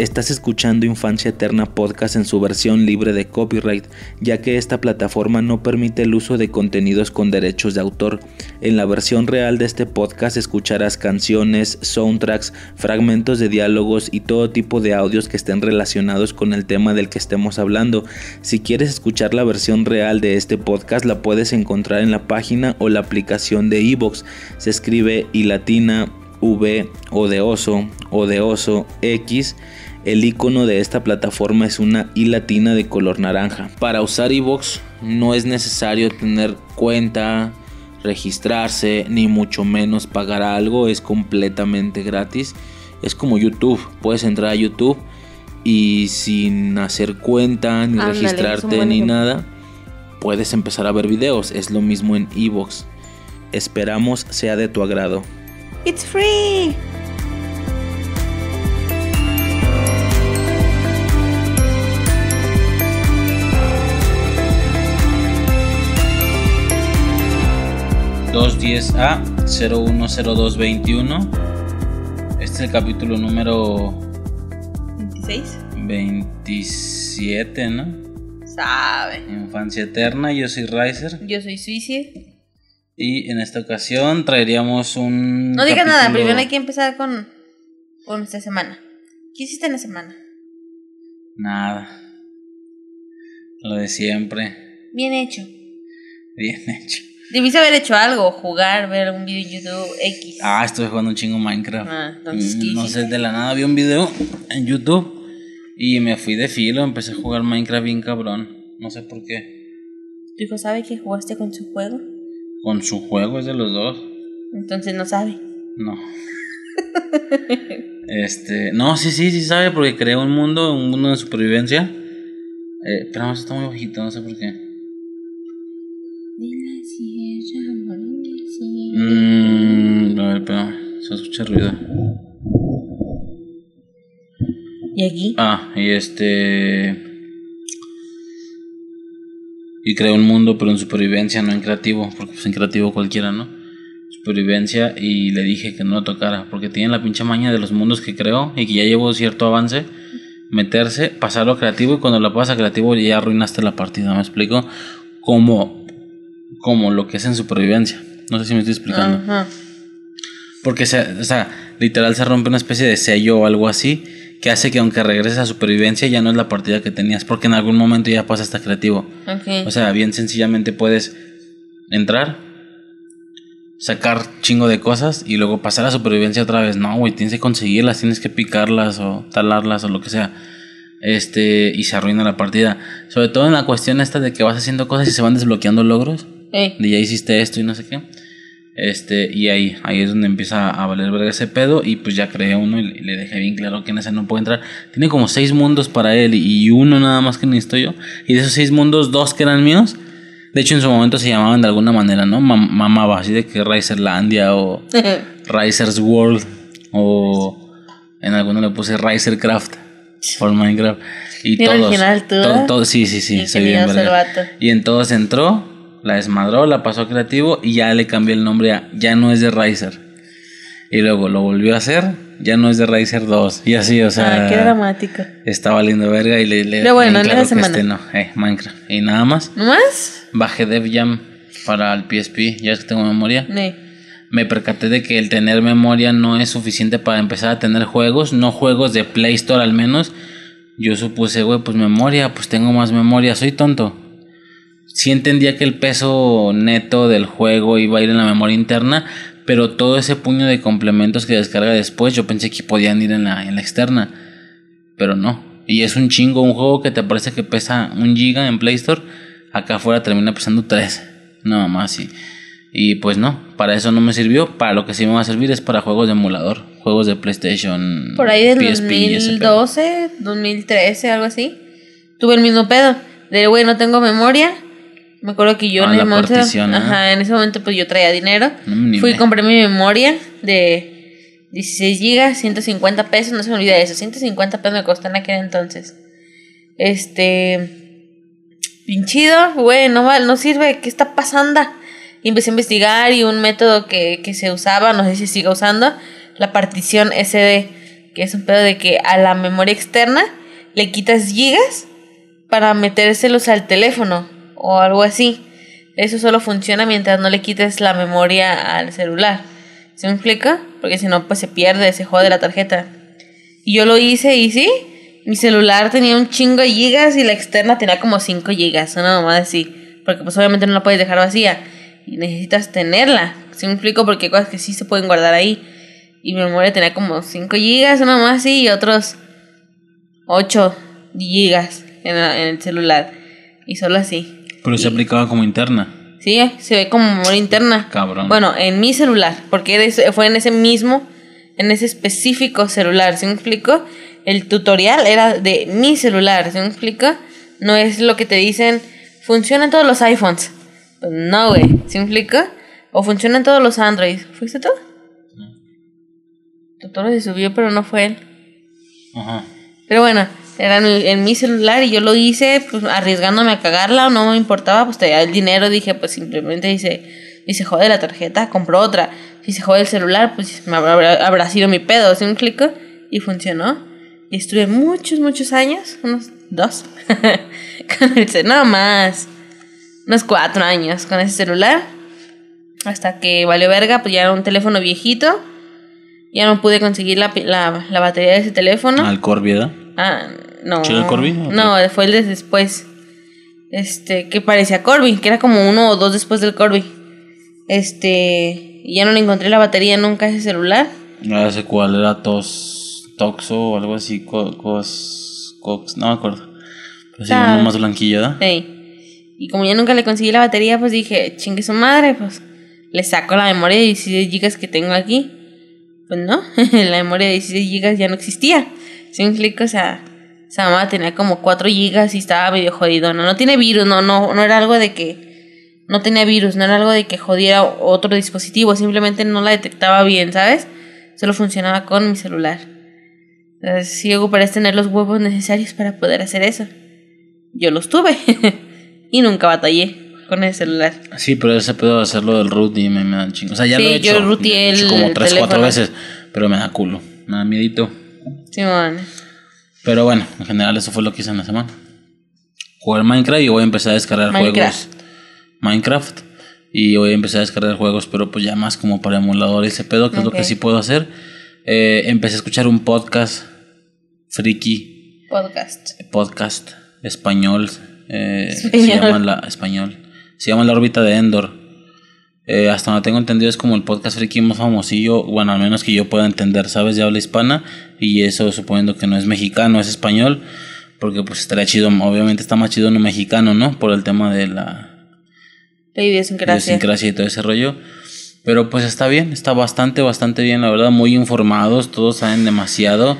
Estás escuchando Infancia Eterna Podcast en su versión libre de copyright, ya que esta plataforma no permite el uso de contenidos con derechos de autor. En la versión real de este podcast escucharás canciones, soundtracks, fragmentos de diálogos y todo tipo de audios que estén relacionados con el tema del que estemos hablando. Si quieres escuchar la versión real de este podcast, la puedes encontrar en la página o la aplicación de Evox. Se escribe y latina V o de oso o de oso X el icono de esta plataforma es una I latina de color naranja. Para usar iVoox no es necesario tener cuenta, registrarse, ni mucho menos pagar algo, es completamente gratis. Es como YouTube, puedes entrar a YouTube y sin hacer cuenta, ni registrarte, ni nada, puedes empezar a ver videos. Es lo mismo en iVoox. Esperamos sea de tu agrado. It's free. A 010221. Este es el capítulo número 26. 27, ¿no? Sabe. Infancia Eterna, yo soy Riser. Yo soy Suicide. Y en esta ocasión traeríamos un. No digas nada, primero hay que empezar con, con esta semana. ¿Qué hiciste en la semana? Nada. Lo de siempre. Bien hecho. Bien hecho. Debiste haber hecho algo, jugar, ver un video en YouTube X. Ah, estuve jugando un chingo Minecraft. Ah, entonces, mm, No sé, de la nada vi un video en YouTube y me fui de filo, empecé a jugar Minecraft bien cabrón. No sé por qué. ¿Tu hijo sabe que jugaste con su juego? Con su juego es de los dos. Entonces no sabe. No. este, no, sí, sí, sí sabe porque creé un mundo, un mundo de supervivencia. Eh, pero está muy bajito, no sé por qué. Mmm, a ver, pero se escucha ruido. ¿Y aquí? Ah, y este. Y creé un mundo, pero en supervivencia, no en creativo, porque pues en creativo cualquiera, ¿no? Supervivencia y le dije que no lo tocara, porque tiene la pinche maña de los mundos que creo y que ya llevo cierto avance. Meterse, pasarlo a creativo y cuando lo pasas a creativo ya arruinaste la partida, ¿me explico? Como, como lo que es en supervivencia. No sé si me estoy explicando. Porque, se, o sea, literal se rompe una especie de sello o algo así que hace que aunque regreses a supervivencia ya no es la partida que tenías, porque en algún momento ya pasa hasta creativo. O sea, bien sencillamente puedes entrar, sacar chingo de cosas y luego pasar a supervivencia otra vez. No, güey, tienes que conseguirlas, tienes que picarlas o talarlas o lo que sea. Este, y se arruina la partida. Sobre todo en la cuestión esta de que vas haciendo cosas y se van desbloqueando logros. De ya hiciste esto y no sé qué. Este, y ahí, ahí es donde empieza a valer ver ese pedo. Y pues ya creé uno y le dejé bien claro que en ese no puede entrar. Tiene como seis mundos para él y uno nada más que necesito yo. Y de esos seis mundos, dos que eran míos. De hecho, en su momento se llamaban de alguna manera, ¿no? mamaba, así de que Riserlandia o Riser's World. O en alguno le puse Risercraft por Minecraft. Y todos, original, todo, sí, sí, sí. Y en todos entró la desmadró, la pasó a creativo y ya le cambió el nombre a ya no es de Riser. Y luego lo volvió a hacer, ya no es de Riser 2. Y así, o sea. Ah, qué dramático. Está valiendo verga y le. le Pero bueno, la semana. Este no, eh, Minecraft. Y nada más. ¿No más? Bajé DevJam para el PSP, ya es que tengo memoria. Sí. Me percaté de que el tener memoria no es suficiente para empezar a tener juegos, no juegos de Play Store al menos. Yo supuse, güey, pues memoria, pues tengo más memoria, soy tonto sí entendía que el peso neto del juego iba a ir en la memoria interna, pero todo ese puño de complementos que descarga después, yo pensé que podían ir en la, en la externa, pero no. Y es un chingo, un juego que te parece que pesa un giga en Play Store, acá afuera termina pesando 3, no más, y, y pues no, para eso no me sirvió, para lo que sí me va a servir es para juegos de emulador, juegos de PlayStation. Por ahí del 2012, 2013, algo así, tuve el mismo pedo, de güey, no tengo memoria me acuerdo que yo ah, en, el momento, ajá, en ese momento pues yo traía dinero. Fui y compré mi memoria de 16 gigas, 150 pesos, no se me olvida eso, 150 pesos me costó en aquel entonces. Este pinchido, güey, no, no sirve, ¿qué está pasando? Y empecé a investigar y un método que, que se usaba, no sé si sigue usando, la partición SD, que que es un pedo de que a la memoria externa le quitas gigas para metérselos al teléfono o algo así. Eso solo funciona mientras no le quites la memoria al celular. ¿Se me explica? Porque si no, pues se pierde, se jode la tarjeta. Y yo lo hice y sí, mi celular tenía un chingo de gigas y la externa tenía como 5 gigas, una mamá así. Porque pues obviamente no la puedes dejar vacía y necesitas tenerla. ¿Se me explico? Porque hay cosas que sí se pueden guardar ahí. Y mi memoria tenía como 5 gigas, una mamá así, y otros 8 gigas en, el celular. Y solo así. Pero se aplicaba como interna. Sí, se ve como memoria interna. Cabrón. Bueno, en mi celular, porque fue en ese mismo, en ese específico celular, ¿sí me explico? El tutorial era de mi celular, ¿sí me explico? No es lo que te dicen, funcionan todos los iPhones. Pues no, güey, ¿sí me explico? O funcionan todos los Androids. ¿Fuiste tú? Tutorial se subió, pero no fue él. Ajá. Pero bueno, era en, mi celular y yo lo hice pues arriesgándome a cagarla o no me importaba, pues tenía el dinero, dije pues simplemente dice, se jode la tarjeta, compro otra. Si se jode el celular, pues me habrá, sido mi pedo, así un clic y funcionó. Y estuve muchos, muchos años, unos dos, con el no más, unos cuatro años con ese celular. Hasta que valió verga, pues ya era un teléfono viejito. Ya no pude conseguir la, la, la batería de ese teléfono. Al ¿verdad? Ah, no. Corby? No, fue el de después. Este, que parecía Corby, que era como uno o dos después del Corby. Este, ya no le encontré la batería nunca a ese celular. No sé cuál era Tos, Toxo o algo así, Cos, Cox, no me acuerdo. Pero sí, uno más blanquillo, ¿verdad? Sí. Y como ya nunca le conseguí la batería, pues dije, chingue su madre, pues le saco la memoria de 16 GB que tengo aquí. Pues no, la memoria de 16 GB ya no existía. Un clic, o sea, esa mamá tenía como 4 gigas y estaba medio jodido. No, no tiene virus, no, no, no era algo de que no tenía virus, no era algo de que jodiera otro dispositivo, simplemente no la detectaba bien, ¿sabes? Solo funcionaba con mi celular. Entonces, si ocuparías tener los huevos necesarios para poder hacer eso. Yo los tuve y nunca batallé con el celular. Sí, pero ese pedo hacerlo del root y me, da chingo. O sea, ya lo he hecho. Yo el como 3, 4 veces, pero me da culo, me da miedito. Pero bueno, en general eso fue lo que hice en la semana. Jugar Minecraft y voy a empezar a descargar juegos. Minecraft. Y voy a empezar a descargar juegos, pero pues ya más como para emulador ese pedo, que es lo que sí puedo hacer. Eh, empecé a escuchar un podcast friki. Podcast. Podcast español. Eh, Se llama la, español. Se llama La órbita de Endor. Eh, hasta donde tengo entendido es como el podcast friki más famosillo, bueno, al menos que yo pueda entender, ¿sabes? De habla hispana. Y eso suponiendo que no es mexicano, es español. Porque pues estaría chido, obviamente está más chido no mexicano, ¿no? Por el tema de la... La idiosincrasia. y todo ese rollo. Pero pues está bien, está bastante, bastante bien, la verdad, muy informados, todos saben demasiado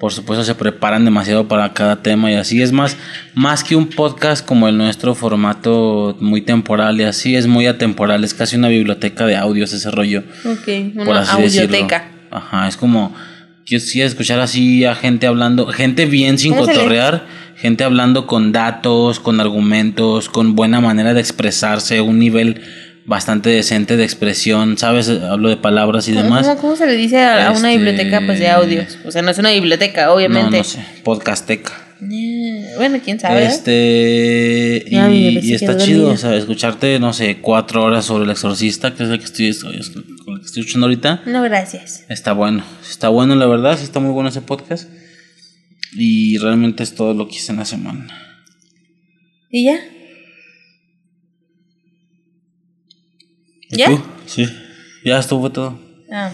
por supuesto se preparan demasiado para cada tema y así. Es más más que un podcast como el nuestro formato muy temporal y así es muy atemporal es casi una biblioteca de audios ese rollo Ok, una audioteca. ajá es como yo sí escuchar así a gente hablando gente bien sin cotorrear gente hablando con datos con argumentos con buena manera de expresarse un nivel bastante decente de expresión, ¿sabes? Hablo de palabras y demás. ¿Cómo, se le dice a, una este, biblioteca pues, de audios? O sea, no es una biblioteca, obviamente. No, no sé, podcasteca. Eh, bueno, quién sabe. Este. Y, está chido, o sea, escucharte, no sé, cuatro horas sobre el exorcista, que es el que estoy, estoy, que estoy escuchando ahorita. No, gracias. Está bueno, está bueno, la verdad, sí está muy bueno ese podcast. Y realmente es todo lo que hice en la semana. ¿Y ya? ¿Ya? Sí, ya estuvo todo. Ah.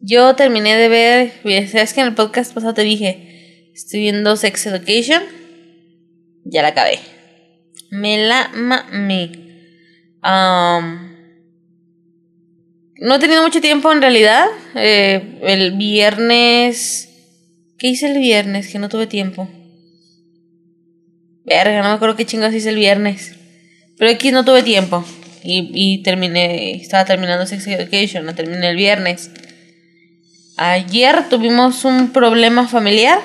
Yo terminé de ver, sabes que en el podcast pasado te dije, estoy viendo Sex Education, ya la acabé. Me la mami. no he tenido mucho tiempo en realidad. Eh, el viernes... ¿Qué hice el viernes? Que no tuve tiempo. Verga, no me acuerdo qué chingados hice el viernes. Pero aquí no tuve tiempo y, terminé, estaba terminando Sex Education, terminé el viernes. Ayer tuvimos un problema familiar.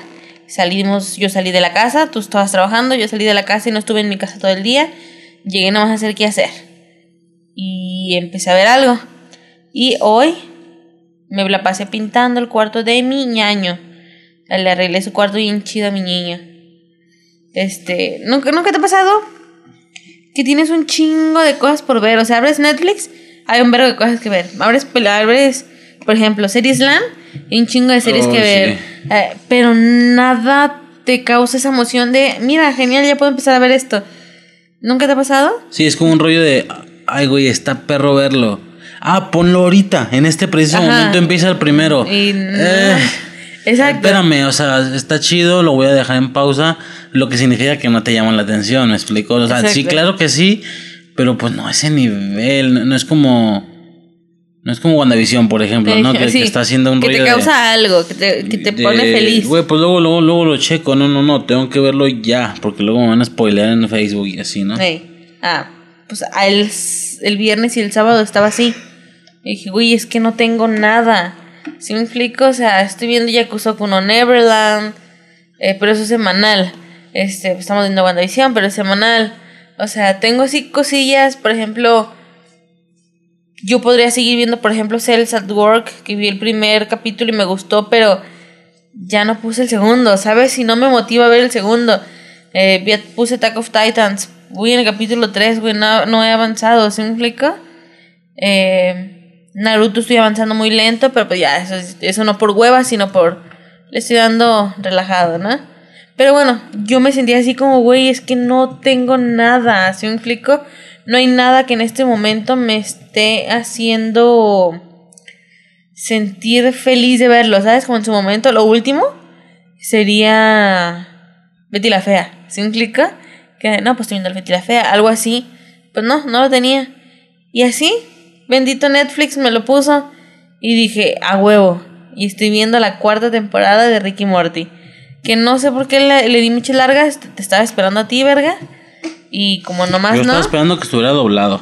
Salimos, yo salí de la casa, tú estabas trabajando, yo salí de la casa y no estuve en mi casa todo el día. Llegué nada más a hacer qué hacer. Y empecé a ver algo. Y hoy me la pasé pintando el cuarto de mi ñaño. Le arreglé su cuarto bien chido a mi niña. Este, ¿nunca, ¿nunca te ha pasado? Que tienes un chingo de cosas por ver. O sea, abres Netflix, hay un verbo de cosas que ver. Abres, abres por ejemplo, Series Land, y un chingo de series Oh, que ver. Eh, pero nada te causa esa emoción de, mira, genial, ya puedo empezar a ver esto. ¿Nunca te ha pasado? Sí, es como un rollo de, ay, güey, está perro verlo. Ah, ponlo ahorita, en este preciso Ajá. momento empieza el primero. Y no. Eh, Exacto. Espérame, o sea, está chido, lo voy a dejar en pausa, lo que significa que no te llama la atención, ¿me explico? O sea, sí, Exacto. claro que sí, pero pues no a ese nivel, no, no es como... No es como WandaVision, por ejemplo, ¿no? Que, Sí, que está haciendo un que rollo te de- causa algo, que te, que te de- pone feliz. Güey, pues luego, luego, luego lo checo. No, no, no, tengo que verlo ya. Porque luego me van a spoilear en Facebook y así, ¿no? Ey. Ah, pues el, el viernes y el sábado estaba así. Y dije, güey, es que no tengo nada. ¿Sí me explico? O sea, estoy viendo Yakuza Kuno Neverland, eh, pero eso es semanal. Este, estamos viendo WandaVision, pero es semanal. O sea, tengo así cosillas, por ejemplo, yo podría seguir viendo, por ejemplo, Cells at Work, que vi el primer capítulo y me gustó, pero ya no puse el segundo, ¿sabes? Si no me motiva a ver el segundo. Eh, puse Attack of Titans, voy en el capítulo 3, güey, no, he avanzado, ¿sí me explico? Eh, Naruto estoy avanzando muy lento, pero pues ya, eso, es- eso no por hueva, sino por... Le estoy dando relajado, ¿no? Pero bueno, yo me sentía así como, güey, es que no tengo nada, ¿sí me? No hay nada que en este momento me esté haciendo sentir feliz de verlo, ¿sabes? Como en su momento, lo último sería Betty la Fea, ¿sí me? Que no, pues estoy viendo Betty la Fea, algo así. Pues no, no lo tenía. Y así, bendito Netflix me lo puso y dije, a huevo. Y estoy viendo la cuarta temporada de Ricky Morty. Que no sé por qué le, le di muchas largas, te, te estaba esperando a ti, verga. Y como nomás Yo no. estaba esperando que estuviera doblado.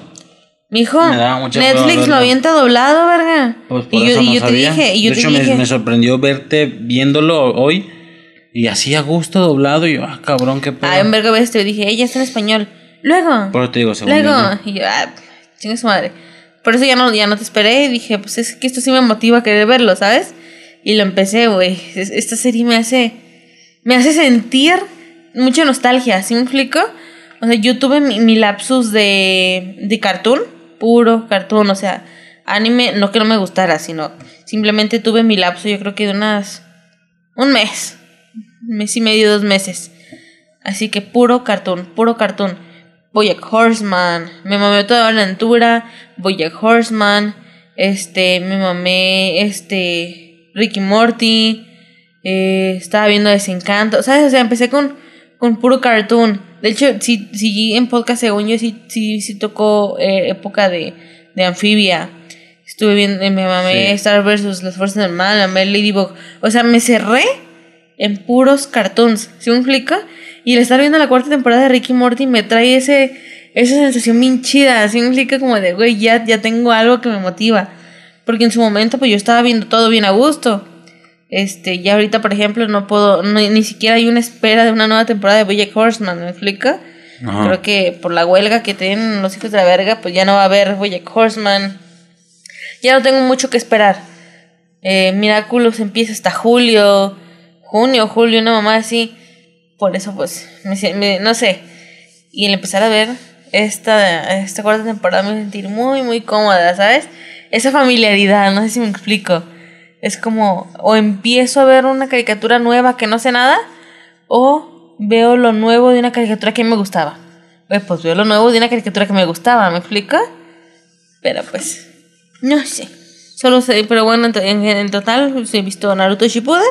Mijo, Me daba mucha hueva Netflix lo avienta doblado, verga. Pues por y yo, eso y yo sabía. te dije, y yo de te hecho, me- dije. Me, sorprendió verte viéndolo hoy. Y así a gusto doblado. Y yo, ah, cabrón, qué pedo. Ay, un verga este, dije, ella está en español. Luego. Por eso te digo, según Luego. yo, ¿no? Y yo, ah, chingue su madre. Por eso ya no, ya no te esperé y dije, pues es que esto sí me motiva a querer verlo, ¿sabes? Y lo empecé, güey. Es- Esta serie me hace. Me hace sentir mucha nostalgia, ¿sí me explico? O sea, yo tuve mi, mi lapsus de, de cartoon, puro cartoon, o sea, anime, no que no me gustara, sino simplemente tuve mi lapso, yo creo que de unas. un mes, un mes y medio, dos meses. Así que puro cartoon, puro cartoon. Boyack Horseman, me mamé toda la aventura, Boyack Horseman, este, me mamé, este, Ricky Morty, eh, estaba viendo Desencanto, ¿sabes? O sea, empecé con, con puro cartoon. De hecho, sí, sí, en podcast, según yo, sí, sí, sí tocó eh, época de, de anfibia. Estuve viendo, eh, me mamé Sí. Star vs. Las Fuerzas del Mal, me mamé Ladybug. O sea, me cerré en puros cartoons, ¿sí me explica? Y el estar viendo la cuarta temporada de Ricky Morty me trae ese, esa sensación bien chida, ¿sí me explica? Como de, güey, ya, ya tengo algo que me motiva. Porque en su momento, pues yo estaba viendo todo bien a gusto. Este, ya ahorita, por ejemplo, no puedo, no- ni siquiera hay una espera de una nueva temporada de Bojack Horseman, ¿me explica? Ajá. Creo que por la huelga que tienen los hijos de la verga, pues ya no va a haber Bojack Horseman. Ya no tengo mucho que esperar. Eh, Miraculous empieza hasta julio, junio, julio, una mamá así. Por eso, pues, no sé. Y al empezar a ver esta, esta cuarta temporada me sentir muy, muy cómoda, ¿sabes? Esa familiaridad, no sé si me explico. Es como, o empiezo a ver una caricatura nueva que no sé nada, o veo lo nuevo de una caricatura que me gustaba. Eh, Pues veo lo nuevo de una caricatura que me gustaba, ¿me explico? Pero pues, no sé. Solo sé, pero bueno, en, en- en total pues, he visto Naruto Shippuden.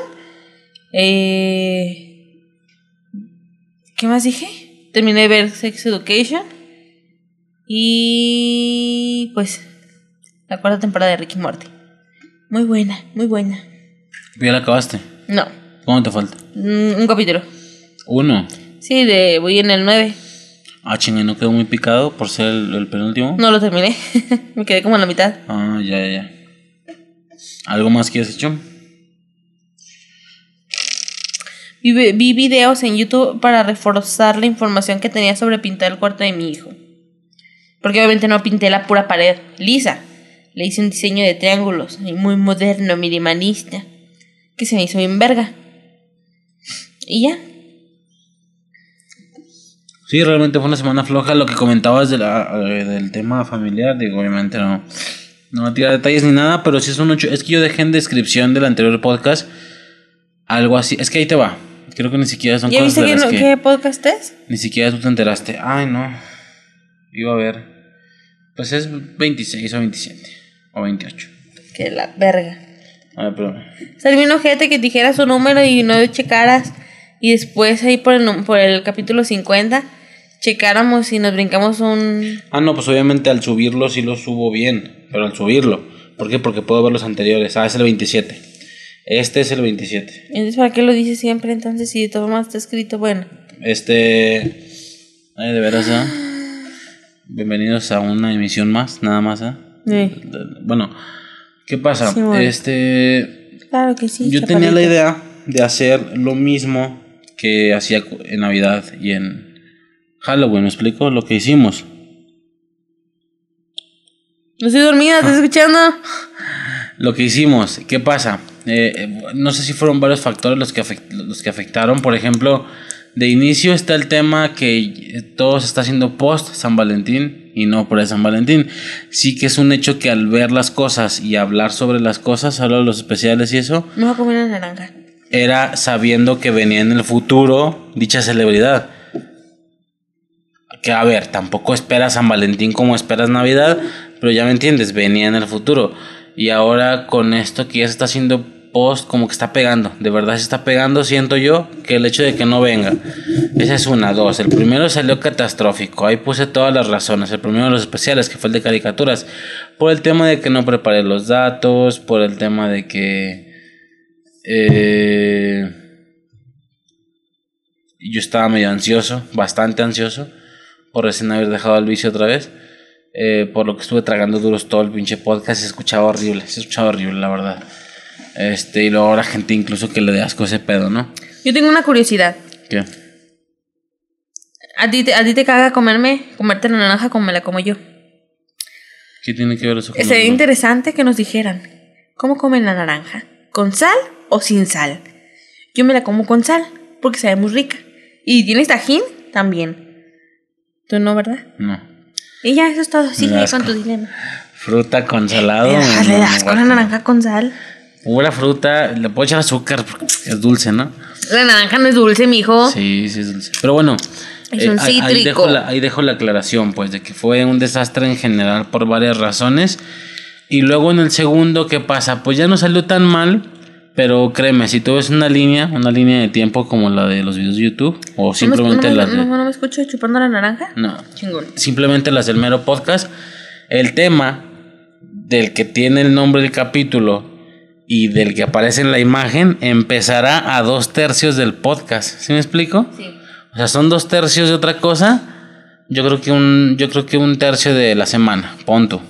Eh, ¿Qué más dije? Terminé de ver Sex Education. Y pues la cuarta temporada de Ricky Morty. Muy buena, muy buena. Ya la acabaste. No, ¿Cómo te falta? mm, un capítulo. Uno. Sí, de voy en el 9. Ah, chingue, no quedó muy picado por ser el, el penúltimo. No lo terminé. Me quedé como en la mitad. Ah, ya, ya, ya. ¿Algo más que has hecho? Vi, vi videos en YouTube para reforzar la información que tenía sobre pintar el cuarto de mi hijo. Porque obviamente no pinté la pura pared lisa. Le hice un diseño de triángulos muy moderno, minimalista. Que se me hizo bien verga. Y ya. Sí, realmente fue una semana floja. Lo que comentabas eh, del tema familiar, digo, obviamente no, no voy a tirar detalles ni nada, pero sí es un ocho. Es que yo dejé en descripción del anterior podcast algo así. Es que ahí te va. Creo que ni siquiera son ¿Ya cosas viste de que las no- que qué podcast es? ni siquiera tú te enteraste. Ay, no. Iba a ver. Pues es 26 o 27 o 28. Que la verga. A ver, pero O sea, vino gente que dijera su número y no checaras. Y después ahí por el, por el capítulo 50 checáramos y nos brincamos un... Ah, no, pues obviamente al subirlo sí lo subo bien, pero al subirlo. ¿Por qué? Porque puedo ver los anteriores. Ah, es el 27. Este es el 27. Entonces, ¿para qué lo dices siempre? Entonces, si de todo más está escrito, bueno. Este... Ay, de veras, ¿eh? Bienvenidos a una emisión más, nada más, ¿eh? Sí, Bueno, ¿qué pasa? Sí, bueno. Este... claro que sí. Yo tenía la idea de hacer lo mismo que hacía en Navidad y en Halloween, ¿me explico? Lo que hicimos. No estoy dormida, ¿estás escuchando? Lo que hicimos, ¿qué pasa? Eh, eh, no sé si fueron varios factores los que, los que afectaron. Por ejemplo, de inicio está el tema que eh, todo se está haciendo post San Valentín y no por San Valentín. Sí que es un hecho que al ver las cosas y hablar sobre las cosas, hablar de los especiales y eso, Me voy a comer una naranja. era sabiendo que venía en el futuro dicha celebridad. Que a ver, tampoco esperas San Valentín como esperas Navidad, pero ya me entiendes, venía en el futuro. Y ahora con esto que ya se está haciendo post, como que está pegando, de verdad se está pegando, siento yo, que el hecho de que no venga. Esa es una, dos. El primero salió catastrófico, ahí puse todas las razones. El primero de los especiales, que fue el de caricaturas, por el tema de que no preparé los datos, por el tema de que... Eh, yo estaba medio ansioso, bastante ansioso, por recién haber dejado el vicio otra vez. eh, por lo que estuve tragando duros todo el pinche podcast, se escuchaba horrible, se escuchaba horrible, la verdad. Este, y luego ahora gente incluso que le dé asco ese pedo, ¿no? Yo tengo una curiosidad. ¿Qué? ¿A ti, te, ¿A ti te caga comerme, comerte la naranja como me la como yo? ¿Qué tiene que ver eso con Sería interesante que nos dijeran, ¿cómo comen la naranja? ¿Con sal o sin sal? Yo me la como con sal, porque sabe muy rica. Y tienes tajín, también. Tú no, ¿verdad? No. Y ya, eso es todo. Sigue con tu dilema. Fruta con salado. Le das, con la naranja con sal. Pura fruta, le puedo echar azúcar porque es dulce, ¿no? La naranja no es dulce, mijo. Sí, sí es dulce. Pero bueno, Es un ahí- dejo la, ahí dejo la aclaración, pues, de que fue un desastre en general por varias razones. Y luego en el segundo, ¿qué pasa? Pues ya no salió tan mal, pero créeme, si tú ves una línea, una línea de tiempo como la de los videos de YouTube, o ¿No me, simplemente no, me- las de... no- no me escucho chupando la naranja? No, Chingón. simplemente las del mero podcast, el tema del que tiene el nombre del capítulo y del que aparece en la imagen empezará a dos tercios del podcast. ¿Sí me explico? Sí. O sea, son dos tercios de otra cosa. Yo creo que un, yo creo que un tercio de la semana, punto.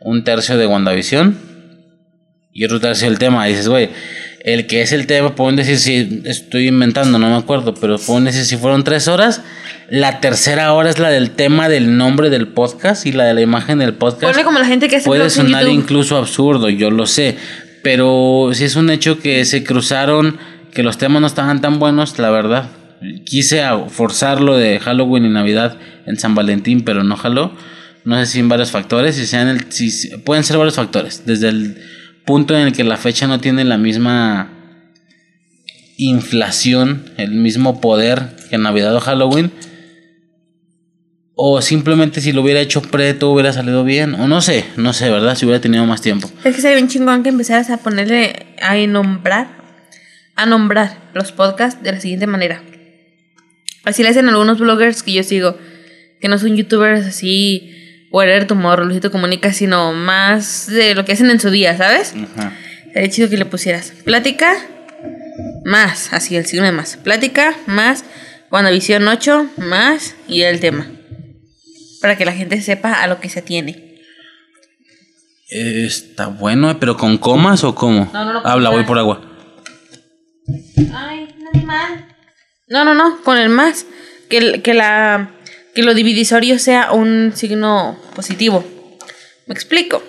Un tercio de WandaVision y otro tercio del tema. Y dices, güey, el que es el tema, pueden decir si estoy inventando, no me acuerdo, pero pueden decir si fueron tres horas. La tercera hora es la del tema del nombre del podcast y la de la imagen del podcast. Ponle como la gente que hace Puede sonar YouTube. incluso absurdo, yo lo sé. Pero si es un hecho que se cruzaron, que los temas no estaban tan buenos, la verdad. Quise a- forzar lo de Halloween y Navidad en San Valentín, pero no jaló. No sé si en varios factores, si sean el, si- pueden ser varios factores. Desde el punto en el que la fecha no tiene la misma inflación, el mismo poder que Navidad o Halloween. O simplemente si lo hubiera hecho preto hubiera salido bien. O no sé, no sé, ¿verdad? Si hubiera tenido más tiempo. Es que sería bien chingón que empezaras a ponerle, a nombrar, a nombrar los podcasts de la siguiente manera. Así le hacen algunos bloggers que yo sigo, que no son youtubers así, Whatever Tomorrow, Luisito Comunica, sino más de lo que hacen en su día, ¿sabes? Ajá. Sería chido que le pusieras plática más, así el signo de más. Plática más, WandaVision 8 más y el tema. Para que la gente sepa a lo que se atiene. Eh, Está bueno, pero con comas o cómo? No, no, no, Habla, voy por agua. Ay, animal. No, no, no, con el más. Que, el- que, la, que lo divisorio sea un signo positivo. ¿Me explico?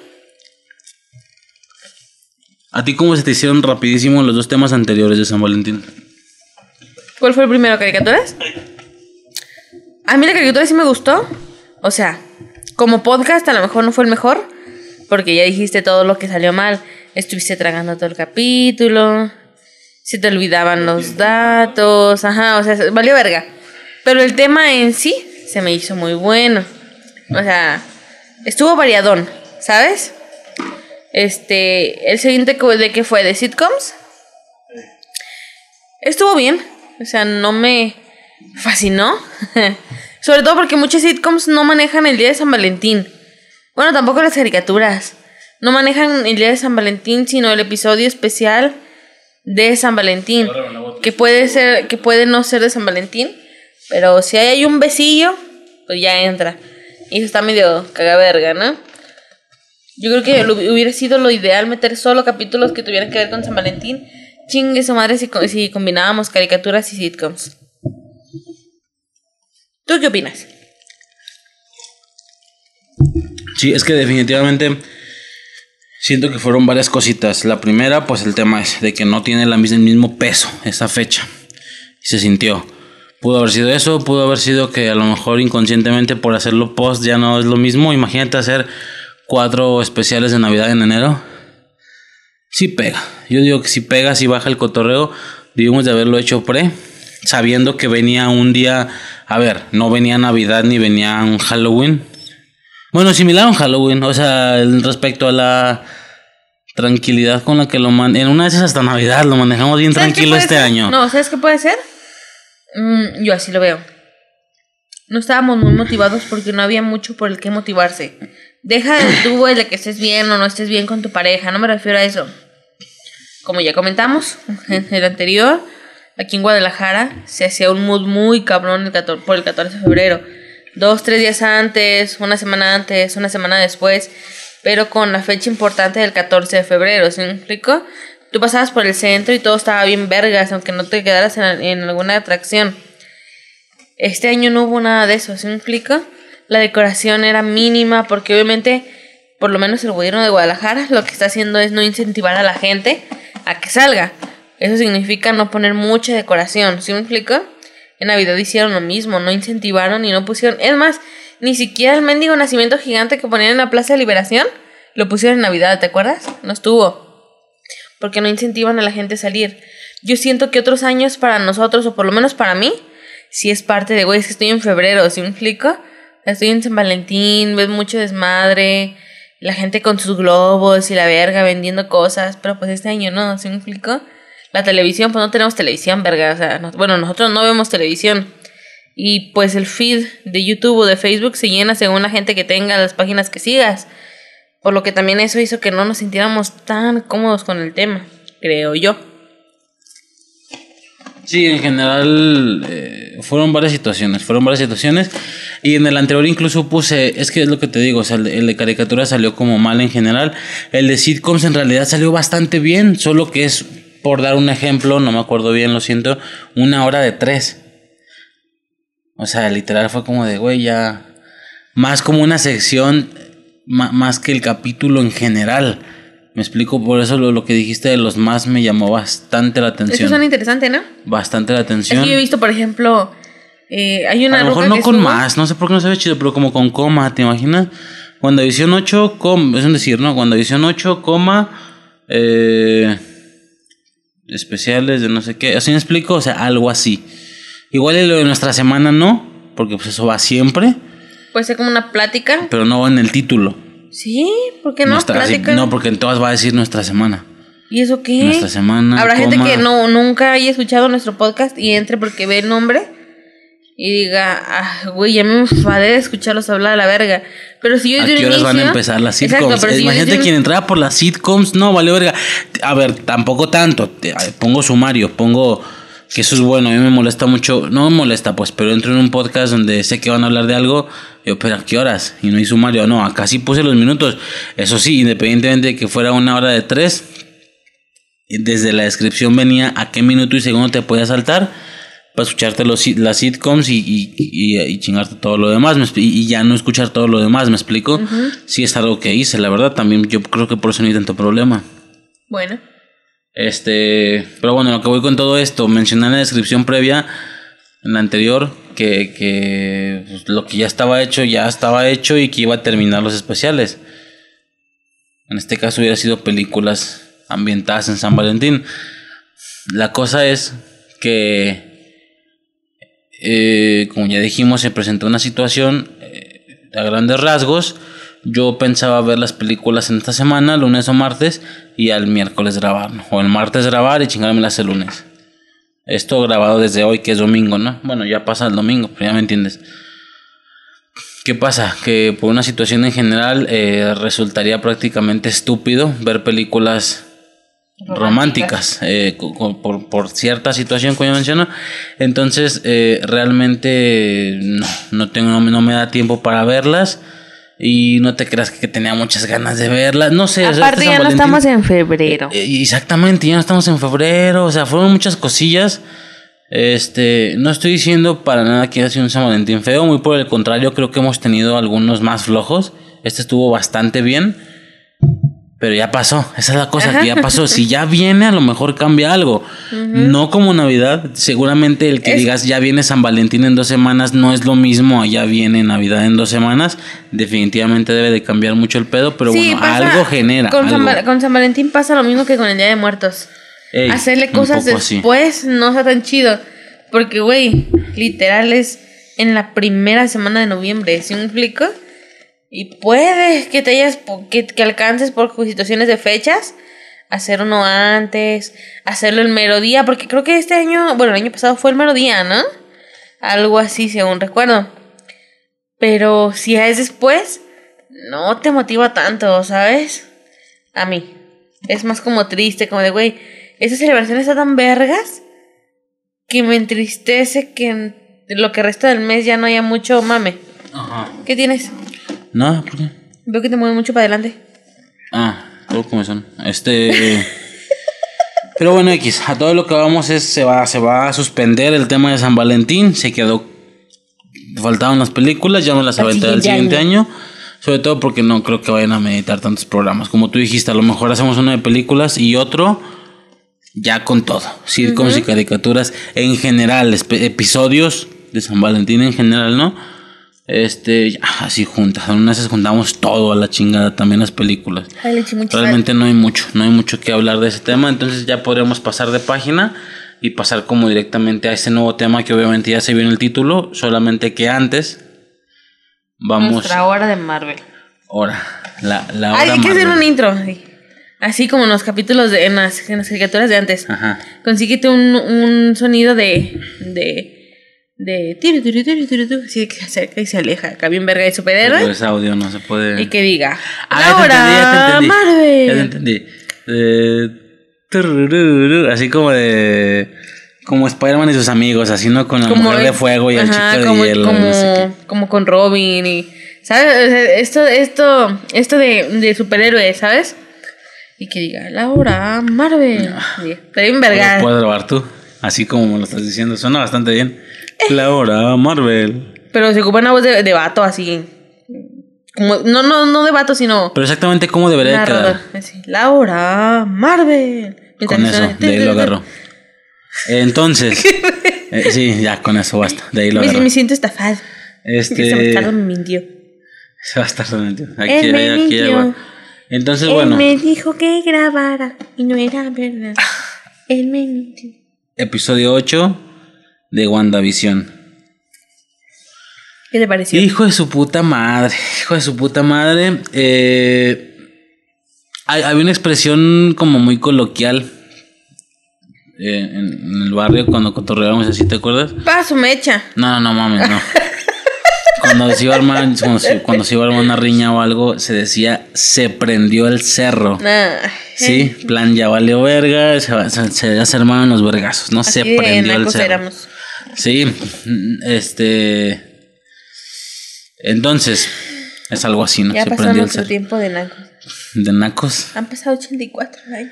¿A ti cómo se te hicieron rapidísimo los dos temas anteriores de San Valentín? ¿Cuál fue el primero? ¿Caricaturas? A mí la caricatura sí me gustó. O sea, como podcast a lo mejor no fue el mejor. Porque ya dijiste todo lo que salió mal. Estuviste tragando todo el capítulo. Se te olvidaban los datos. Ajá, o sea, valió verga. Pero el tema en sí se me hizo muy bueno. O sea, estuvo variadón, ¿sabes? Este, el siguiente de qué fue de sitcoms. Estuvo bien, o sea, no me fascinó. Sobre todo porque muchos sitcoms no manejan el día de San Valentín. Bueno, tampoco las caricaturas. No manejan el día de San Valentín, sino el episodio especial de San Valentín. Que puede ser, que puede no ser de San Valentín. Pero si hay un besillo, pues ya entra. Y eso está medio cagaverga, ¿no? Yo creo que hubiera sido lo ideal meter solo capítulos que tuvieran que ver con San Valentín. Chingue su madre si, si combinábamos caricaturas y sitcoms. ¿Tú qué opinas? Sí, es que definitivamente siento que fueron varias cositas. La primera, pues el tema es de que no tiene la misma, el mismo peso esa fecha. Se sintió. Pudo haber sido eso, pudo haber sido que a lo mejor inconscientemente por hacerlo post ya no es lo mismo. Imagínate hacer cuatro especiales de Navidad en enero. Sí pega. Yo digo que si pega, si baja el cotorreo, debimos de haberlo hecho pre, sabiendo que venía un día, a ver, no venía Navidad ni venía un Halloween. Bueno, similar a un Halloween, o sea, respecto a la tranquilidad con la que lo man en una vez hasta Navidad lo manejamos bien tranquilo este año. No, ¿sabes qué puede ser? Mm, yo así lo veo. No estábamos muy motivados porque no había mucho por el que motivarse. Deja de tú, güey, de que estés bien o no estés bien con tu pareja. No me refiero a eso. Como ya comentamos en el anterior, aquí en Guadalajara se hacía un mood muy cabrón el 14, por el 14 de febrero. Dos, tres días antes, una semana antes, una semana después, pero con la fecha importante del 14 de febrero. ¿Sí me? Tú pasabas por el centro y todo estaba bien vergas, aunque no te quedaras en, alguna atracción. Este año no hubo nada de eso, ¿sí me? La decoración era mínima porque obviamente, por lo menos el gobierno de Guadalajara lo que está haciendo es no incentivar a la gente a que salga. Eso significa no poner mucha decoración, ¿sí me explico? En Navidad hicieron lo mismo, no incentivaron y no pusieron... Es más, ni siquiera el mendigo nacimiento gigante que ponían en la Plaza de Liberación lo pusieron en Navidad, ¿te acuerdas? No estuvo porque no incentivan a la gente a salir. Yo siento que otros años para nosotros, o por lo menos para mí, si es parte de, güey, es que estoy en febrero, ¿sí me explico? Estoy en San Valentín, ves mucho desmadre, la gente con sus globos y la verga vendiendo cosas, pero pues este año no, ¿sí me explico? La televisión, pues no tenemos televisión, verga, o sea, bueno, nosotros no vemos televisión. Y pues el feed de YouTube o de Facebook se llena según la gente que tenga las páginas que sigas. Por lo que también eso hizo que no nos sintiéramos tan cómodos con el tema, creo yo. Sí, en general eh, fueron varias situaciones, fueron varias situaciones. Y en el anterior incluso puse, es que es lo que te digo, o sea, el de, caricatura salió como mal en general. El de sitcoms en realidad salió bastante bien, solo que es, por dar un ejemplo, no me acuerdo bien, lo siento, una hora de tres. O sea, literal fue como de, güey, ya... Más como una sección más que el capítulo en general. Me explico, por eso lo, que dijiste de los más me llamó bastante la atención. Eso suena interesante, ¿no? Bastante la atención. Es yo he visto, por ejemplo, eh, hay una... A lo mejor no con más, no sé por qué no se ve chido, pero como con coma, ¿te imaginas? Cuando edición 8, com, es decir, ¿no? Cuando edición 8, coma, eh, especiales de no sé qué, así me explico, o sea, algo así. Igual lo de nuestra semana no, porque pues eso va siempre. Puede ser como una plática. Pero no en el título. Sí, ¿por qué no? no, porque en todas va a decir nuestra semana. ¿Y eso qué? Nuestra semana. Habrá gente que no, nunca haya escuchado nuestro podcast y entre porque ve el nombre y diga, ah, güey, ya me enfadé de escucharlos hablar a la verga. Pero si yo ¿A qué horas van a empezar las sitcoms? Imagínate quien entraba por las sitcoms, no, vale verga. A ver, tampoco tanto. Pongo sumario, pongo que eso es bueno, a mí me molesta mucho, no me molesta pues, pero entro en un podcast donde sé que van a hablar de algo, yo, pero ¿a qué horas? Y no hay sumario, no, acá sí puse los minutos, eso sí, independientemente de que fuera una hora de tres, desde la descripción venía a qué minuto y segundo te podía saltar para escucharte los, las sitcoms y, y, chingarte todo lo demás y, ya no escuchar todo lo demás, ¿me explico? si Sí es algo que hice, la verdad, también yo creo que por eso no hay tanto problema. Bueno. Este, pero bueno, lo que voy con todo esto, mencioné en la descripción previa, en la anterior, que, que pues, lo que ya estaba hecho, ya estaba hecho y que iba a terminar los especiales. En este caso hubiera sido películas ambientadas en San Valentín. La cosa es que, eh, como ya dijimos, se presentó una situación eh, a grandes rasgos yo pensaba ver las películas en esta semana, lunes o martes, y al miércoles grabar, o el martes grabar y chingármelas el lunes. Esto grabado desde hoy, que es domingo, ¿no? Bueno, ya pasa el domingo, pero ya me entiendes. ¿Qué pasa? Que por una situación en general eh, resultaría prácticamente estúpido ver películas románticas, eh, por, por, cierta situación que yo menciono. Entonces, eh, realmente no, no, tengo, no me da tiempo para verlas. Y no te creas que tenía muchas ganas de verla. No sé. Aparte, ya no estamos en febrero. Eh, exactamente, ya no estamos en febrero. O sea, fueron muchas cosillas. Este, no estoy diciendo para nada que haya sido un San Valentín feo. Muy por el contrario, creo que hemos tenido algunos más flojos. Este estuvo bastante bien. Pero ya pasó, esa es la cosa que ya pasó. Si ya viene, a lo mejor cambia algo. No como Navidad. Seguramente el que digas ya viene San Valentín en dos semanas no es lo mismo allá viene Navidad en dos semanas. Definitivamente debe de cambiar mucho el pedo, pero bueno, algo genera. Con, San, Valentín pasa lo mismo que con el Día de Muertos. Hacerle cosas después no está tan chido. Porque, güey, literal es en la primera semana de noviembre. ¿Sí me explico? Y puede que te hayas, que, que alcances por situaciones de fechas, hacer uno antes, hacerlo el mero día, porque creo que este año, bueno, el año pasado fue el mero día, ¿no? Algo así, según recuerdo. Pero si es después, no te motiva tanto, ¿sabes? A mí. Es más como triste, como de, güey, esa celebración está tan vergas que me entristece que en lo que resta del mes ya no haya mucho mame. Ajá. ¿Qué tienes? No, ¿por qué? Veo que te mueves mucho para adelante. Ah, todo como son. Este. Pero bueno, X, a todo lo que vamos es se va, se va a suspender el tema de San Valentín. Se quedó. Faltaban las películas, ya no las aventé el siguiente año. Sobre todo porque no creo que vayan a meditar tantos programas. Como tú dijiste, a lo mejor hacemos uno de películas y otro ya con todo. Circos y caricaturas en general, episodios de San Valentín en general, ¿no? Este, así juntas. En veces juntamos todo a la chingada, también las películas. Realmente no hay mucho, no hay mucho que hablar de ese tema. Entonces ya podríamos pasar de página y pasar como directamente a ese nuevo tema que obviamente ya se vio en el título. Solamente que antes vamos. Nuestra hora de Marvel. Hora. La, la hora hay que hacer un intro. Así como en los capítulos de en las, en las caricaturas de antes. Ajá. Consíguete un, un sonido de. de de tiro, tiro, tiro, tiro, tiro, así que se acerca y se aleja. Acá bien verga de superhéroe. Pero es audio, no se puede. Y que diga. Ah, ya Marvel. Ya te entendí. Eh, así como de. Como Spider-Man y sus amigos, así no con la mujer de fuego y el chico como, de hielo. Como, como con Robin y. ¿Sabes? Esto, esto, esto de, de superhéroes, ¿sabes? Y que diga, Laura Marvel. Pero bien verga. Puedes grabar tú, así como me lo estás diciendo. Suena bastante bien. Laura Marvel. Pero se ocupa una voz de, de vato así. Como, no, no, no de vato, sino. Pero exactamente cómo debería quedar. Laura Marvel. Con eso, de ahí lo agarro. Entonces. eh, sí, ya con eso basta. De ahí lo agarro. Me, siento estafado. Este. Se bastardo me mintió. Se bastardo me mintió. Aquí, Él me aquí, mintió. Entonces, Él bueno. me dijo que grabara y no era verdad. Él me mintió. Episodio 8 de WandaVision. ¿Qué te pareció? Hijo de su puta madre, hijo de su puta madre. Eh, hay, había una expresión como muy coloquial eh, en, el barrio cuando cotorreábamos así, ¿te acuerdas? Paso mecha. No, no, mames, no. cuando se iba a armar, cuando se, iba a armar una riña o algo, se decía se prendió el cerro. sí, plan ya valió verga, se, se, se, se armaron los vergazos, no se prendió el cerro. Éramos. Sí, este. Entonces, es algo así, ¿no? Ya Se pasó nuestro tiempo de nacos. ¿De nacos? Han pasado 84 años.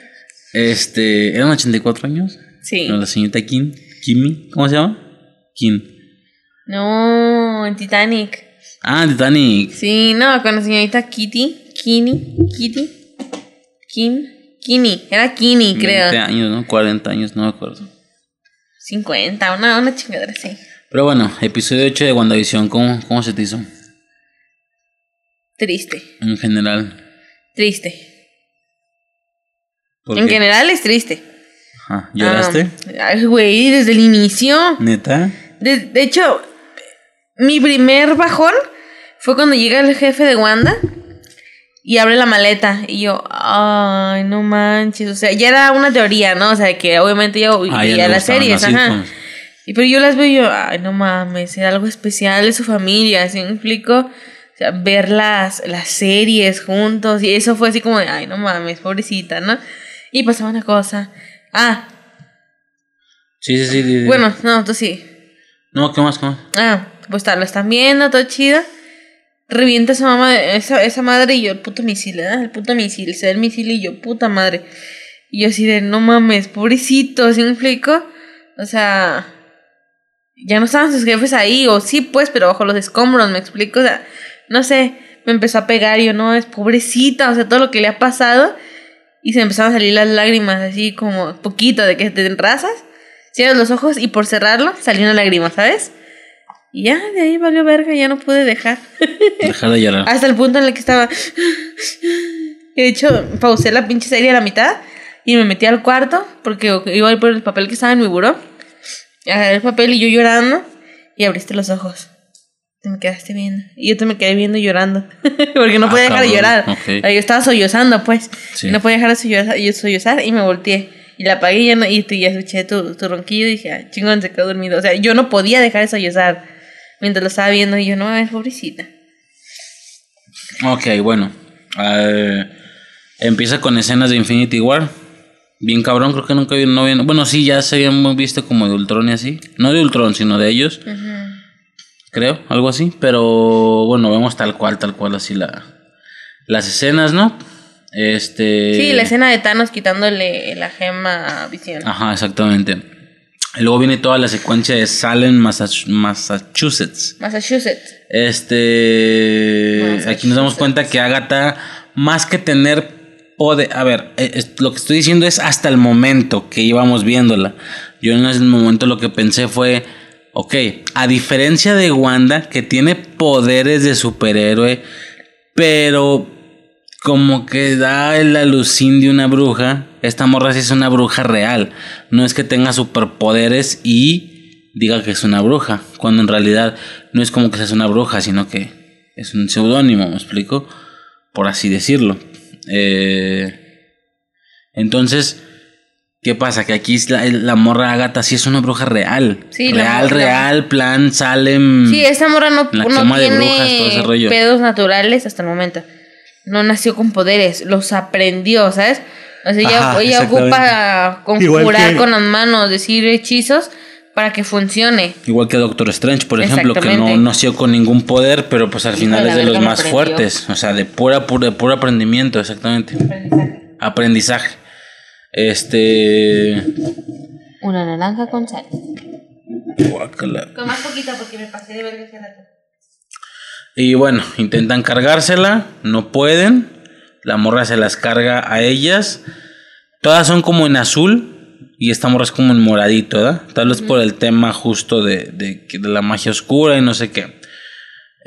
Este, ¿eran 84 años? Sí. la señorita Kim, Kimi, ¿cómo se llama? Kim. No, en Titanic. Ah, en Titanic. Sí, no, con la señorita Kitty, Kini, Kitty, Kim, Kini, era Kini, creo. 20 años, ¿no? 40 años, no me acuerdo. 50, una, una chingadera así. Pero bueno, episodio 8 de WandaVision, ¿cómo, cómo se te hizo? Triste, En general. triste. ¿Por En qué? general es triste. Ajá, ¿Lloraste? Ah, ay, güey, desde el inicio. ¿Neta? De, de hecho, mi primer bajón fue cuando llega el jefe de Wanda y abre la maleta. Y yo, ay, no manches. O sea, ya era una teoría, ¿no? O sea, que obviamente yo Ah, ya le las series, las ajá. sitcoms. Y pero yo las veo y yo, ay, no mames, era algo especial de su familia, ¿sí me explico? O sea, ver las, las series juntos y eso fue así como de, ay, no mames, pobrecita, ¿no? Y pasaba una cosa. Ah, Sí, sí, sí. sí, sí. bueno, no, tú sí. No, ¿qué más? ¿Qué más? Ah, pues está, lo están viendo, todo chido. Revienta esa mamá, esa, esa madre y yo, el puto misil, ¿eh? El puto misil, se da el misil y yo, puta madre. Y yo así de, no mames, pobrecito, ¿sí me explico? O sea, ya no estaban sus jefes ahí, o sí, pues, pero bajo los escombros, ¿me explico? O sea, no sé, me empezó a pegar y yo, no, es pobrecita, o sea, todo lo que le ha pasado. Y se empezaron a salir las lágrimas, así como poquito, de que te enrasas. Cierras los ojos y por cerrarlo salió una lágrima, ¿sabes? Y ya, de ahí valió verga, ya no pude dejar. Dejar de llorar. Hasta el punto en el que estaba. De hecho, pausé la pinche serie a la mitad y me metí al cuarto porque iba a ir por el papel que estaba en mi buró. Agarré el papel y yo llorando y abriste los ojos. Te me quedaste viendo. Y yo te me quedé viendo llorando. porque no Ah, podía dejar de cabrón, llorar. ok. O sea, Yo estaba sollozando, pues. Sí. No podía dejar de sollozar, yo sollozar y me volteé. Y la apagué y ya, no- y, te- ya escuché tu, tu ronquillo y dije, ah, chingón, se quedó dormido. O sea, yo no podía dejar de sollozar mientras lo estaba viendo y yo, no, es pobrecita. Ok, bueno. Empieza con escenas de Infinity War. Bien cabrón, creo que nunca vi, no habían- Bueno, sí, ya se habían visto como de Ultron y así. No de Ultron, sino de ellos. Creo, algo así. Pero bueno, vemos tal cual, tal cual así la, las escenas, ¿no? Este. Sí, la escena de Thanos quitándole la gema a Visión. Ajá, exactamente. Y luego viene toda la secuencia de Salem, Massach- Massachusetts. Massachusetts. Este. Massachusetts. Aquí nos damos cuenta que Agatha, más que tener poder. A ver, eh, es- lo que estoy diciendo es hasta el momento que íbamos viéndola. Yo en ese momento lo que pensé fue. Ok, a diferencia de Wanda, que tiene poderes de superhéroe, pero como que da el alucín de una bruja. Esta morra sí es una bruja real. No es que tenga superpoderes y diga que es una bruja. Cuando en realidad no es como que seas una bruja, sino que es un seudónimo, ¿me explico? Por así decirlo. Eh, entonces, ¿qué pasa? Que aquí la, la morra Agatha sí es una bruja real. Sí, real, real, plan Salem. Sí, esa morra no, La no quema de tiene brujas, todo ese rollo. pedos naturales hasta el momento. No nació con poderes, los aprendió, ¿sabes? O sea, ella, Ajá, ella exactamente. ocupa conjurar que- con las manos, decir hechizos para que funcione. Igual que Doctor Strange, por ejemplo, que no nació con ningún poder, pero pues al final de es de los más aprendió. fuertes. O sea, de pura, pura, de puro aprendimiento, exactamente. Aprendizaje. Este. Una naranja con sal. guácala. Con más poquita porque me pasé de verga hace rato. Y bueno, intentan cargársela, no pueden. La morra se las carga a ellas. Todas son como en azul. Y esta morra es como en moradito, ¿verdad? Tal vez por el tema justo de, de, la magia oscura y no sé qué.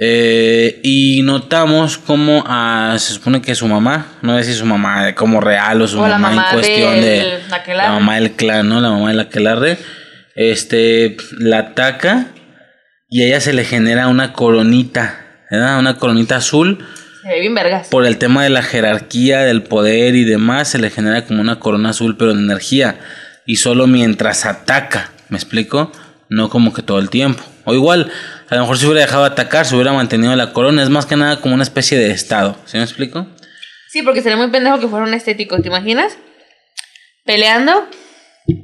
Eh, y notamos como ah, se supone que su mamá, no sé si su mamá como real o su O mamá, mamá en cuestión del de la mamá del clan, ¿no? La mamá del aquelarre, este, la ataca y a ella se le genera una coronita, ¿verdad? Una coronita azul Se ve bien vergas. por el tema de la jerarquía, del poder y demás, se le genera como una corona azul, pero de energía. Y solo mientras ataca, ¿me explico? No como que todo el tiempo. O igual, a lo mejor si hubiera dejado atacar, se hubiera mantenido la corona. Es más que nada como una especie de estado, ¿sí me explico? Sí, porque sería muy pendejo que fuera un estético, ¿te imaginas? Peleando,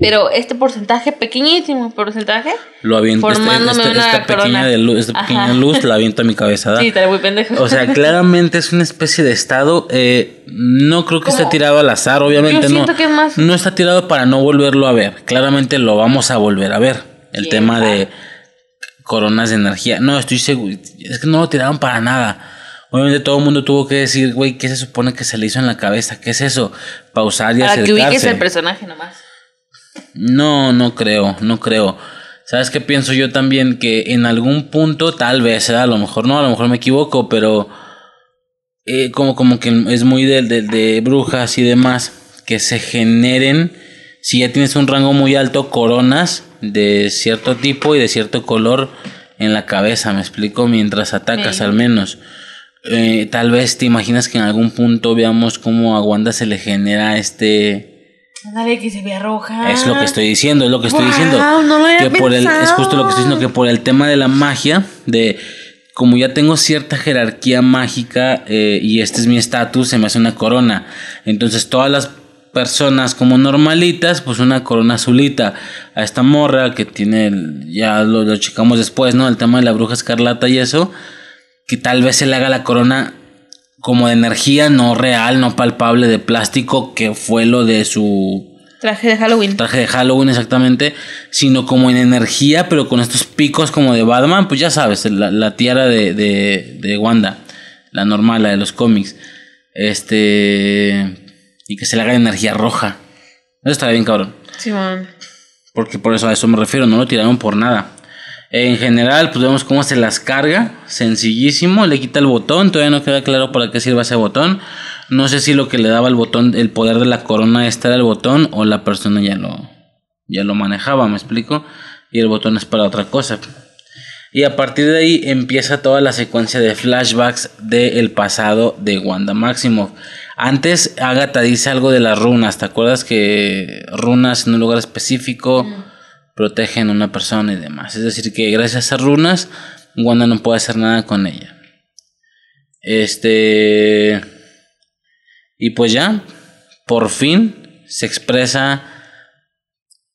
pero este porcentaje, pequeñísimo porcentaje. Lo aviento, esta, Formándome esta- una esta pequeña, corona. de luz, esta pequeña luz la aviento a mi cabeza. ¿da? Sí, estaría muy pendejo. O sea, claramente es una especie de estado. eh, no creo que esté tirado al azar, obviamente Yo no. que más- No está tirado para no volverlo a ver. Claramente lo vamos a volver a ver. El ¿Quién tema de coronas de energía. No, estoy seguro. Es que no lo tiraron para nada. Obviamente todo el mundo tuvo que decir, güey, ¿qué se supone que se le hizo en la cabeza? ¿Qué es eso? Pausar y Para que acercarse. ubiques el personaje nomás. No, no creo, no creo. ¿Sabes qué pienso yo también? Que en algún punto, tal vez, ¿eh? a lo mejor no, a lo mejor me equivoco, pero eh, como, como que es muy de, de, de brujas y demás, que se generen, si ya tienes un rango muy alto, coronas de cierto tipo y de cierto color en la cabeza, me explico, mientras atacas Sí. al menos. Eh, tal vez te imaginas que en algún punto veamos cómo a Wanda se le genera este... Ándale, que se vea roja. Es lo que estoy diciendo, es lo que estoy Wow, diciendo. no lo había que por el, es justo lo que estoy diciendo, que por el tema de la magia, de como ya tengo cierta jerarquía mágica eh, y este es mi estatus, se me hace una corona. Entonces todas las personas como normalitas, pues una corona azulita. A esta morra que tiene, el- ya lo, lo checamos después, ¿no? El tema de la bruja escarlata y eso, que tal vez se le haga la corona como de energía, no real, no palpable, de plástico, que fue lo de su Traje de Halloween. traje de Halloween exactamente, sino como en energía, pero con estos picos como de Batman, pues ya sabes, la, la tiara de, de, de Wanda, la normal, la de los cómics, este, y que se le haga energía roja. Eso estaría bien cabrón, Simón. porque por eso a eso me refiero, no lo tiraron por nada. En general, pues vemos cómo se las carga, sencillísimo, le quita el botón, todavía no queda claro para qué sirve ese botón. No sé si lo que le daba el botón, el poder de la corona este era el botón o la persona ya lo, ya lo manejaba, me explico, y el botón es para otra cosa. Y a partir de ahí empieza toda la secuencia de flashbacks del pasado de Wanda Maximoff. Antes Agatha dice algo de las runas, ¿te acuerdas que runas en un lugar específico protegen a una persona y demás? Es decir, que gracias a runas Wanda no puede hacer nada con ella. Este y pues ya, por fin se expresa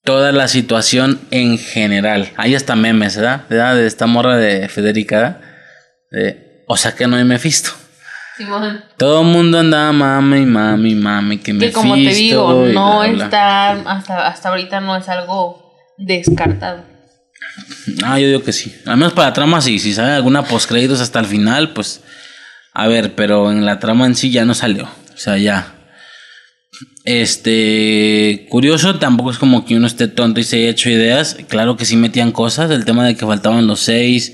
toda la situación en general. Hay hasta memes, ¿verdad? ¿verdad? De esta morra de Federica, ¿verdad? De, o sea que no hay Mephisto. Simón. Todo el mundo andaba mami, mami, mami, que Que Mephisto. como te digo, no bla, bla. está, hasta, hasta ahorita no es algo descartado. Ah, yo digo que sí. Al menos para la trama sí. Si sale alguna postcréditos hasta el final, pues. A ver, pero en la trama en sí ya no salió. O sea, ya. Este. Curioso, tampoco es como que uno esté tonto y se haya hecho ideas. Claro que sí metían cosas. El tema de que faltaban los seis.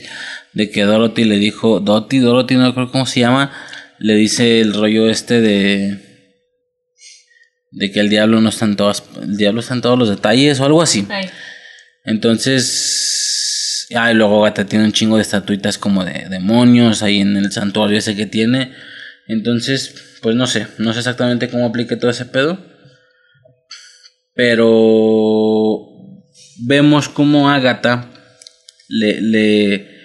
De que Dorothy le dijo. Dottie, Dorothy, no creo cómo se llama. Le dice el rollo este de. De que el diablo no está en todas. El diablo está en todos los detalles o algo así. Ay, Entonces, ah, y luego Gata tiene un chingo de estatuitas como de demonios ahí en el santuario ese que tiene. Entonces, pues no sé, no sé exactamente cómo aplique todo ese pedo. Pero vemos como Agatha le, le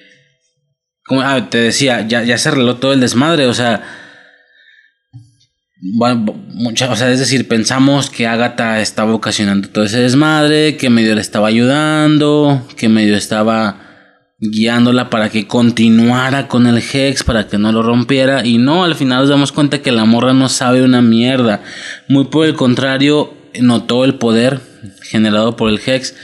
como ah, te decía, ya, ya se arregló todo el desmadre, o sea, bueno, mucha, o sea, es decir, pensamos que Agatha estaba ocasionando todo ese desmadre, que medio le estaba ayudando, que medio estaba guiándola para que continuara con el Hex, para que no lo rompiera, y no, al final nos damos cuenta que la morra no sabe una mierda, muy por el contrario, notó el poder generado por el Hex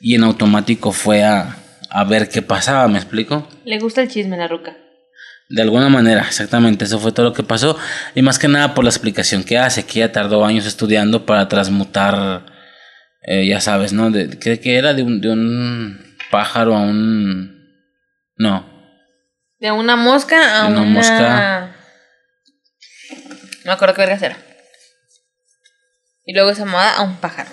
y en automático fue a, a ver qué pasaba, ¿me explico? le gusta el chisme, la ruca. De alguna manera, exactamente, eso fue todo lo que pasó. Y más que nada por la explicación que hace, que ella tardó años estudiando para transmutar, eh, ya sabes, ¿no? De, ¿qué, qué era? De un, de un pájaro a un... No, De una mosca a De una una. mosca. No me acuerdo qué verga era. Y luego esa moda a un pájaro.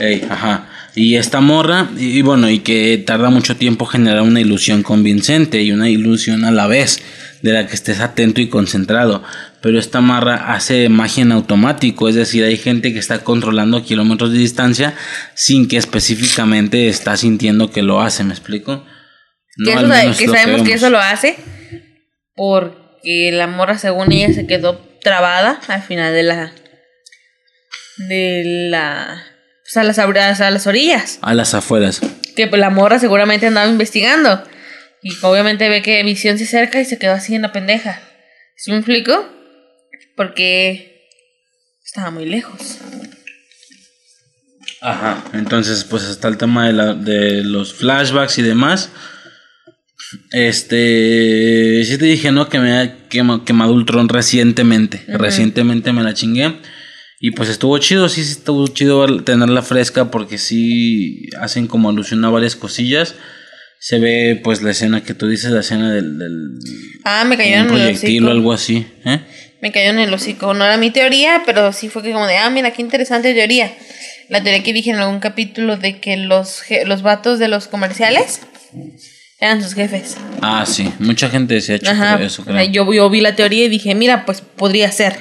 Ey, ajá. Y esta morra, y, y bueno, y que tarda mucho tiempo generar una ilusión convincente y una ilusión a la vez de la que estés atento y concentrado. Pero esta marra hace magia en automático, es decir, hay gente que está controlando kilómetros de distancia sin que específicamente está sintiendo que lo hace, ¿me explico? Que, al eso, que lo sabemos que vemos. eso lo hace porque la morra, según ella, se quedó trabada al final de la. de la. Pues a las, a las orillas. A las afueras. Que pues, la morra seguramente andaba investigando. Y obviamente ve que Visión se acerca y se quedó así en la pendeja. ¿Sí me explico? Porque estaba muy lejos. Ajá. Entonces, pues está el tema de, la- de los flashbacks y demás. Este. Sí te dije, ¿no? Que me ha quema- quemado Ultron recientemente. Recientemente me la chingué. Y pues estuvo chido, sí, sí estuvo chido tenerla fresca porque sí hacen como alusión a varias cosillas. Se ve pues la escena que tú dices, la escena del, del Ah, me cayó un en el proyectil o hocico. algo así. ¿eh? Me cayó en el hocico. No era mi teoría, pero sí fue que como de, ah, mira, qué interesante teoría. La teoría que dije en algún capítulo de que los, los vatos de los comerciales eran sus jefes. Ah, sí, mucha gente se ha hecho Ajá. eso, creo. yo, yo vi la teoría y dije, mira, pues podría ser.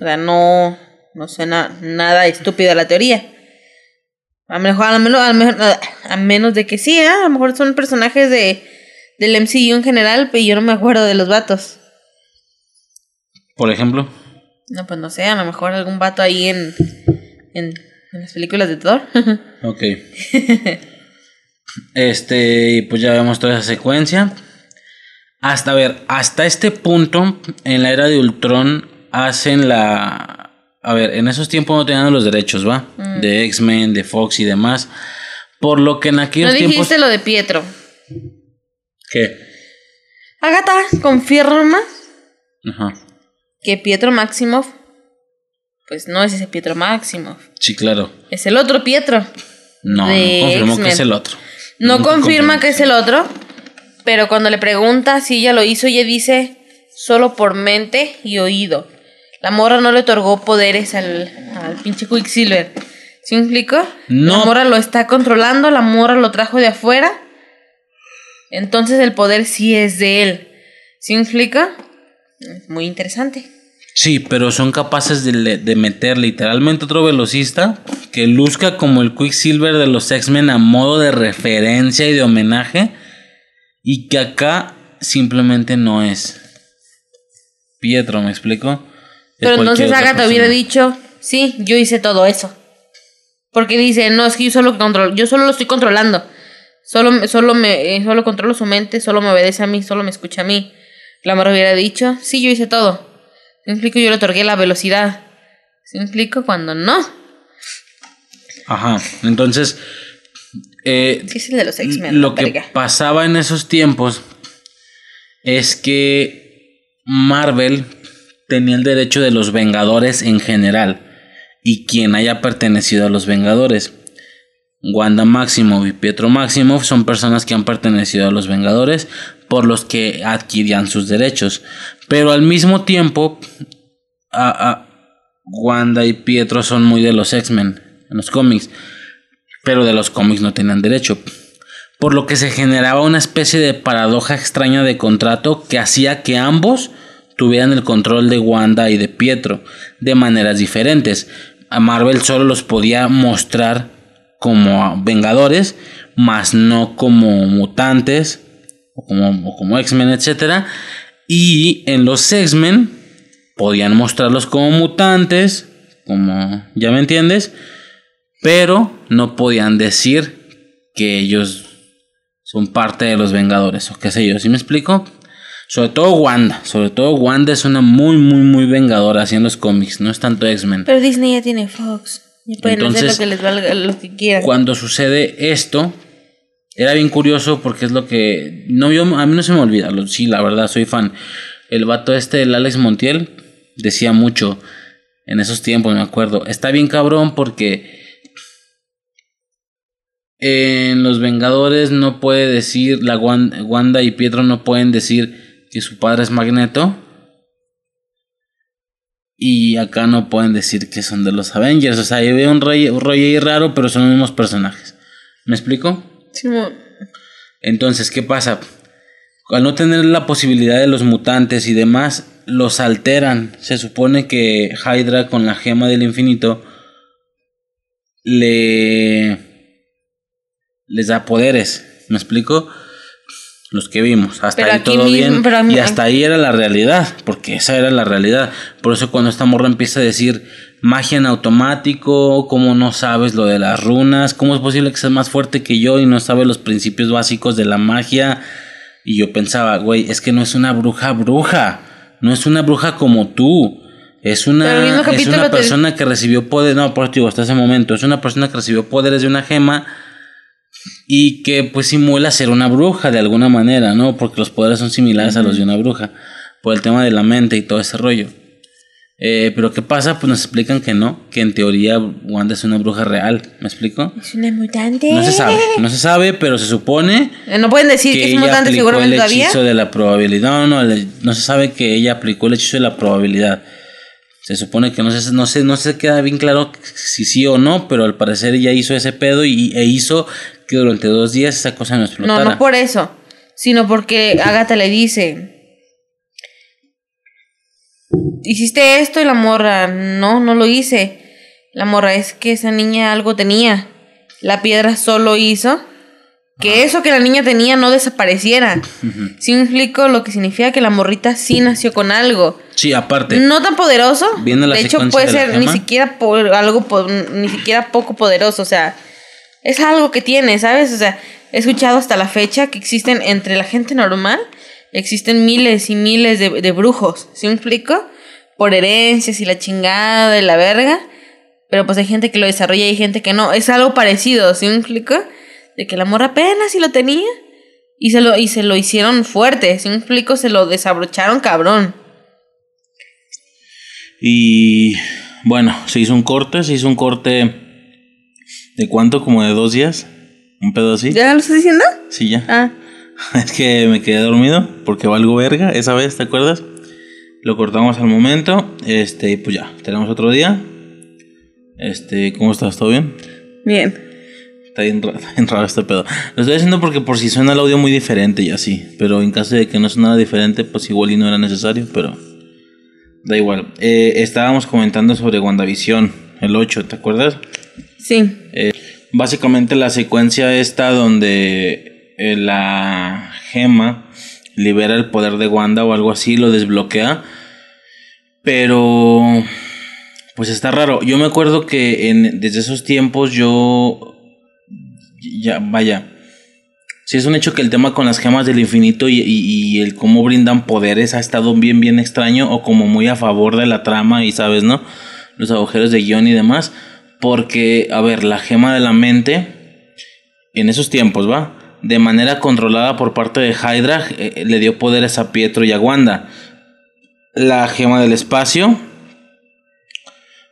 O sea, no, no suena nada estúpida la teoría. A lo mejor, a, lo menos, a, lo mejor- a menos de que sí, ¿eh? a lo mejor son personajes de, del MCU en general, pero yo no me acuerdo de los vatos. Por ejemplo. No, pues no sé, a lo mejor algún vato ahí en, en, en las películas de Thor. Ok. este, y pues ya vemos toda esa secuencia. Hasta a ver, hasta este punto, en la era de Ultron, hacen la. A ver, en esos tiempos no tenían los derechos, ¿va? De X-Men, de Fox y demás. Por lo que en no aquellos dijiste tiempos. lo de Pietro. ¿Qué? Agatha confirma Ajá. que Pietro Maximoff, pues no es ese Pietro Maximoff, Sí, claro. es el otro Pietro. No, no confirmó que es el otro. No confirma que es el otro, pero cuando le pregunta si ella lo hizo, ella dice solo por mente y oído. La morra no le otorgó poderes al, al pinche Quicksilver. ¿Sí me explico? No. La morra lo está controlando, la morra lo trajo de afuera. Entonces el poder sí es de él. ¿Sí me explico? Es muy interesante. Sí, pero son capaces de, de meter literalmente otro velocista que luzca como el Quicksilver de los X-Men a modo de referencia y de homenaje y que acá simplemente no es Pietro, ¿me explico? Pero entonces Agatha hubiera dicho, sí, yo hice todo eso. Porque dice, no, es que yo solo controlo, yo solo lo estoy controlando. Solo, solo me, eh, solo controlo su mente, solo me obedece a mí, solo me escucha a mí. La morra hubiera dicho, sí, yo hice todo. ¿Me explico? Yo le otorgué la velocidad. ¿Sí me explico? Cuando no. Ajá, entonces eh, Sí, es el de los X-Men. lo que pasaba en esos tiempos es que Marvel tenía el derecho de los Vengadores en general y quien haya pertenecido a los Vengadores. Wanda Maximoff y Pietro Maximoff son personas que han pertenecido a los Vengadores por los que adquirían sus derechos. Pero al mismo tiempo, Wanda y Pietro son muy de los X-Men en los cómics pero de los cómics no tenían derecho. Por lo que se generaba una especie de paradoja extraña de contrato que hacía que ambos tuvieran el control de Wanda y de Pietro de maneras diferentes. A Marvel solo los podía mostrar como Vengadores, más no como mutantes o como, como X-Men, etc. Y en los X-Men podían mostrarlos como mutantes, como, ¿ya me entiendes? pero no podían decir que ellos son parte de los Vengadores o qué sé yo, ¿sí me explico? Sobre todo Wanda, sobre todo Wanda es una muy, muy, muy vengadora en los cómics, no es tanto X-Men. Pero Disney ya tiene Fox. Y pueden hacer Entonces, lo que les valga, lo que quieran. Cuando sucede esto, era bien curioso porque es lo que... No, yo, a mí no se me olvida, lo- sí, la verdad, soy fan. El vato este, el Alex Montiel, decía mucho en esos tiempos, me acuerdo. Está bien cabrón porque en Los Vengadores no puede decir, la Wan- Wanda y Pietro no pueden decir que su padre es Magneto. Y acá no pueden decir que son de los Avengers. O sea, yo veo un rollo, un rollo ahí raro, pero son los mismos personajes. ¿Me explico? Simón. Entonces, ¿qué pasa? Al no tener la posibilidad de los mutantes y demás, los alteran. Se supone que Hydra con la gema del infinito le les da poderes. ¿Me explico? Los que vimos. Hasta Pero ahí todo mismo- bien. pero a mí- y hasta ahí era la realidad. Porque esa era la realidad. Por eso cuando esta morra empieza a decir magia en automático, cómo no sabes lo de las runas, cómo es posible que seas más fuerte que yo y no sabes los principios básicos de la magia. Y yo pensaba, güey, es que no es una bruja bruja. No es una bruja como tú. Es una, es una te- persona que recibió poder. No, por digo, hasta ese momento. Es una persona que recibió poderes de una gema Y que pues simula ser una bruja de alguna manera, ¿no? Porque los poderes son similares a los de una bruja. Por el tema de la mente y todo ese rollo. Eh, pero ¿qué pasa? Pues nos explican que no, que en teoría Wanda es una bruja real, ¿me explico? Es una mutante. No se sabe, no se sabe, pero se supone Eh, No pueden decir que, es ella mutante aplicó seguramente el todavía. hechizo de la probabilidad, no, no, no se sabe que ella aplicó el hechizo de la probabilidad. Se supone que no se, no se, no se queda bien claro si sí o no, pero al parecer ella hizo ese pedo y, e hizo que durante dos días esa cosa no explotara. No, no por eso, sino porque Agatha le dice, hiciste esto y la morra, no, no lo hice. La morra es que esa niña algo tenía. La piedra solo hizo que eso que la niña tenía no desapareciera. ¿Sí me explico lo que significa que la morrita sí nació con algo? Sí, aparte. No tan poderoso. Viendo la de hecho, puede de ser ni siquiera por algo ni siquiera poco poderoso. O sea, es algo que tiene, ¿sabes? O sea, he escuchado hasta la fecha que existen entre la gente normal, existen miles y miles de, de brujos. ¿Sí me explico? Por herencias y la chingada y la verga. Pero pues hay gente que lo desarrolla y hay gente que no. Es algo parecido, ¿sí me explico? De que la morra apenas sí lo tenía. Y se lo, y se lo hicieron fuerte, ¿sí me explico? Se lo desabrocharon cabrón. Y bueno, se hizo un corte, se hizo un corte de cuánto, como de dos días, un pedo así. ¿Ya lo estás diciendo? Sí, ya. Ah. Es que me quedé dormido porque valgo verga esa vez, ¿te acuerdas? Lo cortamos al momento. Este, y pues ya, tenemos otro día. Este, ¿cómo estás? ¿Todo bien? Bien. Está bien, ra- está bien raro este pedo. Lo estoy haciendo porque por si suena el audio muy diferente y así. Pero en caso de que no sonara diferente, pues igual y no era necesario, pero da igual. Eh, estábamos comentando sobre WandaVision, el 8, ¿te acuerdas? Sí. Eh, básicamente la secuencia esta donde eh, la gema libera el poder de Wanda o algo así, lo desbloquea. Pero pues está raro. Yo me acuerdo que en, desde esos tiempos yo ya vaya. Sí es un hecho que el tema con las gemas del infinito y, y- y el cómo brindan poderes ha estado bien bien extraño o como muy a favor de la trama y sabes, ¿no? Los agujeros de guion y demás. Porque, a ver, la gema de la mente, en esos tiempos, ¿va? De manera controlada por parte de Hydra, eh, le dio poderes a Pietro y a Wanda. La gema del espacio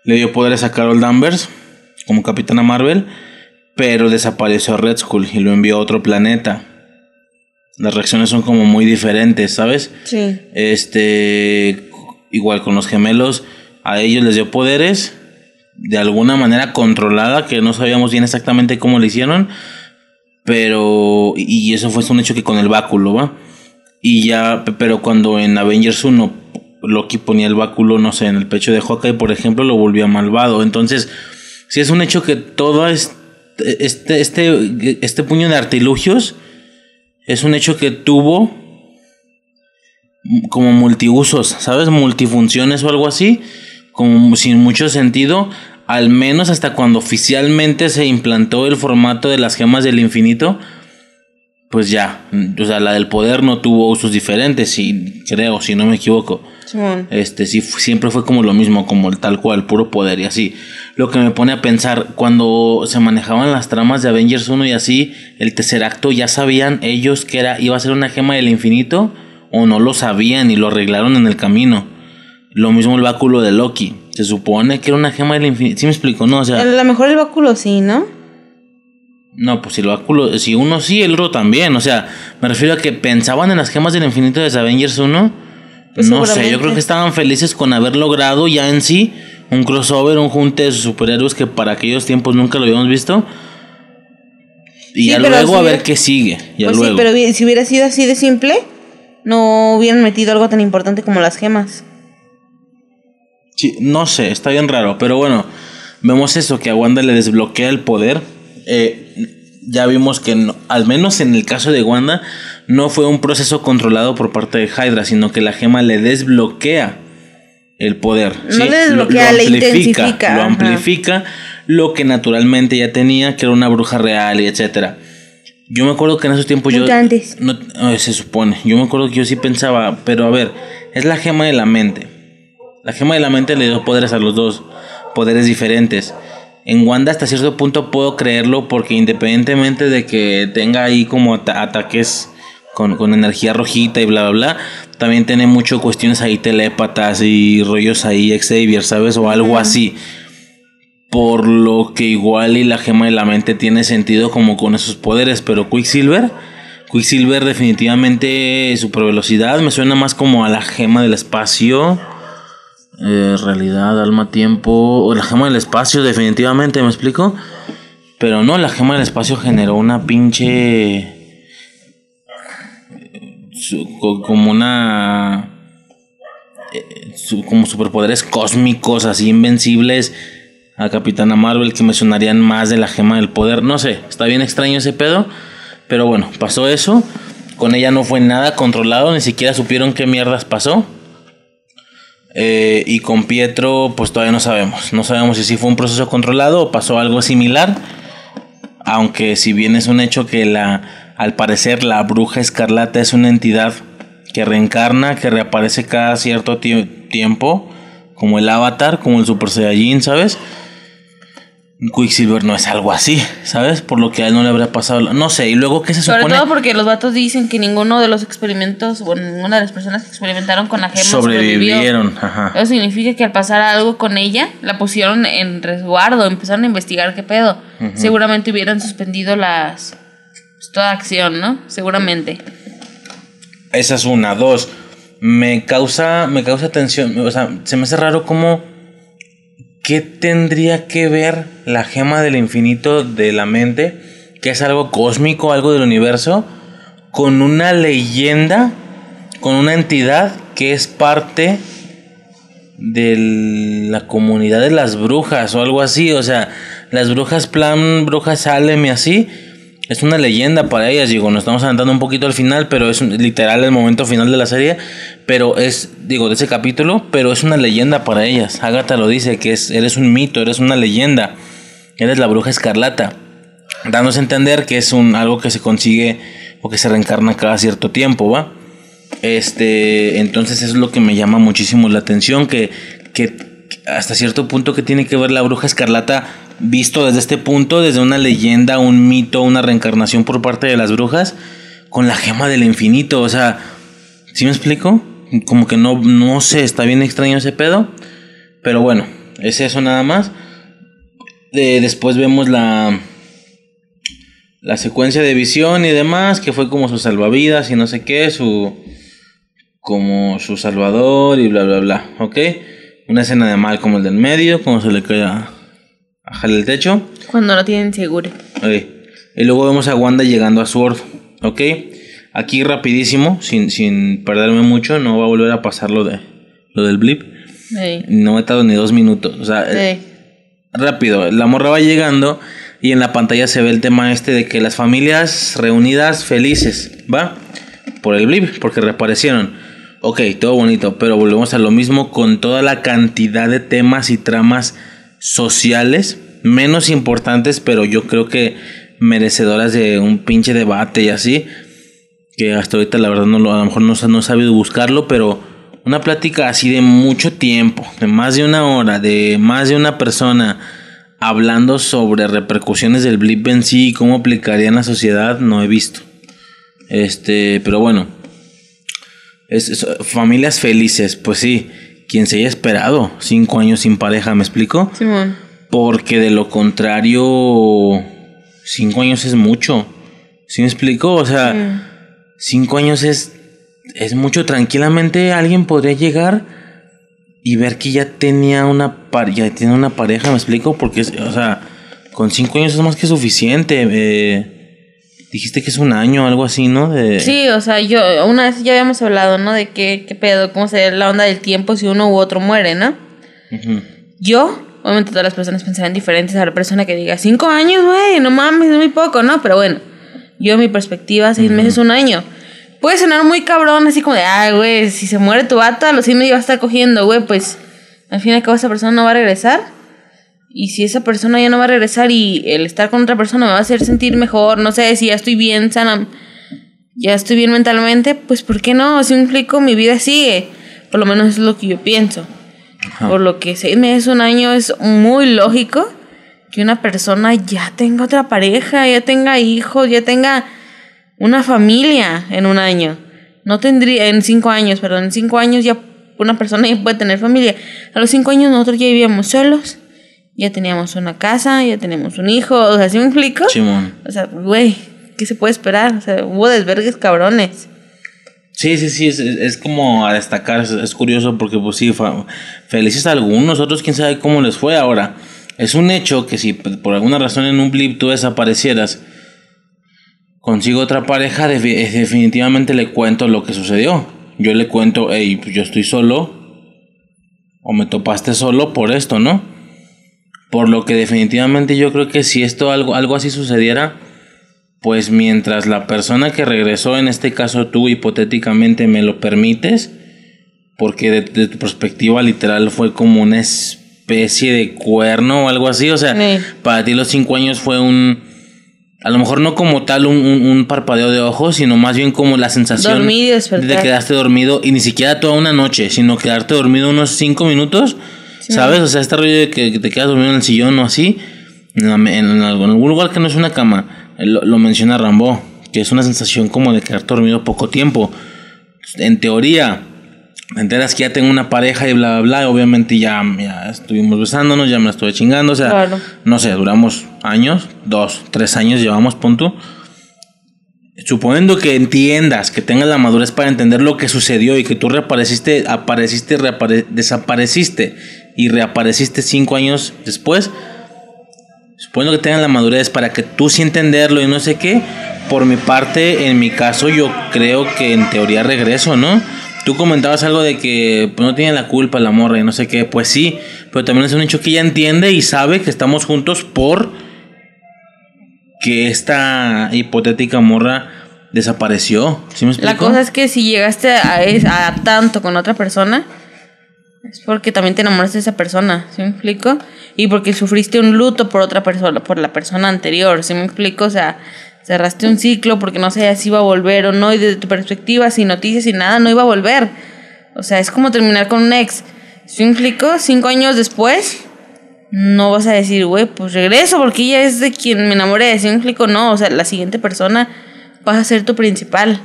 le dio poderes a Carol Danvers como Capitana Marvel, pero desapareció a Red Skull y lo envió a otro planeta. Las reacciones son como muy diferentes, ¿sabes? Sí. Este, igual con los gemelos, a ellos les dio poderes de alguna manera controlada, que no sabíamos bien exactamente cómo lo hicieron, pero, y eso fue un hecho que con el báculo, ¿va? Y ya, pe- pero cuando en Avengers 1 Loki ponía el báculo, no sé, en el pecho de Hawkeye, por ejemplo, lo volvía malvado. Entonces, sí es un hecho que todo es- este, este, este puño de artilugios es un hecho que tuvo como multiusos, ¿sabes? Multifunciones o algo así, como sin mucho sentido, al menos hasta cuando oficialmente se implantó el formato de las gemas del infinito, pues ya, o sea, la del poder no tuvo usos diferentes, si creo, si no me equivoco. Simón. Este, sí, siempre fue como lo mismo, como el tal cual, puro poder y así. Lo que me pone a pensar, cuando se manejaban las tramas de Avengers 1 y así, el tercer acto, ¿ya sabían ellos que era, iba a ser una gema del infinito? ¿O no lo sabían y lo arreglaron en el camino? Lo mismo el báculo de Loki. Se supone que era una gema del infinito. ¿Sí me explico? No, o sea, A lo mejor el báculo sí, ¿no? no, pues si el báculo, si uno sí, el otro también. O sea, me refiero a que pensaban en las gemas del infinito de Avengers 1. Pues no sé, yo creo que estaban felices con haber logrado ya en sí un crossover, un junte de superhéroes que para aquellos tiempos nunca lo habíamos visto. Y Sí, ya luego si a ver hubiera- qué sigue. Ya pues luego. sí, pero si hubiera sido así de simple, no hubieran metido algo tan importante como las gemas. No sé, está bien raro, pero bueno, vemos eso, que a Wanda le desbloquea el poder. Eh, ya vimos que no- al menos en el caso de Wanda no fue un proceso controlado por parte de Hydra, sino que la gema le desbloquea el poder. No ¿sí? le desbloquea, le intensifica, Lo ajá. amplifica lo que naturalmente ya tenía, que era una bruja real y etcétera. Yo me acuerdo que en esos tiempos yo... No, eh, se supone. Yo me acuerdo que yo sí pensaba, pero a ver, es la gema de la mente. La gema de la mente le dio poderes a los dos, poderes diferentes. En Wanda hasta cierto punto puedo creerlo porque independientemente de que tenga ahí como ataques con, con, energía rojita y bla, bla, bla, también tiene mucho cuestiones ahí telépatas y rollos ahí Xavier, ¿sabes? O algo así. Por lo que igual y la gema de la mente tiene sentido como con esos poderes, pero Quicksilver... Quicksilver definitivamente super velocidad me suena más como a la gema del espacio eh, realidad, alma, tiempo. O la gema del espacio, definitivamente, ¿me explico? Pero no, la gema del espacio generó una pinche. como una. Eh, como superpoderes cósmicos, así invencibles. A Capitana Marvel que me sonarían más de la gema del poder. No sé, está bien extraño ese pedo. Pero bueno, pasó eso. Con ella no fue nada controlado, ni siquiera supieron qué mierdas pasó. Eh, y con Pietro, pues todavía no sabemos. No sabemos si sí fue un proceso controlado o pasó algo similar. Aunque si bien es un hecho que la, al parecer la bruja escarlata es una entidad que reencarna, que reaparece cada cierto tiempo, como el avatar, como el Super Saiyajin, ¿sabes? Quicksilver no es algo así, ¿sabes? Por lo que a él no le habría pasado. No sé, y luego, ¿qué se supone? Sobre todo porque los vatos dicen que ninguno de los experimentos, o ninguna de las personas que experimentaron con la gema sobrevivieron. Ajá. Eso significa que al pasar algo con ella, la pusieron en resguardo, empezaron a investigar qué pedo. Seguramente hubieran suspendido las. Pues, toda acción, ¿no? Seguramente. Esa es una. Dos. Me causa. Me causa tensión. O sea, se me hace raro cómo ¿qué tendría que ver la gema del infinito de la mente, que es algo cósmico, algo del universo, con una leyenda, con una entidad que es parte de la comunidad de las brujas o algo así? O sea, las brujas plan, brujas Salem y así es una leyenda para ellas, digo, nos estamos adelantando un poquito al final, pero es literal el momento final de la serie, pero es, digo, de ese capítulo, pero es una leyenda para ellas. Agatha lo dice, que es, eres un mito, eres una leyenda, eres la bruja escarlata, dándose a entender que es un, algo que se consigue o que se reencarna cada cierto tiempo, ¿va? Este, entonces es lo que me llama muchísimo la atención, que, que hasta cierto punto que tiene que ver la bruja escarlata visto desde este punto, desde una leyenda, un mito, una reencarnación por parte de las brujas, con la gema del infinito. O sea, ¿sí me explico? Como que no, no sé, está bien extraño ese pedo. Pero bueno, es eso nada más. después vemos la, la secuencia de visión y demás, que fue como su salvavidas y no sé qué, su como su salvador y bla bla bla, ¿ok? Una escena de mal como el del medio, como se le cae Ajale el techo. Cuando no tienen seguro. Y luego vemos a Wanda llegando a Sword. Ok. Aquí rapidísimo, sin, sin perderme mucho, no va a volver a pasar lo, de, lo del blip. No me he tardado ni dos minutos. O sea, eh, rápido. La morra va llegando y en la pantalla se ve el tema este de que las familias reunidas felices, ¿va? Por el blip, porque reaparecieron. Ok, todo bonito, pero volvemos a lo mismo con toda la cantidad de temas y tramas sociales, menos importantes, pero yo creo que merecedoras de un pinche debate y así. Que hasta ahorita la verdad no a lo mejor no, no he sabido buscarlo, pero una plática así de mucho tiempo, de más de una hora, de más de una persona hablando sobre repercusiones del blip en sí y cómo aplicaría en la sociedad, no he visto. Este, pero bueno. Es, familias felices, pues sí quien se haya esperado cinco años sin pareja, ¿me explico? Simón. Porque de lo contrario, cinco años es mucho. ¿Sí me explico? O sea, cinco años es, es mucho. Tranquilamente alguien podría llegar y ver que ya tenía una, ya tiene una pareja, ¿me explico? Porque, o sea, con cinco años es más que suficiente. Eh, Dijiste que es un año algo así, ¿no? De... Sí, o sea, yo una vez ya habíamos hablado, ¿no? De qué, qué pedo, cómo sería la onda del tiempo si uno u otro muere, ¿no? Yo, obviamente todas las personas pensarán diferentes a la persona que diga, cinco años, güey, no mames, es muy poco, ¿no? Pero bueno, yo en mi perspectiva, seis meses, un año. Puede sonar muy cabrón, así como de, ay, güey, si se muere tu bata, a los seis meses va a estar cogiendo, güey, pues al fin y al cabo esa persona no va a regresar. Y si esa persona ya no va a regresar y el estar con otra persona me va a hacer sentir mejor, no sé, si ya estoy bien sana, ya estoy bien mentalmente, pues ¿por qué no? Si me explico, mi vida sigue. Por lo menos es lo que yo pienso. Por lo que seis meses, un año es muy lógico que una persona ya tenga otra pareja, ya tenga hijos, ya tenga una familia en un año. No tendría, en cinco años, perdón, en cinco años ya una persona ya puede tener familia. A los cinco años nosotros ya vivíamos solos, ya teníamos una casa, ya tenemos un hijo, o sea, ¿sí me explico? O sea, güey, ¿qué se puede esperar? O sea, hubo desvergues cabrones. Sí, sí, sí, es, es, como a destacar, es, curioso porque pues sí, felices a algunos, otros quién sabe cómo les fue ahora. Es un hecho que si por alguna razón en un blip tú desaparecieras, consigo otra pareja, definitivamente le cuento lo que sucedió. Yo le cuento, hey, pues yo estoy solo, o me topaste solo por esto, ¿no? Por lo que definitivamente yo creo que si esto algo, algo así sucediera, pues mientras la persona que regresó, en este caso tú hipotéticamente me lo permites, porque de, tu perspectiva literal fue como una especie de cuerno o algo así, o sea, para ti los cinco años fue un, a lo mejor no como tal un, un, parpadeo de ojos, sino más bien como la sensación de quedarte dormido y ni siquiera toda una noche, sino quedarte dormido unos cinco minutos, ¿sabes? O sea, este rollo de que, te quedas dormido en el sillón o así, en, en algún lugar que no es una cama lo, menciona Rambo, que es una sensación como de quedar dormido poco tiempo. En teoría, te enteras que ya tengo una pareja y bla, bla, bla. Obviamente ya, ya estuvimos besándonos, ya me la estuve chingando. O sea, no sé, duramos años, dos, tres años llevamos, punto. Suponiendo que entiendas, que tengas la madurez para entender lo que sucedió y que tú reapareciste, apareciste, desapareciste y reapareciste cinco años después, Supongo que tengan la madurez para que tú sí entenderlo y no sé qué. Por mi parte, en mi caso, yo creo que en teoría regreso, ¿no? Tú comentabas algo de que pues, no tiene la culpa la morra y no sé qué. Pues sí, pero también es un hecho que ella entiende y sabe que estamos juntos por que esta hipotética morra desapareció. ¿Sí me la cosa es que si llegaste a, a tanto con otra persona, es porque también te enamoraste de esa persona, ¿sí me explico? Y porque sufriste un luto por otra persona, por la persona anterior, ¿sí me explico? O sea, cerraste un ciclo porque no sabías si iba a volver o no, y desde tu perspectiva, sin noticias, sin nada, no iba a volver. O sea, es como terminar con un ex. ¿Sí me explico? Cinco años después, no vas a decir, güey, pues regreso porque ella es de quien me enamoré. ¿Sí me explico? No, o sea, la siguiente persona va a ser tu principal.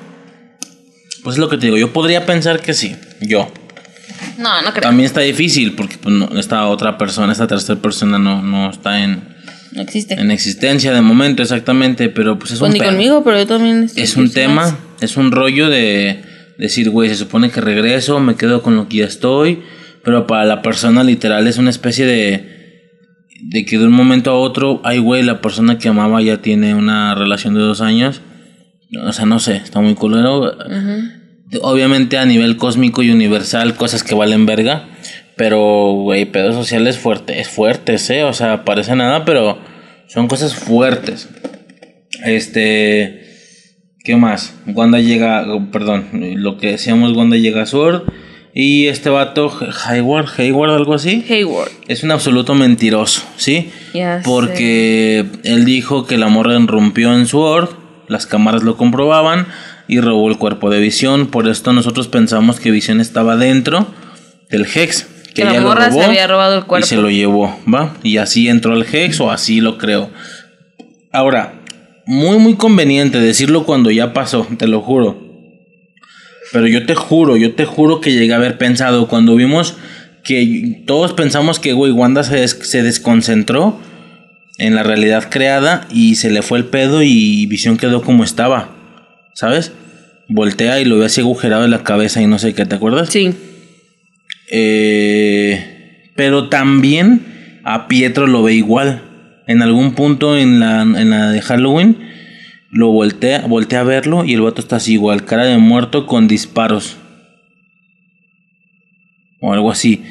Pues es lo que te digo, yo podría pensar que sí, yo. No, no creo. También está difícil porque pues, esta otra persona, esta tercera persona no, no está en... No existe. En existencia de momento, exactamente, pero pues es pues un... Ni conmigo, pero yo también... Es un tema, es un rollo de decir, güey, se supone que regreso, me quedo con lo que ya estoy, pero para la persona literal es una especie de... De que de un momento a otro, ay, güey, la persona que amaba ya tiene una relación de dos años. O sea, no sé, está muy culero. Obviamente a nivel cósmico y universal, cosas que valen verga. Pero, güey, pedos sociales fuertes, es fuertes, ¿eh? O sea, parece nada, pero son cosas fuertes. Este. ¿Qué más? Wanda llega. Perdón, lo que decíamos, Wanda llega a Sword. Y este vato, Hayward, Hayward, algo así. Hayward. Es un absoluto mentiroso, ¿sí? Porque él dijo que la morra rompió en Sword. Las cámaras lo comprobaban y robó el cuerpo de Visión. Por esto nosotros pensamos que Visión estaba dentro del Hex. Que, la morra se había robado el cuerpo. Y se lo llevó, ¿va? Y así entró al Hex o así lo creo. Ahora, muy muy conveniente decirlo cuando ya pasó, te lo juro. Pero yo te juro, yo te juro que llegué a haber pensado cuando vimos que todos pensamos que, güey, Wanda se, se desconcentró en la realidad creada y se le fue el pedo y Visión quedó como estaba. ¿Sabes? Voltea y lo ve así agujerado en la cabeza y no sé qué, ¿te acuerdas? Sí. Eh, pero también a Pietro lo ve igual. En algún punto en la, en la de Halloween lo voltea, voltea a verlo y el vato está así igual, cara de muerto con disparos. O algo así.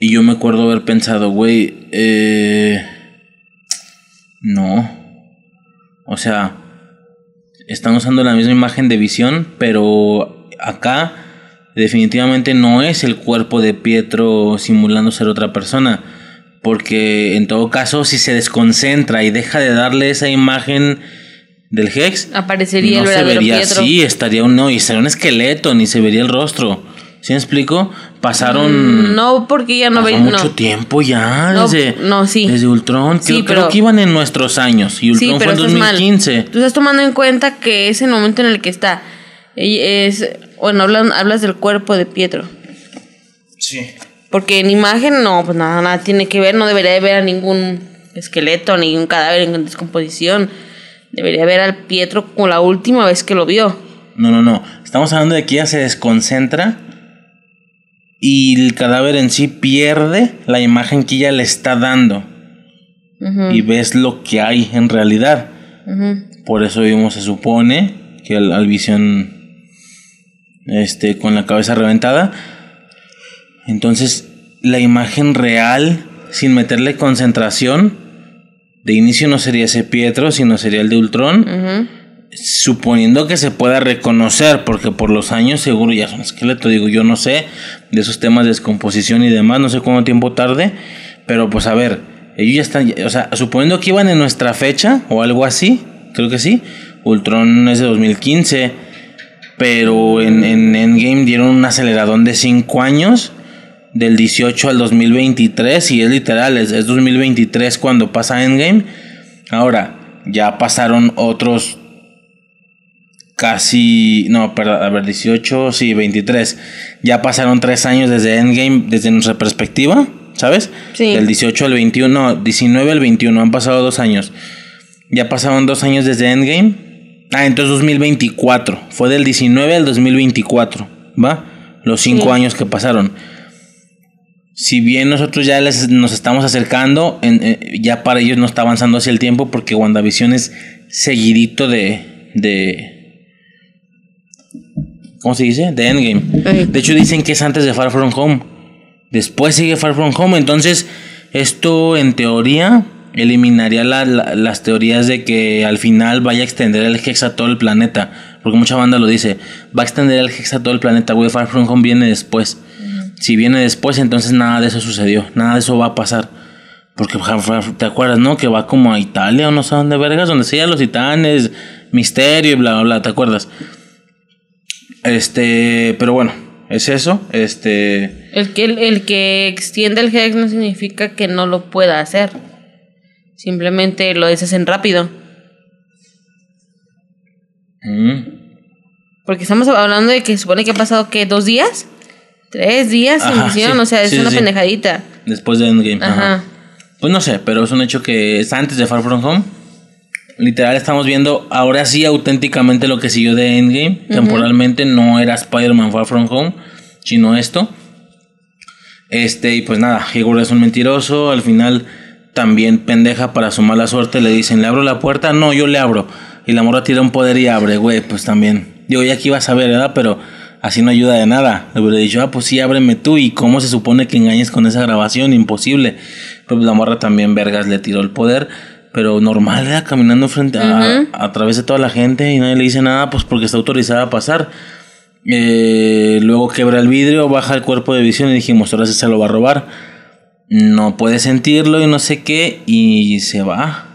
Y yo me acuerdo haber pensado, güey, eh, no. O sea, están usando la misma imagen de visión, pero acá definitivamente no es el cuerpo de Pietro simulando ser otra persona. Porque en todo caso, si se desconcentra y deja de darle esa imagen del Hex, aparecería no se vería así, estaría un no, y sería un esqueleto, ni se vería el rostro. ¿Sí me explico? Pasaron. Mm, No, porque ya no pasó veis. mucho No. tiempo ya. No, desde, no, sí. Desde Ultron. Sí, creo, pero- creo que iban en nuestros años. Y Ultron Sí, pero fue en estás mal. 2015. Tú estás tomando en cuenta que es el momento en el que está. Ella Es, bueno, hablan, hablas del cuerpo de Pietro. Sí. Porque en imagen no, pues nada, nada tiene que ver, no debería de ver a ningún esqueleto, ningún cadáver en descomposición. Debería ver al Pietro como la última vez que lo vio. No, no, no. Estamos hablando de que ella se desconcentra y el cadáver en sí pierde la imagen que ella le está dando. Y ves lo que hay en realidad. Por eso vimos, se supone, que al, al visión este, con la cabeza reventada. Entonces, la imagen real, sin meterle concentración, de inicio no sería ese Pietro, sino sería el de Ultron. Suponiendo que se pueda reconocer, porque por los años seguro ya son esqueleto, digo, yo no sé de esos temas de descomposición y demás, no sé cuánto tiempo tarde, pero pues a ver, ellos ya están, o sea, suponiendo que iban en nuestra fecha o algo así, creo que sí, Ultron es de 2015, pero en, en Endgame dieron un aceleradón de 5 años, del 18 al 2023, y es literal, es, es 2023 cuando pasa Endgame. Ahora, ya pasaron otros casi, no, perdón, a ver, 18, sí, 23. Ya pasaron 3 años desde Endgame, desde nuestra perspectiva, ¿sabes? Sí. Del 18 al 21, no, 19 al 21, han pasado 2 años. Ya pasaron 2 años desde Endgame. Ah, entonces 2024. Fue del 19 al 2024, ¿va? Los 5 Sí. años que pasaron. Si bien nosotros ya les, nos estamos acercando, en- eh, ya para ellos no está avanzando hacia el tiempo porque WandaVision es seguidito de, de... ¿Cómo se dice? De Endgame. De hecho dicen que es antes de Far From Home. Después sigue Far From Home. Entonces esto en teoría eliminaría la- la- las teorías de que al final vaya a extender el Hex a todo el planeta. Porque mucha banda lo dice. Va a extender el Hex a todo el planeta. Güey, Far From Home viene después. Si viene después, entonces nada de eso sucedió. Nada de eso va a pasar. Porque te acuerdas, ¿no? Que va como a Italia o no sé dónde vergas, donde sea los titanes, misterio y bla, bla, bla, ¿te acuerdas? Este, pero bueno, es eso. Este, El que, el que extiende el Hex no significa que no lo pueda hacer. Simplemente lo deshacen rápido. mm, Porque estamos hablando de que supone que ha pasado, ¿qué? ¿Dos días? ¿Tres días sí, o sea, es sí, una sí. pendejadita. después de Endgame. ajá. Ajá. Pues no sé, pero es un hecho que es antes de Far From Home. Literal estamos viendo ahora sí auténticamente lo que siguió de Endgame. Temporalmente no era Spider-Man Far From Home, sino esto. Este, y pues nada, Hegor es un mentiroso. Al final también pendeja para su mala suerte. Le dicen, ¿le abro la puerta? No, yo le abro. Y la morra tira un poder y abre, güey, pues también. Digo, ya aquí ibas a ver, ¿verdad? Pero así no ayuda de nada. Le hubiera dicho, ah, pues sí, ábreme tú. ¿Y cómo se supone que engañes con esa grabación? Imposible. Pero pues la morra también, vergas, le tiró el poder. Pero normal, era caminando frente a, a través de toda la gente y nadie le dice nada, pues porque está autorizada a pasar. Eh, luego quebra el vidrio, baja el cuerpo de visión y dijimos, ahora sí se lo va a robar. No puede sentirlo y no sé qué, y se va.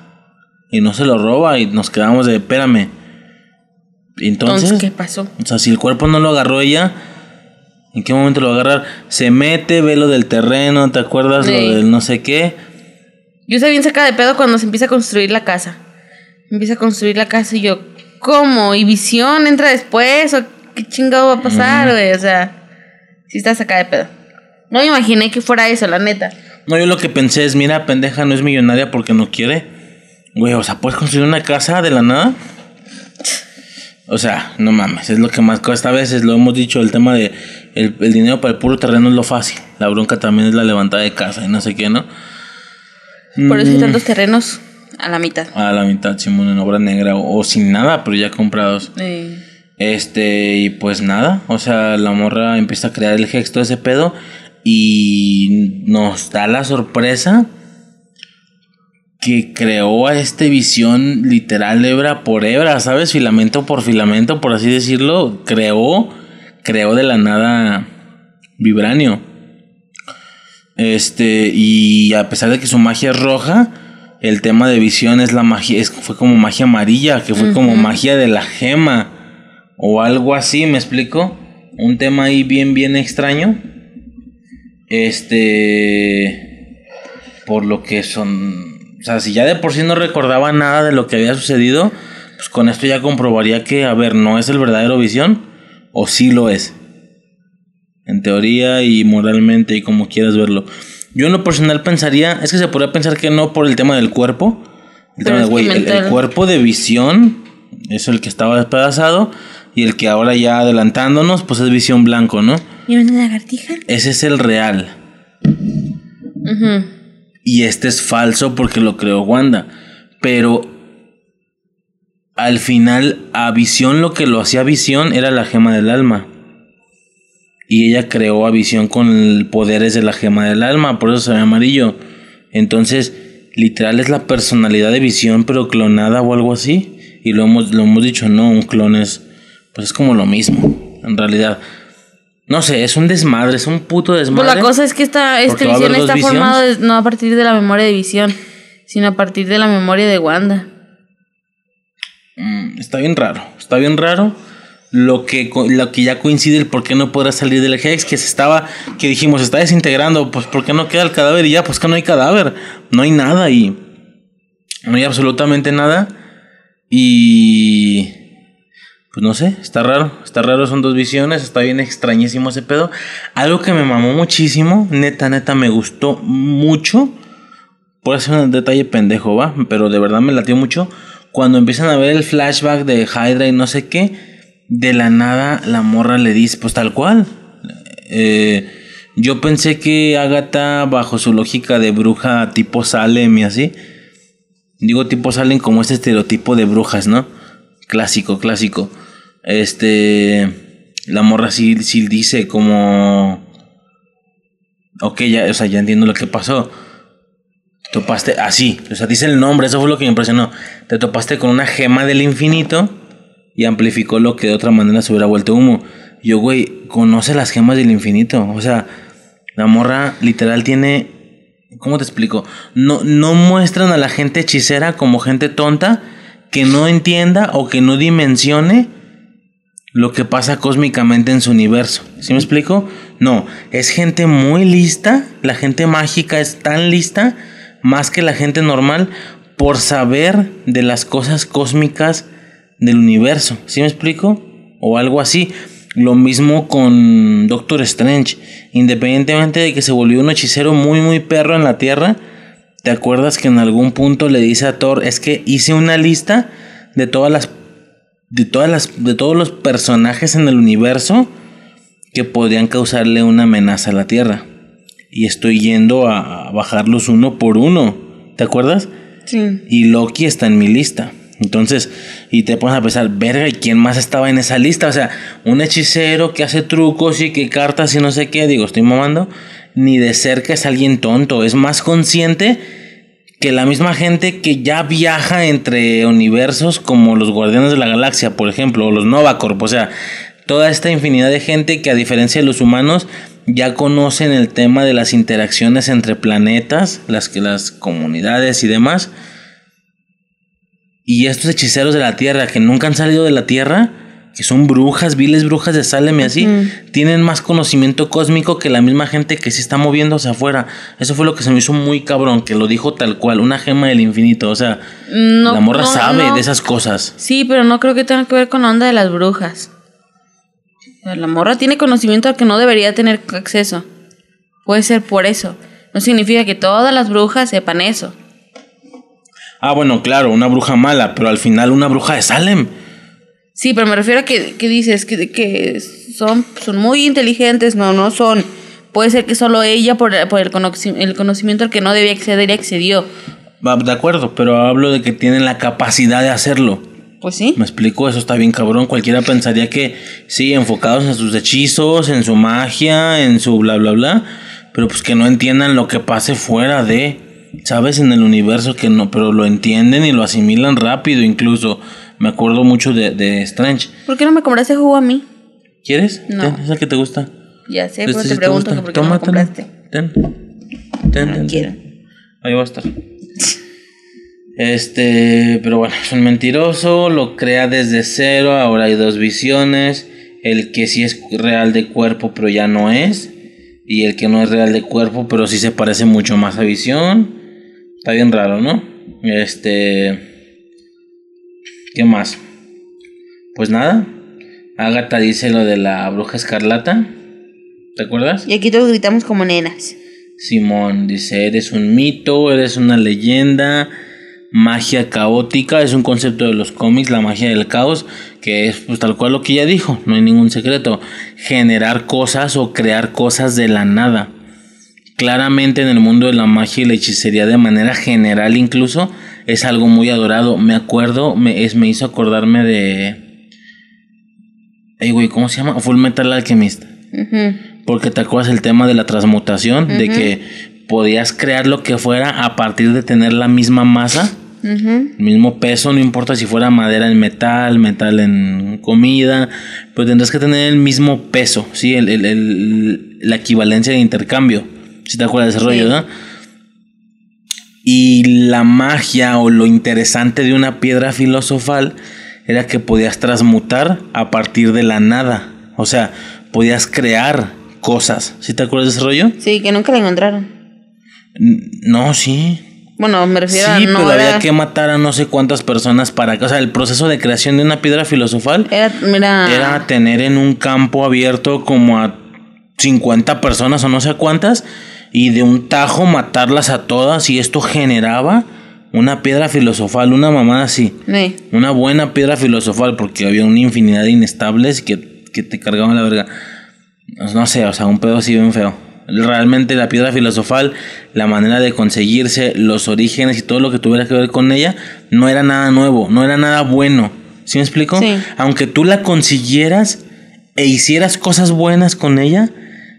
Y no se lo roba y nos quedamos de, espérame. Entonces, Entonces, ¿qué pasó? o sea, si el cuerpo no lo agarró ella, ¿en qué momento lo va a agarrar? Se mete, ve lo del terreno, ¿te acuerdas? Sí. Lo del no sé qué. Yo estaba bien sacada de pedo cuando se empieza a construir la casa. Empieza a construir la casa y yo, ¿cómo? ¿Y visión entra después? ¿O qué chingado va a pasar, güey? O sea, sí está sacada de pedo. No me imaginé que fuera eso, la neta. No, yo lo que pensé es, mira, pendeja, no es millonaria porque no quiere. Güey, o sea, ¿puedes construir una casa de la nada? O sea, no mames, es lo que más cuesta a veces, lo hemos dicho, el tema de el, el dinero para el puro terreno es lo fácil. La bronca también es la levantada de casa y no sé qué, ¿no? Por eso hay Mm. tantos terrenos a la mitad. A la mitad, Simón, en obra negra o, o sin nada, pero ya comprados. Eh, Este, y pues nada, o sea, la morra empieza a crear el gesto de ese pedo y nos da la sorpresa que creó a este visión literal hebra por hebra, ¿sabes? Filamento por filamento, por así decirlo, creó, creó de la nada vibranio. Este, y a pesar de que su magia es roja, el tema de visión es la magia, es, fue como magia amarilla, que fue como magia de la gema. O algo así, ¿me explico? un tema ahí bien, bien extraño. Este. Por lo que son. O sea, si ya de por sí no recordaba nada de lo que había sucedido, pues con esto ya comprobaría que, a ver, no es el verdadero visión, o sí lo es. En teoría y moralmente y como quieras verlo. Yo en lo personal pensaría, es que se podría pensar que no por el tema del cuerpo. El, tema de, güey, el, el cuerpo de visión es el que estaba despedazado y el que ahora ya adelantándonos, pues es visión blanco, ¿no? ¿Y una lagartija? Ese es el real. Y este es falso porque lo creó Wanda. Pero al final, a Visión lo que lo hacía Visión era la gema del alma. Y ella creó a Visión con poderes de la gema del alma, por eso se ve amarillo. Entonces, literal es la personalidad de Visión, pero clonada o algo así. Y lo hemos, lo hemos dicho, no, un clon es, pues es como lo mismo, en realidad. No sé, es un desmadre, es un puto desmadre. Pues la cosa es que esta, visión está formado no a partir de la memoria de visión, sino a partir de la memoria de Wanda. Mm, está bien raro, está bien raro. Lo que, lo que ya coincide el por qué no podrá salir del Hex, que se estaba, que dijimos, está desintegrando, pues ¿por qué no queda el cadáver? Y ya, pues que no hay cadáver, no hay nada y no hay absolutamente nada. Y pues no sé, está raro, está raro, son dos visiones, está bien extrañísimo ese pedo. Algo que me mamó muchísimo, neta, neta, me gustó mucho. Puede ser un detalle pendejo, va, pero de verdad me latió mucho. Cuando empiezan a ver el flashback de Hydra y no sé qué, de la nada la morra le dice, pues tal cual. Eh, yo pensé que Agatha, bajo su lógica de bruja tipo Salem y así, digo tipo Salem como este estereotipo de brujas, ¿no? Clásico, clásico. Este, la morra sí, sí dice como, ok, ya, o sea, ya entiendo lo que pasó. Topaste, así, o sea, dice el nombre, eso fue lo que me impresionó. Te topaste con una gema del infinito y amplificó lo que de otra manera se hubiera vuelto humo. Yo, güey, conoce las gemas del infinito. O sea, la morra literal tiene. ¿Cómo te explico? No, no muestran a la gente hechicera como gente tonta que no entienda o que no dimensione lo que pasa cósmicamente en su universo. ¿Sí me explico? No, es gente muy lista. La gente mágica es tan lista, más que la gente normal, por saber de las cosas cósmicas del universo. ¿Sí me explico? O algo así. Lo mismo con Doctor Strange. Independientemente de que se volvió un hechicero muy, muy perro en la Tierra, ¿te acuerdas que en algún punto le dice a Thor, es que hice una lista de todas las de todas las de todos los personajes en el universo que podrían causarle una amenaza a la Tierra? Y estoy yendo a bajarlos uno por uno. ¿Te acuerdas? Sí. Y Loki está en mi lista. Entonces, y te pones a pensar, verga, ¿y quién más estaba en esa lista? O sea, un hechicero que hace trucos y que cartas y no sé qué, digo, estoy mamando, ni de cerca es alguien tonto, es más consciente que la misma gente que ya viaja entre universos como los Guardianes de la Galaxia, por ejemplo, o los Novacorp, o sea, toda esta infinidad de gente que a diferencia de los humanos ya conocen el tema de las interacciones entre planetas, las que las comunidades y demás y estos hechiceros de la tierra que nunca han salido de la tierra, que son brujas, viles brujas de Salem y así, tienen más conocimiento cósmico que la misma gente que se está moviendo hacia afuera. Eso fue lo que se me hizo muy cabrón, que lo dijo tal cual, una gema del infinito. O sea, la morra sabe de esas cosas. Sí, pero no creo que tenga que ver con la onda de las brujas. La morra tiene conocimiento al que no debería tener acceso. Puede ser por eso. No significa que todas las brujas sepan eso. Ah, bueno, claro, una bruja mala, pero al final una bruja de Salem. Sí, pero me refiero a que, dices que, que son, son muy inteligentes, no, no son. Puede ser que solo ella, por, por el, el conocimiento al que no debía acceder, accedió. Va, de acuerdo, pero hablo de que tienen la capacidad de hacerlo. Pues sí. Me explico, eso está bien cabrón. Cualquiera pensaría que sí, enfocados en sus hechizos, en su magia, en su bla, bla, bla. Pero pues que no entiendan lo que pase fuera de sabes en el universo que no, pero lo entienden y lo asimilan rápido incluso. Me acuerdo mucho de, de Strange. ¿Por qué no me compraste jugo a mí? ¿Quieres? No. ¿Es el que te gusta? Ya sé, pero te pregunto por qué no me compraste. Ten. Ten, no quiero. Ahí va a estar. Este, pero bueno, es un mentiroso, lo crea desde cero, ahora hay dos visiones. el que sí es real de cuerpo pero ya no es, y el que no es real de cuerpo pero sí se parece mucho más a Visión. Está bien raro, ¿no? Este... ¿Qué más? Pues nada. Agatha dice lo de la bruja escarlata. ¿Te acuerdas? Y aquí todos gritamos como nenas. Simón dice, eres un mito, eres una leyenda, magia caótica, es un concepto de los cómics, la magia del caos, que es pues tal cual lo que ella dijo, no hay ningún secreto, generar cosas o crear cosas de la nada. Claramente en el mundo de la magia y la hechicería de manera general incluso es algo muy adorado. Me acuerdo, me, es, me hizo acordarme de... Ay, güey, ¿cómo se llama? Full Metal Alchemist. Porque te acuerdas el tema de la transmutación, de que podías crear lo que fuera a partir de tener la misma masa, el mismo peso, no importa si fuera madera en metal, metal en comida, pues tendrás que tener el mismo peso, ¿sí? El, el, la equivalencia de intercambio, si te acuerdas de ese rollo, ¿no? Y la magia o lo interesante de una piedra filosofal era que podías transmutar a partir de la nada. O sea, podías crear cosas. ¿Sí te acuerdas de ese rollo? Sí, que nunca la encontraron. No, sí. Bueno, me refiero a. Sí, pero había que matar a no sé cuántas personas para que. O sea, el proceso de creación de una piedra filosofal era, era tener en un campo abierto como a 50 personas o no sé cuántas y de un tajo matarlas a todas y esto generaba una piedra filosofal, una mamada así. Una buena piedra filosofal porque había una infinidad de inestables que, que te cargaban la verga. Pues no sé, o sea, un pedo así bien feo. Realmente la piedra filosofal, la manera de conseguirse, los orígenes y todo lo que tuviera que ver con ella, no era nada nuevo, no era nada bueno. ¿Sí me explico? Aunque tú la consiguieras e hicieras cosas buenas con ella,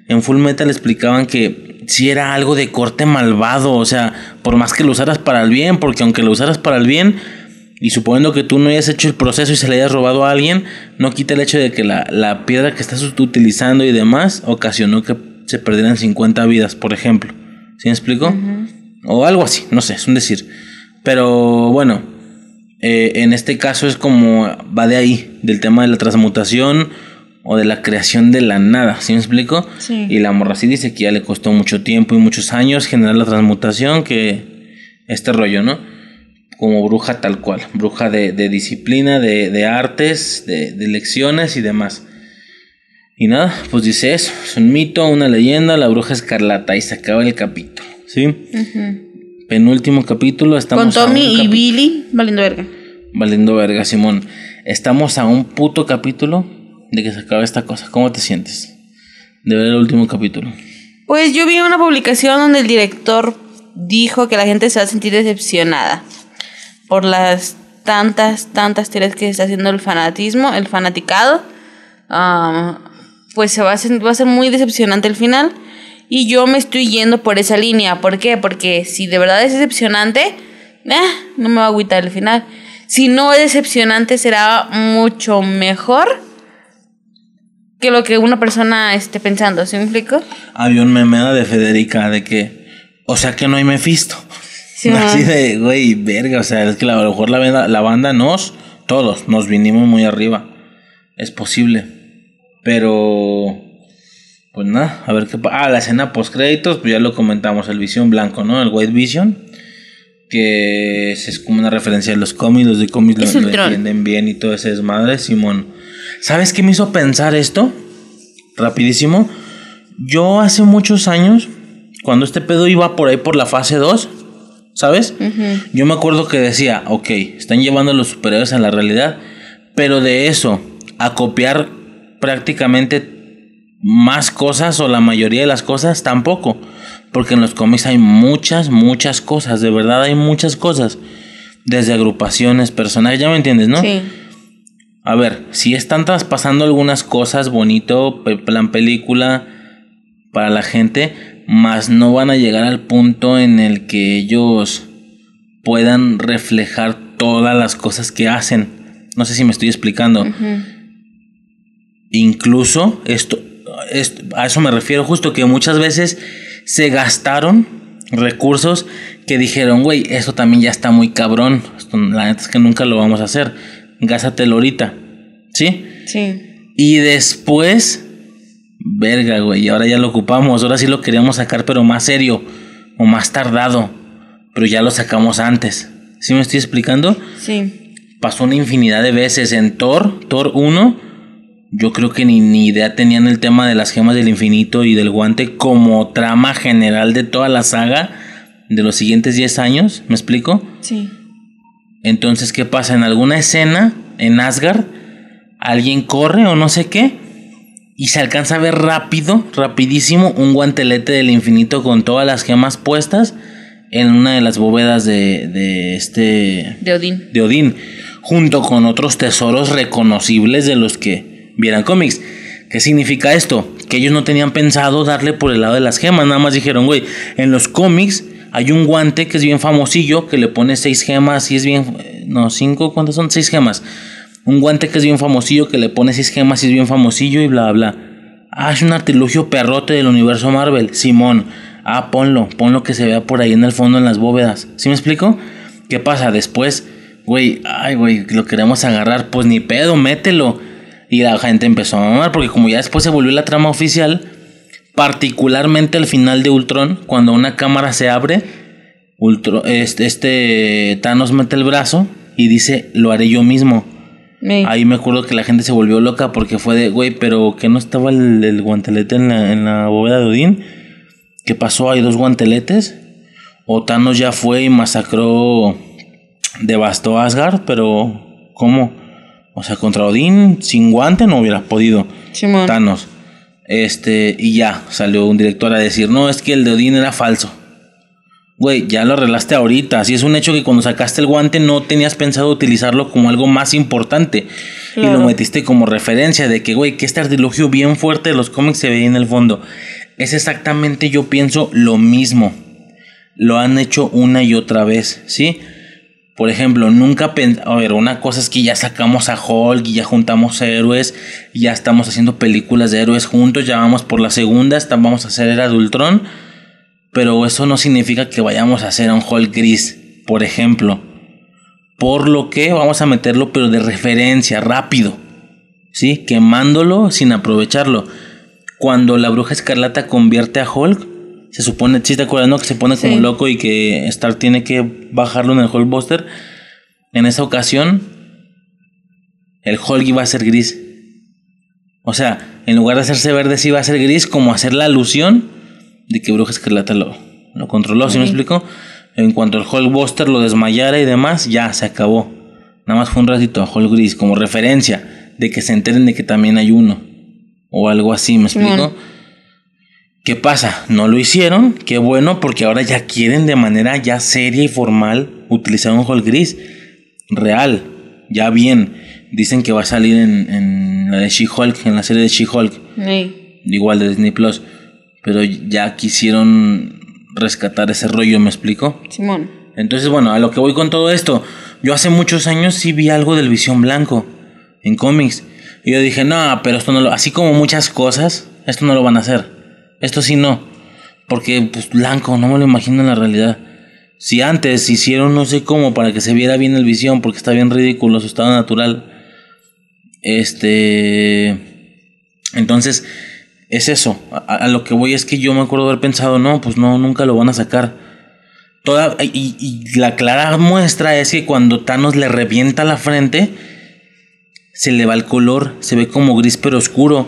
en Full Metal explicaban que si era algo de corte malvado, o sea, por más que lo usaras para el bien, porque aunque lo usaras para el bien, y suponiendo que tú no hayas hecho el proceso y se le hayas robado a alguien, no quita el hecho de que la, piedra que estás utilizando y demás ocasionó que se perdieran 50 vidas, por ejemplo. ¿Sí me explico? O algo así, no sé, es un decir. Pero bueno, eh, en este caso es como va de ahí, del tema de la transmutación o de la creación de la nada, ¿sí me explico? Sí. Y la morra sí dice que ya le costó mucho tiempo y muchos años generar la transmutación, que este rollo, ¿no? Como bruja tal cual, bruja de, disciplina, de, artes, de, lecciones y demás. Y nada, pues dice eso, es un mito, una leyenda, la bruja escarlata y se acaba el capítulo, ¿sí? Penúltimo capítulo, estamos... Con Tommy y Billy, valiendo verga. Valiendo verga, Simón. Estamos a un puto capítulo de que se acabe esta cosa. ¿Cómo te sientes de ver el último capítulo? Pues yo vi una publicación donde el director dijo que la gente se va a sentir decepcionada por las tantas, tantas teorías que está haciendo el fanatismo, el fanaticado. pues se va a, ser, va a ser muy decepcionante el final. Y yo me estoy yendo por esa línea. ¿Por qué? Porque si de verdad es decepcionante, eh, no me va a agüitar el final. Si no es decepcionante, será mucho mejor que lo que una persona esté pensando, ¿sí me explico? Había un meme de Federica de que, o sea que no hay Mephisto. Así de, güey, verga, o sea, es que a lo mejor la banda, la banda nos, todos, nos vinimos muy arriba. Es posible. Pero, pues nada, a ver qué pasa. Ah, la escena post créditos, pues ya lo comentamos, el Visión Blanco, ¿no? El White Vision. Que es como una referencia de los cómics, los de cómics lo, lo entienden bien y todo ese desmadre, Simón. ¿Sabes qué me hizo pensar esto? Rapidísimo. Yo hace muchos años, cuando este pedo iba por ahí por la fase 2, ¿sabes? Yo me acuerdo que decía, ok, están llevando a los superhéroes a la realidad, pero de eso, a copiar prácticamente más cosas o la mayoría de las cosas, tampoco. Porque en los cómics hay muchas, muchas cosas, de verdad hay muchas cosas. Desde agrupaciones, personajes, ya me entiendes, ¿no? Sí. A ver, si están traspasando algunas cosas bonito, plan película para la gente, más no van a llegar al punto en el que ellos puedan reflejar todas las cosas que hacen. No sé si me estoy explicando. Incluso esto, a eso me refiero justo que muchas veces se gastaron recursos que dijeron, güey, eso también ya está muy cabrón. la neta es que nunca lo vamos a hacer gásatelo ahorita. ¿Sí? Sí. Y después, verga, güey, ahora ya lo ocupamos, ahora sí lo queríamos sacar, pero más serio o más tardado, pero ya lo sacamos antes. ¿Sí me estoy explicando? Sí. Pasó una infinidad de veces en Thor, Thor 1. Yo creo que ni, ni idea tenían el tema de las gemas del infinito y del guante como trama general de toda la saga de los siguientes 10 años. ¿Me explico? Sí. Entonces, ¿qué pasa? En alguna escena en Asgard, alguien corre o no sé qué, y se alcanza a ver rápido, rapidísimo, un guantelete del infinito con todas las gemas puestas en una de las bóvedas de, de este... De Odín. De Odín, junto con otros tesoros reconocibles de los que vieran cómics. ¿Qué significa esto? Que ellos no tenían pensado darle por el lado de las gemas, nada más dijeron, güey, en los cómics hay un guante que es bien famosillo, que le pone seis gemas y es bien... No, cinco, ¿cuántas son? Seis gemas. Un guante que es bien famosillo, que le pone seis gemas y es bien famosillo y bla, bla. Ah, es un artilugio perrote del universo Marvel. Simón. Ah, ponlo, ponlo que se vea por ahí en el fondo en las bóvedas. ¿Sí me explico? ¿Qué pasa? Después, güey, ay, güey, lo queremos agarrar. Pues ni pedo, mételo. Y la gente empezó a mamar, porque como ya después se volvió la trama oficial, particularmente al final de Ultron, cuando una cámara se abre, este, este Thanos mete el brazo y dice, lo haré yo mismo. Ahí me acuerdo que la gente se volvió loca porque fue de, güey, pero que no estaba el, guantelete en la, en la, bóveda de Odín. ¿Qué pasó? Hay dos guanteletes. O Thanos ya fue y masacró, devastó Asgard, pero ¿cómo? O sea, contra Odín, sin guante no hubiera podido. Thanos. Este, y ya salió un director a decir, no, es que el de Odín era falso. Güey, ya lo arreglaste ahorita. Así es un hecho que cuando sacaste el guante no tenías pensado utilizarlo como algo más importante. Y lo metiste como referencia de que, güey, que este artilugio bien fuerte de los cómics se veía en el fondo. Es exactamente, yo pienso, lo mismo. Lo han hecho una y otra vez, ¿sí? Por ejemplo, nunca A ver, una cosa es que ya sacamos a Hulk y ya juntamos héroes. ya estamos haciendo películas de héroes juntos. Ya vamos por la segunda. vamos a hacer Era de Ultron pero eso no significa que vayamos a hacer un Hulk gris, por ejemplo. Por lo que vamos a meterlo, pero de referencia, rápido. ¿Sí? Quemándolo sin aprovecharlo. Cuando la bruja escarlata convierte a Hulk, se supone, si te acuerdas, Que se pone como loco y que Star tiene que bajarlo en el Hulkbuster. En esa ocasión, el Hulk iba a ser gris. O sea, en lugar de hacerse verde, sí iba a ser gris, como hacer la alusión de que Bruja Escarlata lo, lo controló, ¿sí me explico? En cuanto el Hulkbuster lo desmayara y demás, ya se acabó. Nada más fue un ratito a Hulk Gris como referencia de que se enteren de que también hay uno. O algo así, ¿me explico? ¿Qué pasa? No lo hicieron, qué bueno, porque ahora ya quieren de manera ya seria y formal utilizar un Hulk Gris. Real, ya bien. Dicen que va a salir en, la de She-Hulk, en la serie de She-Hulk. Igual de Disney Plus pero ya quisieron rescatar ese rollo, ¿me explico? Simón. Entonces, bueno, a lo que voy con todo esto, yo hace muchos años sí vi algo del Visión Blanco en cómics. Y yo dije, no, pero esto no lo, así como muchas cosas, esto no lo van a hacer. Esto sí no. Porque, pues, blanco, no me lo imagino en la realidad. Si antes hicieron no sé cómo para que se viera bien el visión, porque está bien ridículo su estado natural. Este. Entonces, es eso. A, lo que voy es que yo me acuerdo haber pensado, no, pues no, nunca lo van a sacar. Toda, y, y, la clara muestra es que cuando Thanos le revienta la frente, se le va el color, se ve como gris pero oscuro.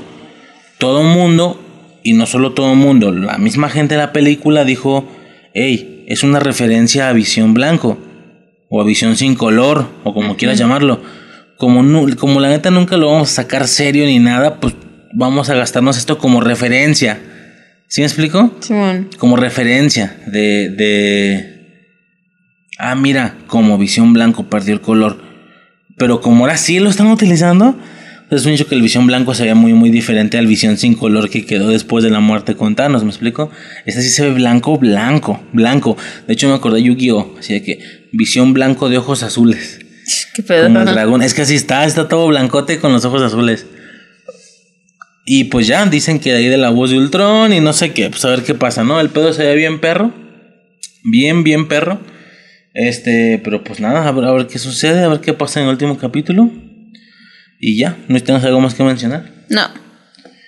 Todo mundo, y no solo todo el mundo, la misma gente de la película dijo, hey, es una referencia a Visión Blanco, o a Visión sin color, o como quieras llamarlo. Como, como la neta nunca lo vamos a sacar serio ni nada, pues vamos a gastarnos esto como referencia. ¿Sí me explico? Simón. Como referencia de, de... Ah, mira, como visión blanco perdió el color. Pero como ahora sí lo están utilizando, es un hecho que el visión blanco se veía muy, muy diferente al visión sin color que quedó después de la muerte con Thanos, ¿me explico? Este sí se ve blanco, blanco, blanco. De hecho, me acordé de Yu-Gi-Oh! Así que visión blanco de ojos azules. Qué pedo. Como el dragón. Es que así está, está todo blancote con los ojos azules. Y pues ya, dicen que de ahí de la voz de Ultron y no sé qué, pues a ver qué pasa, ¿no? El pedo se ve bien perro. Bien, bien perro. Este, pero pues nada, a ver, qué sucede, a ver qué pasa en el último capítulo. Y ya, no tenemos algo más que mencionar. No.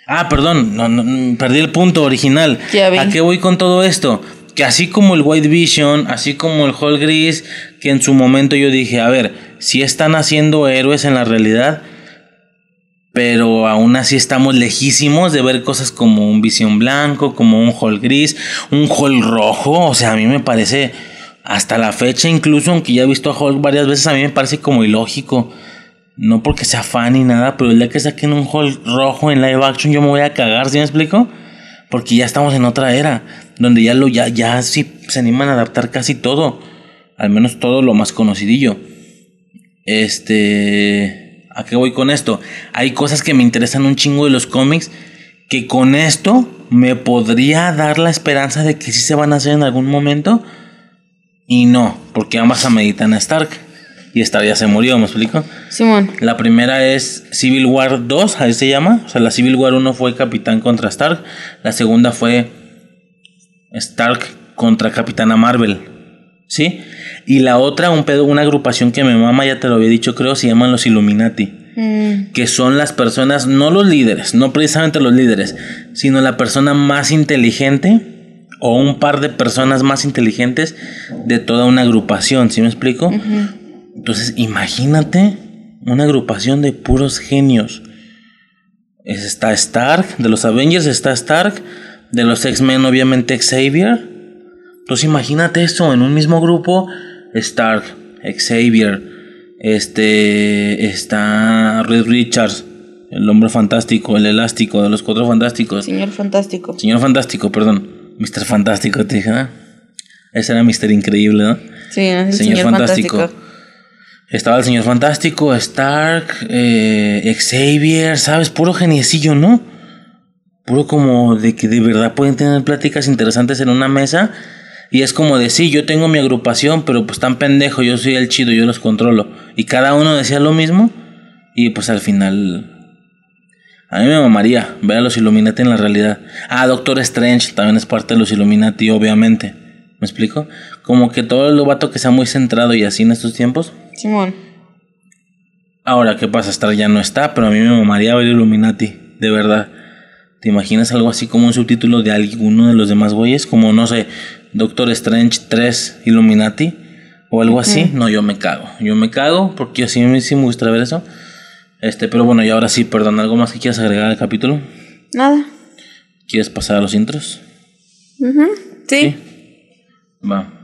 Ah, perdón, no, no, perdí el punto original. Ya. ¿A qué voy con todo esto? Que así como el White Vision, así como el Hall Gris, que en su momento yo dije, a ver, si están haciendo héroes en la realidad, pero aún así estamos lejísimos de ver cosas como un Visión Blanco, como un Hall Gris, un Hall Rojo, o sea, a mí me parece, hasta la fecha incluso, aunque ya he visto a Hulk varias veces, a mí me parece como ilógico. No porque sea fan ni nada, pero el día que saquen un Hulk rojo en live action yo me voy a cagar, ¿sí me explico? Porque ya estamos en otra era, donde ya lo ya ya sí se animan a adaptar casi todo, al menos todo lo más conocidillo. Este, ¿a qué voy con esto? Hay cosas que me interesan un chingo de los cómics que con esto me podría dar la esperanza de que sí se van a hacer en algún momento y no, porque ambas ameritan a Stark y Stark ya se murió, ¿me explico? Simón. La primera es Civil War 2, ahí se llama. O sea, la Civil War 1 fue Capitán contra Stark. La segunda fue Stark contra Capitana Marvel. ¿Sí? Y la otra, un pedo, una agrupación que mi mamá ya te lo había dicho, creo, se llaman los Illuminati. Mm, Que son las personas, no los líderes, no precisamente los líderes, sino la persona más inteligente o un par de personas más inteligentes de toda una agrupación. ¿Sí me explico? Entonces, imagínate una agrupación de puros genios. Es- Está Stark, de los Avengers está Stark, de los X-Men obviamente Xavier. Entonces imagínate eso en un mismo grupo, Stark, Xavier, este está Reed Richards, el hombre fantástico, el elástico de los cuatro fantásticos. señor fantástico. Señor fantástico, perdón. Mr. Fantástico, te dije, ¿ah? Ese era Mr. Increíble, ¿no? Sí, el Señor, señor, Fantástico. fantástico. Estaba el Señor Fantástico, Stark, eh, Xavier, ¿sabes? Puro geniecillo, ¿no? Puro como de que de verdad pueden tener pláticas interesantes en una mesa. Y es como de, sí, yo tengo mi agrupación, pero pues tan pendejo, yo soy el chido, yo los controlo. Y cada uno decía lo mismo. Y pues al final... A mí me mamaría ver a los Illuminati en la realidad. Ah, Doctor Strange también es parte de los Illuminati, obviamente. ¿Me explico? Como que todo el vato que sea muy centrado y así en estos tiempos. Simón. Ahora, ¿qué pasa? Star ya no está, pero a mí me mamaría ver Illuminati, de verdad. ¿Te imaginas algo así como un subtítulo de alguno de los demás güeyes? Como, no sé, Doctor Strange 3 Illuminati o algo así. No, yo me cago. Yo me cago porque así me, sí me gustaría ver eso. Este, pero bueno, y ahora sí, perdón, ¿algo más que quieras agregar al capítulo? Nada. ¿Quieres pasar a los intros? Ujú. Sí. Va.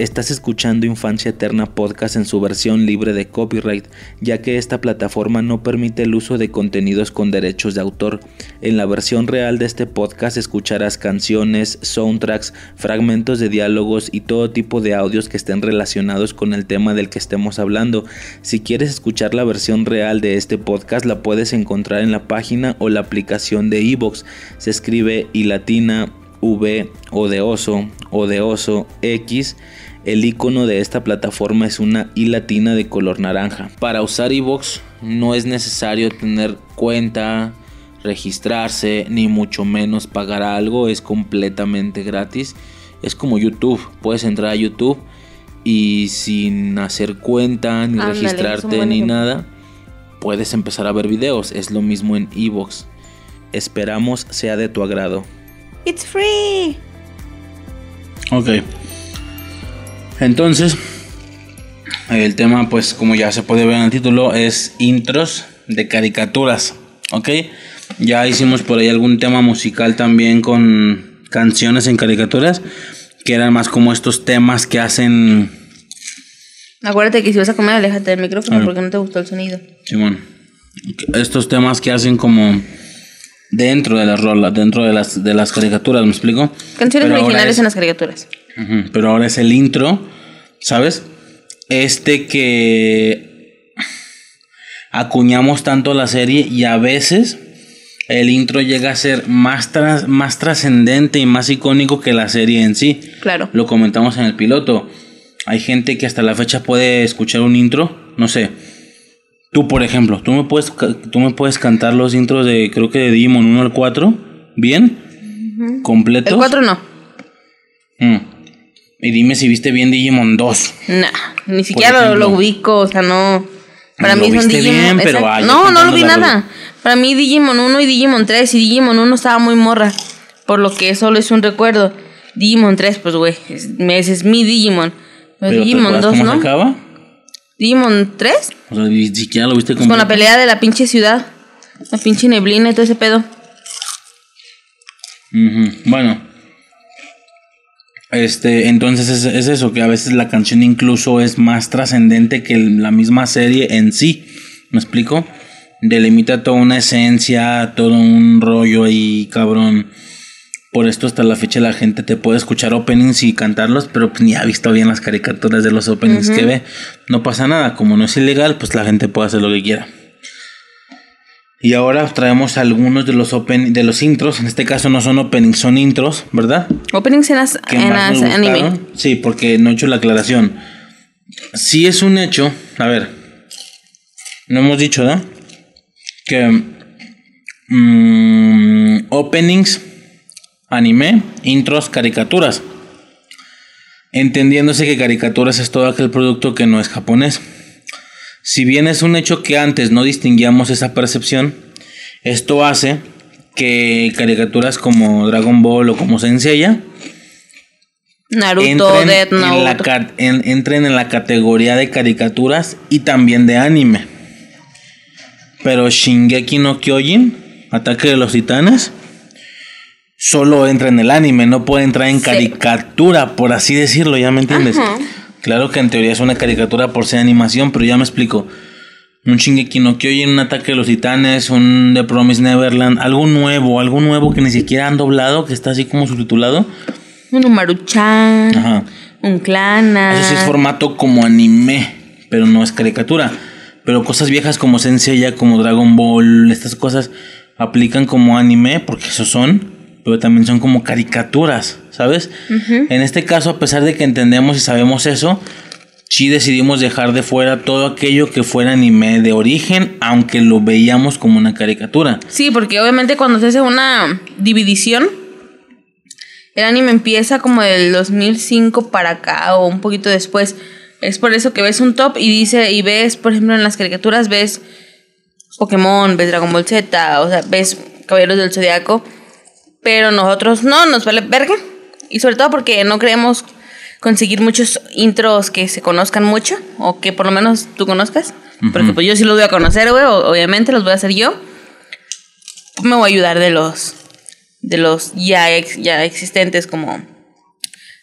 Estás escuchando Infancia Eterna Podcast en su versión libre de copyright, ya que esta plataforma no permite el uso de contenidos con derechos de autor. En la versión real de este podcast escucharás canciones, soundtracks, fragmentos de diálogos y todo tipo de audios que estén relacionados con el tema del que estemos hablando. Si quieres escuchar la versión real de este podcast la puedes encontrar en la página o la aplicación de iVoox. Se escribe y latina V o de oso o de oso X. El icono de esta plataforma es una I latina de color naranja. Para usar iVoox no es necesario tener cuenta, registrarse, ni mucho menos pagar algo. Es completamente gratis. Es como YouTube. Puedes entrar a YouTube y sin hacer cuenta, ni registrarte, ni ejemplo. nada, puedes empezar a ver videos. Es lo mismo en iVoox. Esperamos sea de tu agrado. It's free. Ok. Entonces, el tema, pues como ya se puede ver en el título, es intros de caricaturas. Ok. Ya hicimos por ahí algún tema musical también con canciones en caricaturas, que eran más como estos temas que hacen... Acuérdate que si vas a comer, aléjate del micrófono porque no te gustó el sonido. Simón. Estos temas que hacen como dentro de las rolas, dentro de las, de las caricaturas, ¿me explico? Canciones Pero originales es- en las caricaturas. Pero ahora es el intro, ¿sabes? Este que acuñamos tanto la serie y a veces el intro llega a ser más, tras- más trascendente y más icónico que la serie en sí. Claro. Lo comentamos en el piloto. Hay gente que hasta la fecha puede escuchar un intro, no sé. Tú, por ejemplo, tú me puedes, tú me puedes cantar los intros de, creo que de Digimon 1 al 4, ¿bien? ¿Completos? El 4 no. Mm. Y dime si viste bien Digimon 2. Nah, ni siquiera lo, ejemplo. lo ubico, o sea, no. Para mí son viste Digimon. bien, pero, ay, no, no lo vi nada. rola. Para mí Digimon 1 y Digimon 3 y Digimon 1 estaba muy morra. Por lo que solo es un recuerdo. Digimon 3, pues güey, es, ese es mi Digimon. Pero Pero ¿te Digimon acuerdas 2, cómo ¿no? se acaba? Digimon 3, O sea, ni siquiera lo viste con la pelea de la pinche ciudad. La pinche neblina y todo ese pedo. Ujú, Bueno. Este, entonces es, es eso, que a veces la canción incluso es más trascendente que la misma serie en sí. ¿Me explico? Delimita toda una esencia, todo un rollo ahí, cabrón. Por esto hasta la fecha la gente te puede escuchar openings y cantarlos, pero pues ni ha visto bien las caricaturas de los openings que ve. No pasa nada, como no es ilegal, pues la gente puede hacer lo que quiera. Y ahora traemos algunos de los open, de los intros. En este caso no son openings, son intros, ¿verdad? Openings en, as- Que en más as- nos anime. Sí, porque no he hecho la aclaración. Sí es un hecho. A ver. No hemos dicho, ¿no? Que mm, openings, anime, intros, caricaturas. Entendiéndose que caricaturas es todo aquel producto que no es japonés. Si bien es un hecho que antes no distinguíamos esa percepción, esto hace que caricaturas como Dragon Ball o como Senseiya Naruto, Death en la, Note. en- entren en la categoría de caricaturas y también de anime. Pero Shingeki no Kyojin, Ataque de los Titanes, solo entra en el anime, no puede entrar en Sí. caricatura, por así decirlo, ¿ya me entiendes? Claro que en teoría es una caricatura por ser animación, pero ya me explico. Un Shingeki no Kyojin, un Ataque de los Titanes, un The Promised Neverland, algo nuevo, algo nuevo que ni siquiera han doblado, que está así como subtitulado. Un Umaru-chan. Ajá. Un Clana. Eso sí es formato como anime, pero no es caricatura. Pero cosas viejas como Senseiya, como Dragon Ball, estas cosas aplican como anime, porque eso son, pero también son como caricaturas, ¿sabes? En este caso, a pesar de que entendemos y sabemos eso, sí decidimos dejar de fuera todo aquello que fuera anime de origen, aunque lo veíamos como una caricatura. Sí, porque obviamente cuando se hace una dividición, el anime empieza como del 2005 para acá o un poquito después. Es por eso que ves un top y dice y ves, por ejemplo, en las caricaturas ves Pokémon, ves Dragon Ball Z, o sea, ves Caballeros del Zodiaco, pero nosotros no, nos vale verga. Y sobre todo porque no creemos conseguir muchos intros que se conozcan mucho o que por lo menos tú conozcas. Porque pues yo sí los voy a conocer, güey, obviamente los voy a hacer yo me voy a ayudar de los de los ya ex- ya existentes como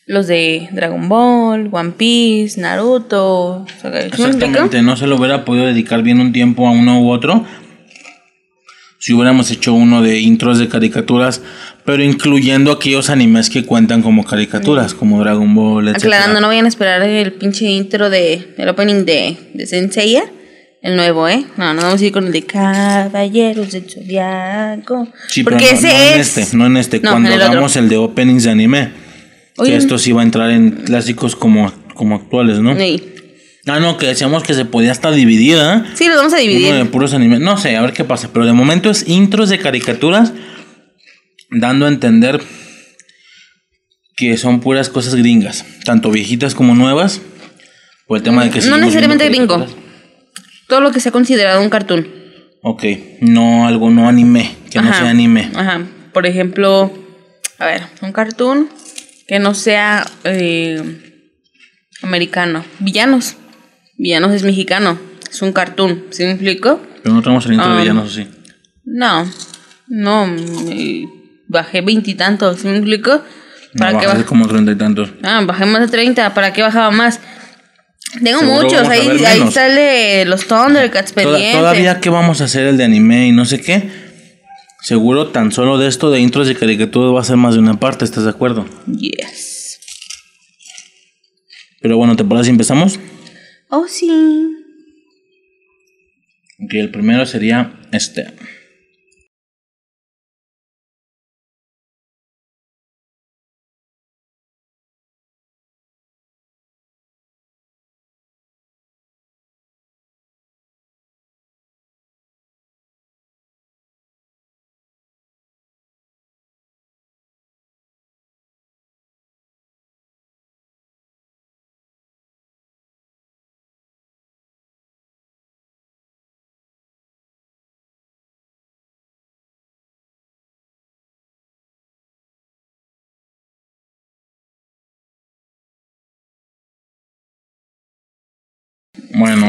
los de Dragon Ball, One Piece, Naruto. Exactamente, no se lo hubiera podido dedicar bien un tiempo a uno u otro. Si hubiéramos hecho uno de intros de caricaturas, pero incluyendo aquellos animes que cuentan como caricaturas, como Dragon Ball, etc. Aclarando, no vayan a esperar el pinche intro de el opening de, de Senseiya, el nuevo, ¿eh? No, no vamos a ir con el de Caballeros del Zodiaco. Sí, pero porque no, ese no en es este, no en este, No, cuando en el otro. hagamos el de openings de anime. Oye. Que esto sí va a entrar en clásicos como, como actuales, ¿no? Sí. Ah, no, que decíamos que se podía estar dividida, ¿eh? Sí, los vamos a dividir. Uno de puros animes. No sé, a ver qué pasa. Pero de momento es intros de caricaturas. Dando a entender que son puras cosas gringas. Tanto viejitas como nuevas. Por el tema de que no necesariamente gringo. Todo lo que sea considerado un cartoon. Ok. No algo no anime. Que no sea anime. Ajá. Por ejemplo, a ver, un cartoon que no sea eh, americano. Villanos. Villanos es mexicano. Es un cartoon. ¿Sí me explico? Pero no tenemos el intro de villanos así. No. No. bajé veintitantos. ¿Sí me explico? No, ¿Para qué bajas bajé? como treinta y tantos. Ah, bajé más de 30. ¿Para qué bajaba más? Tengo Seguro muchos. Ahí, ahí sale los Thundercats pendientes. todavía que vamos a hacer el de anime y no sé qué. Seguro tan solo de esto de intros de caricatura va a ser más de una parte, ¿estás de acuerdo? Yes. Pero bueno, ¿te parece si empezamos? Oh, sí. Ok, el primero sería este.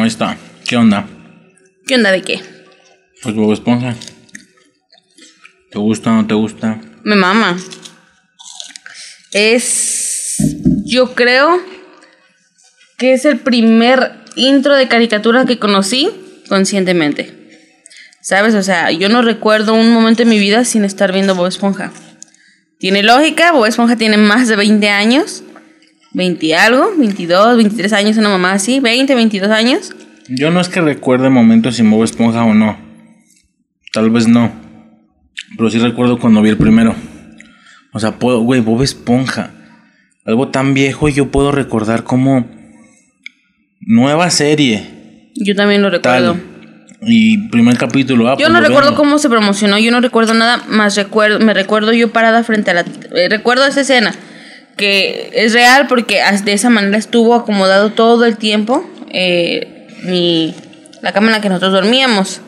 Está. ¿Qué onda? ¿Qué onda de qué? Pues Bob Esponja. ¿Te gusta o no te gusta? Me mama. Es. Yo creo que es el primer intro de caricatura que conocí conscientemente. ¿Sabes? O sea, yo no recuerdo un momento en mi vida sin estar viendo Bob Esponja. Tiene lógica, Bob Esponja tiene más de 20 años. 20 y algo, 22, 23 años, una mamá así, 20, 22 años. Yo no es que recuerde momentos sin Bob Esponja o no. Tal vez no. Pero sí recuerdo cuando vi el primero. O sea, puedo, güey, Bob Esponja. Algo tan viejo y yo puedo recordar como nueva serie. Yo también lo recuerdo. Tal. Y primer capítulo. ah, Yo pues no recuerdo cómo se promocionó, yo no recuerdo nada, más recuerdo, me recuerdo yo parada frente a la... eh, recuerdo esa escena, que es real porque de esa manera estuvo acomodado todo el tiempo eh, mi, la cama en la que nosotros dormíamos.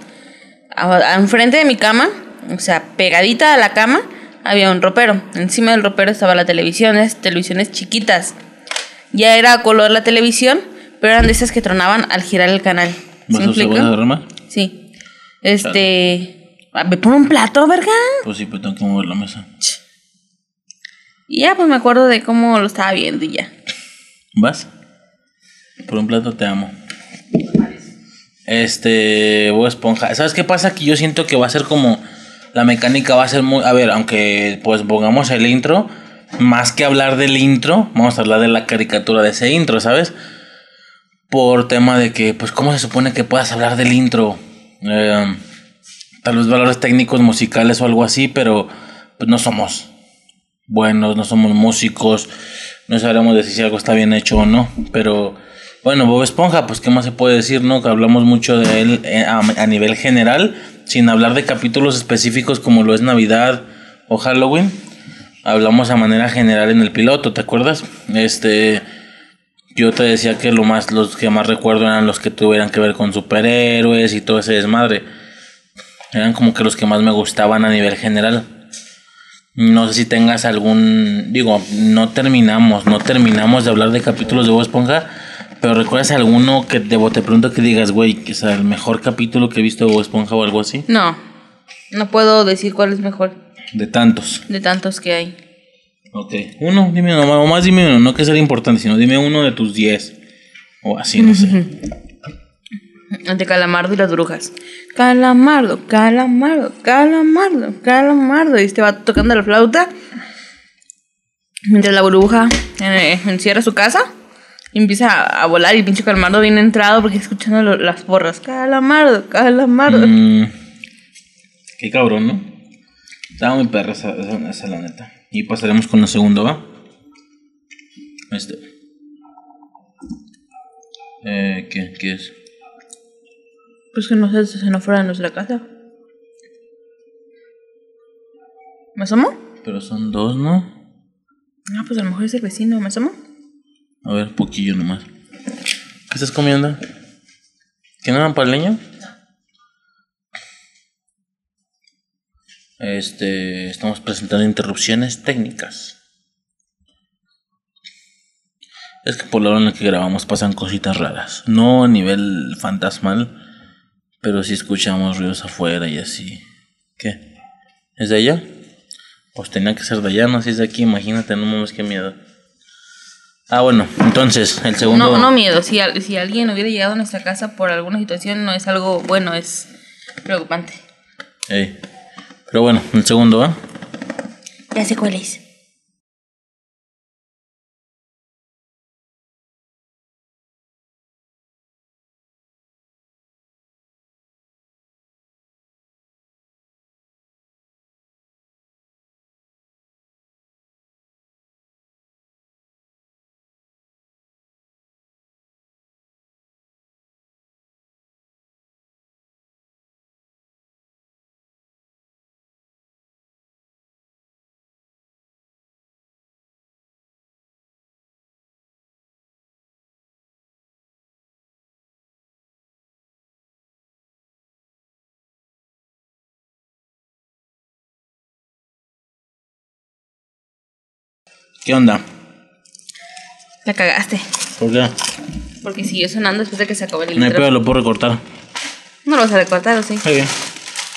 Enfrente de mi cama, o sea, pegadita a la cama, había un ropero. Encima del ropero estaba la televisión, esas televisiones chiquitas. Ya era a color la televisión, pero eran de esas que tronaban al girar el canal. ¿Sí ¿Vas a rama? Sí. Este. ah, Me pone un plato, verga. Pues sí, pero tengo que mover la mesa. Y ya, pues me acuerdo de cómo lo estaba viendo y ya. ¿Vas? Por un plato te amo. Este, Bob Esponja. ¿Sabes qué pasa? Que yo siento que va a ser como. La mecánica va a ser muy. A ver, aunque pues pongamos el intro. Más que hablar del intro, vamos a hablar de la caricatura de ese intro, ¿sabes? Por tema de que, pues, ¿cómo se supone que puedas hablar del intro? Eh, tal vez valores técnicos musicales o algo así, pero pues no somos buenos, no somos músicos, no sabremos decir si algo está bien hecho o no, pero bueno, Bob Esponja, pues qué más se puede decir, ¿no? Que hablamos mucho de él eh, a, a nivel general, sin hablar de capítulos específicos como lo es Navidad o Halloween. Hablamos a manera general en el piloto, ¿te acuerdas? Este yo te decía que lo más los que más recuerdo eran los que tuvieran que ver con superhéroes y todo ese desmadre. Eran como que los que más me gustaban a nivel general. No sé si tengas algún. Digo, no terminamos, no terminamos de hablar de capítulos de Bob Esponja. Pero recuerdas alguno que te, te pregunto que digas, güey, que es el mejor capítulo que he visto de Bob Esponja o algo así. No. No puedo decir cuál es mejor De tantos. de tantos que hay. Ok. Uno, dime uno, o más dime uno, no que sea importante, sino dime uno de tus 10. O así, no sé. Ante Calamardo y las brujas. Calamardo, calamardo, calamardo, calamardo. Y este va tocando la flauta. Mientras la burbuja eh, encierra su casa. Y empieza a, a volar y el pinche calamardo viene entrado porque está escuchando lo- las porras. Calamardo, calamardo. Mm, qué cabrón, ¿no? Estaba muy perra esa, esa, esa, la neta. Y pasaremos con el segundo, ¿va? Este. Eh, ¿qué? ¿Qué es? Pues que no se estacionó fuera de nuestra casa. ¿Me asomo? Pero son dos, ¿no? Ah, pues a lo mejor es el vecino. ¿Me asomo? A ver, poquillo nomás. ¿Qué estás comiendo? ¿Qué nada para el niño? Este, estamos presentando interrupciones técnicas. Es que por la hora en la que grabamos pasan cositas raras. No a nivel fantasmal, pero sí escuchamos ruidos afuera y así. ¿Qué? ¿Es de allá? Pues tenía que ser de allá, no si es de aquí, imagínate, no mames qué miedo. Ah, bueno, entonces, el segundo. No, no miedo. Si, al- si alguien hubiera llegado a nuestra casa por alguna situación, no es algo bueno, es preocupante. Ey. Pero bueno, el segundo, ¿va? Ya sé cuál es. ¿Qué onda? La cagaste. ¿Por qué? Porque siguió sonando después de que se acabó el No hay pedo, lo puedo recortar. No lo vas a recortar, ¿o sí? Está bien.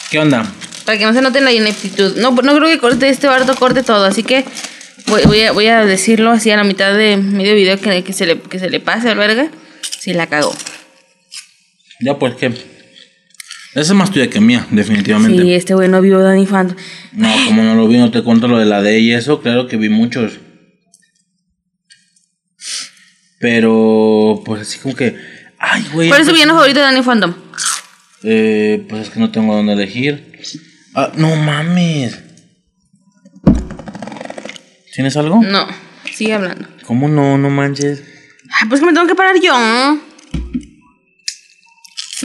¿Qué onda? Para que no se note la ineptitud. No, no creo que corte este barto corte todo, así que voy, voy a, voy a decirlo así a la mitad de medio video que, que, se, le, que se le pase al verga. Si la cagó. Ya pues, ¿qué? Esa es más tuya que mía, definitivamente. Sí, este güey no vio Danny Phantom. No, como no lo vi, no te cuento lo de la D y eso, claro que vi muchos. Pero, pues así como que. Ay, güey. ¿Cuál es tu pues, villano favorito de Danny Phantom? Eh, pues es que no tengo dónde elegir. Ah, no mames. ¿Tienes algo? No, sigue hablando. ¿Cómo no? No manches. Ah, pues que me tengo que parar yo.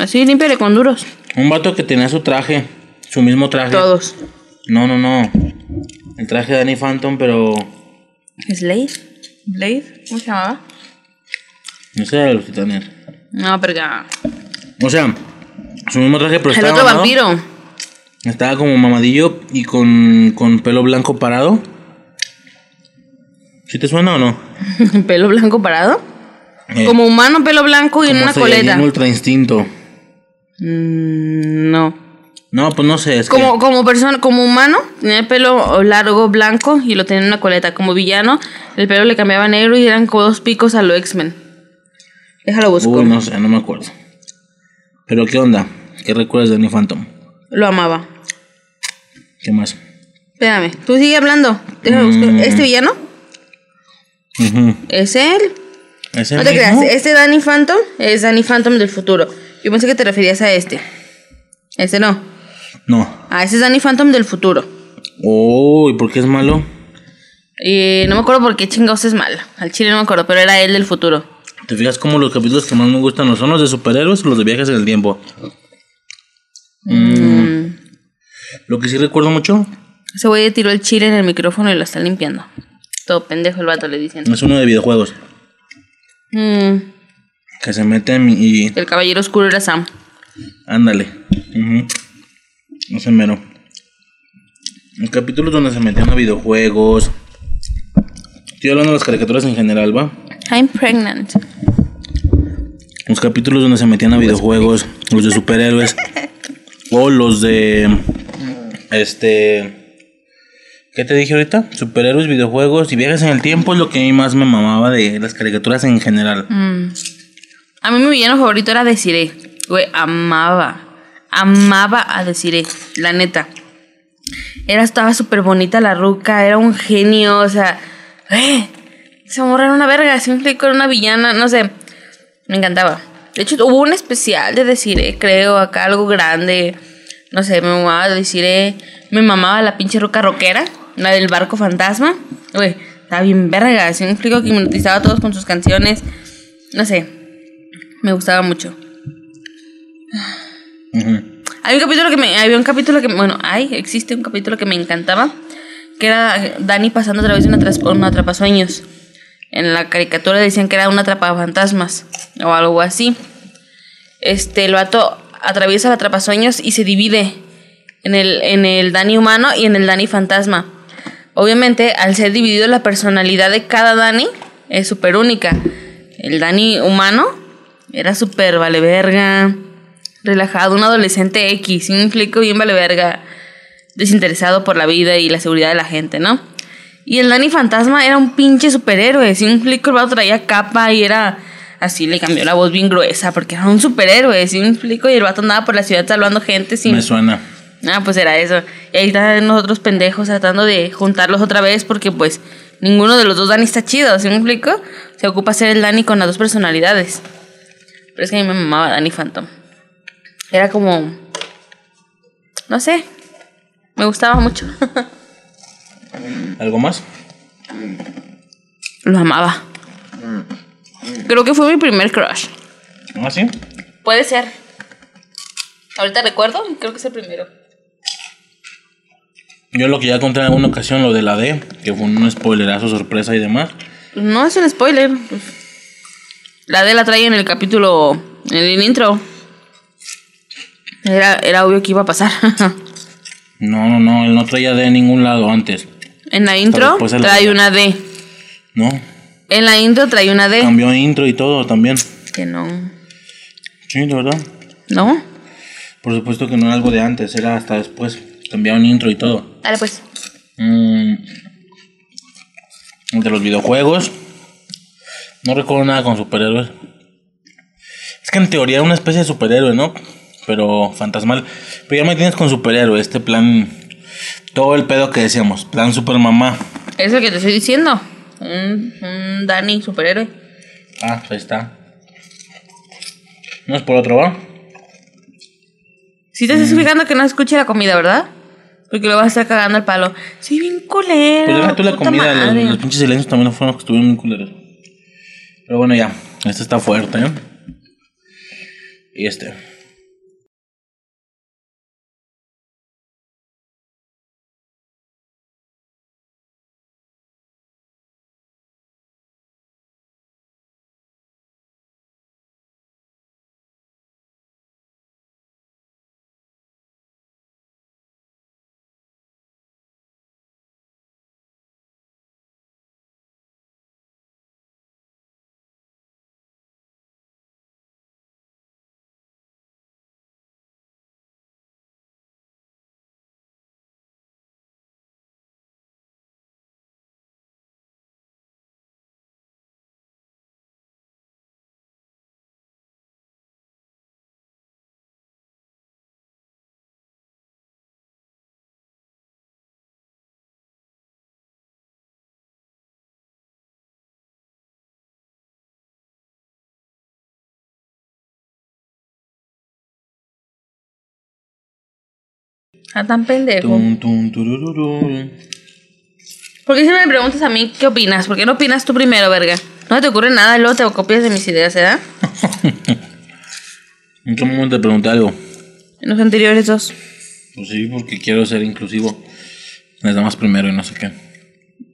Así, límpiale con duros. Un vato que tenía su traje. Su mismo traje. Todos. No, no, no. El traje de Danny Phantom, pero. ¿Slade? ¿Blade? ¿Cómo se llamaba? No sé de los titanes. No, pero ya. O sea, su mismo traje, pero El estaba otro mamado. vampiro. Estaba como mamadillo y con, con pelo blanco parado. ¿Sí te suena o no? ¿Pelo blanco parado? Eh, Como humano, pelo blanco y en como una Saiyajin coleta. Ultra instinto. Mm, no. No, pues no sé, es Como, que... como persona, como humano, tenía el pelo largo, blanco y lo tenía en una coleta. Como villano, el pelo le cambiaba a negro y eran como dos picos a lo X-Men. Déjalo busco. Uy, no sé, no me acuerdo. Pero ¿qué onda? ¿Qué recuerdas de Danny Phantom? Lo amaba. ¿Qué más? Espérame, tú sigue hablando. Déjame buscar. Mm. ¿Este villano? ¿Es él? ¿Es No te mismo? creas, este Danny Phantom es Danny Phantom del futuro. Yo pensé que te referías a este. Este no. No. Ah, ese es Danny Phantom del futuro. Uy, ¿por qué es malo? Y no me acuerdo por qué chingados es mal. Al chile no me acuerdo, pero era él del futuro. ¿Te fijas cómo los capítulos que más me gustan no son los de superhéroes o los de viajes en el tiempo? Mm. Lo que sí recuerdo mucho Ese güey tiró el chile en el micrófono y lo está limpiando. Todo pendejo el vato le dicen. es uno de videojuegos. Mm, Que se meten y... el caballero oscuro era Sam. Ándale. Ujú. Ese mero. Los capítulos donde se metían a videojuegos. Estoy hablando de las caricaturas en general, ¿va? I'm pregnant. Los capítulos donde se metían a videojuegos, los de superhéroes. o los de. Este. ¿Qué te dije ahorita? Superhéroes, videojuegos y viajes en el tiempo es lo que a mí más me mamaba de las caricaturas en general. Mm. A mí mi villano favorito era Desiree. Güey, amaba. Amaba a Desiree, la neta. Era, estaba súper bonita la ruca, era un genio, o sea, eh, se morra era una verga, explicó, era una villana, no sé, me encantaba. De hecho, hubo un especial de Desiree, creo, acá algo grande, no sé, me mamaba Desiree, me mamaba la pinche ruca rockera, la del barco fantasma, güey, estaba bien verga, se me explicó que hipnotizaba a todos con sus canciones, no sé, me gustaba mucho. Hay un capítulo que me. Había un capítulo que. Bueno, hay, existe un capítulo que me encantaba. Que era Dani pasando a través de una, tras- un atrapasueños. En la caricatura decían que era un atrapafantasmas. O algo así. Este, el vato atraviesa el atrapasueños y se divide en el, en el Dani humano y en el Dani fantasma. Obviamente, al ser dividido la personalidad de cada Dani es súper única. El Dani humano era súper vale verga, relajado, un adolescente X, ¿sí me explico? Bien vale verga, desinteresado por la vida y la seguridad de la gente, ¿no? Y el Dani fantasma era un pinche superhéroe, ¿sí me explico? El vato traía capa y era así, le cambió la voz bien gruesa porque era un superhéroe, ¿sí me explico? Y el vato andaba por la ciudad salvando gente sin... Me suena. Ah, pues era eso. Y ahí están nosotros pendejos tratando de juntarlos otra vez porque pues ninguno de los dos Dani está chido, ¿sí me explico? Se ocupa ser el Dani con las dos personalidades. Pero es que a mí me mamaba Dani Phantom. Era como... No sé. Me gustaba mucho. ¿Algo más? Lo amaba. Creo que fue mi primer crush. ¿Ah, sí? Puede ser. Ahorita recuerdo, creo que es el primero. Yo lo que ya conté en alguna ocasión, lo de la D, que fue un spoilerazo, sorpresa y demás. No es un spoiler. La D la trae en el capítulo, en el intro. Era, era obvio que iba a pasar. No, no, no, él no traía D en ningún lado antes. En la intro trae una D. No, En la intro trae una D. cambió intro y todo también. que no. Sí, de verdad. ¿No? Por supuesto que no era algo de antes, era hasta después. Cambiaron intro y todo. Dale pues. Mm, de los videojuegos. No recuerdo nada con superhéroes. Es que en teoría era una especie de superhéroe, ¿no? Pero fantasmal. Pero ya me tienes con superhéroe, este plan. Todo el pedo que decíamos, plan super mamá. Es lo que te estoy diciendo. Un, un Dani superhéroe. Ah, ahí está. No es por otro, ¿va? Si te estás fijando que no escuche la comida, ¿verdad? Porque lo vas a estar cagando el palo. Sí, bien culero. Pues deja tú la comida, los, pinches silencios también fueron los que estuvieron muy culeros. Pero bueno, ya. Este está fuerte, ¿eh? Y este. Ah, tan pendejo. Tum, tum. ¿Por qué siempre me preguntas a mí qué opinas? ¿Por qué no opinas tú primero, verga? No te ocurre nada luego te copias de mis ideas, ¿verdad? ¿En qué momento te pregunté algo? En los anteriores dos. Pues sí, porque quiero ser inclusivo. Les damos primero y no sé qué.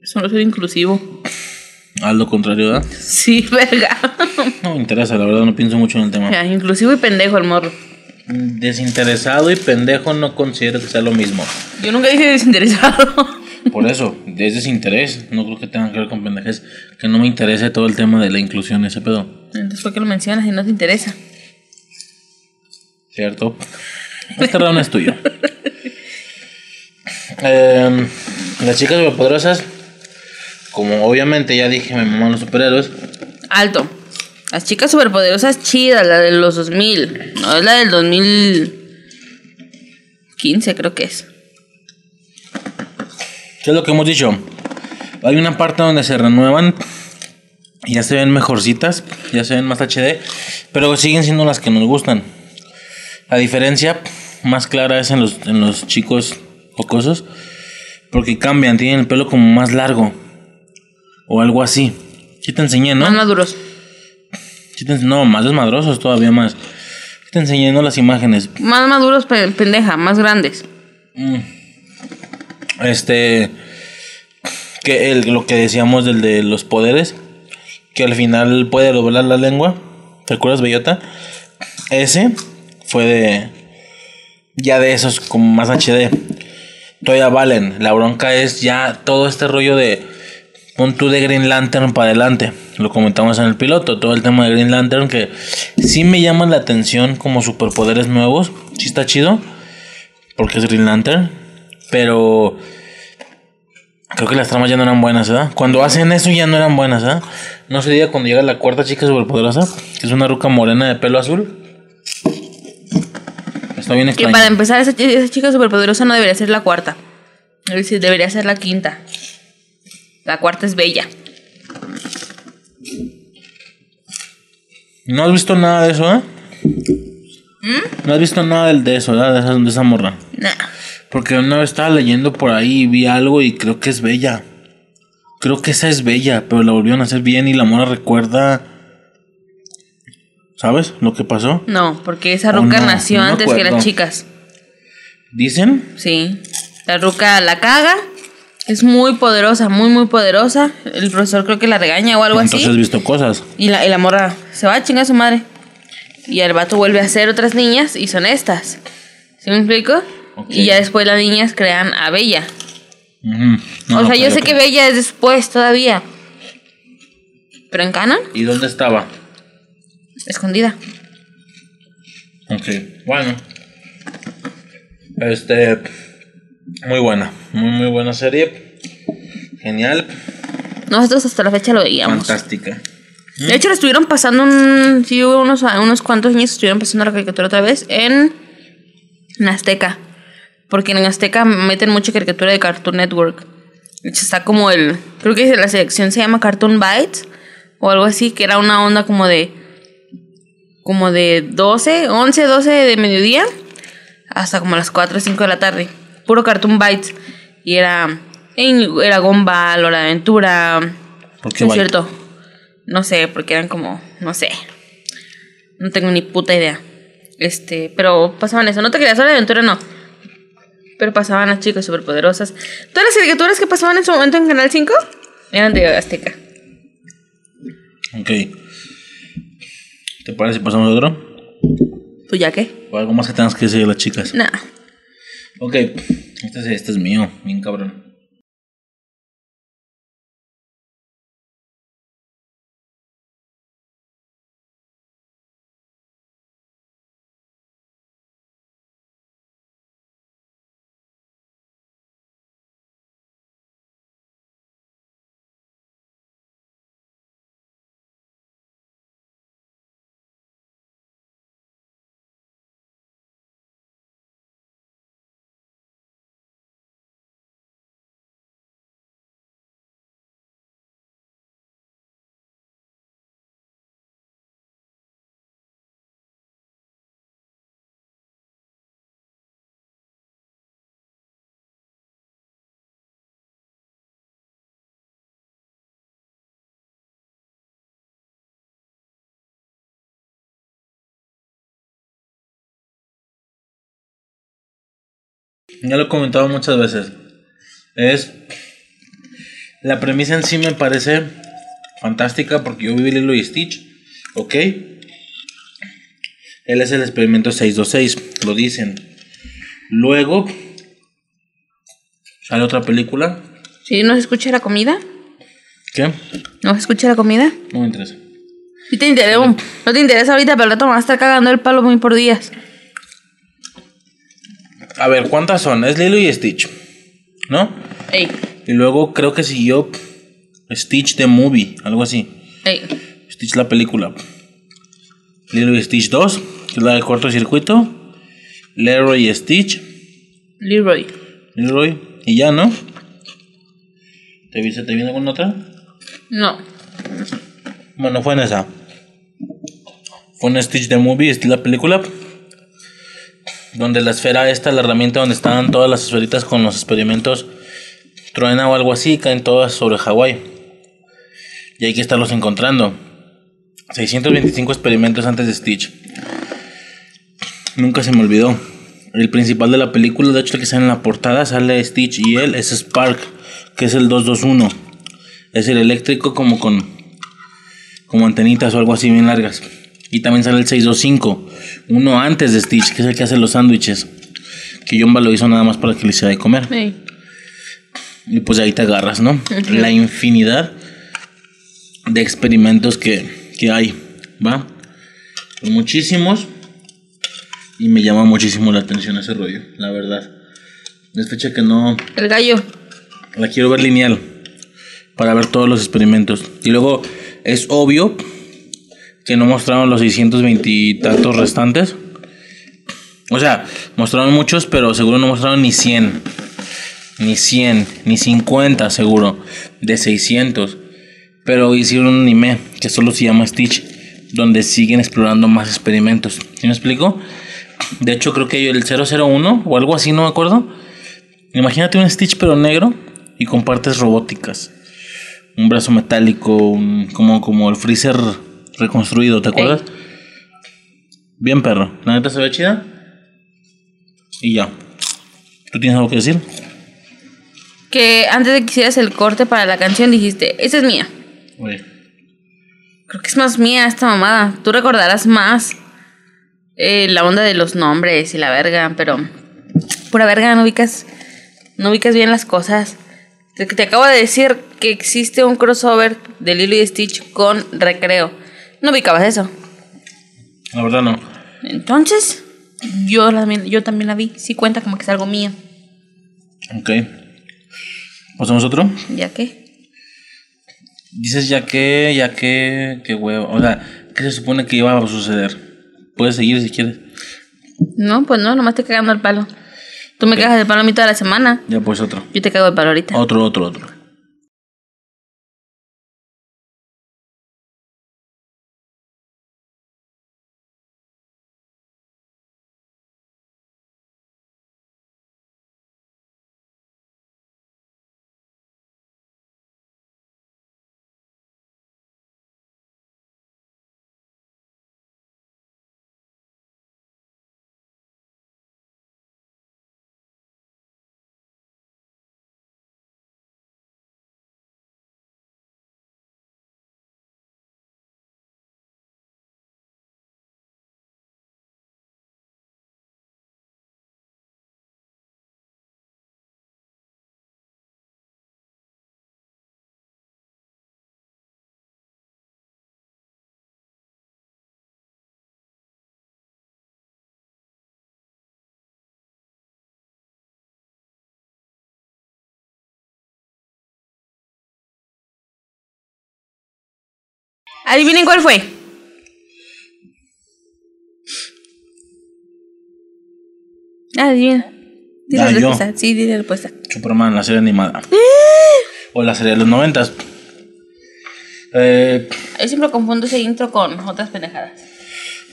Solo soy inclusivo. Haz lo contrario, ¿verdad? Sí, verga. No me interesa, la verdad, no pienso mucho en el tema. Ya, inclusivo y pendejo el morro. Desinteresado y pendejo no considero que sea lo mismo. Yo nunca dije desinteresado. Por eso, es desinterés. No creo que tenga que ver con pendejes. Que no me interese todo el tema de la inclusión, ese pedo. Entonces, ¿por qué lo mencionas y no te interesa? ¿Cierto? Este round es tuyo. Em, las chicas superpoderosas, como obviamente ya dije, me maman los superhéroes. Alto. Las chicas superpoderosas chidas, la de los 2000. No, es la del 2015, creo que es. ¿Qué es lo que hemos dicho? Hay una parte donde se renuevan y ya se ven mejorcitas, ya se ven más HD, pero siguen siendo las que nos gustan. La diferencia más clara es en los, en los chicos jocosos, porque cambian, tienen el pelo como más largo o algo así. Sí te enseñé, ¿no? Más maduros. No, más desmadrosos todavía más. Te enseñé, ¿no? Las imágenes. Más maduros, pe- pendeja, más grandes. Este. Que el, lo que decíamos del de los poderes. Que al final puede doblar la lengua. ¿Te acuerdas, Bellota? Ese fue de. Ya de esos como más HD. Todavía valen. La bronca es ya todo este rollo de. Pon tú de Green Lantern para adelante. Lo comentamos en el piloto. Todo el tema de Green Lantern que sí me llama la atención como superpoderes nuevos. Sí está chido. Porque es Green Lantern. Pero. Creo que las tramas ya no eran buenas, ¿verdad? Cuando hacen eso ya no eran buenas, ¿verdad? No se diga cuando llega la cuarta chica superpoderosa, que es una ruca morena de pelo azul. Está bien Que extraño. para empezar, esa, esa chica superpoderosa no debería ser la cuarta. Debería ser la quinta. La cuarta es bella. No has visto nada de eso, ¿eh? ¿Mm? No has visto nada del- de eso, ¿verdad? De esa, de esa morra. Nah. Porque una vez estaba leyendo por ahí y vi algo y creo que es bella. Creo que esa es bella, pero la volvieron a hacer bien y la mora recuerda. ¿Sabes lo que pasó? No, porque esa Oh, ruca no, nació no antes que las chicas. Dicen Sí. La ruca la caga. Es muy poderosa, muy, muy poderosa. El profesor creo que la regaña o algo entonces has así. visto cosas. Y la, y la morra se va a chingar a su madre. Y el vato vuelve a ser otras niñas y son estas. ¿Sí me explico? Y ya después las niñas crean a Bella. No, o no, sea, yo sé que Bella es después todavía. ¿Pero en canon? ¿Y dónde estaba? escondida. Ok, bueno. Este. Muy buena. Muy, muy buena serie. Genial. Nosotros hasta la fecha lo veíamos. Fantástica. De hecho, lo estuvieron pasando un, sí, hubo unos, unos cuantos años estuvieron pasando la caricatura otra vez en, en Azteca. Porque en Azteca meten mucha caricatura de Cartoon Network. De hecho, está como el. Creo que la selección se llama Cartoon Bites o algo así, que era una onda como de. Como de 12, 11, 12 de mediodía hasta como las 4 o 5 de la tarde. Puro Cartoon Bites. Y era. Era Gumball, Hora de Aventura. ¿Por qué No es cierto. No sé, porque eran como. No sé. No tengo ni puta idea. Este, pero pasaban eso. No te creas, Hora de Aventura no. Pero pasaban las chicas superpoderosas. Todas las caricaturas que pasaban en su momento en Canal 5 eran de Azteca. Ok. ¿Te parece si pasamos a otro? ¿Tú ya qué? ¿O algo más que tengas que decir a las chicas? Nah. Ok. Este es, este es mío, bien cabrón. Ya lo he comentado muchas veces. Es. La premisa en sí me parece fantástica porque yo viví Lilo y Stitch. ¿Ok? Él es el experimento 626, lo dicen. Luego. Sale otra película. ¿Sí no se escucha la comida? ¿Qué? ¿No se escucha la comida? No me interesa. Sí te interesa, no te interesa ahorita, pero al rato me vas a estar cagando el palo muy por días. A ver, ¿cuántas son? Es Lilo y Stitch. ¿No? Ey, Y luego creo que siguió Stitch the Movie, algo así. ey. Stitch la película. Lilo y Stitch 2, que es la de cortocircuito. Leroy y Stitch. Leroy. Leroy. Y ya, ¿no? ¿Te, se ¿Te viene alguna otra? No. Bueno, fue en esa. Fue en Stitch the Movie, Stitch la película. Donde la esfera esta, la herramienta donde estaban todas las esferitas con los experimentos, truena o algo así, caen todas sobre Hawái. Y hay que estarlos encontrando. 625 experimentos antes de Stitch. Nunca se me olvidó. El principal de la película, de hecho, el que sale en la portada, sale Stitch y él es Spark, que es el 221. Es el eléctrico como con como antenitas o algo así bien largas. Y también sale el 625, uno antes de Stitch, que es el que hace los sándwiches. Que Jumba lo hizo nada más para que le hiciera de comer. Y pues ahí te agarras, ¿no? La infinidad de experimentos que, que hay, ¿va? Son muchísimos. Y me llama muchísimo la atención ese rollo, la verdad. Es fecha que no, El gallo. la quiero ver lineal para ver todos los experimentos. Y luego es obvio que no mostraron los 620 y tantos restantes. O sea, mostraron muchos, pero seguro no mostraron ni 100. Ni 100, ni 50 seguro. De 600. Pero hicieron un anime que solo se llama Stitch. Donde siguen explorando más experimentos. ¿Sí me explico? De hecho, creo que el 001 o algo así, no me acuerdo. Imagínate un Stitch pero negro y con partes robóticas. Un brazo metálico, un- como, como el freezer reconstruido, ¿te acuerdas? Bien perro. La neta se ve chida. Y ya. ¿Tú tienes algo que decir? Que antes de que hicieras el corte para la canción dijiste, esa es mía. Oye. Creo que es más mía esta mamada. Tú recordarás más eh, la onda de los nombres y la verga, pero pura verga, no ubicas, no ubicas bien las cosas. Te, te acabo de decir que existe un crossover de Lilo y Stitch con Recreo. No ubicabas eso. La verdad no. Entonces, yo, la- yo también la vi. Sí cuenta como que es algo mío. Ok. ¿Pasamos otro? ¿Ya qué? Dices ya que, ya que, qué huevo. O sea, ¿qué se supone que iba a suceder? Puedes seguir si quieres. No, pues no, nomás te cagando el palo. Tú me cagas el palo a mí toda la semana. Ya pues otro. Yo te cago el palo ahorita. Otro, otro, otro. Adivinen cuál fue. Adivina. Dile Ah, la yo. respuesta. Sí, dile la respuesta. Superman, la serie animada. o la serie de los noventas. Eh, Yo siempre confundo ese intro con otras pendejadas.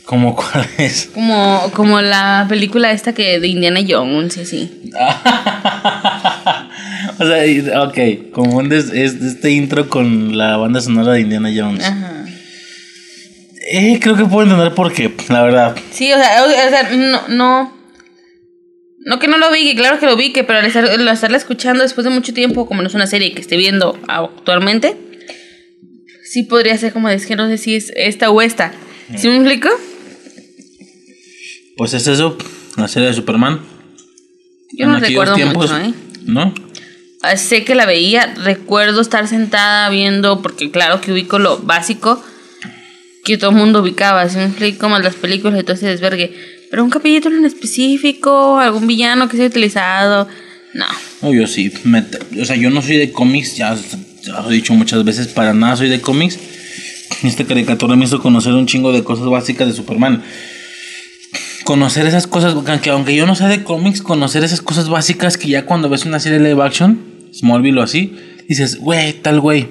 ¿Cómo cuál es? Como, como la película esta que de Indiana Jones y así. o sea, ok, confundes es- este intro con la banda sonora de Indiana Jones. Ajá. Eh, creo que puedo entender por qué, la verdad. Sí, o sea, o, sea, no, no. No que no lo vi, que claro que lo vi, que pero al, estar, al estarla escuchando después de mucho tiempo, como no es una serie que esté viendo actualmente, sí podría ser como de es que no sé si es esta o esta. ¿Sí me explico? Pues es eso, la serie de Superman. Yo no En aquellos recuerdo tiempos, mucho, ¿eh? ¿No? Ah, Sé que la veía, recuerdo estar sentada viendo, porque claro que ubico lo básico que todo el mundo ubicaba, ¿sí me explico? Como las películas y todo ese desvergue. Pero un capítulo en específico, algún villano que se ha utilizado, no. No, yo sí. me- o sea, yo no soy de cómics, ya, lo he dicho muchas veces, para nada soy de cómics. Esta caricatura me hizo conocer un chingo de cosas básicas de Superman. Conocer esas cosas, aunque, aunque yo no sea de cómics, conocer esas cosas básicas que ya cuando ves una serie live action, Smallville o así, dices, güey, tal güey,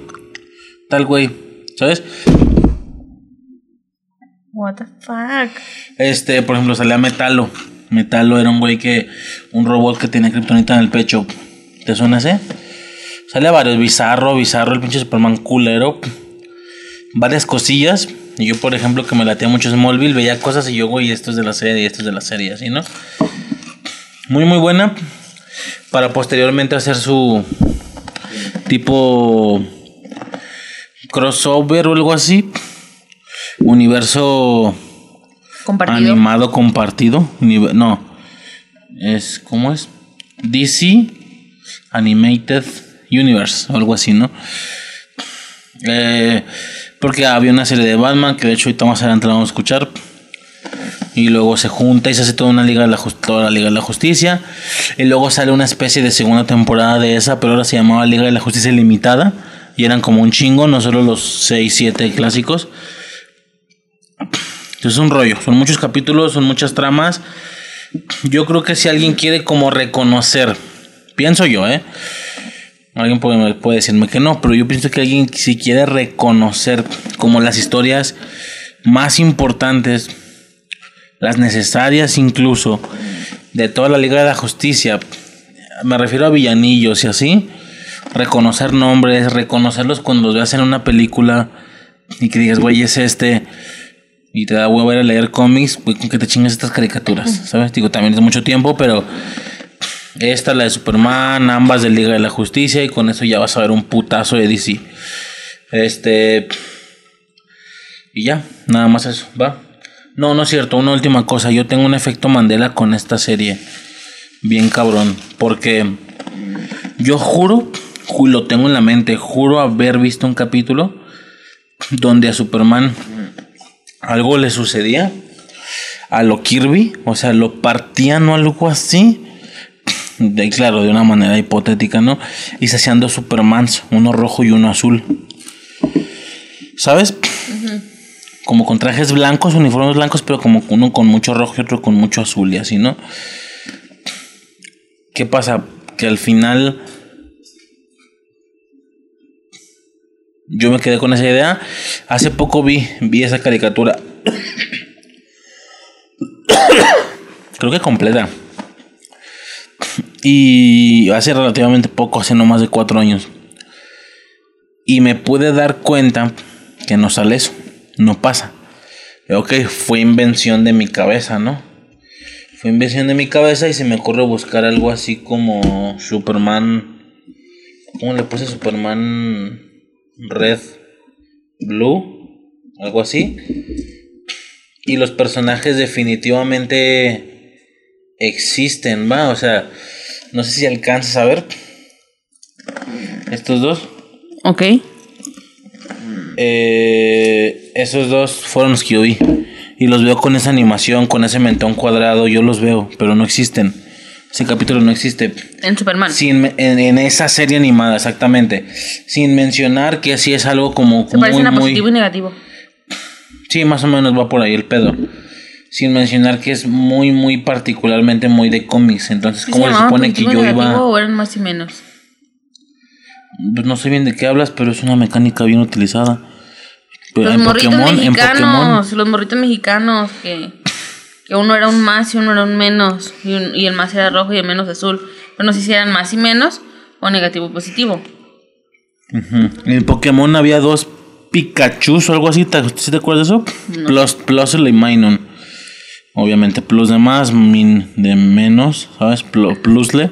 tal güey, ¿sabes? What the fuck. Este, por ejemplo, salía Metalo. Metalo era un güey que. Un robot que tenía kriptonita en el pecho. ¿Te suena ese? Salía varios. Bizarro, bizarro, el pinche Superman culero. Varias cosillas. Y yo, por ejemplo, que me latía mucho Smallville, veía cosas y yo, güey, esto es de la serie y esto es de la serie, así, ¿no? Muy, muy buena. Para posteriormente hacer su. Tipo. Crossover o algo así. Universo Compartido. animado compartido. No. Es. ¿Cómo es? DC Animated Universe. Algo así, ¿no? Eh, porque había una serie de Batman que de hecho ahorita más adelante la vamos a escuchar. Y luego se junta y se hace toda una liga de la, toda la Liga de la Justicia. Y luego sale una especie de segunda temporada de esa, pero ahora se llamaba Liga de la Justicia Limitada. Y eran como un chingo, no solo los 6, 7 clásicos. Es un rollo, son muchos capítulos, son muchas tramas. Yo creo que si alguien quiere como reconocer, pienso yo, ¿eh? Alguien puede, puede decirme que no, pero yo pienso que alguien si quiere reconocer como las historias más importantes, las necesarias incluso, de toda la Liga de la Justicia, me refiero a villanillos y así, reconocer nombres, reconocerlos cuando los veas en una película y que digas, güey, es este y te da huevo ir a leer cómics, güey, con que te chingas estas caricaturas, ¿sabes? Digo, también es mucho tiempo, pero esta, la de Superman, ambas de Liga de la Justicia, y con eso ya vas a ver un putazo de DC. Este. Y ya, nada más eso, ¿va? No, no es cierto, una última cosa. Yo tengo un efecto Mandela con esta serie. Bien cabrón. Porque yo juro, ju- lo tengo en la mente, juro haber visto un capítulo donde a Superman algo le sucedía a lo Kirby, o sea, lo partían o algo así. De, claro, de una manera hipotética, ¿no? Y se hacían dos Supermans, uno rojo y uno azul. ¿Sabes? Como con trajes blancos, uniformes blancos, pero como uno con mucho rojo y otro con mucho azul y así, ¿no? ¿Qué pasa? Que al final yo me quedé con esa idea. Hace poco vi, vi esa caricatura. Creo que completa. Y hace relativamente poco, hace no más de cuatro años. Y me pude dar cuenta que no sale eso. No pasa. Ok, fue invención de mi cabeza, ¿no? Fue invención de mi cabeza y se me ocurre buscar algo así como Superman. ¿Cómo le puse Superman Red Blue? Algo así. Y los personajes definitivamente existen, ¿va? O sea, no sé si alcanzas a ver. Estos dos. Ok. Eh, esos dos fueron los que yo vi. Y los veo con esa animación, con ese mentón cuadrado. Yo los veo, pero no existen. Ese capítulo no existe. En Superman. Sin, en, en esa serie animada, exactamente. Sin mencionar que así es algo como. Se parecen a positivo y negativo. Sí, más o menos va por ahí el pedo. Sin mencionar que es muy, muy particularmente muy de cómics. Entonces, ¿Sí ¿cómo se supone que yo negativo iba.? o eran más y menos? Pues no sé bien de qué hablas, pero es una mecánica bien utilizada. Pero Los en morritos Pokémon, en Pokémon. mexicanos, los morritos mexicanos que, que uno era un más y uno era un menos y, un- y el más era rojo y el menos azul. Pero no sé si eran más y menos o negativo y positivo. Ujú. En Pokémon había dos Pikachu o algo así. ¿Te, ¿sí te acuerdas de eso? Plus, Plus y Minun. Obviamente, Plus de más, Min de menos, ¿sabes? Plu- Plusle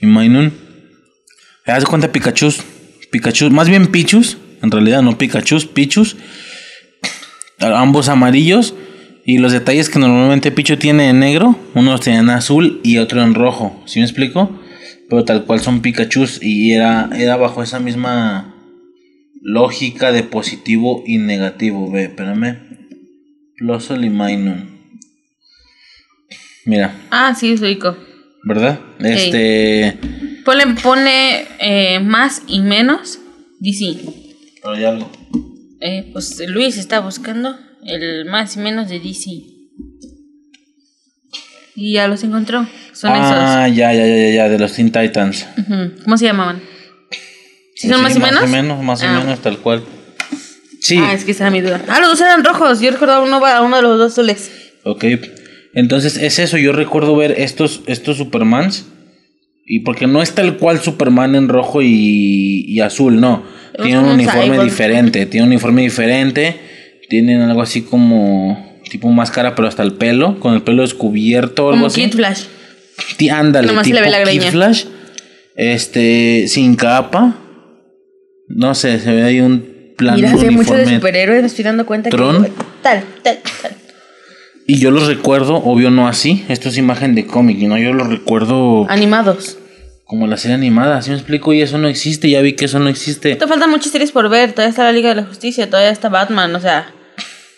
y Minun. Haz de cuenta Pikachu. Pikachu, más bien Pichus. En realidad, no Pikachu, Pichus. Ambos amarillos. Y los detalles que normalmente Pichu tiene en negro, unos tienen azul y otro en rojo. ¿Sí me explico? Pero tal cual son Pikachu y era, era bajo esa misma lógica de positivo y negativo. Ve, espérame. Plusle y Minun. Mira, Ah, sí, lo ubico. ¿verdad? Este. Ponle, pone eh, más y menos DC. Pero hay algo. Eh, pues Luis está buscando el más y menos de DC. Y ya los encontró. Son Ah, ya, ya, ya, ya, ya, de los Teen Titans. esos. ¿Cómo se llamaban? ¿Sí son Sí, más y menos? Más y menos, más y Ah. menos, tal cual. Sí, Ah, es que esa era mi duda. Ah, los dos eran rojos. Yo recordaba uno, a uno de los dos azules. ok. Entonces es eso, yo recuerdo ver estos, estos Supermans. Y porque no es tal cual Superman en rojo y, y azul, no. Tiene un uniforme cyborg. diferente, tiene un uniforme diferente. Tienen algo así como tipo máscara, pero hasta el pelo, con el pelo descubierto o algo Como así. Kid Flash. Ti- ándale, Nomás se tipo le ve la Kid. Flash. Este, sin capa. No sé, se ve ahí un plan Mira, hace mucho de superhéroes. Me estoy dando cuenta Tron. que. Tal, tal, tal. Y yo los recuerdo, obvio no así. Esto es imagen de cómic, y no yo lo recuerdo Animados. Como la serie animada. ¿Sí me explico? Y eso no existe, ya vi que eso no existe. Te faltan muchas series por ver. Todavía está la Liga de la Justicia, todavía está Batman. O sea,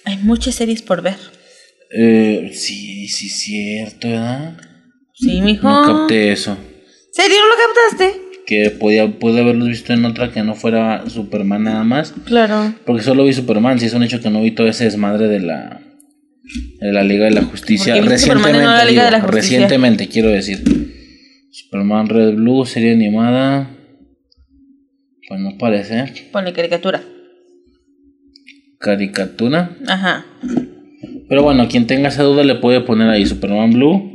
hay muchas series por ver. Eh, sí, sí, cierto, ¿verdad? Sí, mijo. No capté eso. ¿Serio no lo captaste? Que podía, pude haberlos visto en otra que no fuera Superman nada más. Claro. Porque solo vi Superman, sí es un hecho que no vi todo ese desmadre de la de la Liga de la Justicia. Porque viste Superman y Recientemente, no la Liga de la digo, Justicia. recientemente quiero decir. Superman Red Blue, serie animada. Pues no parece. Ponle caricatura. Caricatura. Ajá. Pero bueno, quien tenga esa duda le puede poner ahí Superman Blue,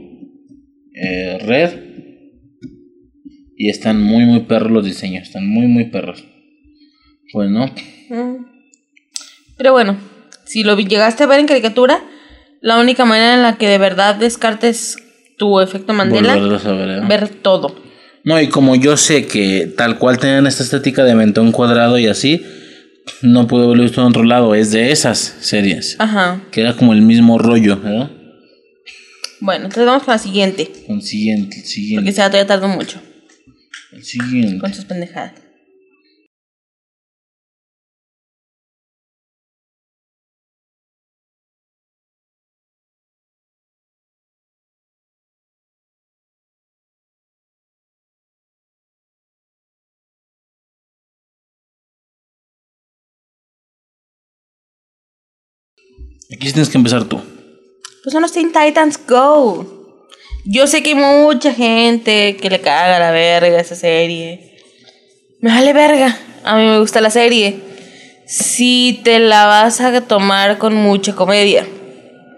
eh, Red. Y están muy, muy perros los diseños. Están muy, muy perros. Pues no. Mm. Pero bueno, si lo llegaste a ver en caricatura, la única manera en la que de verdad descartes tu efecto Mandela, a ver, ¿eh? ver todo. No, y como yo sé que tal cual tenían esta estética de mentón cuadrado y así, no pude haberlo visto en otro lado. Es de esas series. Ajá. Que era como el mismo rollo, ¿verdad? Bueno, entonces vamos con la siguiente. Con siguiente, el Porque siguiente. se todavía tardó mucho El siguiente. con sus pendejadas. Aquí tienes que empezar tú. Pues son los Teen Titans Go. Yo sé que hay mucha gente que le caga la verga esa serie. Me vale verga. A mí me gusta la serie. Si te la vas a tomar con mucha comedia.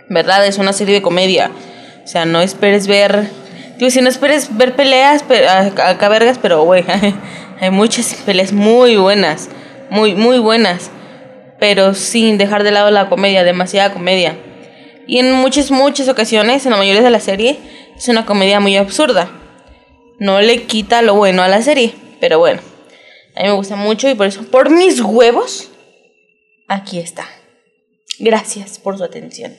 ¿Verdad? Es una serie de comedia. O sea, no esperes ver. Digo, si no esperes ver peleas, pe- a- acá vergas, pero güey, hay muchas peleas muy buenas. Muy, muy buenas. Pero sin dejar de lado la comedia, demasiada comedia. Y en muchas, muchas ocasiones, en la mayoría de la serie, es una comedia muy absurda. No le quita lo bueno a la serie, pero bueno. A mí me gusta mucho y por eso, por mis huevos, aquí está. Gracias por su atención.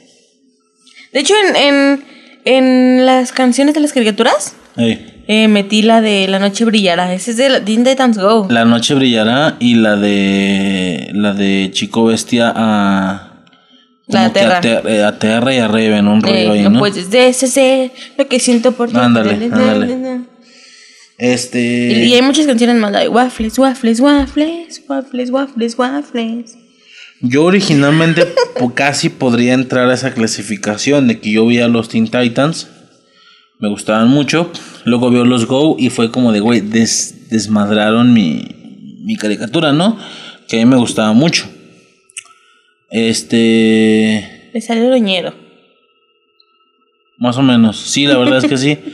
De hecho, en, en, en las canciones de las caricaturas, Eh, metí la de La Noche Brillará. Ese es de la- Teen Titans Go. La noche brillará y la de. La de Chico Bestia a. La eh, a Terra y a Raven, un rollo Eh, ahí, no ¿no? puedes deshacer lo que siento por ti. Ándale, ándale. Este. Y, y hay muchas canciones más, like waffles, waffles, waffles, waffles, waffles, waffles. Yo originalmente po- casi podría entrar a esa clasificación de que yo veía los Teen Titans. Me gustaban mucho. Luego veo los Go y fue como de, güey, des- desmadraron mi, mi caricatura, ¿no? Que a mí me gustaba mucho. Este. Le salió roñero. Más o menos. Sí, la verdad es que sí.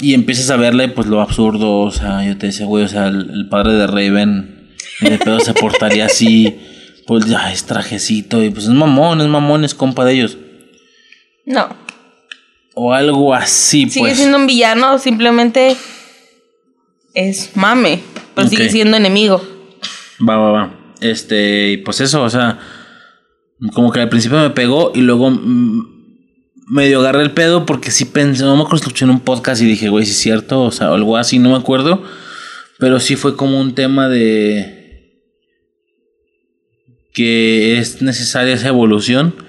Y empiezas a verle, pues, lo absurdo. O sea, yo te decía, güey, o sea, el, el padre de Raven, ni de pedo se portaría así. Pues ya es trajecito. Y pues es mamón, es mamón, es compa de ellos. No. O algo así, Sigue pues. siendo un villano, simplemente es mame, pero sigue siendo enemigo. Va, va, va. Este, pues eso, o sea, como que al principio me pegó y luego medio agarré el pedo porque sí pensé, no me acuerdo si en un podcast y dije, güey, sí es cierto, o sea, algo así, no me acuerdo, pero sí fue como un tema de que es necesaria esa evolución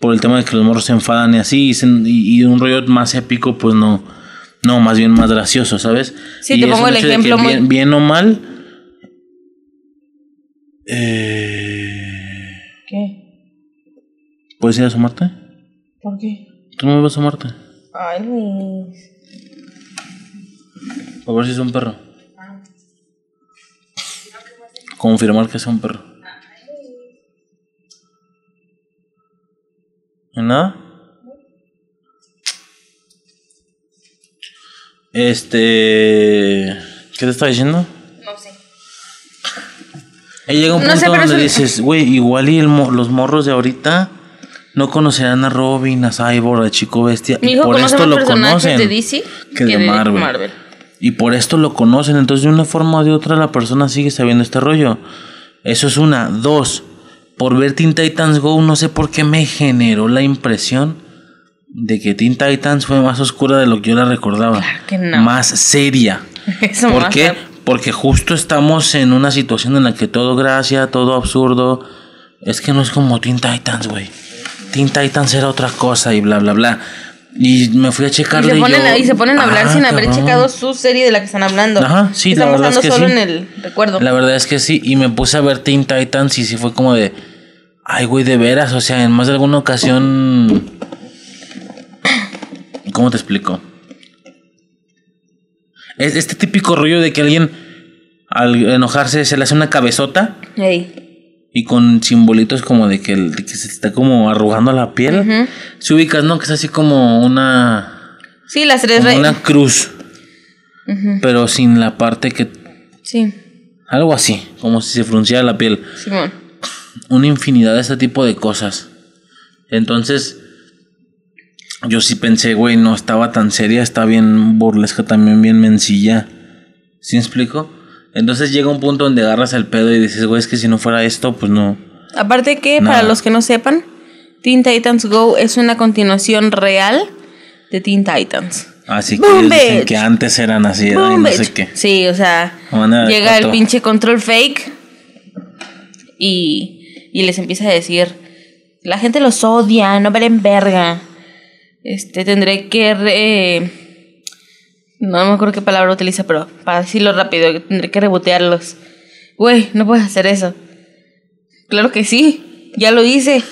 por el tema de que los morros se enfadan y así, y, se- y- y un rollo más épico, pues no, no, más bien más gracioso, ¿sabes? Sí, Y te pongo el ejemplo muy- bien, bien o mal, eh, ¿Qué? ¿Puedes ir a asomarte? ¿Por qué? ¿Tú no me vas a asomarte? Ay, Luis. A ver si es un perro. Confirmar que es un perro. ¿No? Este. ¿Qué te estaba diciendo? No sé. Ahí llega un No punto sé, donde dices, güey, igual y el mo- los morros de ahorita no conocerán a Robin, a Cyborg, a Chico Bestia. Mi y por conoce esto más lo conocen. de DC que de Marvel. Y por esto lo conocen. Entonces, de una forma o de otra, la persona sigue sabiendo este rollo. Eso es una. Dos. Por ver Teen Titans Go, no sé por qué me generó la impresión de que Teen Titans fue más oscura de lo que yo la recordaba. Claro que no. Más seria. Eso ¿Por más qué? Porque justo estamos en una situación en la que todo gracia, todo absurdo. Es que no es como Teen Titans, güey. Teen Titans era otra cosa y bla, bla, bla. Y me fui a checar Y se, ponen yo, y se ponen a hablar ah, sin haber cabrón. checado su serie de la que están hablando. Ajá, sí, Están la verdad es que solo sí. en el recuerdo. La verdad es que sí. Y me puse a ver Teen Titans y sí fue como de. Ay, güey, de veras. O sea, en más de alguna ocasión. ¿Cómo te explico? Es este típico rollo de que alguien al enojarse se le hace una cabezota Ey. Y con simbolitos como de que, el- de que se está como arrugando la piel. Ujú. Se ubicas, ¿no? Que es así como una. Sí, las tres Como una cruz. Pero sin la parte que. Sí, Algo así, como si se frunciera la piel. Simón. una infinidad de este tipo de cosas. Entonces, yo sí pensé, güey, no estaba tan seria, está bien burlesca, también bien mencilla. ¿Sí me explico? Entonces llega un punto donde agarras el pedo y dices, güey, es que si no fuera esto, pues no. Aparte que, Nada. para los que no sepan, Teen Titans Go es una continuación real de Teen Titans. Así que ellos dicen que antes eran así, ay, Boom, no sé qué. Sí, o sea, llega el pinche control fake y, y les empieza a decir, la gente los odia, no valen verga. Este, tendré que... re- no me acuerdo qué palabra utiliza, pero para decirlo rápido, tendré que rebotearlos. Güey, no puedes hacer eso. Claro que sí, ya lo hice.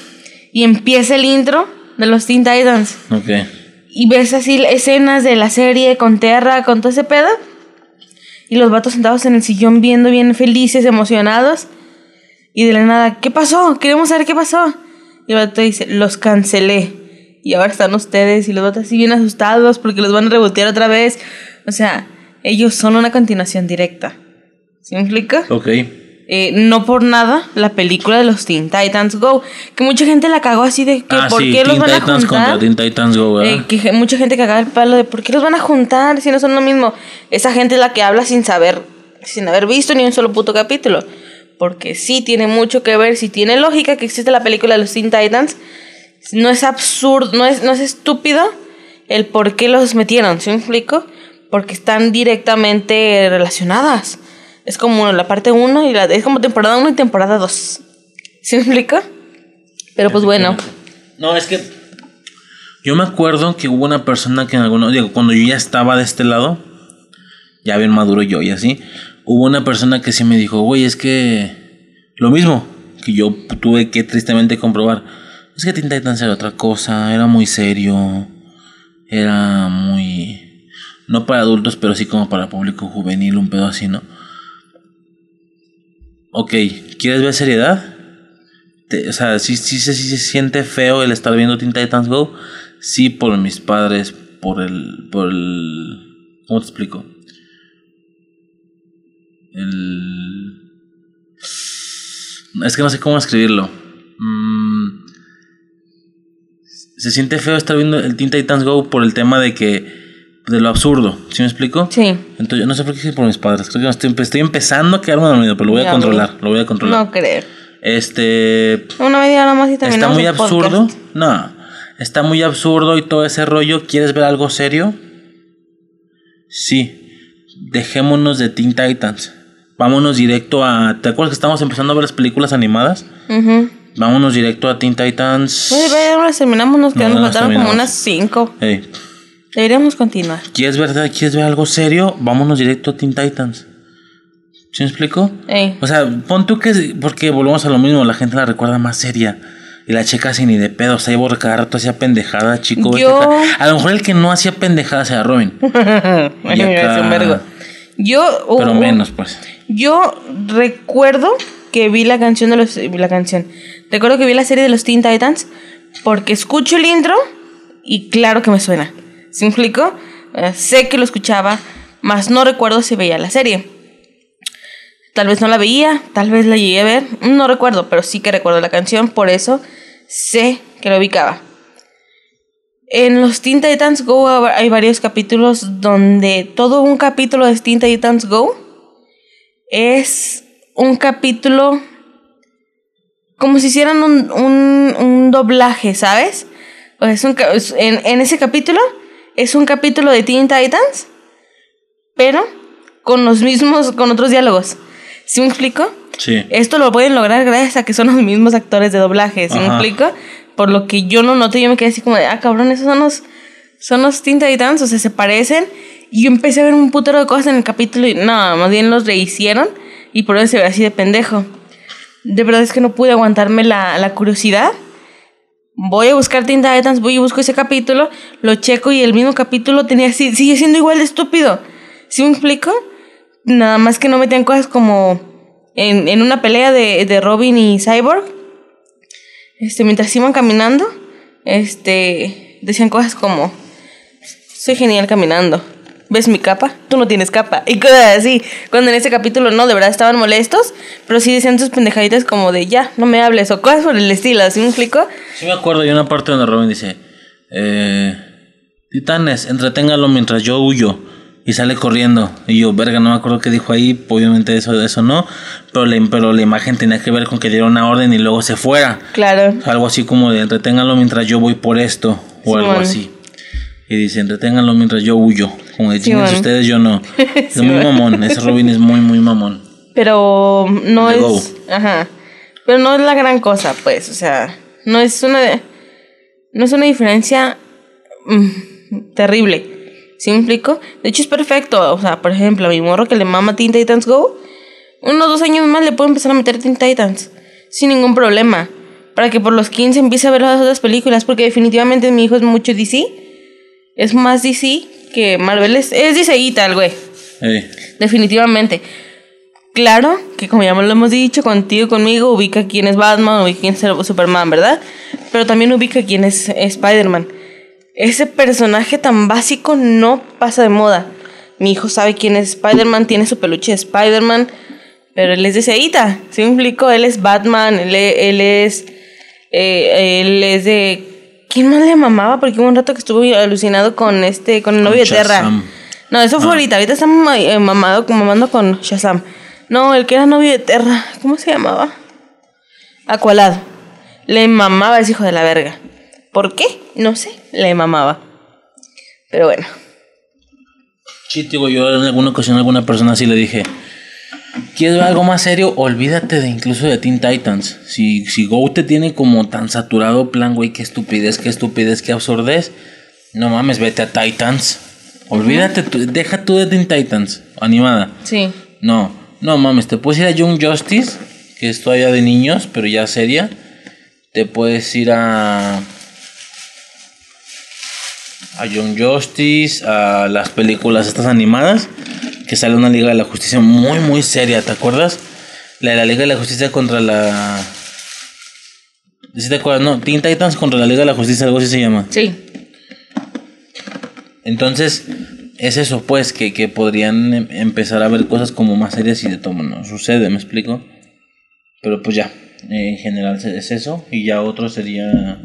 y empieza el intro de los Teen Titans. Ok. Y ves así escenas de la serie con Terra, con todo ese pedo. Y los vatos sentados en el sillón viendo bien felices, emocionados. Y de la nada, ¿qué pasó? Queremos saber qué pasó. Y el vato dice, los cancelé. Y ahora están ustedes y los vatos así bien asustados porque los van a rebotear otra vez. O sea, ellos son una continuación directa. ¿Sí me explica? Ok. Eh, no por nada la película de los Teen Titans Go. Que mucha gente la cagó así de que Ah, por sí, qué los Teen van a Titans juntar. contra Teen Titans Go. Eh, que mucha gente cagaba el palo de por qué los van a juntar si no son lo mismo. Esa gente es la que habla sin saber, sin haber visto ni un solo puto capítulo. Porque sí tiene mucho que ver, sí tiene lógica que existe la película de los Teen Titans. No es absurdo, no es, no es estúpido el por qué los metieron, ¿sí me explico? Porque están directamente relacionadas. Es como la parte 1 y la es como temporada 1 y temporada 2. ¿Sí me explico? Pero pues bueno. No, es que yo me acuerdo que hubo una persona que en alguno, digo, cuando yo ya estaba de este lado, ya bien maduro yo y así, hubo una persona que sí me dijo, güey, es que lo mismo que yo tuve que tristemente comprobar, es que Teen Titans era otra cosa, era muy serio, era muy, no para adultos, pero sí como para público juvenil, un pedo así, ¿no? Ok, ¿quieres ver seriedad? Te- o sea, sí, sí, sí, sí se siente feo el estar viendo Teen Titans Go. Sí, por mis padres, por el. por el. ¿Cómo te explico? El. Es que no sé cómo escribirlo. Mm, se siente feo estar viendo el Teen Titans Go por el tema de que. de lo absurdo. ¿Sí me explico? Sí. Entonces, yo no sé por qué es por mis padres. Creo que estoy, estoy empezando a quedarme dormido, pero lo voy a controlar. Lo voy a controlar. No creo. Este. Una media hora más y Está muy absurdo. podcast. No. Está muy absurdo y todo ese rollo. ¿Quieres ver algo serio? Sí. Dejémonos de Teen Titans. Vámonos directo a. ¿Te acuerdas que estamos empezando a ver las películas animadas? Ujú. Vámonos directo a Teen Titans. Oye, ya no las terminamos, nos No, quedan no faltaron como unas cinco. Deberíamos continuar. ¿Quieres ver, ¿Quieres ver algo serio? Vámonos directo a Teen Titans. ¿Sí me explico? Ey. O sea, pon tú que. Porque volvemos a lo mismo, la gente la recuerda más seria. Y la checa sin ni de pedo. O sea, Ivo cada rato hacía pendejada, chico. Yo-. A lo mejor el que no hacía pendejadas era Robin. Acá- hace un vergo. Yo, Pero menos, pues. yo recuerdo que vi la canción de los. La canción. Recuerdo que vi la serie de los Teen Titans porque escucho el intro y claro que me suena. ¿Sí me explico? Eh, sé que lo escuchaba, mas no recuerdo si veía la serie. Tal vez no la veía, tal vez la llegué a ver, no recuerdo, pero sí que recuerdo la canción, por eso sé que lo ubicaba. En los Teen Titans Go hay varios capítulos donde todo un capítulo de Teen Titans Go es un capítulo como si hicieran un, un, un doblaje, ¿sabes? O sea, es un en, en ese capítulo es un capítulo de Teen Titans, pero con los mismos, con otros diálogos. ¿Sí me explico? Sí. Esto lo pueden lograr gracias a que son los mismos actores de doblaje, ¿sí me explico? Por lo que yo no noté, yo me quedé así como de, ah, cabrón, esos son los, son los Teen Titans, o sea, se parecen. Y yo empecé a ver un putero de cosas en el capítulo y no, más bien los rehicieron y por eso se ve así de pendejo. De verdad es que no pude aguantarme la, la curiosidad. Voy a buscar Teen Titans, voy y busco ese capítulo, lo checo y el mismo capítulo tenía sigue siendo igual de estúpido. ¿Sí me explico? Nada más que no metían cosas como en, en una pelea de, de Robin y Cyborg. Este, mientras iban caminando, este, decían cosas como, soy genial caminando. ¿Ves mi capa? Tú no tienes capa. Y cosas así. Cuando en ese capítulo no, de verdad estaban molestos, pero sí decían sus pendejaditas como de ya, no me hables o cosas por el estilo, ¿sí me explico? Sí me acuerdo, hay una parte donde Robin dice, eh, Titanes, entreténgalo mientras yo huyo. Y sale corriendo. Y yo, verga, no me acuerdo qué dijo ahí. Obviamente eso, eso no. Pero, la- pero la imagen tenía que ver con que diera una orden y luego se fuera. Claro. Algo así como de entreténganlo mientras yo voy por esto. O Sí, algo así. Y dice, entreténganlo mientras yo huyo. Como de Sí, ustedes, yo no. Es Sí, muy man. mamón. Ese Robin es muy, muy mamón. Pero no The es. Go. Ajá. Pero no es la gran cosa, pues. O sea, no es una. No es una diferencia mm, terrible. ¿Sí me explico? De hecho, es perfecto. O sea, por ejemplo, a mi morro que le mama Teen Titans Go, unos dos años más le puedo empezar a meter Teen Titans. Sin ningún problema. para que por los 15 empiece a ver las otras películas, porque definitivamente mi hijo es mucho DC. Es más DC que Marvel. Es, es DCita el güey. Ey. Definitivamente. Claro que como ya lo hemos dicho, contigo, conmigo, ubica quién es Batman, ubica quién es Superman, ¿verdad? Pero también ubica quién es Spider-Man. Ese personaje tan básico no pasa de moda. Mi hijo sabe quién es Spider-Man, tiene su peluche de Spider-Man, pero él es de Seita. ¿Sí me explico? Él es Batman, él, e- él es... eh, él es de... ¿Quién más le mamaba? Porque hubo un rato que estuvo alucinado con este, con el novio de Terra. No, eso fue Ah. ahorita. Ahorita está eh, mamado, mamando con Shazam. No, el que era novio de Terra. ¿Cómo se llamaba? Aqualad. Le mamaba ese hijo de la verga. ¿Por qué? No sé. Le mamaba. Pero bueno. Sí, digo, yo en alguna ocasión a alguna persona así le dije, ¿quieres ver algo más serio? Olvídate de incluso de Teen Titans. Si, si Go te tiene como tan saturado plan, güey, qué estupidez, qué estupidez, qué absurdez. No mames, vete a Titans. Olvídate, tú- deja tú de Teen Titans, animada. Sí. No, no mames, te puedes ir a Young Justice, que es todavía de niños, pero ya seria. Te puedes ir a. A Young Justice, a las películas estas animadas, que sale una Liga de la Justicia muy, muy seria, ¿te acuerdas? La de la Liga de la Justicia contra la. ¿Sí te acuerdas? No, Teen Titans contra la Liga de la Justicia, algo así se llama. Sí. Entonces, es eso, pues, que, que podrían em- empezar a ver cosas como más serias y de todo no sucede, ¿me explico? Pero pues ya, en general es eso, y ya otro sería...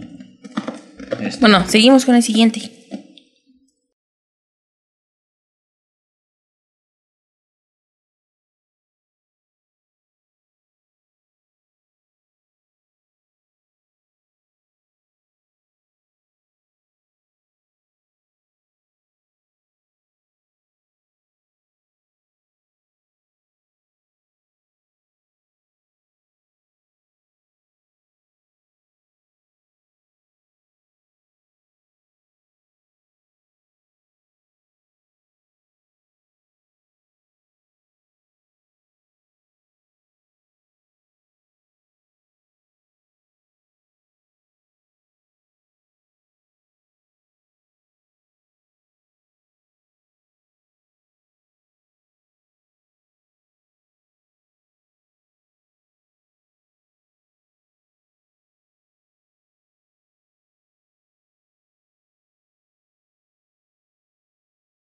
este. Bueno, seguimos con el siguiente.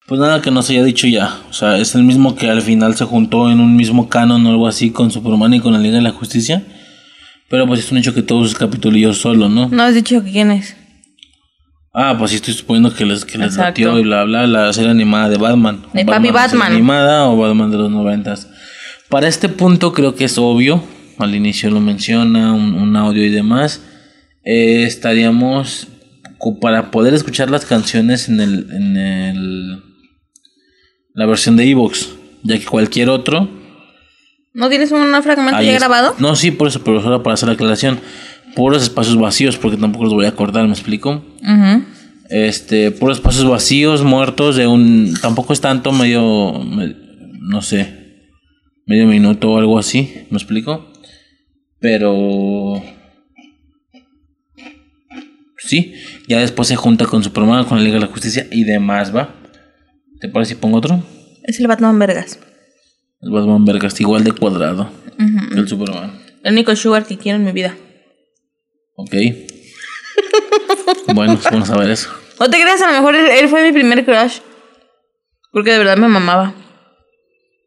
Pues nada que no se haya dicho ya, o sea, es el mismo que al final se juntó en un mismo canon o algo así con Superman y con la Liga de la Justicia. Pero pues es un hecho que todos sus capitulillos solo, ¿no? No has dicho quién es. Ah, pues sí estoy suponiendo que les, que les y bla bla la serie animada de Batman. De Papi la serie Batman. animada o Batman de los noventas. Para este punto creo que es obvio. Al inicio lo menciona, un, un audio y demás. Eh, estaríamos para poder escuchar las canciones en el, en el la versión de Evox, ya que cualquier otro ¿No tienes un fragmento ya grabado? No, sí, por eso, pero solo para hacer la aclaración. Puros espacios vacíos, porque tampoco los voy a acordar, ¿me explico? Ujú. Este, puros espacios vacíos, muertos, de un. Tampoco es tanto, medio. me- no sé. Medio minuto o algo así, ¿me explico? Pero. Sí, ya después se junta con Superman, con la Liga de la Justicia y demás, ¿va? ¿Te parece si pongo otro? Es el Batman Vergas. El Batman Vergas, igual de cuadrado que el Superman. El único sugar que quiero en mi vida. Ok. bueno, es bueno saber eso. No te creas, a lo mejor él, él fue mi primer crush. Porque de verdad me mamaba.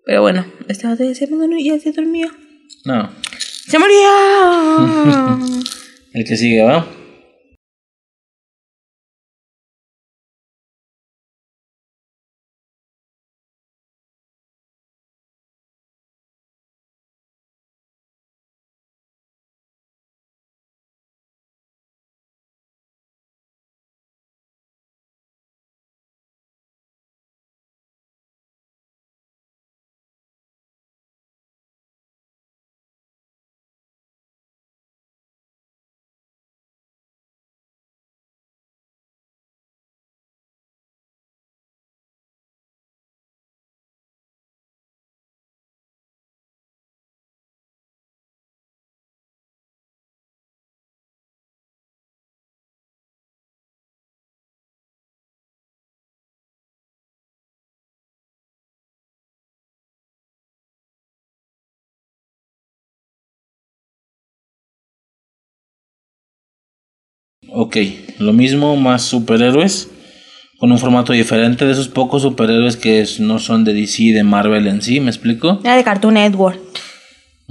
Pero bueno, vato ya se, ya se durmió. No, ¡Se murió! el que sigue, ¿va? Ok, lo mismo, más superhéroes. Con un formato diferente de esos pocos superhéroes que es- no son de DC y de Marvel en sí, ¿me explico? Era de Cartoon Network.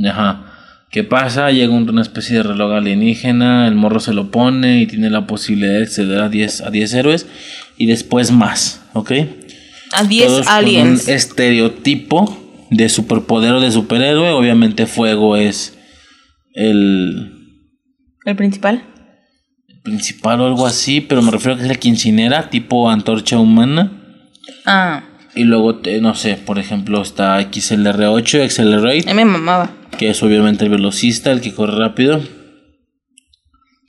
Ajá. ¿Qué pasa? Llega un- una especie de reloj alienígena, el morro se lo pone y tiene la posibilidad de acceder a 10, a 10 héroes y después más, ¿ok? A 10 Todos con aliens. un estereotipo de superpoder o de superhéroe. Obviamente fuego es el El principal. Principal o algo así, pero me refiero a que es la quincinera, tipo antorcha humana. Ah, Y luego, no sé, por ejemplo, está XLR8, a Accelerate, me mamaba. que es obviamente el velocista, el que corre rápido.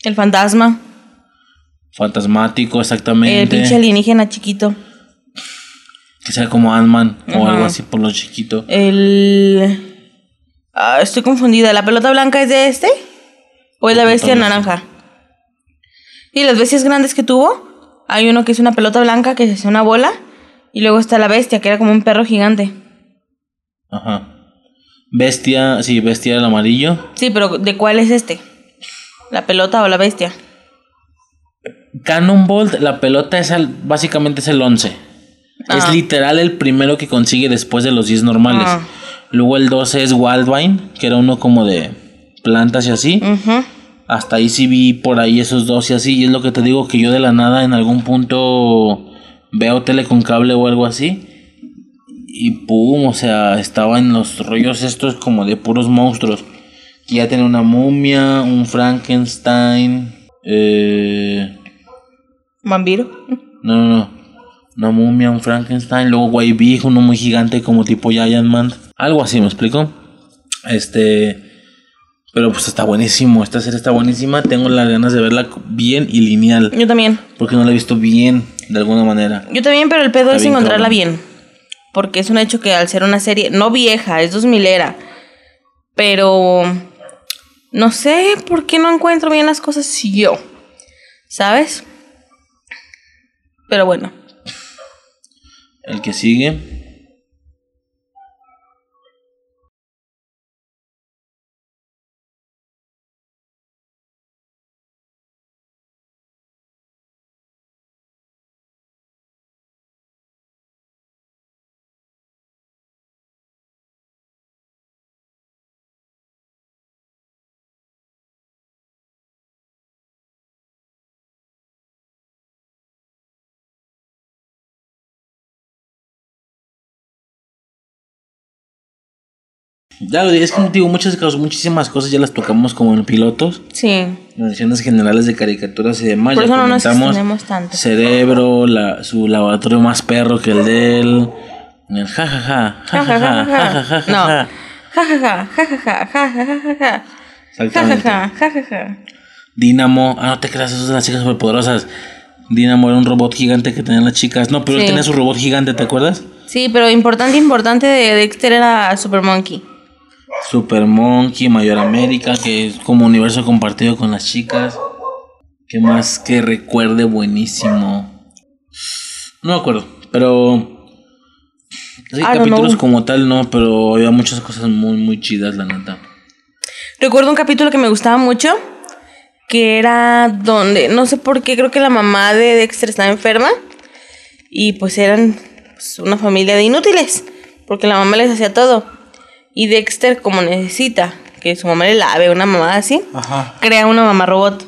El fantasma. Fantasmático, El exactamente. pinche alienígena chiquito. que sea como Ant-Man o algo así por lo chiquito. El. Ah, estoy confundida. ¿La pelota blanca es de este? ¿O es la bestia blanca. naranja? Y las bestias grandes que tuvo. Hay uno que es una pelota blanca que se hace una bola. Y luego está la bestia, que era como un perro gigante. Ajá. Bestia, sí, bestia del amarillo. Sí, pero ¿de cuál es este? ¿La pelota o la bestia? Cannonbolt, la pelota es el, básicamente es el 11. Es Ah. literal el primero que consigue después de los 10 normales. Ah. Luego el 12 es Wildvine, que era uno como de plantas y así. Ujú. Hasta ahí sí vi por ahí esos dos y así. Y es lo que te digo que yo de la nada en algún punto veo tele con cable o algo así. Y pum, o sea, estaba en los rollos estos como de puros monstruos. Y ya tenía una momia, un Frankenstein. Eh, Vampiro. no, no, no. Una momia, un Frankenstein. Luego Big, uno muy gigante como tipo Giant Man. Algo así, ¿me explico? Este. Pero pues está buenísimo. Esta serie está buenísima. Tengo las ganas de verla bien y lineal. Yo también. Porque no la he visto bien de alguna manera. Yo también, pero el pedo Está es bien encontrarla cabrón. bien. Porque es un hecho que al ser una serie, no vieja, es 2000 era. Pero no sé por qué no encuentro bien las cosas yo. ¿Sabes? Pero bueno. El que sigue. Ya lo es que digo, muchas cosas, muchísimas cosas ya las tocamos como en pilotos. Sí. En ediciones generales de caricaturas y demás. Por eso ya no nos tanto. Cerebro, la, su laboratorio más perro que el de él. El jajaja, jajaja, jajaja, jajaja. Jajaja, jajaja, jajaja, jajaja. Jajaja, Dínamo, ah, no te creas, esas son las chicas superpoderosas. Dínamo era un robot gigante que tenían las chicas. No, pero sí. él tenía su robot gigante, ¿te acuerdas? Sí, pero importante, importante de Dexter era Super Monkey. Super Monkey, Mayor América, que es como universo compartido con las chicas. ¿Qué más que recuerde buenísimo? No me acuerdo, pero... Sí, don't capítulos know. como tal no, pero había muchas cosas muy, muy chidas, la neta. Recuerdo un capítulo que me gustaba mucho, que era donde, no sé por qué, creo que la mamá de Dexter estaba enferma y pues eran pues, una familia de inútiles, porque la mamá les hacía todo. Y Dexter, como necesita que su mamá le lave, una mamá así, Ajá. crea una mamá robot.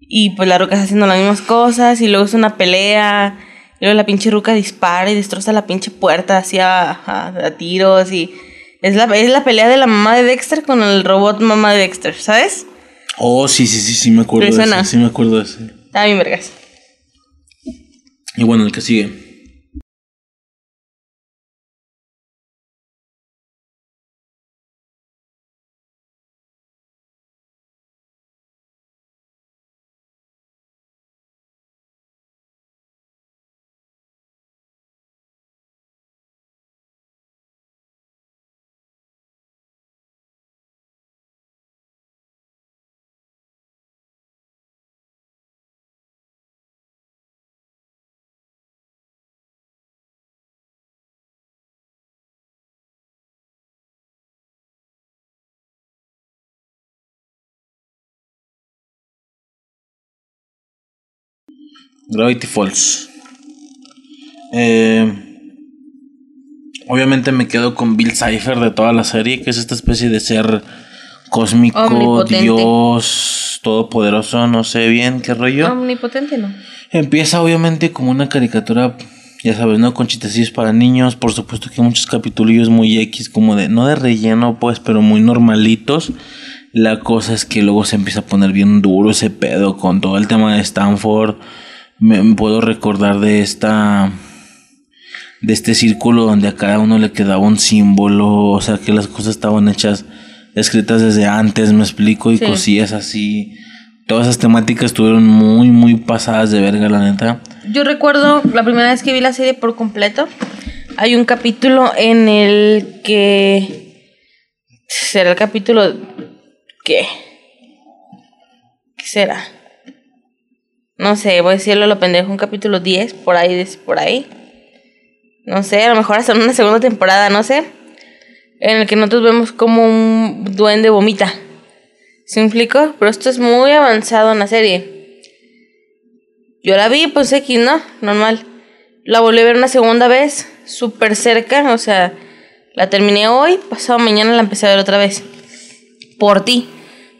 Y pues la ruca está haciendo las mismas cosas y luego es una pelea. Y luego la pinche ruca dispara y destroza la pinche puerta así a, a- a tiros y... Es la, es la pelea de la mamá de Dexter con el robot mamá de Dexter, ¿sabes? Oh, sí, sí, sí, sí, me acuerdo ¿Te de ese. Sí, me acuerdo de ese. Está bien, vergas. Y bueno, el que sigue. Gravity Falls. Eh, obviamente me quedo con Bill Cipher de toda la serie, que es esta especie de ser cósmico, Omnipotente. Dios, todopoderoso, no sé bien qué rollo. Omnipotente, ¿no? Empieza obviamente como una caricatura, ya sabes, ¿no? Con chistecillos para niños. Por supuesto que hay muchos capitulillos muy X, como de, no de relleno, pues, pero muy normalitos. La cosa es que luego se empieza a poner bien duro ese pedo con todo el tema de Stanford. Me, me puedo recordar de esta. De este círculo donde a cada uno le quedaba un símbolo. O sea que las cosas estaban hechas, escritas desde antes, me explico, y Sí. cosillas así. Todas esas temáticas estuvieron muy, muy pasadas de verga, la neta. Yo recuerdo la primera vez que vi la serie por completo. Hay un capítulo en el que. ¿Será el capítulo. ¿Qué? ¿Qué será? No sé, voy a decirlo lo pendejo. Un capítulo 10, por ahí, por ahí. No sé, a lo mejor hasta una segunda temporada, no sé. En el que nosotros vemos como un duende vomita. ¿Se me explico? Pero esto es muy avanzado en la serie. Yo la vi, pues X, ¿no? Normal. La volví a ver una segunda vez, súper cerca, o sea, la terminé hoy, pasado mañana la empecé a ver otra vez. Por ti.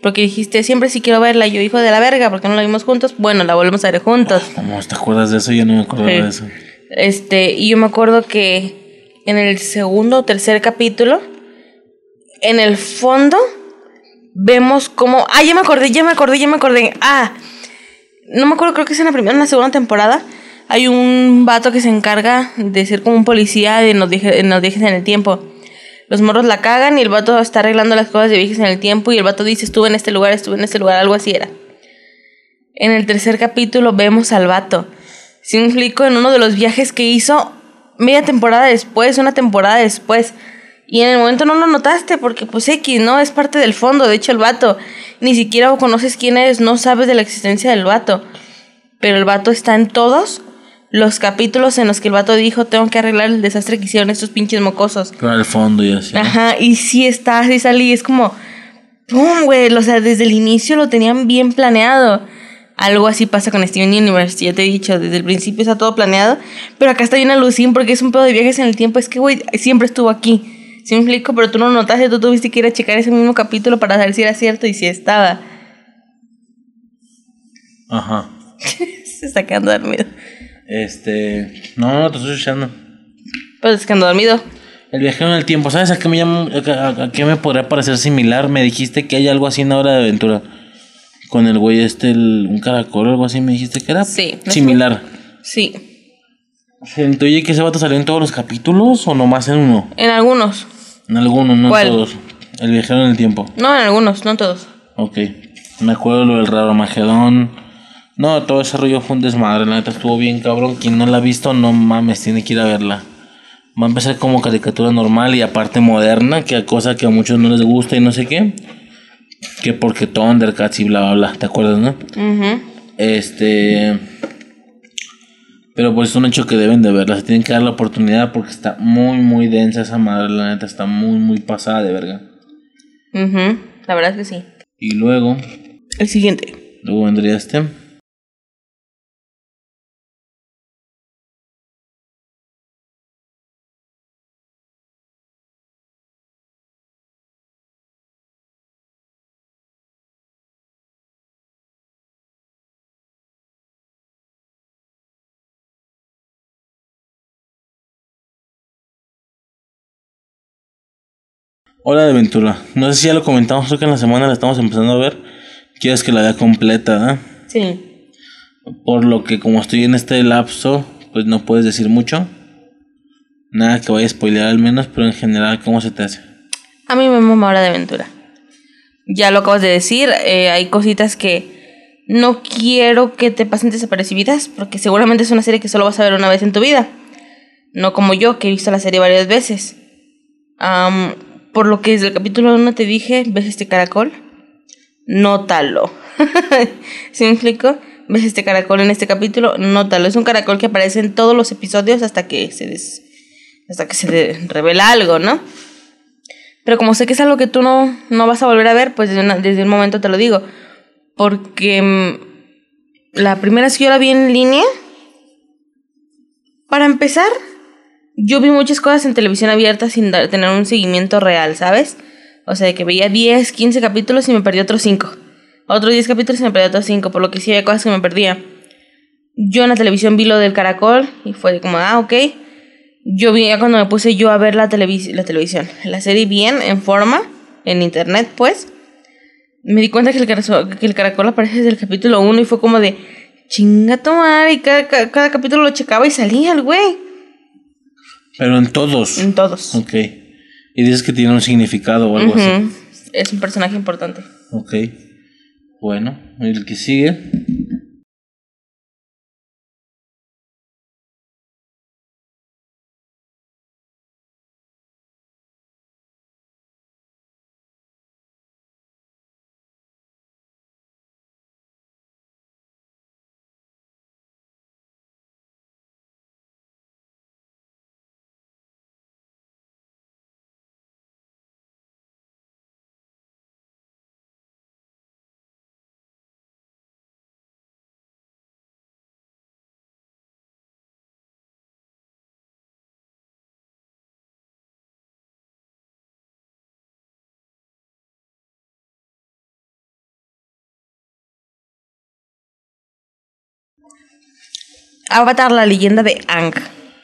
Porque dijiste, siempre sí quiero verla, y yo, hijo de la verga, porque no la vimos juntos. Bueno, la volvemos a ver juntos. ¿Cómo te acuerdas de eso? Yo no me acuerdo Sí. de eso. Este, y yo me acuerdo que en el segundo o tercer capítulo, en el fondo, vemos como. Ah, ya me acordé, ya me acordé, ya me acordé. Ah, no me acuerdo, creo que es en la primera en la segunda temporada. Hay un vato que se encarga de ser como un policía de nos los viajes en el tiempo. Los morros la cagan y el vato está arreglando las cosas de viajes en el tiempo y el vato dice, estuve en este lugar, estuve en este lugar, algo así era. En el tercer capítulo vemos al vato. Si me explico, en uno de los viajes que hizo media temporada después, una temporada después. Y en el momento no lo notaste porque pues X, ¿no? Es parte del fondo. De hecho, el vato, ni siquiera conoces quién es, no sabes de la existencia del vato. Pero el vato está en todos los capítulos en los que el vato dijo, tengo que arreglar el desastre que hicieron estos pinches mocosos. Claro, el fondo y así. ¿no? Ajá, y sí está, así salí, es como, ¡pum, güey! O sea, desde el inicio lo tenían bien planeado. Algo así pasa con Steven Universe, ya te he dicho, desde el principio está todo planeado, pero acá está bien alucín porque es un pedo de viajes en el tiempo, es que, güey, siempre estuvo aquí. ¿Sí me explico? Pero tú no notaste, tú tuviste que ir a checar ese mismo capítulo para saber si era cierto y si estaba. Ajá. Se está quedando dormido. Este. No, no, te estoy escuchando. Pues es quedando dormido. El viajero en el tiempo, ¿sabes a qué me llama, a, qué me podría parecer similar? Me dijiste que hay algo así en Hora de Aventura. Con el güey este, el- un caracol o algo así, me dijiste que era Sí, ¿no similar. Sí, ¿Se intuye que ese vato salió en todos los capítulos o nomás en uno? en algunos. En algunos, no ¿Cuál? en todos. El viajero en el tiempo. No, en algunos, no en todos. Ok. Me acuerdo lo del raro Magedón. No, todo ese rollo fue un desmadre. La neta estuvo bien cabrón. Quien no la ha visto, no mames, tiene que ir a verla. Va a empezar como caricatura normal y aparte moderna, que cosa que a muchos no les gusta y no sé qué. Que porque Thundercats y bla bla bla, ¿te acuerdas, no? Ujú. Este. Pero pues es un hecho que deben de verla. Se tienen que dar la oportunidad porque está muy, muy densa esa madre. La neta está muy, muy pasada de verga. Ujú, La verdad es que sí. Y luego, El siguiente. luego vendría este. Hora de aventura. No sé si ya lo comentamos, creo que en la semana la estamos empezando a ver. Quieres que la vea completa, ¿eh? Sí. Por lo que como estoy en este lapso, pues no puedes decir mucho. Nada que vaya a spoilear al menos, pero en general, ¿cómo se te hace? A mí me mama Hora de Aventura. Ya lo acabas de decir, eh, hay cositas que no quiero que te pasen desapercibidas, porque seguramente es una serie que solo vas a ver una vez en tu vida. No como yo, que he visto la serie varias veces. Am, por lo que desde el capítulo 1 te dije, ¿ves este caracol? Nótalo. ¿Sí me explico? ¿Ves este caracol en este capítulo? Nótalo. Es un caracol que aparece en todos los episodios hasta que se des- hasta que se revela algo, ¿no? Pero como sé que es algo que tú no, no vas a volver a ver, pues desde, un momento te lo digo. Porque la primera vez que yo la vi en línea, para empezar, yo vi muchas cosas en televisión abierta sin tener un seguimiento real, ¿sabes? O sea, que veía 10, 15 capítulos y me perdí otros 5. Otros 10 capítulos y me perdí otros 5, por lo que sí había cosas que me perdía. Yo en la televisión vi lo del caracol y fue como, ah, ok. Yo vi ya cuando me puse yo a ver la, televis la televisión, la serie bien, en forma, en internet, pues. Me di cuenta que el, que el caracol aparece desde el capítulo 1 y fue como de, chinga tu madre, y cada, cada, cada capítulo lo checaba y salía el güey. Pero en todos. En todos. Ok. Y dices que tiene un significado o algo así. Ujú. Es un personaje importante. Ok. Bueno, el que sigue. Avatar, la leyenda de Ang.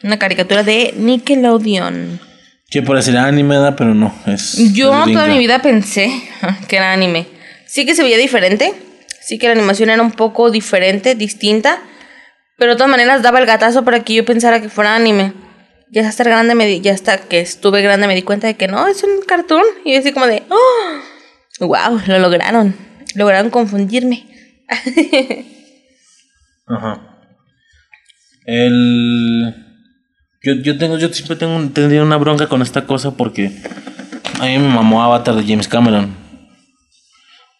Una caricatura de Nickelodeon. Que parecería anime, pero no. Es. Yo es toda mi vida pensé que era anime. Sí que se veía diferente. Sí que la animación era un poco diferente, distinta. Pero de todas maneras daba el gatazo para que yo pensara que fuera anime. Ya hasta grande me di- ya hasta que estuve grande me di cuenta de que no, es un cartoon. Y yo así como de, ¡oh! ¡Wow! Lo lograron. Lograron confundirme. Ajá. El. Yo, yo tengo, yo siempre tengo, tendría una bronca con esta cosa porque a mí me mamó Avatar de James Cameron.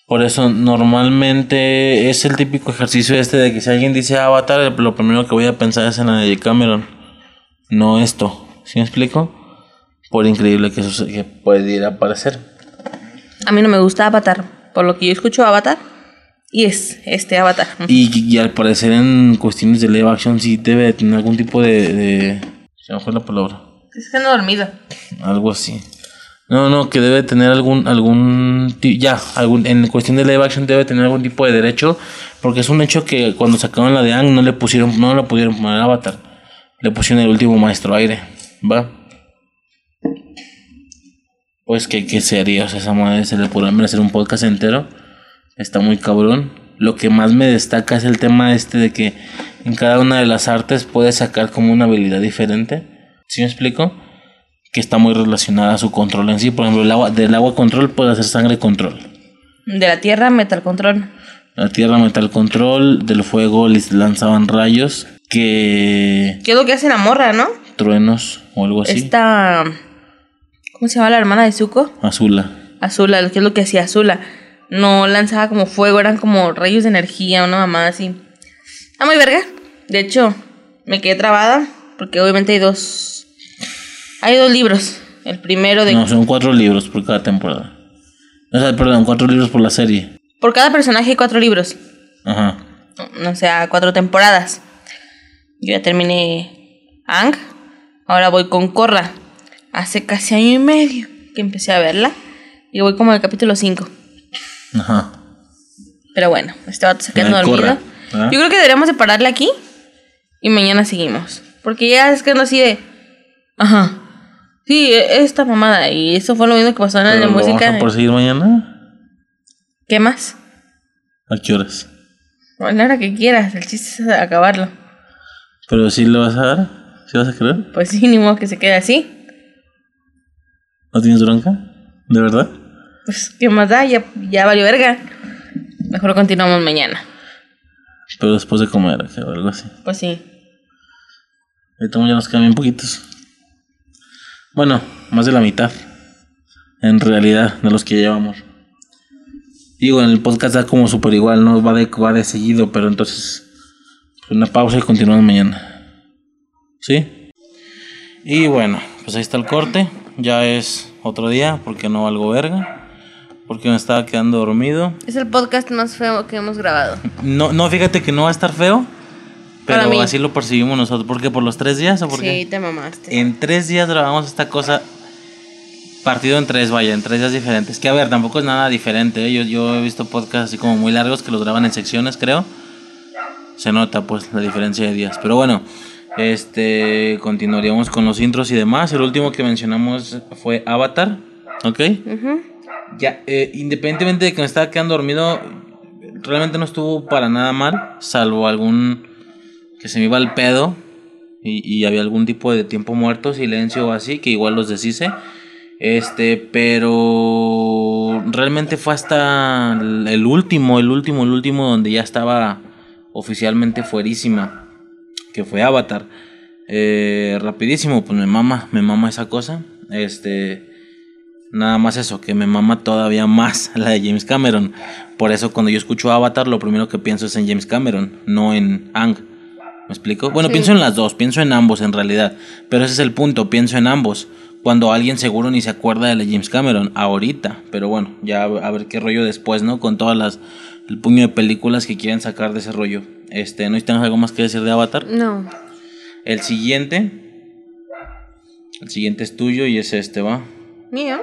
Por eso normalmente es el típico ejercicio este de que si alguien dice Avatar, lo primero que voy a pensar es en la de Cameron. No esto. ¿Sí me explico? Por increíble que eso que pudiera parecer. A mí no me gusta Avatar. Por lo que yo escucho Avatar. Y es este Avatar. Y, y al parecer en cuestiones de live action sí debe de tener algún tipo de... de se me fue la palabra. Es que ando dormido. Algo así. No, no, que debe tener algún, algún, ya, algún, en cuestión de live action debe tener algún tipo de derecho, porque es un hecho que cuando sacaron la de Ang no le pusieron, no le pudieron poner Avatar, le pusieron el último maestro aire, ¿va? Pues que, que sería, o sea, esa madre se le podrán hacer un podcast entero, está muy cabrón. Lo que más me destaca es el tema este de que en cada una de las artes puedes sacar como una habilidad diferente, ¿sí me explico? que está muy relacionada a su control en sí. Por ejemplo, el agua, del agua control puede hacer sangre control. De la Tierra, Metal Control. La tierra metal control, del fuego les lanzaban rayos, que ¿Qué es lo que hace la morra, no? truenos o algo así. Esta. ¿Cómo se llama la hermana de Zuko? Azula. Azula, ¿qué es lo que hacía Azula? No lanzaba como fuego, eran como rayos de energía, una mamada así. Ah, muy verga. De hecho, me quedé trabada porque obviamente hay dos. Hay dos libros. El primero de. No, son cuatro libros por cada temporada. O sea, perdón, cuatro libros por la serie. Por cada personaje hay cuatro libros. Ajá. O sea, cuatro temporadas. Yo ya terminé Ang. Ahora voy con Korra. Hace casi año y medio que empecé a verla. Y voy como el capítulo 5. Ajá. Pero bueno, este vato se queda dormido. Yo creo que deberíamos de pararle aquí. Y mañana seguimos. Porque ya es que no así de. Ajá. Sí, e- esta mamada. Y eso fue lo mismo que pasó en la Pero música. ¿Vamos a proseguir mañana? ¿Qué más? ¿A qué horas? A la hora que quieras. El chiste es acabarlo. ¿Pero sí lo vas a dar? ¿Sí vas a creer? Pues sí, ni modo que se quede así. ¿No tienes bronca? ¿De verdad? Pues, ¿qué más da? Ya, ya valió verga. Mejor continuamos mañana. Pero después de comer, o algo así. Pues sí. Ahorita ya nos quedan bien poquitos. Bueno, más de la mitad. En realidad, de los que llevamos. Digo, en el podcast da como súper igual, no va de, va de seguido, pero entonces. Una pausa y continuamos mañana. ¿Sí? Y bueno, pues ahí está el corte. Ya es otro día, porque no valgo verga. Porque me estaba quedando dormido. Es el podcast más feo que hemos grabado. No, no, fíjate que no va a estar feo, pero así lo percibimos nosotros. ¿Por qué? ¿Por los tres días o por Sí, qué? te mamaste. En tres días grabamos esta cosa partido en tres, vaya, en tres días diferentes. Que a ver, tampoco es nada diferente. ¿eh? Yo, yo he visto podcasts así como muy largos que los graban en secciones, creo. Se nota pues la diferencia de días. Pero bueno, este continuaríamos con los intros y demás. El último que mencionamos fue Avatar, ¿ok? Ujú. Ya, eh, independientemente de que me estaba quedando dormido, realmente no estuvo para nada mal, salvo algún que se me iba el pedo y, y había algún tipo de tiempo muerto, silencio o así, que igual los deshice. Este, pero realmente fue hasta el último, el último, el último donde ya estaba oficialmente fuerísima, que fue Avatar. Eh, rapidísimo, pues me mama, me mama esa cosa. Este, Nada más eso, que me mama todavía más la de James Cameron. Por eso cuando yo escucho Avatar, lo primero que pienso es en James Cameron, no en Ang. ¿Me explico? Bueno, Sí. pienso en las dos, pienso en ambos en realidad. Pero ese es el punto, pienso en ambos. Cuando alguien seguro ni se acuerda de la James Cameron, ahorita. Pero bueno, ya a ver qué rollo después, ¿no? Con todas las... El puño de películas que quieren sacar de ese rollo. Este, ¿no tienes algo más que decir de Avatar? No. El siguiente... El siguiente es tuyo y es este, ¿va? Mío.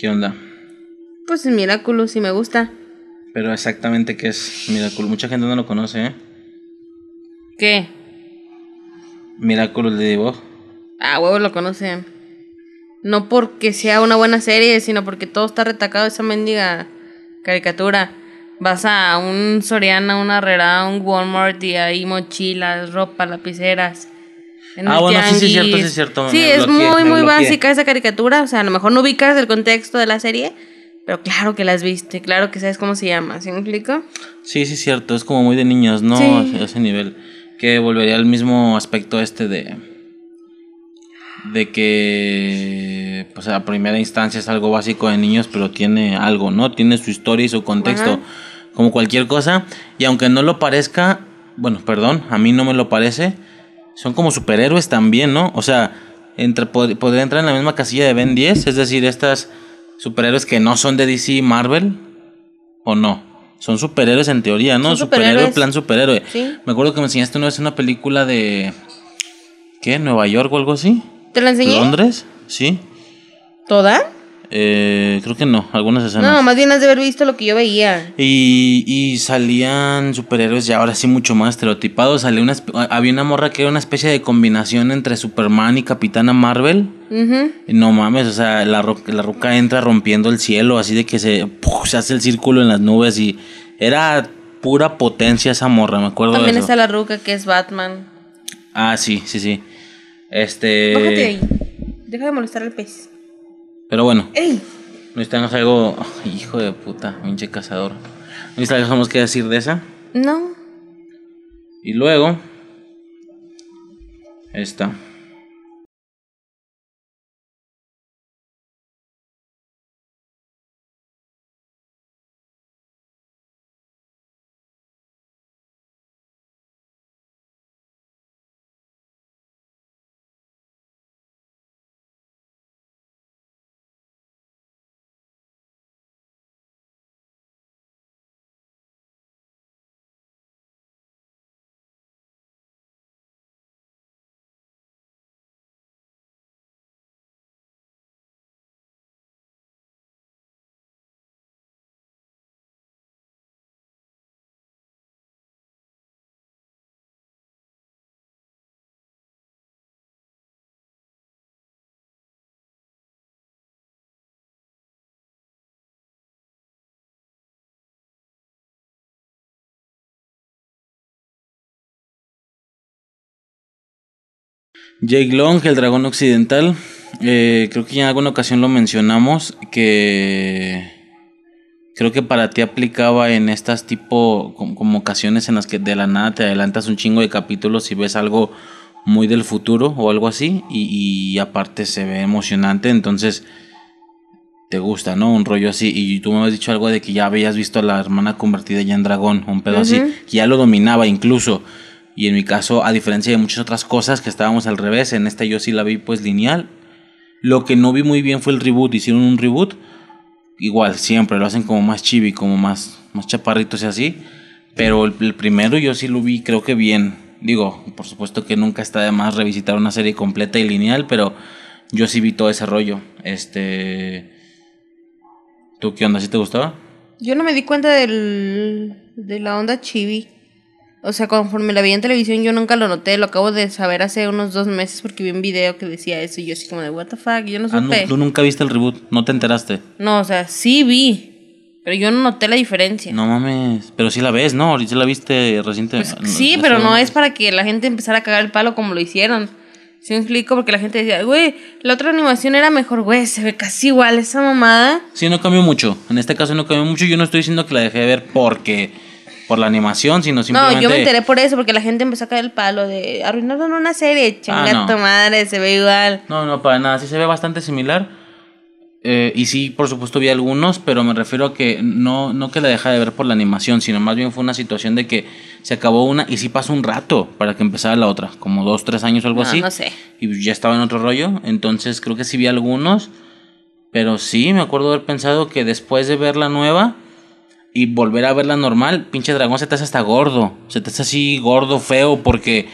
¿Qué onda? Pues es Miraculous y me gusta. Pero exactamente qué es Miraculous. Mucha gente no lo conoce, ¿eh? ¿Qué? Miraculous de Divo. Ah, huevo lo conocen. No porque sea una buena serie, sino porque todo está retacado esa mendiga caricatura. Vas a un Soriana, un Herrera, un Walmart y hay mochilas, ropa, lapiceras. En Ah, bueno, sí, sí, es cierto, tianguis. sí, es cierto, Sí, es bloqueé, muy, muy básica esa caricatura. O sea, a lo mejor no ubicas el contexto de la serie, pero claro que las viste, claro que sabes cómo se llama. ¿Sí me explico? Sí, sí, es cierto. Es como muy de niños, ¿no? Sí. A ese nivel. Que volvería al mismo aspecto este de. De que. Pues a primera instancia es algo básico de niños, pero tiene algo, ¿no? Tiene su historia y su contexto. Ajá. Como cualquier cosa. Y aunque no lo parezca. Bueno, perdón, a mí no me lo parece. Son como superhéroes también, ¿no? O sea, entre, pod- podría entrar en la misma casilla de Ben 10. Es decir, estas superhéroes que no son de DC y Marvel. ¿O no? Son superhéroes en teoría, ¿no? Superhéroe, plan superhéroe. Sí. Me acuerdo que me enseñaste una vez una película de. ¿Qué? ¿Nueva York o algo así? ¿Te la enseñé? ¿Londres? Sí. ¿Toda? Eh, creo que no, algunas escenas. No, más bien has de haber visto lo que yo veía. Y, y salían superhéroes ya ahora sí mucho más estereotipados. Salía una, había una morra que era una especie de combinación entre Superman y Capitana Marvel. No mames, o sea, la, ro- la ruca entra rompiendo el cielo, así de que se, ¡puf! se hace el círculo en las nubes y era pura potencia esa morra, me acuerdo También de eso. está la ruca que es Batman. Ah, sí, sí, sí. Este. Bájate ahí. Deja de molestar al pez. Pero bueno, ¡Ey! necesitamos algo. Hijo de puta, pinche cazador. Necesitamos algo que decir de esa. No. Y luego. Esta. Jake Long, el dragón occidental. eh, creo que ya en alguna ocasión lo mencionamos, que creo que para ti aplicaba en estas tipo como, como ocasiones en las que de la nada te adelantas un chingo de capítulos y ves algo muy del futuro o algo así y, y aparte se ve emocionante, entonces te gusta, ¿no? Un rollo así. Y tú me has dicho algo de que ya habías visto a la hermana convertida ya en dragón, un pedo así, que ya lo dominaba incluso. Y en mi caso, a diferencia de muchas otras cosas que estábamos al revés, en esta yo sí la vi pues lineal. Lo que no vi muy bien fue el reboot, hicieron un reboot. Igual, siempre lo hacen como más chibi, como más, más chaparritos y así. Pero el, primero yo sí lo vi, creo que bien. Digo, por supuesto que nunca está de más revisitar una serie completa y lineal, pero yo sí vi todo ese rollo. Este. ¿Tú qué onda? ¿Sí te gustaba? Yo no me di cuenta del, de la onda chibi. O sea, conforme la vi en televisión, yo nunca lo noté. Lo acabo de saber hace unos dos meses porque vi un video que decía eso. Y yo así como de, what the fuck, yo no Ah, no, supe. tú nunca viste el reboot, no te enteraste. No, o sea, sí vi. Pero yo no noté la diferencia. No mames, pero sí la ves, ¿no? Ahorita la viste reciente. Pues sí, pero no es para que la gente empezara a cagar el palo como lo hicieron. ¿Sí me explico? Porque la gente decía, güey, la otra animación era mejor, güey, se ve casi igual esa mamada. Sí, no cambió mucho. En este caso no cambió mucho. Yo no estoy diciendo que la dejé de ver porque por la animación, sino simplemente. No, yo me enteré por eso, porque la gente empezó a caer el palo de arruinaron una serie, chinga Ah, no. tu madre, se ve igual. No, no, para nada. Sí se ve bastante similar. Eh, y sí, por supuesto vi algunos, pero me refiero a que no, no que la dejé de ver por la animación, sino más bien fue una situación de que se acabó una y sí pasó un rato para que empezara la otra, como dos, tres años o algo No, así. no sé. Y ya estaba en otro rollo, entonces creo que sí vi algunos, pero sí, me acuerdo haber pensado que después de ver la nueva y volver a ver la normal, pinche dragón se te hace hasta gordo, se te hace así gordo, feo, porque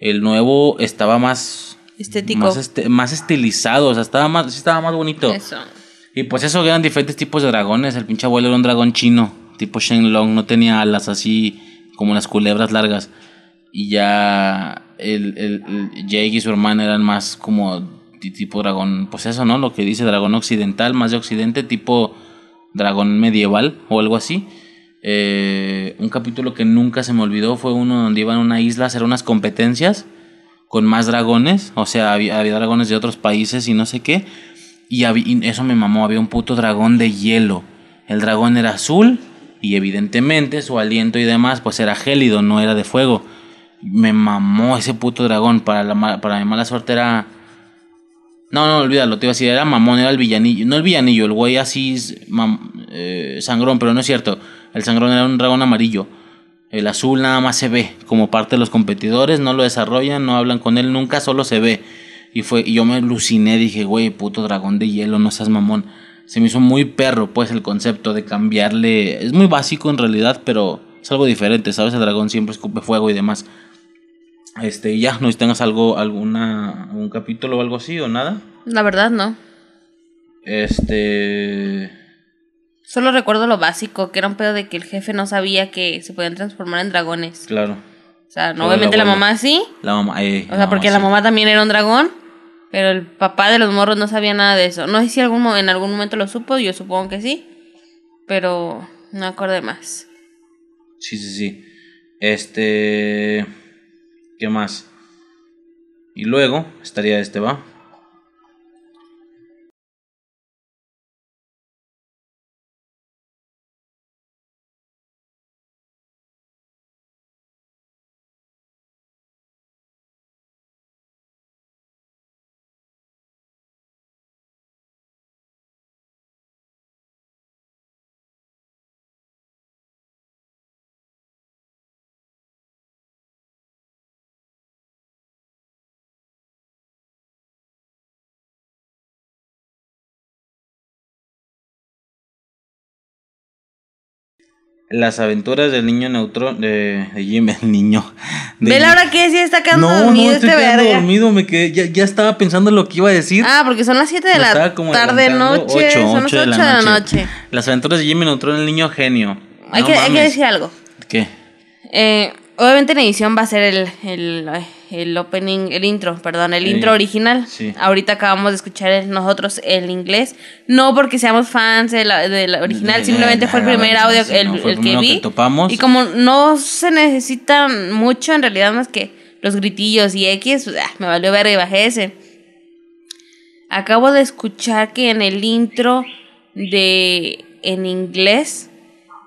el nuevo estaba más... Estético. Más, este- más estilizado, o sea, estaba más, estaba más bonito. Eso. Y pues eso eran diferentes tipos de dragones. El pinche abuelo era un dragón chino, tipo Shenlong, no tenía alas así como las culebras largas. Y ya el, el, el Jake y su hermana eran más como ti- tipo dragón, pues eso, ¿no? Lo que dice dragón occidental, más de occidente, tipo dragón medieval o algo así. Eh, un capítulo que nunca se me olvidó fue uno donde iban a una isla a hacer unas competencias con más dragones, o sea, había, había dragones de otros países y no sé qué. Y, eso me mamó, había un puto dragón de hielo. El dragón era azul y evidentemente su aliento y demás pues era gélido, no era de fuego. Me mamó ese puto dragón, para, la, para mi mala suerte era... No, no, olvídalo, te iba a decir, era mamón, era el villanillo. No el villanillo, el güey así, eh, sangrón, pero no es cierto. El sangrón era un dragón amarillo. El azul nada más se ve como parte de los competidores, no lo desarrollan, no hablan con él nunca, solo se ve. Y fue y yo me aluciné, dije, güey, puto dragón de hielo, no seas mamón. Se me hizo muy perro, pues, el concepto de cambiarle. Es muy básico en realidad, pero es algo diferente, ¿sabes? El dragón siempre escupe fuego y demás. Este, y ya, ¿no? Si tengas algo, alguna, un capítulo o algo así o nada. La verdad, no. Este. Solo recuerdo lo básico, que era un pedo de que el jefe no sabía que se podían transformar en dragones. Claro. O sea, no, obviamente la mamá sí. La mamá. eh, O sea, porque la sí. mamá también era un dragón. Pero el papá de los morros no sabía nada de eso. No sé si algún, en algún momento lo supo, yo supongo que sí. Pero no acordé más. Sí, sí, sí. Este. ¿Qué más? Y luego estaría este, ¿va? Las aventuras del niño neutrón. De, de Jim, el niño. de Ve Jim. la hora que sí está quedando No, no, dormido estoy este quedando verga. dormido. Me quedé, ya, ya estaba pensando en lo que iba a decir. Ah, porque son las 7 de Me la tarde, noche. Ocho, son las ocho 8 de la noche. Las aventuras de Jimmy Neutron, el niño genio. Hay, No que, hay que decir algo. ¿Qué? Eh, obviamente en edición va a ser el, el, el opening, el intro, perdón, el intro original. sí. Ahorita acabamos de escuchar el- nosotros el inglés. No porque seamos fans de la, de la original, De- simplemente fue el primer audio, sí, el, no, el que vi. que topamos. Y como no se necesita mucho, en realidad más que los gritillos y X, pues, ah, me valió ver y bajé ese. Acabo de escuchar que en el intro de en inglés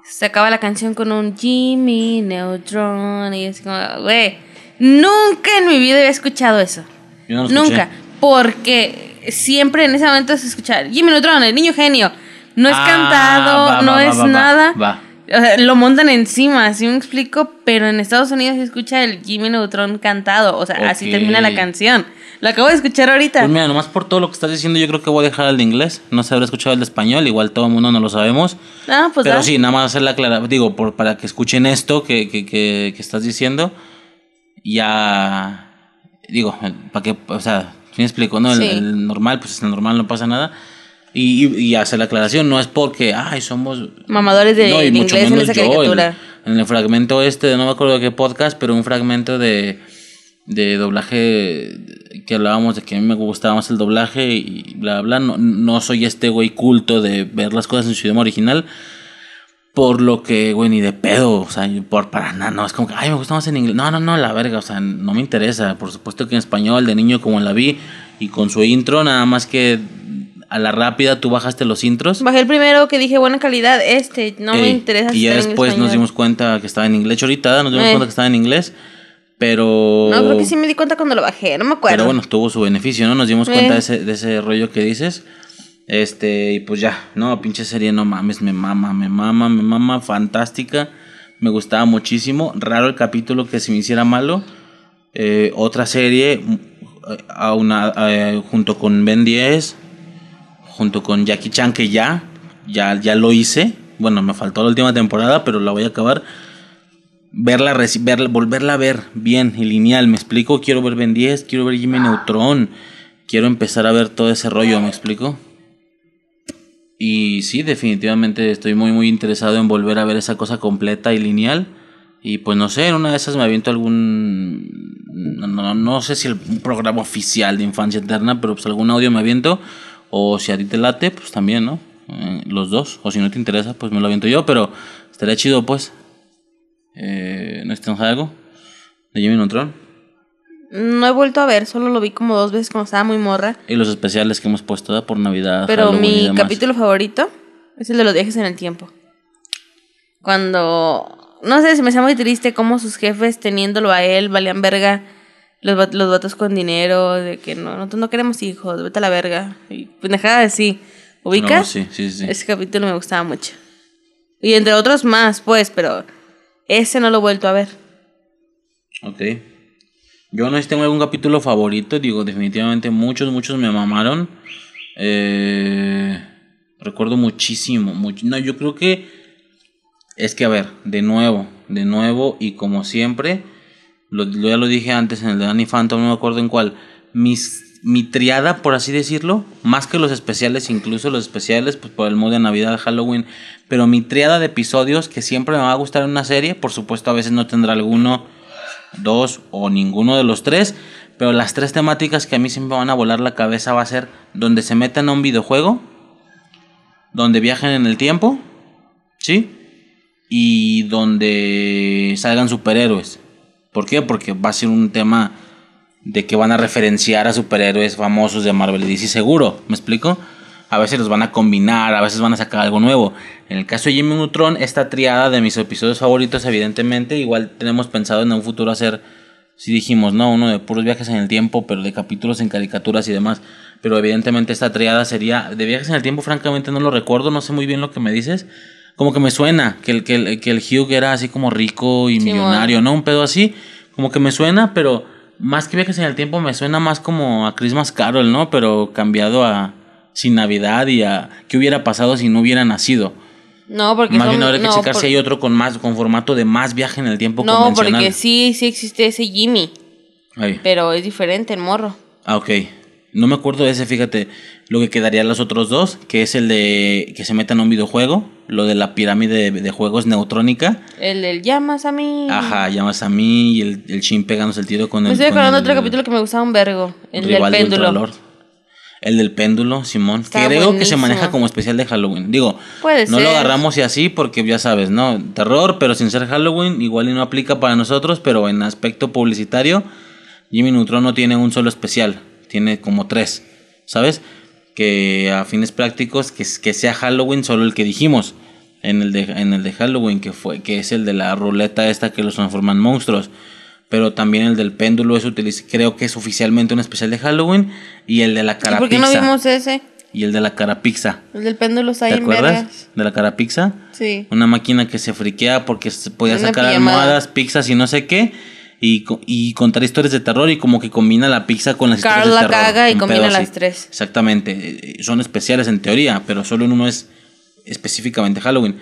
se acaba la canción con un Jimmy Neutron y es como, güey, nunca en mi vida había escuchado eso. Yo no lo escuché. Nunca, porque siempre en ese momento se escucha Jimmy Neutron, el niño genio. No es Ah, cantado, va, no va, es va, nada. O sea, lo montan encima, así me explico, pero en Estados Unidos se escucha el Jimmy Neutron cantado, o sea, así termina la canción. Lo acabo de escuchar ahorita. Pues mira, nomás por todo lo que estás diciendo, yo creo que voy a dejar el de inglés. No se habrá escuchado el de español, igual todo el mundo no lo sabemos. Ah, pues Pero da. sí, nada más hacer la clara, digo, por, para que escuchen esto que, que, que, que estás diciendo. Ya, digo, para que, o sea, ¿sí me explico? ¿no? El, Sí. el normal, pues el normal no pasa nada. Y, y, y hacer la aclaración, no es porque, ay, somos... Mamadores de, No, de mucho inglés en esa yo, caricatura. el- en el fragmento este, no me acuerdo de qué podcast, pero un fragmento de, de doblaje que hablábamos de que a mí me gustaba más el doblaje y bla, bla. No, no soy este güey culto de ver las cosas en su idioma original. Por lo que, güey, ni de pedo, o sea, por para nada, no, es como que, ay, me gusta más en inglés. No, no, no, la verga, o sea, no me interesa. Por supuesto que en español, de niño como la vi, y con su intro, nada más que a la rápida tú bajaste los intros. Bajé el primero que dije buena calidad, este, no me interesa. Y ya después nos dimos cuenta que estaba en inglés. Ahorita nos dimos Eh. cuenta que estaba en inglés. Pero. No, creo que sí me di cuenta cuando lo bajé, no me acuerdo. Pero bueno, tuvo su beneficio, ¿no? Nos dimos cuenta Eh. de, ese, de ese rollo que dices. Este, y pues ya, no, pinche serie, no mames, me mama, me mama, me mama, fantástica. Me gustaba muchísimo. Raro el capítulo que se me hiciera malo. Eh, otra serie, mm, a una, eh, junto con Ben 10, junto con Jackie Chan, que ya, ya, ya lo hice. Bueno, me faltó la última temporada, pero la voy a acabar. Verla, verla, volverla a ver bien y lineal, me explico. Quiero ver Ben 10, quiero ver Jimmy Neutron. Quiero empezar a ver todo ese rollo, me explico. Y sí, definitivamente estoy muy, muy interesado en volver a ver esa cosa completa y lineal. Y pues no sé, en una de esas me aviento algún. No, no, no sé si el, un programa oficial de Infancia Eterna, pero pues algún audio me aviento. O si a ti te late, pues también, ¿no? Eh, los dos. O si no te interesa, pues me lo aviento yo. Pero estaría chido, pues. Eh, ¿No estás algo? De Jimmy Neutron. No he vuelto a ver, solo lo vi como dos veces cuando estaba muy morra. Y los especiales que hemos puesto por Navidad. Pero Halloween y mi demás. capítulo favorito es el de los viajes en el tiempo. Cuando. No sé, se me hace muy triste cómo sus jefes, teniéndolo a él, valían verga. Los, va- los vatos con dinero, de que no, nosotros no queremos hijos, vete a la verga. Y pendejada así. ¿Ubicas? No, sí, sí, sí. Ese capítulo me gustaba mucho. Y entre otros más, pues, pero ese no lo he vuelto a ver. Ok. Yo no sé si tengo algún capítulo favorito, digo, definitivamente muchos, muchos me mamaron. Eh, recuerdo muchísimo, mucho. No, yo creo que es que, a ver, de nuevo, de nuevo y como siempre, lo, ya lo dije antes en el de Danny Phantom, no me acuerdo en cuál, mis, mi triada, por así decirlo, más que los especiales, incluso los especiales, pues por el mood de Navidad, Halloween, pero mi triada de episodios que siempre me va a gustar en una serie, por supuesto a veces no tendrá alguno dos o ninguno de los tres, pero las tres temáticas que a mí siempre van a volar la cabeza va a ser donde se metan a un videojuego, donde viajen en el tiempo, ¿sí? Y donde salgan superhéroes. ¿Por qué? Porque va a ser un tema de que van a referenciar a superhéroes famosos de Marvel y DC seguro, ¿me explico? A veces los van a combinar, a veces van a sacar algo nuevo. En el caso de Jimmy Neutron, esta triada de mis episodios favoritos, evidentemente, igual tenemos pensado en un futuro hacer, si dijimos, ¿no? Uno de puros viajes en el tiempo, pero de capítulos en caricaturas y demás. Pero evidentemente esta triada sería, de viajes en el tiempo, francamente no lo recuerdo, no sé muy bien lo que me dices. Como que me suena que el, que el, que el Hugh era así como rico y millonario, ¿no? Un pedo así, como que me suena, pero más que viajes en el tiempo me suena más como a Christmas Carol, ¿no? Pero cambiado a sin Navidad y a qué hubiera pasado si no hubiera nacido. No, porque Más son- bien habría que no, checar por- si hay otro con más con formato de más viaje en el tiempo No, convencional. porque sí, sí existe ese Jimmy, Ay. pero es diferente el morro. Ah, ok. No me acuerdo de ese, fíjate. Lo que quedaría los otros dos, que es el de que se metan a un videojuego, lo de la pirámide de, de juegos neutrónica. El del llamas a mí. Ajá, llamas a mí y el, el chin pegándose el tiro con Me el. estoy acordando otro capítulo que me gustaba un vergo. El del péndulo. El del péndulo, Simón. Está Creo que se maneja como especial de Halloween. Digo, Puede no lo agarramos y así porque ya sabes, ¿no? Terror, pero sin ser Halloween, igual y no aplica para nosotros, pero en aspecto publicitario, Jimmy Neutron no tiene un solo especial, tiene como tres. ¿sabes? Que a fines prácticos, que, que sea Halloween solo el que dijimos. En el, de, en el de Halloween, que fue, que es el de la ruleta esta que los transforman monstruos. Pero también el del péndulo es utiliza, creo que es oficialmente un especial de Halloween. Y el de la cara ¿Y por qué no vimos ese? Y el de la cara pizza. El del péndulo está ¿Te ahí en acuerdas? vergas. De la cara pizza. Sí. Una máquina que se friquea porque podía Una sacar pijamada. almohadas, pizzas y no sé qué. Y, y contar historias de terror y como que combina la pizza con las historias de la terror. caga y combina las tres. Exactamente. Eh, Son especiales en teoría, pero solo en uno es específicamente Halloween.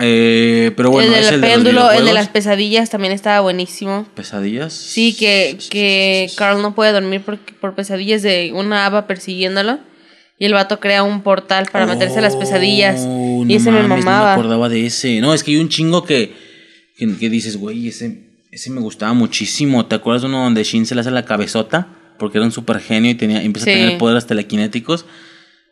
Eh, pero bueno, el del el de péndulo, el de las pesadillas también estaba buenísimo. pesadillas. Sí, que, que Carl no puede dormir por, por pesadillas de una haba persiguiéndolo. Y el vato crea un portal para meterse a las pesadillas. Oh, y no ese me mames, No me mamaba. acordaba de ese. No, es que hay un chingo que, que, que dices, güey, ese, ese me gustaba muchísimo. ¿Te acuerdas de uno donde Shin se le hace la cabezota? Porque era un super genio y tenía, empieza Sí. a tener poderes telequinéticos.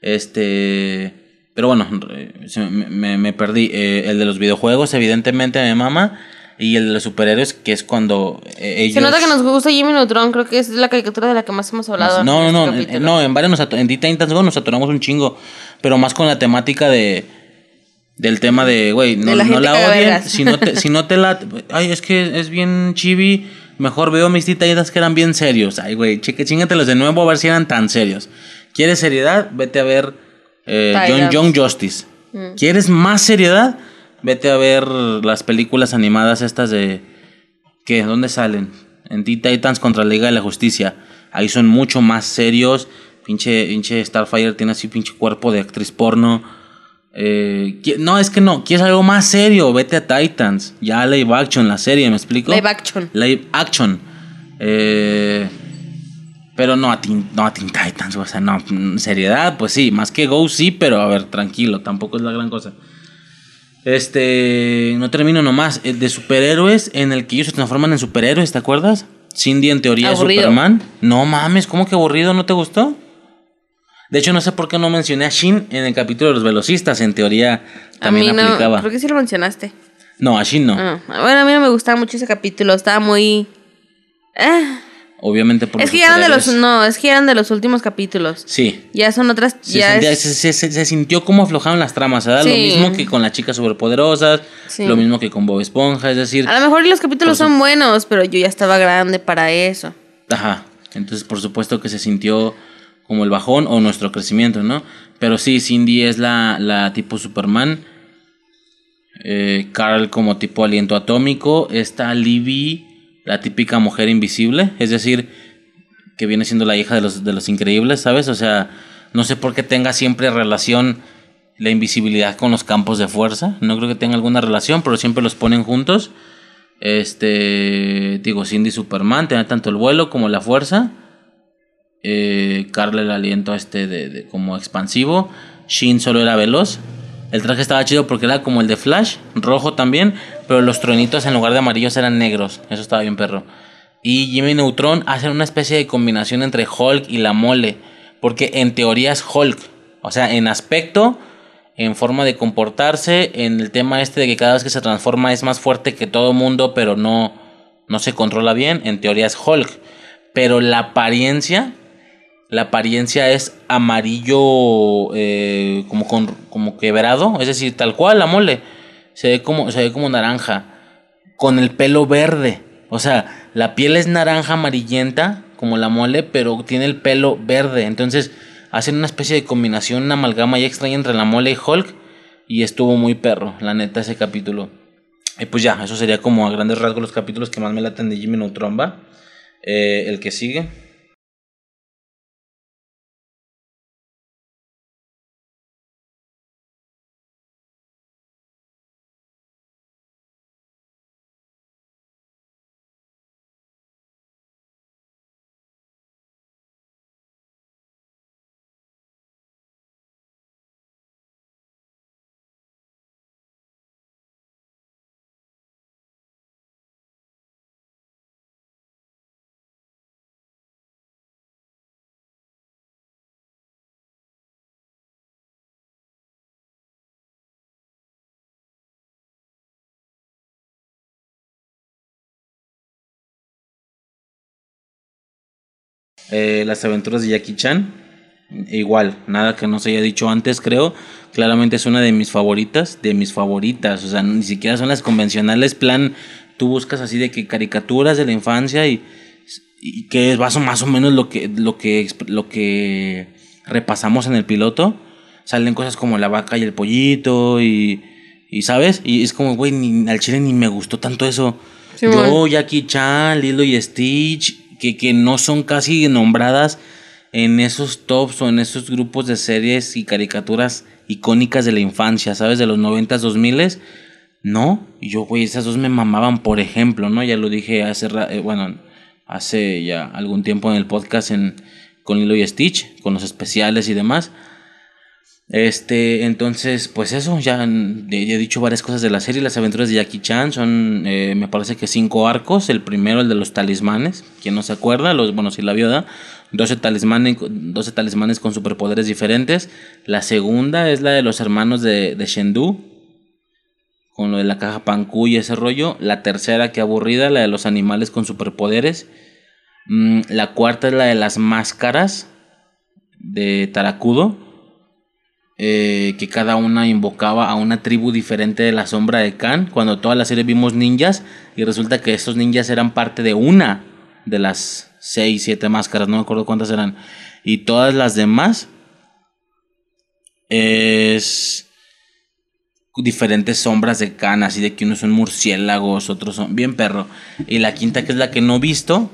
Este. Pero bueno, me, me- me perdí. Eh, el de los videojuegos, evidentemente, me mama. Y el de los superhéroes, que es cuando eh, ellos. Se nota que nos gusta Jimmy Neutron, creo que es la caricatura de la que más hemos hablado. No, no, no, este capítulo. no, en varios nos en Go nos atoramos un chingo, pero más con la temática de del tema de, güey, no, De la no la odien, si no te si no te la ay, es que es bien chibi, mejor veo mis Teen Titans que eran bien serios. Ay, güey, chingatelos de nuevo a ver si eran tan serios. ¿Quieres seriedad? Vete a ver eh, John. Young Justice. ¿Quieres más seriedad? Vete a ver las películas animadas estas de ¿Qué? ¿Dónde salen? En Teen Titans contra la Liga de la Justicia. Ahí son mucho más serios. Pinche, pinche Starfire tiene así pinche cuerpo de actriz porno. Eh, no, es que no. ¿Quieres algo más serio? Vete a Titans. Ya live action, la serie, ¿me explico? Live action. Live action. Eh, pero no a, Teen, no a Teen Titans. O sea, no. Seriedad, pues sí. Más que Go, sí. Pero a ver, tranquilo. Tampoco es la gran cosa. Este, no termino nomás. El de superhéroes, en el que ellos se transforman en superhéroes, ¿te acuerdas? Cindy en teoría Aburrido. Superman. No mames, ¿cómo que aburrido? ¿No te gustó? De hecho, no sé por qué no mencioné a Shin en el capítulo de los velocistas. En teoría A mí también no, aplicaba. creo que sí lo mencionaste. No, a Shin no. Ah, bueno, a mí no me gustaba mucho ese capítulo, estaba muy... Eh, Obviamente por Es que ya eran de los... No, es que eran de los últimos capítulos. Sí. Ya son otras... Se, ya sentía- es- se- se- se- se sintió como aflojaron las tramas, ¿verdad? Lo mismo que con las chicas superpoderosas, Sí. lo mismo que con Bob Esponja, es decir, A lo mejor los capítulos su- son buenos, pero yo ya estaba grande para eso. Ajá. Entonces, por supuesto que se sintió como el bajón o nuestro crecimiento, ¿no? Pero sí, Cindy es la, la tipo Superman. Eh, Carl como tipo aliento atómico. Está Libby, la típica mujer invisible. Es decir, que viene siendo la hija de los, de los increíbles, ¿sabes? O sea, no sé por qué tenga siempre relación la invisibilidad con los campos de fuerza. No creo que tenga alguna relación, pero siempre los ponen juntos. Este, digo, Cindy Superman, tenía tanto el vuelo como la fuerza. Eh, Carl el aliento este de, como expansivo. Shin solo era veloz. El traje estaba chido porque era como el de Flash, rojo también, pero los truenitos en lugar de amarillos eran negros. Eso estaba bien perro. Y Jimmy Neutron hacen una especie de combinación entre Hulk y la mole. Porque en teoría es Hulk. O sea, en aspecto, en forma de comportarse, en el tema este de que cada vez que se transforma es más fuerte que todo mundo, pero no, no se controla bien. En teoría es Hulk. Pero la apariencia, la apariencia es amarillo eh, como, con, como quebrado. Es decir, tal cual la mole. Se ve como, se ve como naranja. Con el pelo verde. O sea, la piel es naranja amarillenta, como la mole, pero tiene el pelo verde. Entonces, hacen una especie de combinación, una amalgama ya extraña entre la mole y Hulk. Y estuvo muy perro, la neta, ese capítulo. Y pues ya, eso sería como a grandes rasgos los capítulos que más me laten de Jimmy Neutron, ¿va? Eh, el que sigue. Eh, las aventuras de Jackie Chan. Igual, nada que no se haya dicho antes, creo. Claramente es una de mis favoritas, de mis favoritas. O sea, ni siquiera son las convencionales. Plan, tú buscas así de que caricaturas de la infancia y, y que es más o, menos lo que, lo, que, lo que repasamos en el piloto. Salen cosas como la vaca y el pollito y, y ¿sabes? Y es como, güey, al chile ni me gustó tanto eso. Sí, Yo. Jackie Chan, Lilo y Stitch, que, que no son casi nombradas en esos tops o en esos grupos de series y caricaturas icónicas de la infancia, ¿sabes? De los 90s, 2000 No, y yo, güey, esas dos me mamaban, por ejemplo, ¿no? Ya lo dije hace, eh, bueno, hace ya algún tiempo en el podcast en, con Lilo y Stitch, con los especiales y demás. Este, entonces, pues eso, ya, he dicho varias cosas de la serie. Las aventuras de Jackie Chan son, eh, me parece que cinco arcos. El primero, el de los talismanes, quien no se acuerda, los, bueno, si la vio, ¿da? 12 talismanes, 12 talismanes con superpoderes diferentes. La segunda es la de los hermanos de, de Shendu, con lo de la caja Panku y ese rollo. La tercera, que aburrida, la de los animales con superpoderes. Mm, la cuarta es la de las máscaras de Tarakudo eh, que cada una invocaba a una tribu diferente de la sombra de Khan. Cuando toda la serie vimos ninjas y resulta que estos ninjas eran parte de una de las seis, siete máscaras, no me acuerdo cuántas eran. Y todas las demás es diferentes sombras de Khan, así de que unos son murciélagos, otros son bien perro. Y la quinta que es la que no he visto,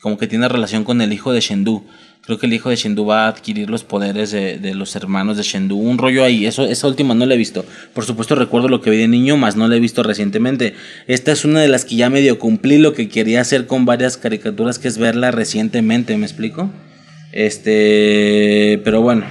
como que tiene relación con el hijo de Shendu. Creo que el hijo de Shendu va a adquirir los poderes de, de los hermanos de Shendu. Un rollo ahí. Eso, esa última no la he visto. Por supuesto recuerdo lo que vi de niño, más no la he visto recientemente. Esta es una de las que ya medio cumplí lo que quería hacer con varias caricaturas, que es verla recientemente, ¿me explico? Este, pero bueno,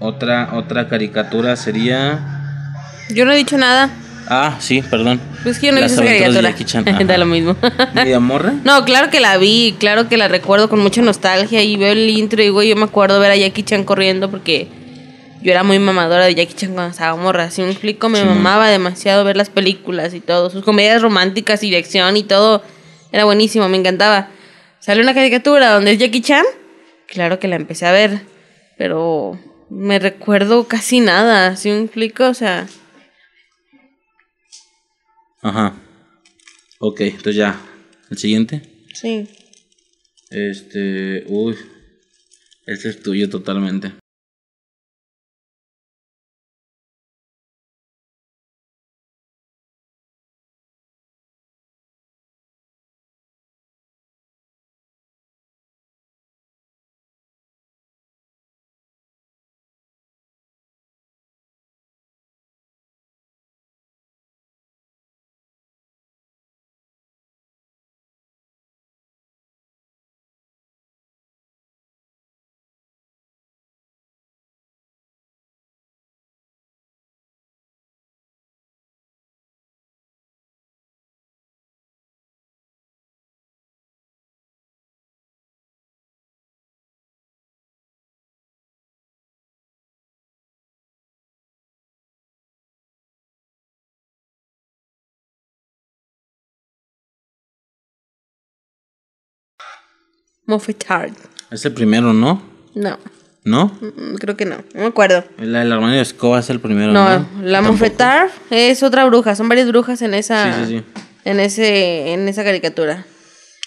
otra, otra caricatura sería... Yo no he dicho nada. Ah, sí, perdón. Pues que yo no he Las visto esa caricatura. Jackie Chan, da lo mismo. ¿Media morra? No, claro que la vi, claro que la recuerdo con mucha nostalgia y veo el intro y digo, yo me acuerdo ver a Jackie Chan corriendo porque yo era muy mamadora de Jackie Chan cuando estaba morra, si me explico, me mamaba demasiado ver las películas y todo, sus comedias románticas y de acción y todo, era buenísimo, me encantaba. Sale una caricatura donde es Jackie Chan, claro que la empecé a ver, pero me recuerdo casi nada, si me explico, o sea, Ajá. Ok, entonces ya. El siguiente. sí. Este. Uy. Este es tuyo totalmente. Moffetard. Es el primero, ¿no? No, ¿No? mm, creo que no, no me acuerdo. La del armario de escoba es el primero, ¿no? No, la. Mofetar es otra bruja, son varias brujas en esa Sí, sí, sí. en ese en esa caricatura.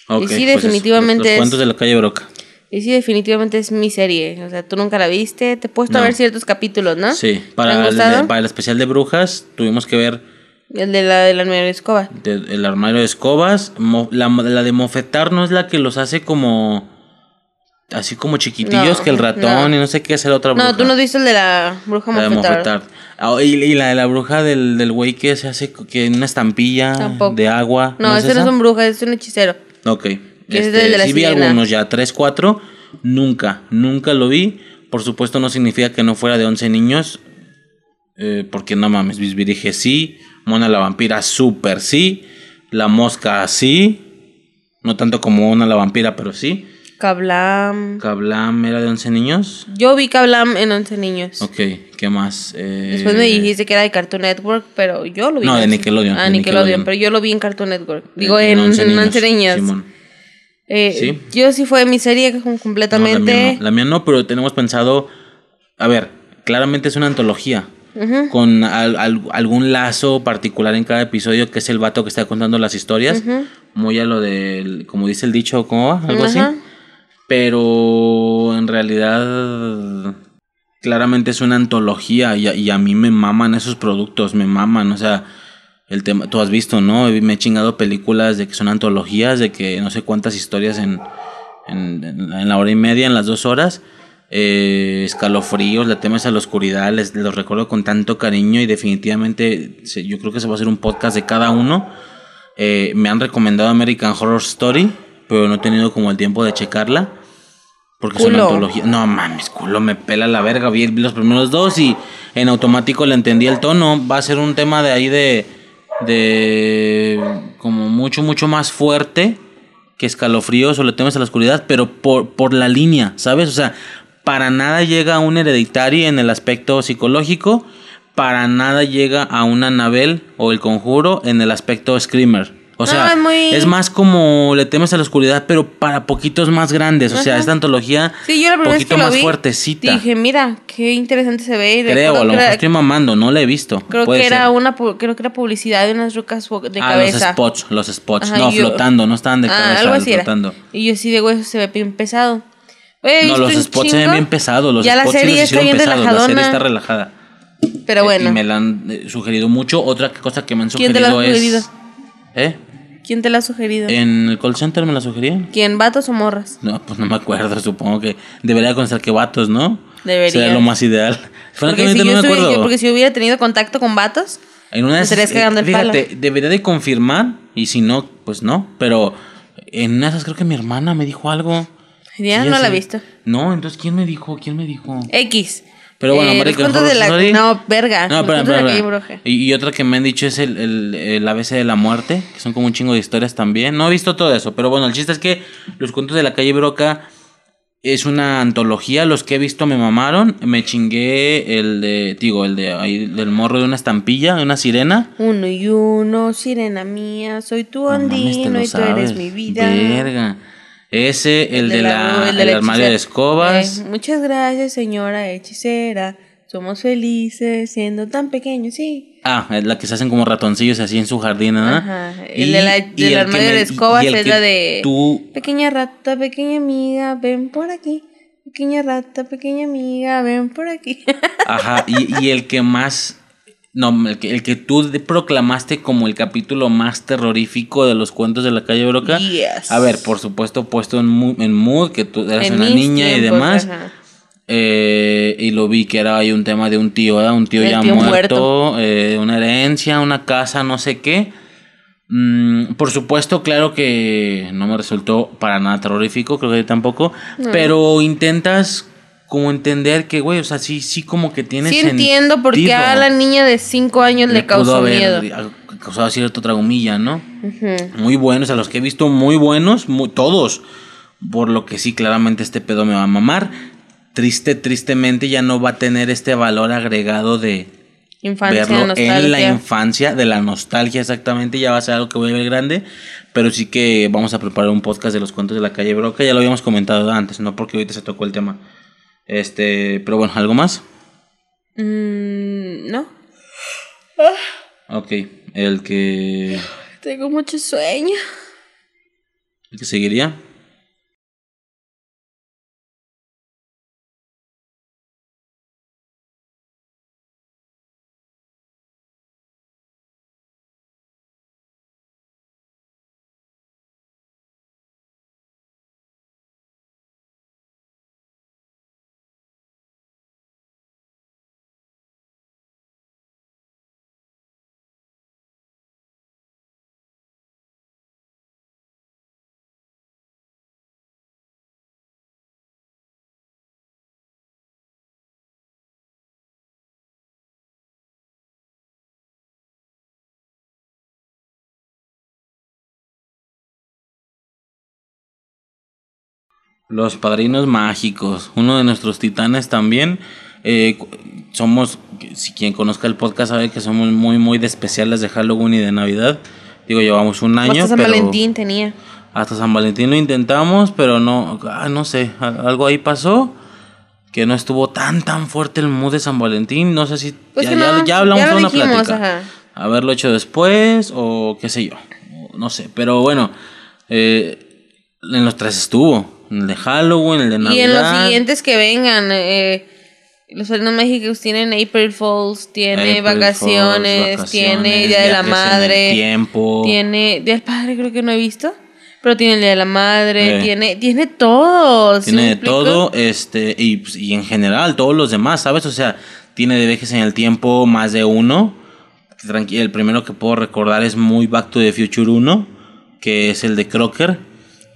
Ok, Y sí, pues es- definitivamente Los, es- cuentos de la calle Broca. Y sí, definitivamente es mi serie, o sea, tú nunca la viste, te he puesto a ver ciertos capítulos, ¿no? Sí, para el especial de brujas tuvimos que ver El de la de la nueva escoba. de- el armario de escobas. Mo- la, la de mofetar no es la que los hace como. Así como chiquitillos No, que el ratón no. y no sé qué es el otra bruja. No, tú no has visto el de la bruja La de Mofetar. Ah, y, y la de la bruja del, del güey que se hace que en una estampilla Tampoco. de agua. No, es ese no es un bruja, es un hechicero. Ok. Es Este, el de la sí vi algunos ya, tres, cuatro. Nunca, nunca lo vi. Por supuesto no significa que no fuera de 11 niños. eh, porque no mames, Bisbirige sí. Mona la vampira súper sí. La mosca sí. No tanto como Mona la vampira, pero sí. Kablam. Kablam era de 11 niños. Yo vi Kablam en 11 niños. Ok, ¿qué más? Eh, Después me dijiste que era de Cartoon Network, pero yo lo vi. No, en de 11. Nickelodeon, Ah, de Nickelodeon, Nickelodeon. pero yo lo vi en Cartoon Network. Digo, en, en 11 niños. Simón. Eh, Sí. Yo sí fue mi serie com- No, la, completamente. mía no. La mía no, pero tenemos pensado. A ver, claramente es una antología. Con al- al- algún lazo particular en cada episodio, que es el vato que está contando las historias. Muy a lo del. Como dice el dicho, ¿cómo va? Algo así. Pero en realidad. Claramente es una antología y a, y a mí me maman esos productos, me maman, o sea, el tema, tú has visto, ¿no? Me he chingado películas de que son antologías, de que no sé cuántas historias en- en la hora y media, en las dos horas. Eh, escalofríos, le temes a la oscuridad, les, los recuerdo con tanto cariño y definitivamente se- yo creo que se va a hacer un podcast de cada uno. Eh, me han recomendado American Horror Story, pero no he tenido como el tiempo de checarla. Porque es una antología. No mames, culo, me pela la verga. Vi los primeros dos y en automático le entendí el tono. Va a ser un tema de ahí de. de. como mucho, mucho más fuerte que escalofríos o le temes a la oscuridad, pero por, por la línea, ¿sabes? O sea, para nada llega a un hereditario en el aspecto psicológico, para nada llega a un Anabel o el conjuro en el aspecto screamer. O sea, es muy- es más como le temes a la oscuridad, pero para poquitos más grandes. O sea, esta antología Sí, yo la vez poquito que más vi, fuertecita. dije, mira, qué interesante se ve. y Creo, a lo mejor era- estoy mamando, no la he visto. Creo Puede que era ser. una creo que era publicidad de unas rocas de ah, cabeza. los spots, los spots. Ajá, no, yo- flotando, no estaban de Ah, cabeza, algo así era. flotando. Y yo sí de hueso se ve bien pesado. No, los spots se ven bien pesados. Los ya la spots sí serie los ya está bien pesados, La serie relajadona. está relajada. Pero Eh, bueno, Y me la han eh, sugerido mucho. Otra cosa que me han ¿Quién te la sugerido ha sugerido? es. ¿Eh? ¿quién te la ha sugerido? ¿En el call center me la sugerían? ¿Quién, vatos o morras? No, pues no me acuerdo. Supongo que debería conocer que vatos, ¿no? Debería. Sería lo más ideal. Porque si, Francamente yo no me acuerdo. yo- porque si hubiera tenido contacto con vatos, En una esas, estarías cagando el fíjate, palo. debería de confirmar y si no, pues no. Pero en una de esas creo que mi hermana me dijo algo. Ya Sí, no la he sé. visto. No, entonces ¿quién me dijo? ¿Quién me dijo? X. Pero bueno, Eh, los cuentos Horror de la-. No, verga. No, los espera, espera. Y, y otra que me han dicho es el, el, el ABC de la muerte, que son como un chingo de historias también. No he visto todo eso, pero bueno, el chiste es que los cuentos de la calle Broca es una antología. Los que he visto me mamaron. Me chingué el de, digo, el de ahí, del morro de una estampilla, de una sirena. Uno y uno, sirena mía, soy tu No mames, te ondino lo y tú eres mi vida. Verga. Ese, el, de, la, el el de la armario de escobas. Eh, muchas gracias, señora hechicera. Somos felices siendo tan pequeños, sí. Ah, es la que se hacen como ratoncillos así en su jardín, ¿no? Ajá. El de la- y del el armario me- de escobas y el es la de- Tú, Pequeña rata, pequeña amiga, ven por aquí. Pequeña rata, pequeña amiga, ven por aquí. ajá, y, y el que más. No, el que, el que tú proclamaste como el capítulo más terrorífico de los cuentos de la calle Broca. Yes. A ver, por supuesto, puesto en mood, en mood que tú eras En una niña y demás. Eh, y lo vi que era ahí un tema de un tío, ¿verdad? Un tío El ya tío muerto, eh, una herencia, una casa, no sé qué. Mm, por supuesto, claro que no me resultó para nada terrorífico, creo que tampoco. Pero intentas como entender que, güey, o sea, sí, sí como que tiene Sí sentido. entiendo por qué a la niña de 5 años le, pudo causó haber miedo. causado cierto tragomilla, ¿no? Muy buenos, a los que he visto muy buenos, muy- todos. Por lo que sí, claramente este pedo me va a mamar. Triste, tristemente ya no va a tener este valor agregado de Infancia, verlo en la infancia, de la nostalgia exactamente, ya va a ser algo que voy a ver grande. Pero sí que vamos a preparar un podcast de los cuentos de la calle Broca, ya lo habíamos comentado antes, no porque ahorita se tocó el tema. Este, pero bueno, ¿algo más? Mm, no, Ok, el que, tengo mucho sueño. el que seguiría. Los padrinos mágicos, uno de nuestros titanes también. Eh, somos, si quien conozca el podcast sabe que somos muy, muy de especiales de Halloween y de Navidad. Digo, llevamos un año. Hasta San pero, Valentín tenía. Hasta San Valentín lo intentamos, pero no, ah, no sé, algo ahí pasó. Que no estuvo tan tan fuerte el mood de San Valentín. No sé si Pues ya, ya- hablamos de una dijimos, plática. ajá. Haberlo hecho después o qué sé yo. No sé, pero bueno. eh, en los tres estuvo. El de Halloween, el de Navidad. Y en los siguientes que vengan, eh, los Padrinos Mágicos tienen April Fools, tiene April vacaciones, tiene Día de la Madre, tiempo. tiene Día del Padre, creo que no he visto, pero tiene el Día de la Madre, Eh. tiene, tiene todo. ¿sí Tiene de todo, este, y, pues, y en general, todos los demás, ¿sabes? O sea, tiene de viajes en el tiempo más de uno. Tranqui- el primero que puedo recordar es muy Back to the Future 1, que es el de Crocker,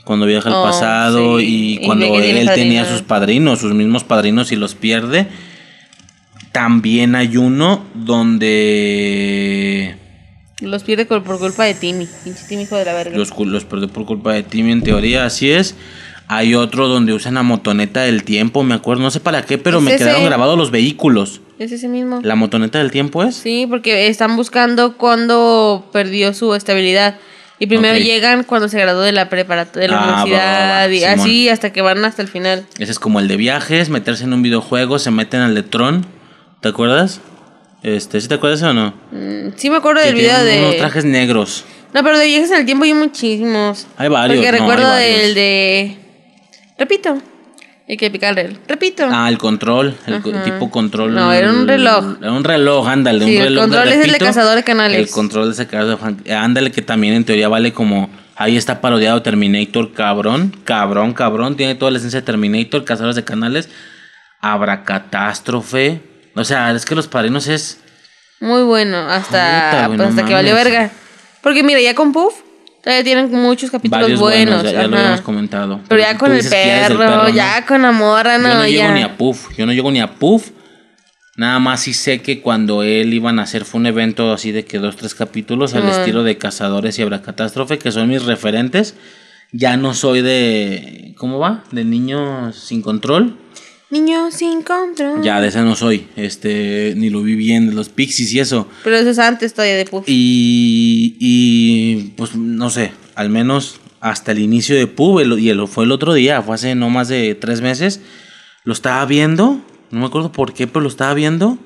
cuando viaja al Oh, pasado sí. y cuando él tenía sus padrinos, sus mismos padrinos y los pierde. También hay uno donde Los pierde por, por culpa de Timmy, pinche Timmy hijo de la verga. los, los perdió por culpa de Timmy, en teoría, así es. Hay otro donde usan la motoneta del tiempo, me acuerdo, no sé para qué, pero Es me ese. quedaron grabados los vehículos. ¿Es ese mismo? ¿La motoneta del tiempo es? Sí, porque están buscando cuando perdió su estabilidad. Y primero llegan cuando se graduó de la preparatoria, de la Ah, va, va, universidad, va, y Simón. así hasta que van hasta el final. Ese es como el de viajes, meterse en un videojuego, se meten al de Tron. ¿Te acuerdas? Este, ¿sí te acuerdas o no? Mm, Sí me acuerdo Que del video de... unos trajes negros. No, pero de viajes en el tiempo hay muchísimos. Hay varios, Porque no, recuerdo hay varios. del de... Repito. El que pica el. Repito. Ah, el control, el Ajá. tipo control. No, era un reloj. Era un reloj, ándale, Sí, un el reloj. control es el de cazador de canales. El control de ese cazador de eh, Ándale, que también en teoría vale como. Ahí está parodiado Terminator, cabrón. Cabrón, cabrón. Tiene toda la esencia de Terminator, cazadores de canales. Abracatástrofe. O sea, es que los padrinos es. Muy bueno. Hasta, pues, hasta que valió verga. Porque mira, ya con Puff todavía tienen muchos capítulos Varios buenos. buenos, ya, ya lo habíamos comentado. Pero ya con el perro, ¿no? ya con la morra, no, Yo no ya. llego ni a Puff, yo no llego ni a Puff. Nada más sí sé que cuando él iban a hacer fue un evento así de que dos, tres capítulos al estilo de Cazadores y Abracatástrofe, que son mis referentes. Ya no soy de. ¿Cómo va? De niños sin control. Niño sin control. Ya de ese no soy. Este. Ni lo vi bien, de los Pixies y eso. Pero eso es antes todavía de Puff. Y, y pues no sé, al menos hasta el inicio de Pub, el- y el- fue el otro día, fue hace no más de tres meses, lo estaba viendo, no me acuerdo por qué, pero lo estaba viendo.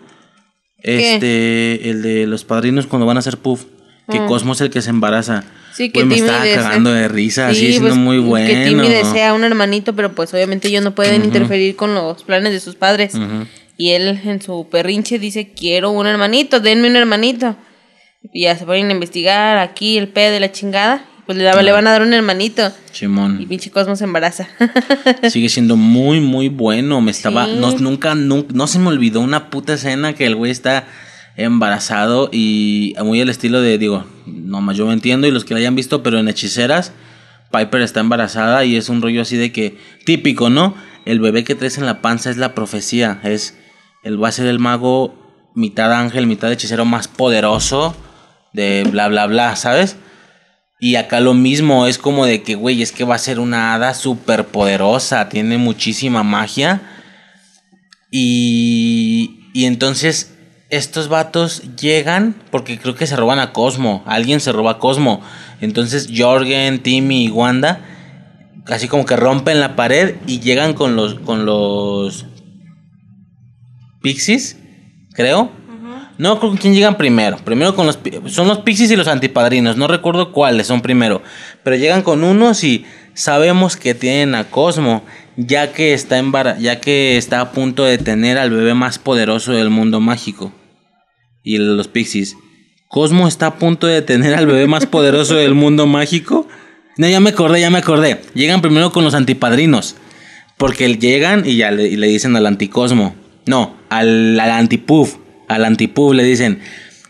¿Qué? Este, el de los padrinos cuando van a hacer Puff, que Ah. Cosmo es el que se embaraza. Sí, que Güey, me Timmy estaba cagando de risa, así Sí, siendo pues, muy bueno. Que Timmy desea un hermanito, pero pues obviamente ellos no pueden interferir con los planes de sus padres. Ujú. Y él en su perrinche dice, quiero un hermanito, denme un hermanito. Y ya se ponen a investigar aquí el pedo de la chingada. Pues le, le van a dar un hermanito. Y Simón. pinche Cosmo se embaraza. Sigue siendo muy, muy bueno. Me estaba. Sí. No, nunca, nunca. No se me olvidó una puta escena que el güey está embarazado y muy al estilo de. Digo, nomás yo me entiendo y los que la hayan visto, pero en Hechiceras, Piper está embarazada y es un rollo así de que. Típico, ¿no? El bebé que traes en la panza es la profecía. Es. Él va a ser el mago, mitad ángel, mitad hechicero más poderoso de bla, bla, bla, ¿sabes? Y acá lo mismo, es como de que, güey, es que va a ser una hada súper poderosa, tiene muchísima magia. Y, y entonces estos vatos llegan porque creo que se roban a Cosmo, alguien se roba a Cosmo. Entonces Jorgen, Timmy y Wanda, así como que rompen la pared y llegan con los, con los Pixies, creo. No con quién llegan primero. Primero con los son los Pixies y los antipadrinos. No recuerdo cuáles son primero. Pero llegan con unos y sabemos que tienen a Cosmo. Ya que está embara- ya que está a punto de tener al bebé más poderoso del mundo mágico. Y los Pixies. Cosmo está a punto de tener al bebé más poderoso del mundo mágico. No, ya me acordé, ya me acordé. Llegan primero con los antipadrinos. Porque llegan y ya le, y le dicen al anticosmo. No, al, al antipuf. Al antipuf le dicen.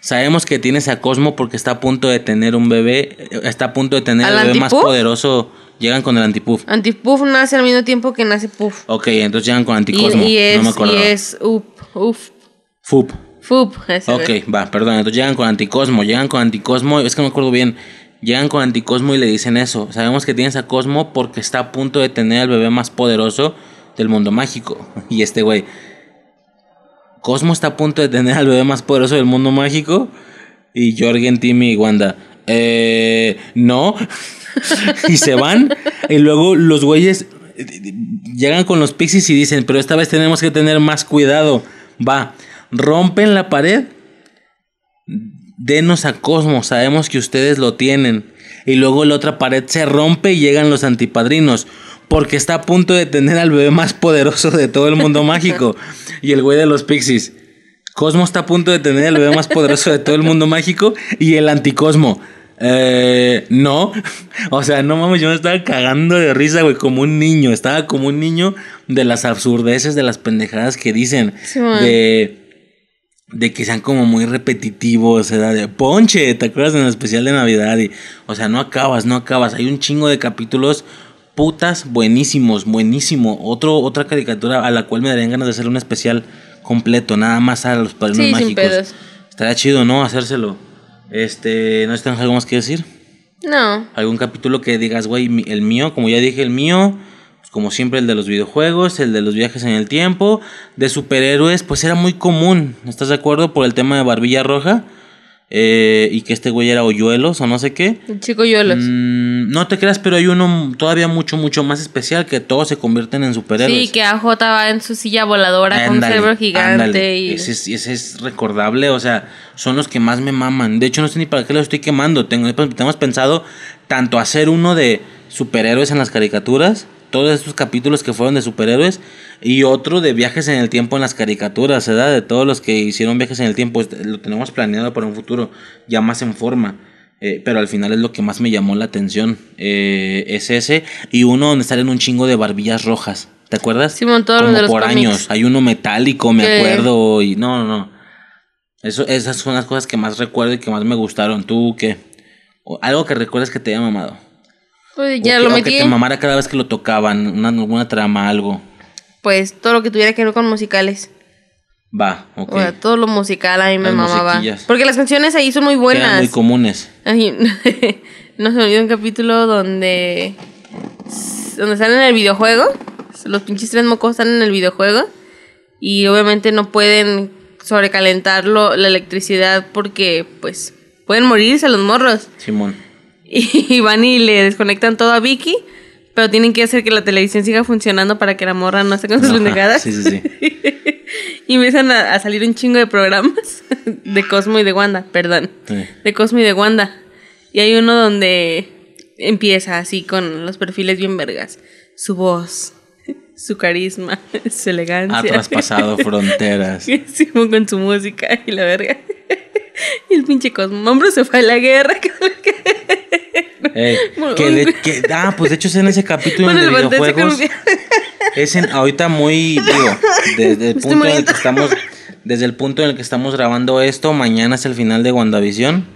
Sabemos que tienes a Cosmo porque está a punto de tener un bebé. eh, Está a punto de tener ¿Al el bebé más poderoso. Llegan con el antipuf. Antipuff nace al mismo tiempo que nace Puff. Ok, entonces llegan con Y, anticosmo. y es, no me y es up, uf, Fup. Fup. ese Ok, va, perdón. Entonces llegan con Anticosmo, llegan con Anticosmo, es que no me acuerdo bien. Llegan con Anticosmo y le dicen eso. Sabemos que tienes a Cosmo porque está a punto de tener al bebé más poderoso del mundo mágico. Y este güey. Cosmo está a punto de tener al bebé más poderoso del mundo mágico. Y Jorgen, Timmy y Wanda. eh, no. y se van. Y luego los güeyes eh, llegan con los pixies y dicen, pero esta vez tenemos que tener más cuidado. Va, rompen la pared. Denos a Cosmo, sabemos que ustedes lo tienen. Y luego la otra pared se rompe y llegan los antipadrinos. Porque está a punto de tener al bebé más poderoso de todo el mundo mágico. Y el güey de los pixies. Cosmo está a punto de tener el bebé más poderoso de todo el mundo mágico. Y el anticosmo. Eh, no. O sea, no mames, yo me estaba cagando de risa, güey, como un niño. Estaba como un niño de las absurdeces, de las pendejadas que dicen. Sí, de, de que sean como muy repetitivos, ¿verdad? De ponche, ¿te acuerdas en el especial de Navidad? Y, o sea, no acabas, no acabas. Hay un chingo de capítulos putas buenísimos, buenísimo. Otro, otra caricatura a la cual me darían ganas de hacer un especial completo, nada más a los padrinos Sí, sin mágicos. pedos. Estaría chido, ¿no? Hacérselo. Este, ¿no tienes algo más que decir? No. ¿Algún capítulo que digas, güey, el mío, como ya dije, el mío, como siempre el de los videojuegos, el de los viajes en el tiempo, de superhéroes, pues era muy común, ¿estás de acuerdo? Por el tema de Barbilla Roja, eh, y que este güey era hoyuelos o no sé qué. El chico Yolos. Mm, no te creas, pero hay uno todavía mucho, mucho más especial, que todos se convierten en superhéroes. Sí, que AJ va en su silla voladora con un cerebro gigante. ándale. Y... Ese, es, ese es recordable, o sea, son los que más me maman. De hecho, no sé ni para qué los estoy quemando. Tengo, tenemos pensado tanto hacer uno de superhéroes en las caricaturas, todos estos capítulos que fueron de superhéroes, y otro de viajes en el tiempo en las caricaturas, ¿verdad? De todos los que hicieron viajes en el tiempo. Este, Lo tenemos planeado para un futuro, ya más en forma. Eh, pero al final es lo que más me llamó la atención. Eh, es ese. Y uno donde salen un chingo de barbillas rojas. ¿Te acuerdas? Todos los Como de los por años. Hay uno metálico, me Sí. acuerdo. Y no, no, no. Eso, esas son las cosas que más recuerdo y que más me gustaron. ¿Tú qué? O algo que recuerdas que te haya mamado. Pues O ya que- lo o metí. que te mamara cada vez que lo tocaban. Una, alguna trama, algo. Pues todo lo que tuviera que ver con musicales. Va, ok. O sea, todo lo musical a mí me Las mamaba. Porque las canciones ahí son muy Eran buenas. muy comunes. Ay, no se me olvidó un capítulo donde. donde están en el videojuego. Los pinches tres mocos están en el videojuego. Y obviamente no pueden sobrecalentarlo la electricidad porque, pues, pueden morirse los morros. Simón. Y van y le desconectan todo a Vicky. Pero tienen que hacer que la televisión siga funcionando para que la morra no esté con sus pendejadas. Sí, sí, sí. Y empiezan a, a salir un chingo de programas de Cosmo y de Wanda, perdón. Sí. De Cosmo y de Wanda. Y hay uno donde empieza así con los perfiles bien vergas. Su voz, su carisma, su elegancia. Ha traspasado fronteras. Simón con su música y la verga. Y el pinche Cosmo. Hombre se fue a la guerra. Ey, que de- que- ah, pues de hecho es en ese capítulo Bueno, de videojuegos. Es en, ahorita muy, digo, desde el Estoy punto en el que estamos, desde el punto en el que estamos grabando esto, mañana es el final de WandaVision.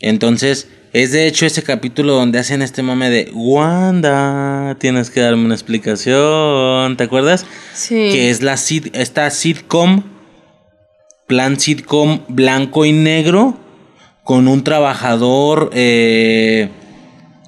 Entonces, es de hecho ese capítulo donde hacen este mame de Wanda, tienes que darme una explicación, ¿te acuerdas? Sí. Que es la sit- esta sitcom, plan sitcom blanco y negro, con un trabajador eh,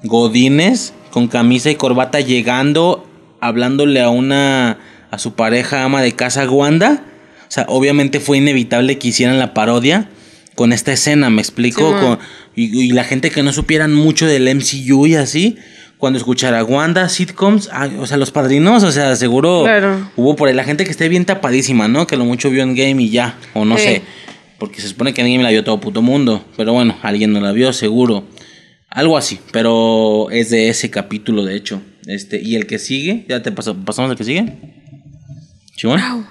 Godínez, con camisa y corbata, llegando, hablándole a una, a su pareja ama de casa Wanda. O sea, obviamente fue inevitable que hicieran la parodia con esta escena, me explico. Sí, man. Con- y, y la gente que no supieran mucho del MCU y así, cuando escuchara Wanda, sitcoms, ah, o sea, los padrinos, o sea, seguro Claro. hubo por ahí la gente que esté bien tapadísima, ¿no? Que lo mucho vio en game y ya, o no Sí. sé. Porque se supone que en game la vio todo puto mundo. Pero bueno, alguien no la vio, seguro. Algo así, pero es de ese capítulo, de hecho. Este, y el que sigue, ya te pasó, pasamos al que sigue. Chimón. Au.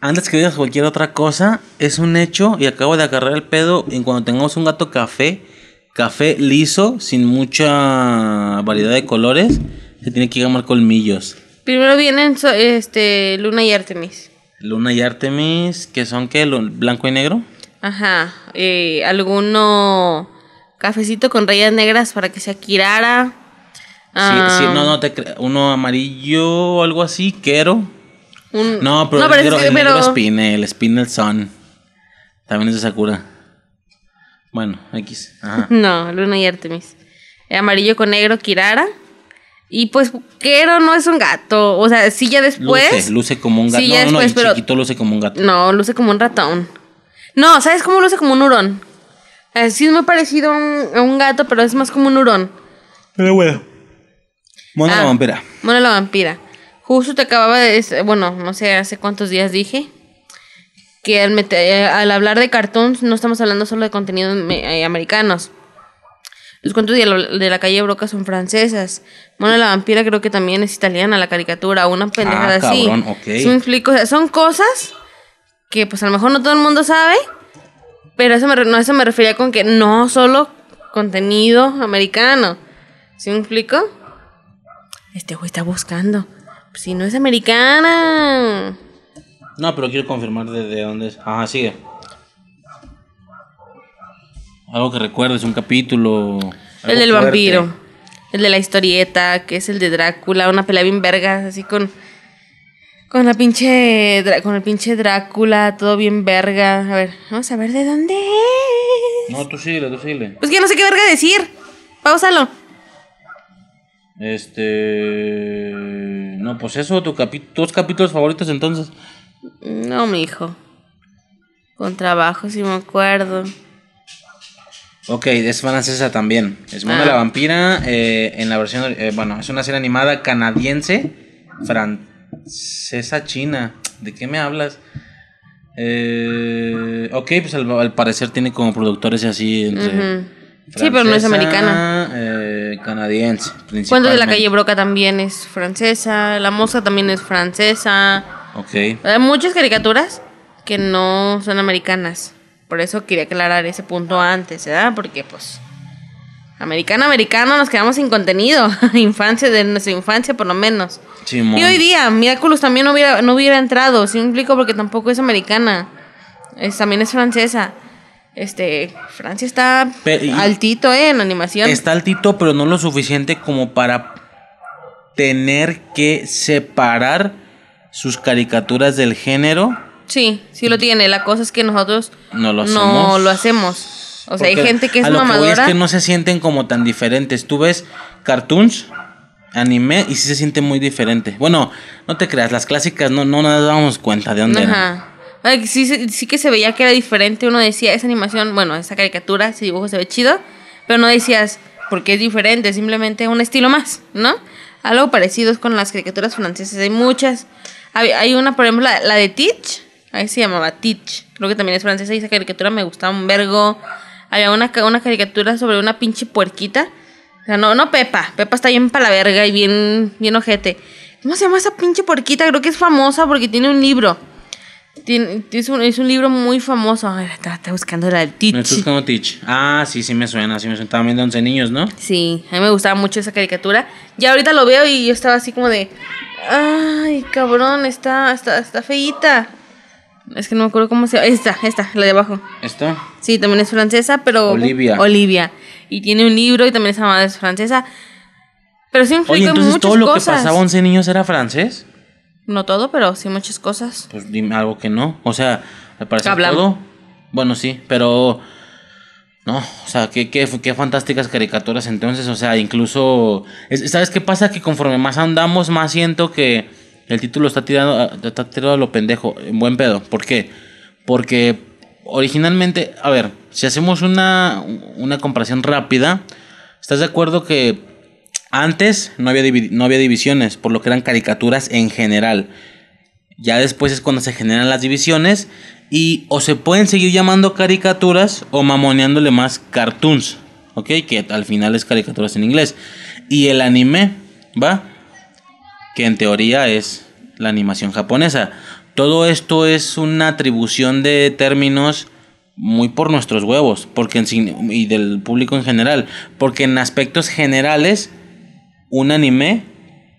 Antes que digas cualquier otra cosa, es un hecho y acabo de agarrar el pedo. En cuando tengamos un gato café, café liso, sin mucha variedad de colores, se tiene que llamar colmillos. Primero vienen este Luna y Artemis. Luna y Artemis, que son qué, blanco y negro. Ajá. eh, alguno cafecito con rayas negras para que sea Kirara. Ah, Sí, sí, no, no te Uno amarillo o algo así, quero. Un- No, pero, No, el, pero es negro, que- el negro pero- es Spinel, Spinel Sun. También es de Sakura. Bueno, X. Ajá. No, Luna y Artemis. Amarillo con negro, Kirara. Y pues, Kero no es un gato. O sea, sí ya después. luce, luce como un gato. Sí, no, ya no, no, después, el pero- chiquito luce como un gato. No, luce como un ratón. No, ¿sabes cómo luce como un hurón? Eh, sí es muy parecido a un, a un gato, pero es más como un hurón. Pero bueno. Mona la Ah, vampira. Mona la vampira. Justo te acababa de... Bueno, no sé hace cuántos días dije. Que al, mete- eh, al hablar de cartoons no estamos hablando solo de contenidos eh, americanos. Los cuentos de la, de la calle Broca son francesas. Mona la vampira creo que también es italiana, la caricatura, una pendejada Ah, así. cabrón, ok. ¿Sí me explico? O sea, son cosas que pues a lo mejor no todo el mundo sabe, pero eso me, no, eso me refería con que no solo contenido americano. ¿Sí me explico? Este güey está buscando. Si no es americana. No, pero quiero confirmar de, de dónde es. Ajá, sigue. Algo que recuerdes, un capítulo. El del fuerte. vampiro. El de la historieta, que es el de Drácula, una pelea bien verga, así con. Con la pinche. Con el pinche Drácula, todo bien verga. A ver, vamos a ver de dónde es. No, tú síguele, tú síguele. Pues que no sé qué verga decir. Páusalo. Este. No, pues eso, tu capi- tus capítulos favoritos entonces. No, mi hijo. Con trabajo, si me acuerdo. Ok, es francesa también. Es Ah. la vampira eh, en la versión. eh, bueno, es una serie animada canadiense, francesa, china. ¿De qué me hablas? Eh, ok, pues al, al parecer tiene como productores así entre. Sí, pero no es americana. Eh, canadiense, Cuentos de la calle Broca también es francesa. La mosca también es francesa. Ok. Hay muchas caricaturas que no son americanas. Por eso quería aclarar ese punto antes, ¿verdad? Porque, pues, americano, americano, nos quedamos sin contenido. infancia, de nuestra infancia, por lo menos. Simón. Y hoy día, Miraculous también no hubiera, no hubiera entrado. Sí me explico porque tampoco es americana. Es, también es francesa. Este, Francia está altito, ¿eh? En animación. Está altito, pero no lo suficiente como para tener que separar sus caricaturas del género. Sí, sí lo tiene. La cosa es que nosotros No lo no hacemos. lo hacemos. O sea, hay gente que es a lo voy mamadora. es que no se sienten como tan diferentes. Tú ves cartoons, anime y sí se siente muy diferente. Bueno, no te creas, las clásicas no, no nos dábamos cuenta de dónde. Ajá. Sí, sí, que se veía que era diferente. Uno decía, esa animación, bueno, esa caricatura, ese dibujo se ve chido. Pero no decías, porque es diferente, simplemente un estilo más, ¿no? Algo parecido es con las caricaturas francesas. Hay muchas. Hay, una, por ejemplo, la, la de Teach. Ahí se llamaba Teach. Creo que también es francesa y esa caricatura me gustaba un vergo. Había una, una caricatura sobre una pinche puerquita. O sea, no, no Pepa. Pepa está bien para la verga y bien, bien ojete. ¿Cómo se llama esa pinche puerquita? Creo que es famosa porque tiene un libro. Tiene, es, un, es un libro muy famoso. A ver, está, está buscando la del Me Teach. estás buscando Teach. Ah, sí, sí me suena, sí me suena. También de 11 niños, ¿no? Sí, a mí me gustaba mucho esa caricatura. Ya ahorita lo veo y yo estaba así como de. Ay, cabrón, está, está, está feíta. Es que no me acuerdo cómo se llama. Esta, esta, la de abajo. ¿Esto? Sí, también es francesa, pero. Olivia. Olivia. Y tiene un libro y también esa madre es francesa. Pero sí me Oye, entonces muchas todo lo que pasaba 11 niños era francés. No todo, pero sí muchas cosas. Pues dime algo que no. O sea, me parece todo. Bueno, sí, pero. No, o sea, qué, qué, qué fantásticas caricaturas entonces. O sea, incluso. es- ¿Sabes qué pasa? Que conforme más andamos, más siento que el título está tirado, está tirado a lo pendejo. En buen pedo. ¿Por qué? Porque originalmente, a ver, si hacemos una, una comparación rápida, ¿estás de acuerdo que antes no había, no había divisiones, por lo que eran caricaturas en general? Ya después es cuando se generan las divisiones y o se pueden seguir llamando caricaturas o mamoneándole más cartoons, ¿ok? Que al final es caricaturas en inglés. Y el anime, ¿va? Que en teoría es la animación japonesa. todo esto es una atribución de términos muy por nuestros huevos, porque y del público en general, porque en aspectos generales un anime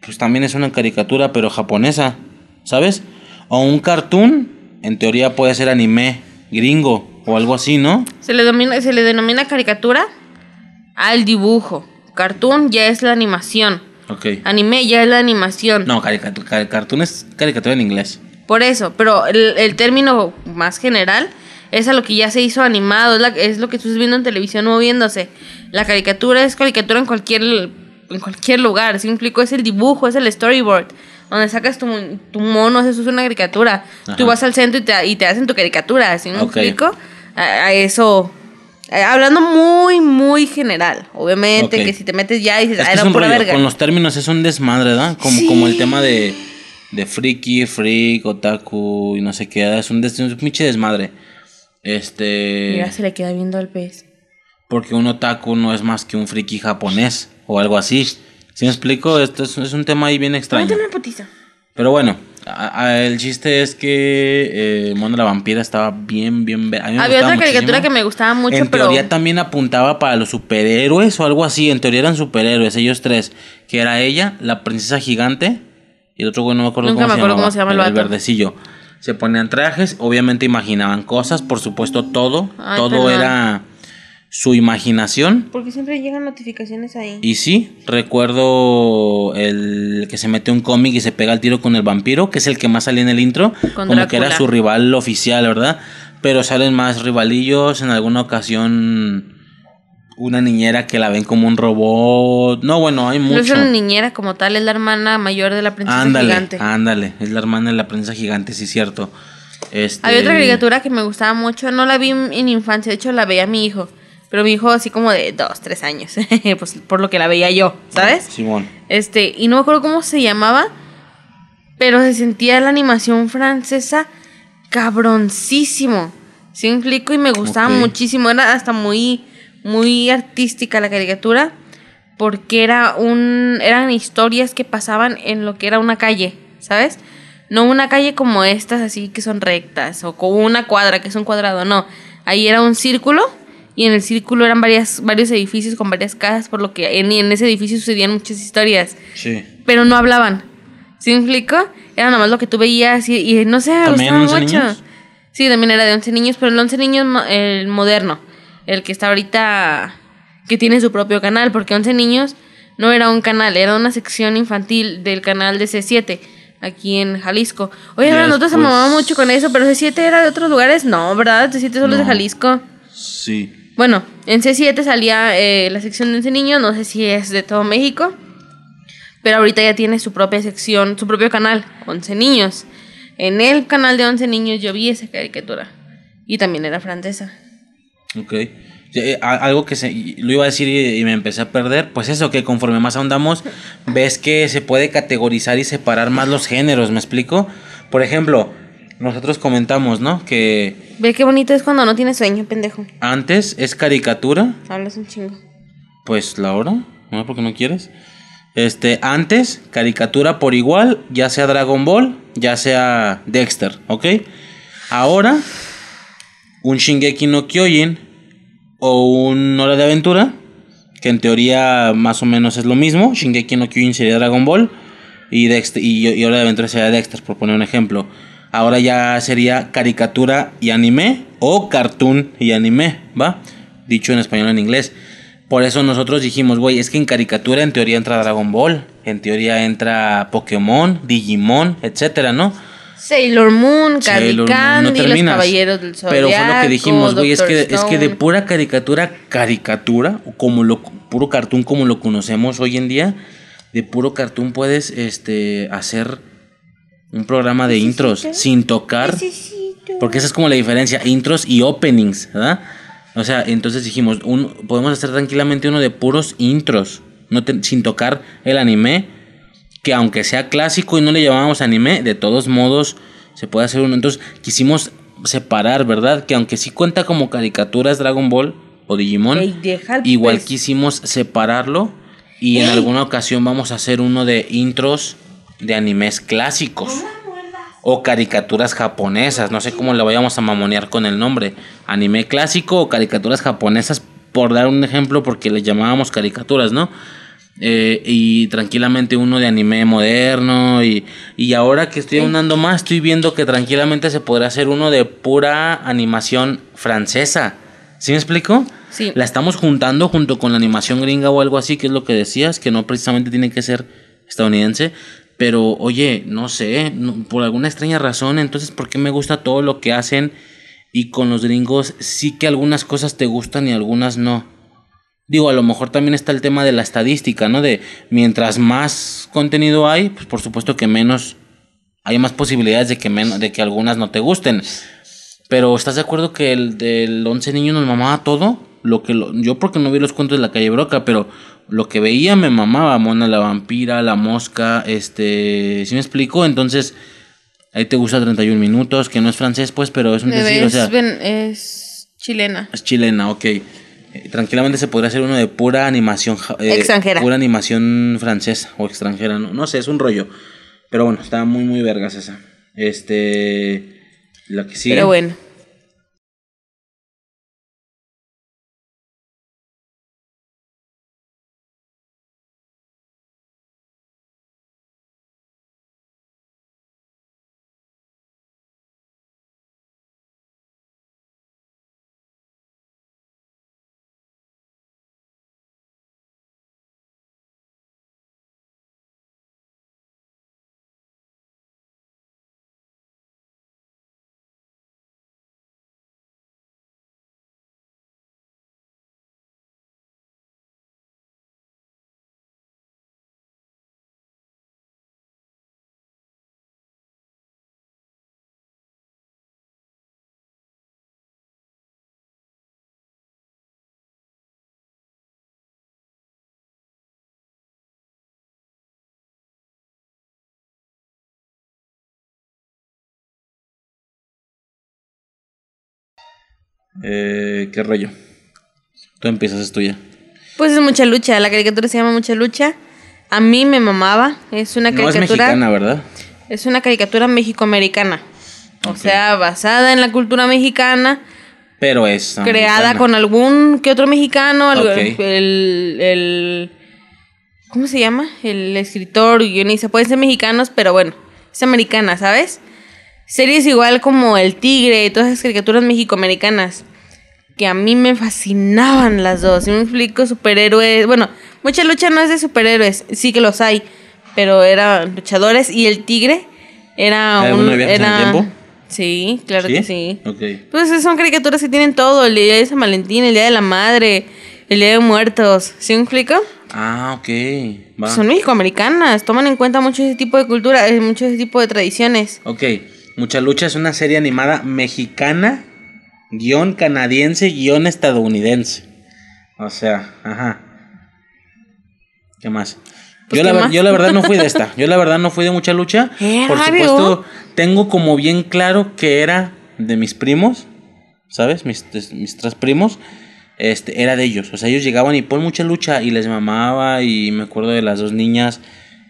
pues también es una caricatura pero japonesa, ¿sabes? O un cartoon en teoría puede ser anime gringo o algo así, ¿no? Se le, domina, se le denomina caricatura al dibujo. Cartoon ya es la animación. Anime ya es la animación. No, caricatura, cartoon es caricatura en inglés. Por eso, pero el, el término más general es a lo que ya se hizo animado, es, la- es lo que tú estás viendo en televisión moviéndose. La caricatura es caricatura en cualquier, en cualquier lugar, ¿sí me explico? Es el dibujo, es el storyboard, donde sacas tu, tu mono, eso es una caricatura. Ajá. Tú vas al centro y te, y te hacen tu caricatura, ¿sí me Ok. explico? A, a eso... eh, Hablando muy, muy general. Obviamente que si te metes ya y dices, Es que es un pura rollo, verga. con los términos es un desmadre, ¿verdad? Como, como el tema de, de friki, freak, otaku y no sé qué, es un, des, un pinche desmadre. Este... Mira, se le queda viendo al pez. Porque un otaku no es más que un friki japonés o algo así. ¿Sí me explico? Esto es, es un tema ahí bien extraño. Pero bueno, a- a- el chiste es que eh, Mono la vampira estaba bien, bien... ve- a mí me Había otra caricatura que me gustaba mucho, En pero teoría también apuntaba para los superhéroes o algo así. En teoría eran superhéroes, ellos tres. Que era ella, la princesa gigante. Y el otro güey no me acuerdo, Nunca cómo, me se acuerdo llamaba, cómo se llama el verdecillo. Se ponían trajes, obviamente imaginaban cosas, por supuesto todo. Ay, todo perdón. era su imaginación. Porque siempre llegan notificaciones ahí. Y sí, recuerdo el que se mete un cómic y se pega el tiro con el vampiro, que es el que más salía en el intro, Con como que era su rival oficial, ¿verdad? Pero salen más rivalillos, en alguna ocasión una niñera que la ven como un robot. No, bueno, hay No es mucho. una niñera como tal, es la hermana mayor de la princesa Ándale, gigante. ándale, es la hermana de la princesa gigante, sí cierto. Este, Había otra caricatura que me gustaba mucho, no la vi en infancia, de hecho la veía mi hijo, pero mi hijo así como de dos, tres años, pues por lo que la veía yo, ¿sabes? Simón. Este, y no me acuerdo cómo se llamaba, pero se sentía la animación francesa cabroncísimo. ¿Sí me explico? Y me gustaba Ok. muchísimo. Era hasta muy, muy artística la caricatura. Porque era un. eran historias que pasaban en lo que era una calle, ¿sabes? No una calle como estas, así que son rectas, o como una cuadra, que es un cuadrado, no. Ahí era un círculo, y en el círculo eran varias, varios edificios con varias casas, por lo que en, en ese edificio sucedían muchas historias Sí. pero no hablaban. ¿Sí me explico? Era nada más lo que tú veías y, y no sé, ¿También gustaba 11 mucho. niños? Sí, también era de 11 niños, pero el 11 niños el moderno, el que está ahorita, que tiene su propio canal, porque 11 niños no era un canal, era una sección infantil del canal de C7, aquí en Jalisco. Oye, Ya nosotros se mucho con eso, pero C7 era de otros lugares, no, ¿verdad? C7 solo es de. Jalisco. Sí. Bueno, en C7 salía eh, la sección de 11 niños, no sé si es de todo México, pero ahorita ya tiene su propia sección, su propio canal, 11 niños. En el canal de 11 niños yo vi esa caricatura y también era francesa. Ok. Eh, Algo que se, lo iba a decir y, y me empecé a perder, pues eso, que conforme más ahondamos, ves que se puede categorizar y separar más los géneros, ¿me explico? Por ejemplo, nosotros comentamos, ¿no? Que Ve qué bonito es cuando no tienes sueño, pendejo. antes es caricatura, Hablas un chingo. pues la hora, ¿no? Porque no quieres. Este, antes, caricatura por igual, ya sea Dragon Ball, ya sea Dexter, ¿ok? Ahora, un Shingeki no Kyojin o un Hora de Aventura, que en teoría más o menos es lo mismo. Shingeki no Kyojin sería Dragon Ball y, Dexter, y, y Hora de Aventura sería Dexter, por poner un ejemplo. Ahora ya sería caricatura y anime o cartoon y anime, ¿va? Dicho en español o en inglés. Por eso nosotros dijimos, güey, es que en caricatura en teoría entra Dragon Ball, en teoría entra Pokémon, Digimon, etcétera, ¿no? Sailor Moon, Candy Sailor Moon, no Los. Caballeros del Zodiaco. Pero fue lo que dijimos, güey, es que, es que de pura caricatura, caricatura, como lo, puro cartoon como lo conocemos hoy en día, de puro cartoon puedes este, hacer un programa de intros sin tocar, porque esa es como la diferencia, intros y openings, ¿verdad? O sea, entonces dijimos, un, podemos hacer tranquilamente uno de puros intros, no te- sin tocar el anime, que aunque sea clásico y no le llamábamos anime, de todos modos se puede hacer uno. Entonces quisimos separar, ¿verdad? Que aunque sí cuenta como caricaturas Dragon Ball o Digimon, Ey, igual quisimos separarlo y en alguna ocasión vamos a hacer uno de intros de animes clásicos. o caricaturas japonesas, no sé cómo le vayamos a mamonear con el nombre, anime clásico o caricaturas japonesas, por dar un ejemplo, porque le llamábamos caricaturas, ¿no? Eh, y tranquilamente uno de anime moderno y, y ahora que estoy andando más estoy viendo que tranquilamente se podrá hacer uno de pura animación francesa. ¿Sí me explico? Sí. La estamos juntando junto con la animación gringa o algo así, que es lo que decías, que no precisamente tiene que ser estadounidense. Pero oye, no sé, por alguna extraña razón, entonces, ¿por qué me gusta todo lo que hacen? Y con los gringos sí que algunas cosas te gustan y algunas no. Digo, a lo mejor también está el tema de la estadística, ¿no? De mientras más contenido hay, pues por supuesto que menos hay más posibilidades de que menos, de que algunas no te gusten. Pero ¿estás de acuerdo que el del 11 niños nos mamaba todo? Lo que lo- yo porque no vi los cuentos de la calle Broca, pero lo que veía me mamaba, Mona la vampira, la mosca, este, ¿sí me explico? Entonces, ahí te gusta 31 minutos, que no es francés pues, pero es un decir, o sea, es chilena. es chilena, ok. Eh, tranquilamente se podría hacer uno de pura animación eh, Extranjera. Pura animación francesa o extranjera, no, no sé, es un rollo. Pero bueno, está muy, muy vergas esa. Este. La que sigue. Pero bueno. Eh, ¿Qué rollo? Tú empiezas, es tuya. Pues es mucha lucha. La caricatura se llama Mucha lucha. A mí me mamaba. Es una No es caricatura. mexicana, ¿verdad? Es una caricatura mexicoamericana. O sea, basada en la cultura mexicana, Pero es. creada americana. con algún que otro mexicano, el, el- ¿cómo se llama? El escritor, guionista, pueden ser mexicanos, pero bueno, es americana, ¿sabes? Series igual como El Tigre y todas esas caricaturas mexicoamericanas que a mí me fascinaban las dos. Si me explico, superhéroes, bueno, mucha lucha no es de superhéroes, sí que los hay, pero eran luchadores y El Tigre era ¿Hay un alguno de viajes en el era tiempo? Sí, claro que sí. Ok. Pues son caricaturas que tienen todo, el día de San Valentín, el día de la madre, el día de muertos, ¿sí me explico? Ah, ok. Va. Son mexicoamericanas, toman en cuenta mucho ese tipo de cultura, eh, mucho ese tipo de tradiciones. Ok. Mucha Lucha es una serie animada mexicana, guion canadiense, guion estadounidense. O sea, ajá. ¿Qué más? Pues, yo, ¿qué la, ver- más? yo la verdad no fui de esta. Yo la verdad no fui de mucha lucha. ¿Eh, Por supuesto, tengo como bien claro que era de mis primos, ¿sabes? Mis, mis tres primos. Este, era de ellos. O sea, ellos llegaban y pon mucha lucha y les mamaba. Y me acuerdo de las dos niñas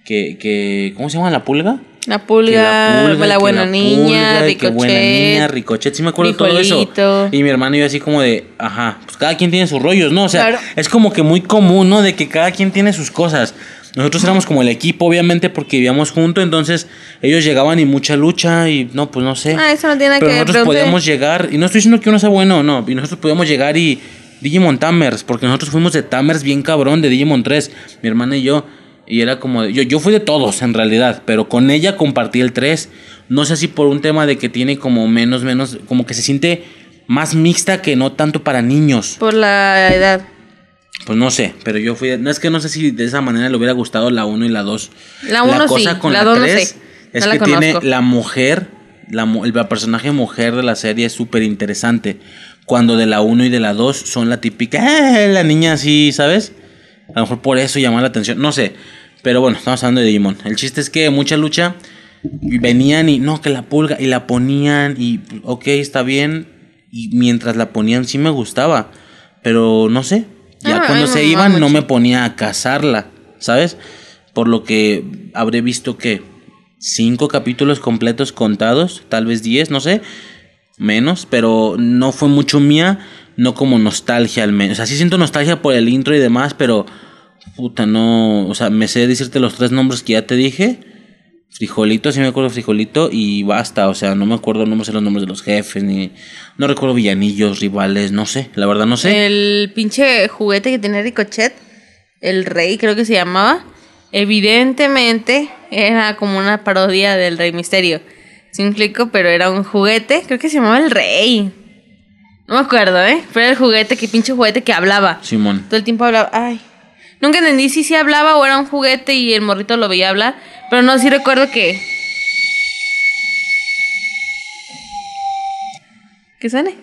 que, que ¿cómo se llama la pulga? La pulga, la, buena la niña, pulga, que buena niña, Ricochet. Ricochet, sí me acuerdo de todo eso. Y mi hermano y yo así como de, ajá, pues cada quien tiene sus rollos, ¿no? O sea, Claro. es como que muy común, ¿no? De que cada quien tiene sus cosas. Nosotros éramos como el equipo, obviamente, porque vivíamos juntos, entonces ellos llegaban y mucha lucha y no, pues no sé. Ah, eso no tiene Pero que nosotros podíamos llegar, y no estoy diciendo que uno sea bueno, no, y nosotros podíamos llegar y Digimon Tamers, porque nosotros fuimos de Tamers bien cabrón, de Digimon 3, mi hermana y yo, y era como, yo, yo fui de todos en realidad, pero con ella compartí el 3, no sé si por un tema de que tiene como menos, menos, como que se siente más mixta que no tanto para niños. Por la edad. Pues no sé, pero yo fui. No es que no sé si de esa manera le hubiera gustado la 1 y la 2. La uno sí, la dos no sé. es No la que tiene la mujer, la, el personaje mujer de la serie es súper interesante. Cuando de la 1 y de la 2 son la típica, "Eh, la niña así, ¿sabes? A lo mejor por eso llama la atención, no sé. Pero bueno, estamos hablando de Digimon. El chiste es que mucha lucha. venían y no, que la pulga, y la ponían, y ok, está bien. Y mientras la ponían sí me gustaba. Pero no sé. Ya Ah, cuando se iban no me ponía a cazarla, ¿sabes? Por lo que habré visto que cinco capítulos completos contados, tal vez diez, no sé, menos, pero no fue mucho mía, no como nostalgia al menos. O sea, sí siento nostalgia por el intro y demás, pero puta, no, o sea, me sé decirte los tres nombres que ya te dije. Frijolito, sí me acuerdo Frijolito y basta, o sea, no me acuerdo, no sé los nombres de los jefes, ni no recuerdo villanillos, rivales, no sé, la verdad no sé. El pinche juguete que tenía Ricochet, el rey creo que se llamaba, evidentemente era como una parodia del Rey Misterio. Me explico, pero era un juguete, creo que se llamaba el rey. No me acuerdo, ¿eh? Pero era el juguete, que pinche juguete que hablaba. Simón. Todo el tiempo hablaba. Ay. Nunca entendí si sí hablaba o era un juguete y el morrito lo veía hablar. Pero no, sí recuerdo que. ¿Qué suene?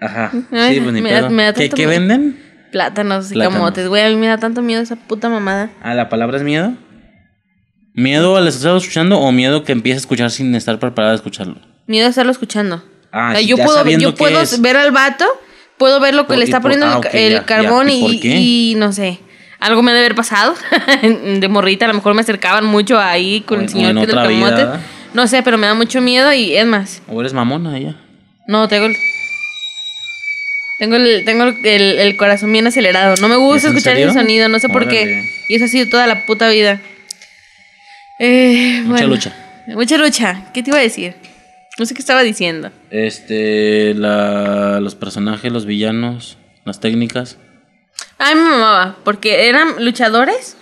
Ajá. Ay, Sí, pues ni me da- pedo. me da ¿Qué, qué venden? Plátanos y Plátanos. camotes. Güey, a mí me da tanto miedo esa puta mamada. Ah, la palabra es miedo. ¿Miedo al estar escuchando o miedo que empiece a escuchar sin estar preparado a escucharlo? Miedo a estarlo escuchando. Ah, O sea, sí, yo puedo, yo puedo es. ver al vato, puedo ver lo que Por- le está por- poniendo ah, el, ok, ca- el ya, ya. carbón ¿Y no sé. Algo me debe haber pasado. de morrita, a lo mejor me acercaban mucho ahí con O- el señor que del vida. No sé, pero me da mucho miedo y es más. ¿O eres mamona ella? No, tengo el. Tengo el, tengo el, el- el corazón bien acelerado. No me gusta ¿Es en escuchar ese sonido, no sé por qué. Y eso ha sido toda la puta vida. Eh, Mucha bueno. lucha. Mucha lucha. ¿Qué te iba a decir? No sé qué estaba diciendo. Este, la, los personajes, los villanos, las técnicas. Ay, me mamaba, porque eran luchadores,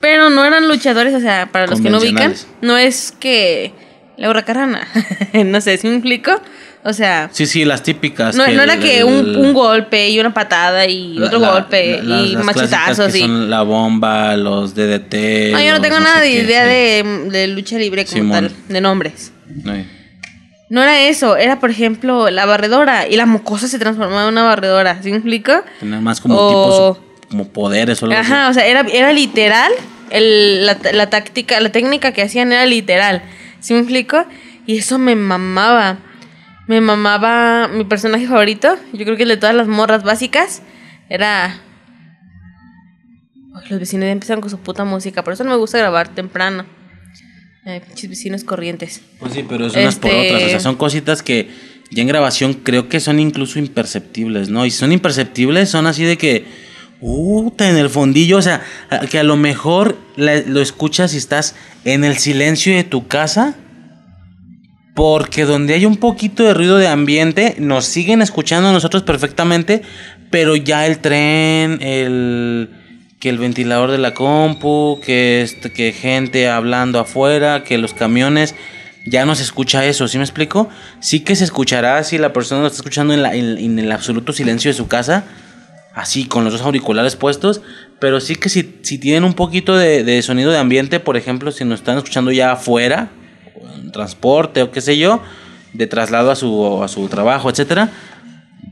pero no eran luchadores, o sea, para los que no ubican, no es que Laura Carrana, no sé si me explico, o sea, Sí, sí, las típicas. no, no era el- que un, el- un golpe y una patada y la- otro la- golpe la- las- y las machetazos que y... son la bomba, los DDT. No, yo no tengo sé nada de idea sí. de, de lucha libre como Simón. tal, de nombres. Ay. No era eso, era por ejemplo la barredora y la mocosa se transformaba en una barredora, ¿sí me explico? Tener más como O- tipos, como poderes o algo así. Ajá, o sea, era, era literal. El, la, la táctica, la técnica que hacían era literal. ¿Sí me explico? Y eso me mamaba. Me mamaba mi personaje favorito. Yo creo que el de todas las morras básicas era. Los vecinos ya empezaron con su puta música. Por eso no me gusta grabar temprano. Ay, pinches vecinos corrientes. Pues sí, pero es unas por Este- otras. O sea, son cositas que ya en grabación creo que son incluso imperceptibles, ¿no? Y son imperceptibles, son así de que. Puta, en el fondillo, o sea, que a lo mejor la- lo escuchas y estás en el silencio de tu casa. Porque donde hay un poquito de ruido de ambiente, nos siguen escuchando a nosotros perfectamente, pero ya el tren, el que el ventilador de la compu, que este, que gente hablando afuera, que los camiones, ya no se escucha eso, ¿sí me explico? Sí que se escuchará si la persona lo está escuchando en, el absoluto silencio de su casa, así con los dos auriculares puestos, pero sí que si, si tienen un poquito de, sonido de ambiente, por ejemplo, si nos están escuchando ya afuera, en transporte o qué sé yo, de traslado a su, a su trabajo, etcétera,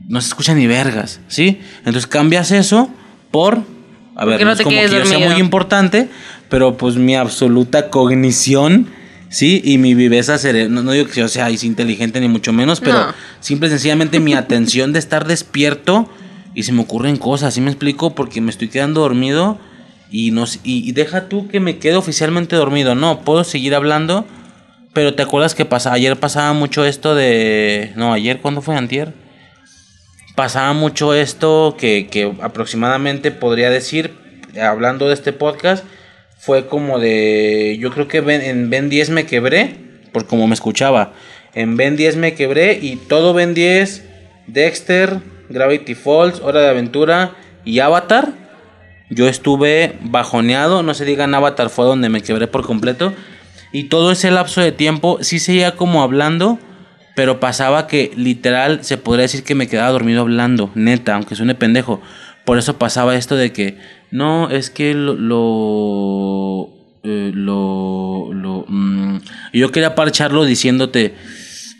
no se escucha ni vergas, ¿sí? Entonces cambias eso por, a ver, no es como que yo sea muy importante, pero pues mi absoluta cognición, ¿sí? Y mi viveza cerebral, no, no digo que yo sea inteligente ni mucho menos, pero No. simple y sencillamente mi atención de estar despierto y se me ocurren cosas, ¿sí me explico? Porque me estoy quedando dormido y, no, s- y, y deja tú que me quede oficialmente dormido, no, puedo seguir hablando, pero ¿te acuerdas que pasa, ayer pasaba mucho esto de... No, ayer, ¿cuándo fue? Antier pasaba mucho esto que, que aproximadamente podría decir, hablando de este podcast, fue como de, yo creo que Ben- en Ben 10 me quebré, por como me escuchaba, en Ben 10 me quebré y todo Ben 10, Dexter, Gravity Falls, Hora de Aventura y Avatar, yo estuve bajoneado, no se digan Avatar fue donde me quebré por completo, y todo ese lapso de tiempo sí seguía como hablando, pero pasaba que literal se podría decir que me quedaba dormido hablando, neta, aunque suene pendejo. Por eso pasaba esto de que, no, es que lo... lo eh, lo, lo, mm, yo quería parcharlo diciéndote,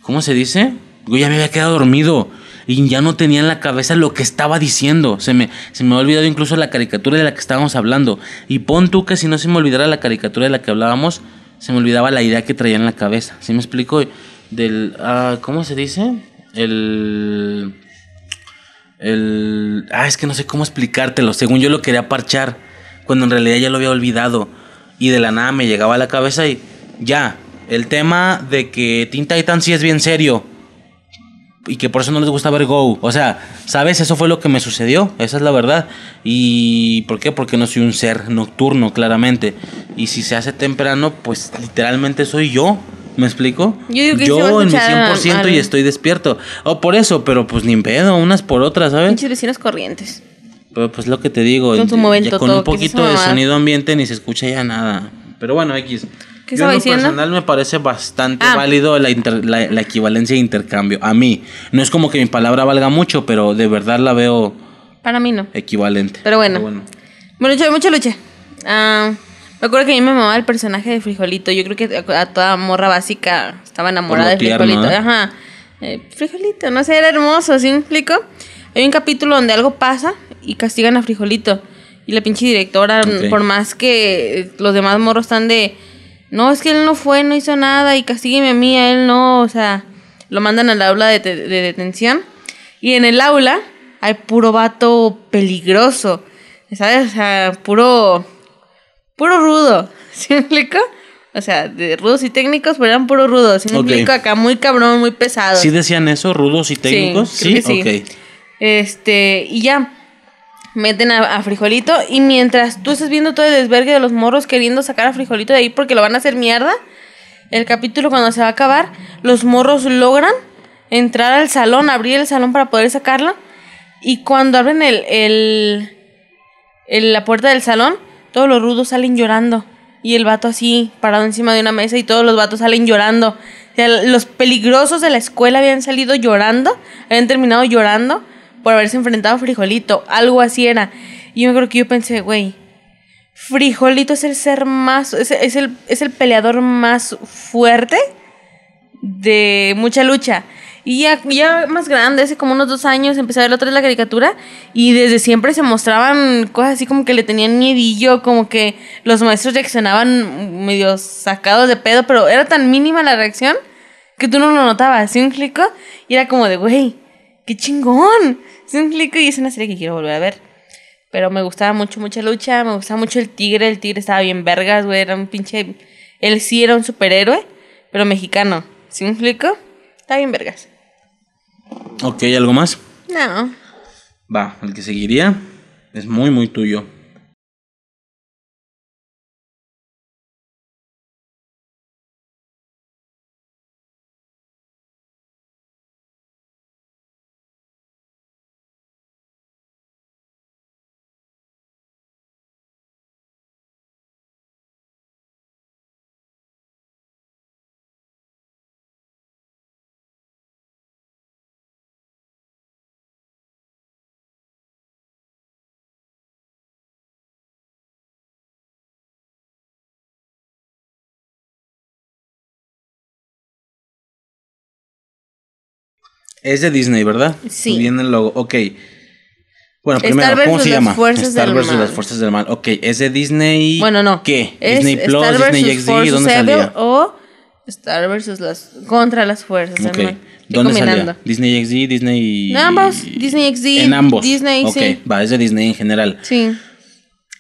¿cómo se dice? Yo ya me había quedado dormido y ya no tenía en la cabeza lo que estaba diciendo. Se me, se me había olvidado incluso la caricatura de la que estábamos hablando. Y pon tú que si no se me olvidara la caricatura de la que hablábamos, se me olvidaba la idea que traía en la cabeza. ¿Sí me explico? Del, ah, ¿cómo se dice? El... El... Ah, es que no sé cómo explicártelo. Según yo lo quería parchar, cuando en realidad ya lo había olvidado. Y de la nada me llegaba a la cabeza y ya. el tema de que Teen Titans sí es bien serio. Y que por eso no les gusta ver Go. O sea, ¿sabes? Eso fue lo que me sucedió. Esa es la verdad. ¿Y por qué? Porque no soy un ser nocturno, claramente. Y si se hace temprano, pues literalmente soy yo. ¿Me explico? Yo digo que sí a en mi escuchar 100% y al- estoy despierto. O por eso, pero pues ni pedo, unas por otras, ¿sabes? Pinches vecinos corrientes. Pero pues lo que te digo, Con ya momento con un todo, ¿qué es poquito de sonido ambiente ni se escucha ya nada. Pero bueno, X. ¿Qué Yo en lo diciendo? personal me parece bastante Ah. válido la, inter- la, la equivalencia de intercambio. A mí. No es como que mi palabra valga mucho, pero de verdad la veo Para mí no. equivalente. Pero bueno. Bueno, mucha, mucha lucha. Ah, me acuerdo que a mí me mamaba el personaje de Frijolito. Yo creo que a toda morra básica estaba enamorada de tierno, Frijolito. ¿eh? Ajá. Eh, Frijolito, no sé, era hermoso, ¿sí me explico? Hay un capítulo donde algo pasa y castigan a Frijolito. Y la pinche directora, por más que los demás morros están de... No, es que él no fue, no hizo nada y castígueme a mí, a él no. O sea, lo mandan al aula de detención. Y en el aula hay puro vato peligroso. ¿Sabes? O sea, puro. Puro rudo. ¿Sí me explico? O sea, de rudos y técnicos, pero eran puro rudos. ¿Sí me explico? Acá muy cabrón, muy pesado. ¿Sí decían eso, rudos y técnicos? sí. ok. Este, y ya. Meten a, a Frijolito. Y mientras tú estás viendo todo el desvergue de los morros queriendo sacar a Frijolito de ahí porque lo van a hacer mierda. El capítulo cuando se va a acabar, los morros logran entrar al salón, abrir el salón para poder sacarlo. Y cuando abren el, el, el- la puerta del salón, todos los rudos salen llorando. Y el vato así, parado encima de una mesa, y todos los vatos salen llorando. O sea, los peligrosos de la escuela habían salido llorando, habían terminado llorando por haberse enfrentado a Frijolito. Algo así era. Y yo acuerdo que yo pensé, güey, Frijolito es el ser más, es el, es el peleador más fuerte de mucha lucha. Y ya, más grande, hace como unos dos años, empecé a ver otra vez la caricatura y desde siempre se mostraban cosas así como que le tenían miedillo, como que los maestros reaccionaban medio sacados de pedo, pero era tan mínima la reacción que tú no lo notabas, ¿sí me explico? Y era como de, güey, qué chingón, ¿sí me explico? Y es una serie que quiero volver a ver. Pero me gustaba mucho, mucha lucha, me gustaba mucho el tigre, el tigre estaba bien vergas, güey, era un pinche... Él sí era un superhéroe, pero mexicano, ¿sí me explico? Está bien vergas. Ok, ¿algo más? No. Va, el que seguiría es muy, muy tuyo. Es de Disney, ¿verdad? Sí. Viene el logo. Ok. Bueno, Star primero, ¿cómo se llama? fuerzas Star mal. las fuerzas del mal. Ok, es de Disney. Bueno, no. ¿Qué? Es Disney Plus, Star Disney XD, ¿dónde Evil salía? O Star versus las... Contra las fuerzas del Ok. mal. Estoy ¿Dónde combinando. salía? Disney XD, Disney. En ambos, Disney XD, En ambos. Disney, Ok, sí. va, es de Disney en general. Sí.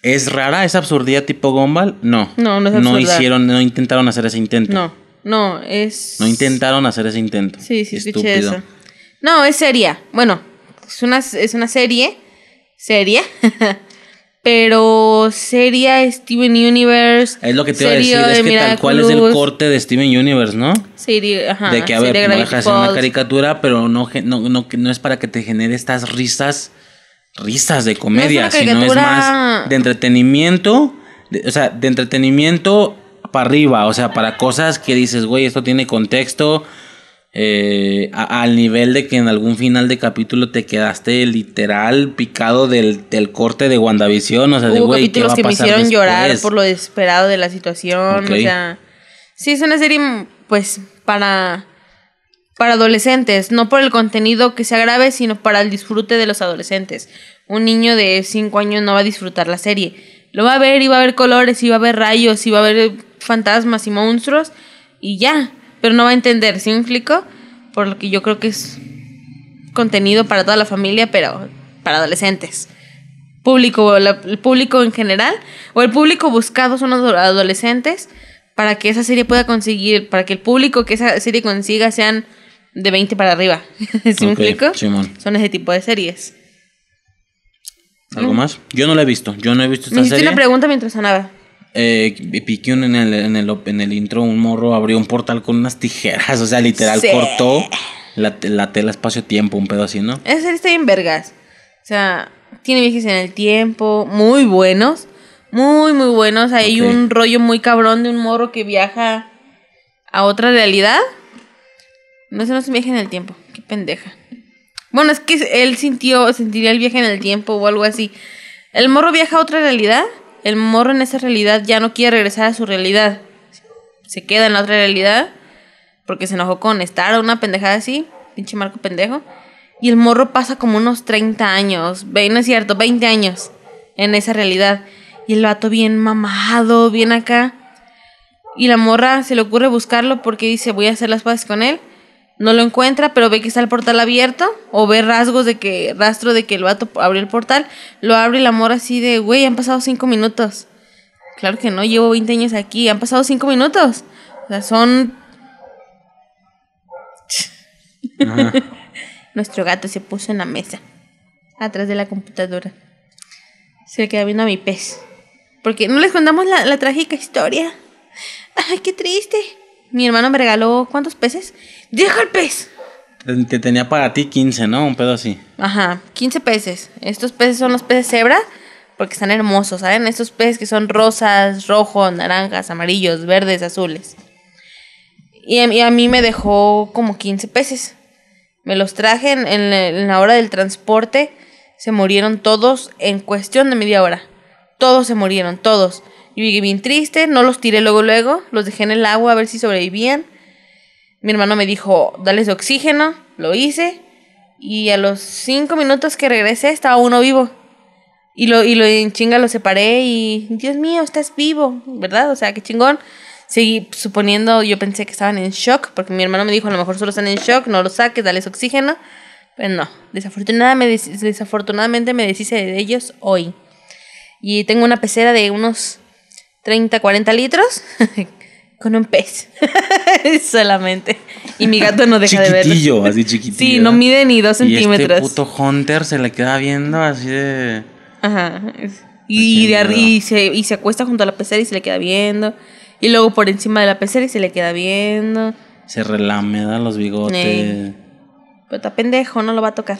¿Es rara esa absurdidad tipo Gumball? No. No, no es No absurda. hicieron, no intentaron hacer ese intento. No, no, es... No intentaron hacer ese intento. Sí, sí, escuché Estúpido. eso. No, es seria. Bueno, es una, es una serie. Seria. Pero seria Steven Universe. Es lo que te iba a decir, es de que tal cual es el corte de Steven Universe, ¿no? serie- ajá, de que, a ver, no Gravity deja de ser una caricatura, pero no, no, no, no es para que te genere estas risas, risas de comedia, sino es más de entretenimiento, de- o sea, de entretenimiento para arriba, o sea, para cosas que dices, güey, esto tiene contexto, eh, a- al nivel de que en algún final de capítulo te quedaste literal picado del, del corte de WandaVision, o sea, de güey, ¿qué va capítulos a que me hicieron llorar por lo desesperado de la situación. O sea, sí, es una serie, pues, para, para adolescentes. No por el contenido que sea grave, sino para el disfrute de los adolescentes. Un niño de 5 años no va a disfrutar la serie. Lo va a ver y va a ver colores, y va a ver rayos, y va a ver fantasmas y monstruos, y ya. Pero no va a entender, ¿sí me explico? Por lo que yo creo que es contenido para toda la familia, pero para adolescentes público, el público en general, o el público buscado son los ado- adolescentes, para que esa serie pueda conseguir, para que el público que esa serie consiga sean de 20 para arriba. ¿Sí me explico? Simón. Son ese tipo de series. ¿Algo más? Yo no la he visto. Yo no he visto Me esta hiciste serie. una pregunta mientras sonaba. Eh, piqué un- en el, en, el, en el intro, un morro abrió un portal con unas tijeras. O sea, literal, Sí. cortó la, la tela espacio-tiempo, un pedo así, ¿no? Serie está bien vergas. O sea, tiene viajes en el tiempo, muy buenos. Muy, muy buenos. Hay un rollo muy cabrón de un morro que viaja a otra realidad. No sé, no es un viaje en el tiempo. Qué pendeja. Bueno, es que él sintió, sentiría el viaje en el tiempo o algo así. El morro viaja a otra realidad. El morro en esa realidad ya no quiere regresar a su realidad. Se queda en la otra realidad porque se enojó con Star o una pendejada así, pinche Marco pendejo. Y el morro pasa como unos 30 años, no es cierto, 20 años en esa realidad. Y el vato bien mamado, bien acá. Y la morra se le ocurre buscarlo porque dice, voy a hacer las paces con él. No lo encuentra, pero ve que está el portal abierto o ve rasgos de que, rastro de que el vato abrió el portal. Lo abre y la morra así de, güey, han pasado 5 minutos. Claro que no, llevo 20 años aquí, han pasado 5 minutos. O sea, son Nuestro gato se puso en la mesa, atrás de la computadora. Se le queda viendo a mi pez. Porque no les contamos la, la trágica historia. Ay, qué triste. Mi hermano me regaló, ¿cuántos peces? ¡Deja el pez! Que tenía para ti 15, ¿no? Un pedo así. Ajá, 15 peces. Estos peces son los peces cebra porque están hermosos, ¿saben? Estos peces que son rosas, rojos, naranjas, amarillos, verdes, azules. Y a, y a mí me dejó como 15 peces. Me los traje en, en la- en la hora del transporte. Se murieron todos en cuestión de media hora. Todos se murieron, todos. Yo llegué bien triste, no los tiré luego, luego. Los dejé en el agua a ver si sobrevivían. Mi hermano me dijo, dales oxígeno. Lo hice. Y a los cinco minutos que regresé estaba uno vivo. Y lo, y lo en chinga lo separé y, Dios mío, estás vivo, ¿verdad? O sea, qué chingón. Seguí suponiendo, yo pensé que estaban en shock, porque mi hermano me dijo, a lo mejor solo están en shock, no los saques, dales oxígeno. Pero no, desafortunadamente, desafortunadamente me deshice de ellos hoy. Y tengo una pecera de unos 30, 40 litros con un pez. Solamente. Y mi gato no deja de verlo. Chiquitillo, así chiquitillo. Sí, no mide ni dos Y centímetros. este puto Hunter se le queda viendo así de... Ajá. Y, de y, se, y se acuesta junto a la pecera y se le queda viendo. Y luego por encima de la pecera y se le queda viendo. Se relame, da los bigotes. Ey. Pero está pendejo, no lo va a tocar.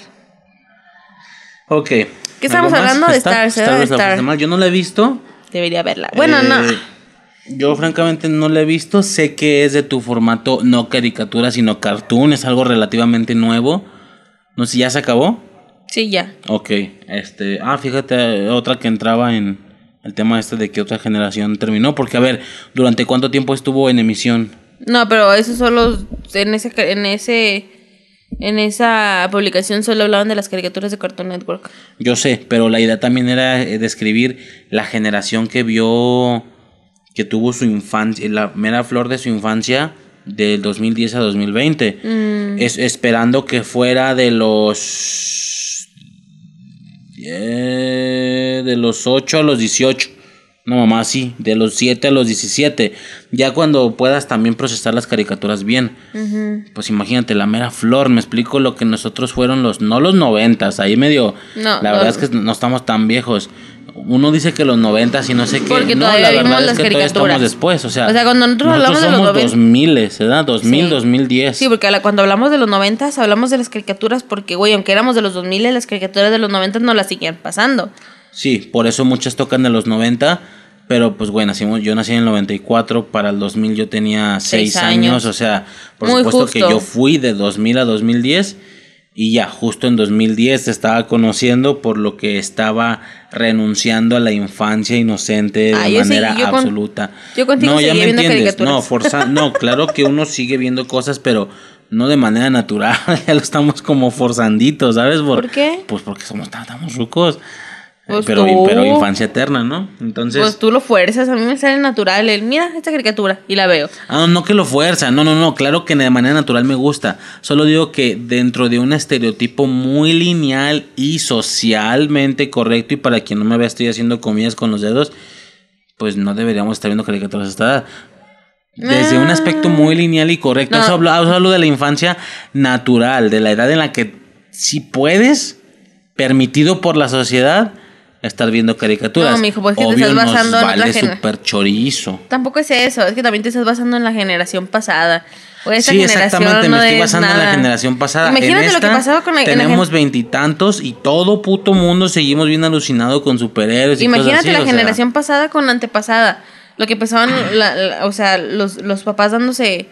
Ok. ¿Qué estamos hablando? De la Star. Yo no la he visto. Debería verla. Bueno, no. Eh, Yo francamente no la he visto. Sé que es de tu formato no caricatura, sino cartoon. Es algo relativamente nuevo. No sé, ¿ya se acabó? Sí, ya. Ok. Este. Ah, fíjate, otra que entraba en el tema este de que otra generación terminó. Porque, a ver, ¿durante cuánto tiempo estuvo en emisión? No, pero eso solo. En ese. En ese. En esa publicación solo hablaban de las caricaturas de Cartoon Network. Yo sé, pero la idea también era eh, describir la generación que vio, que tuvo su infancia, la mera flor de su infancia del 2010 a 2020. Mm. Es, esperando que fuera de los... eh, de los 8 a los 18. No, mamá, sí, de los 7 a los 17. Ya cuando puedas también procesar las caricaturas bien. Pues imagínate, la mera flor, me explico lo que nosotros fueron los, no los noventas, ahí medio, No, la verdad los- es que no estamos tan viejos. Uno dice que los noventas y no sé qué. Porque no, todavía la verdad es las que todavía caricaturas. estamos después, o sea. O sea, cuando nosotros hablamos de los somos 90. 2000, ¿verdad? 2000, Sí. 2010. Sí, porque cuando hablamos de los noventas, hablamos de las caricaturas porque, güey, aunque éramos de los 2000, las caricaturas de los noventas no las seguían pasando. Sí, por eso muchas tocan de los 90, pero pues bueno, nacimos, yo nací en el 94, para el 2000 yo tenía 6 Seis años. años. o sea, por Muy supuesto que yo fui de 2000 a 2010 y ya justo en 2010 te estaba conociendo por lo que estaba renunciando a la infancia inocente de Ah, manera sí, yo con- absoluta. yo contigo no, ya me entiendes. No, forza, no, claro que uno sigue viendo cosas, pero no de manera natural, ya lo estamos como forzandito, ¿sabes? ¿Por qué? Pues porque somos estamos rucos. Pues pero, tú. pero infancia eterna, ¿no? Entonces. Pues tú lo fuerzas, a mí me sale natural el, mira esta caricatura, y la veo. Ah, no, no que lo fuerza, no, no, no, claro que de manera natural me gusta. Solo digo que dentro de un estereotipo muy lineal y socialmente correcto, y para quien no me vea, estoy haciendo comillas con los dedos, pues no deberíamos estar viendo caricaturas a esta edad. Desde un aspecto muy lineal y correcto. Ah. No. Eso hablo, eso hablo de la infancia natural, de la edad en la que si puedes, permitido por la sociedad, estar viendo caricaturas. No, mijo, pues que te estás nos basando en otra vale gener- súper chorizo. Tampoco es eso, es que también te estás basando en la generación pasada. O esta Sí, generación exactamente, no me estoy es basando en la nada. generación pasada. Imagínate En lo que pasaba con la, en la Tenemos veintitantos y todo puto mundo seguimos bien alucinado con superhéroes y Imagínate cosas así, la o sea, generación pasada con la antepasada. Lo que pensaban, la- la- o sea, los, los papás dándose,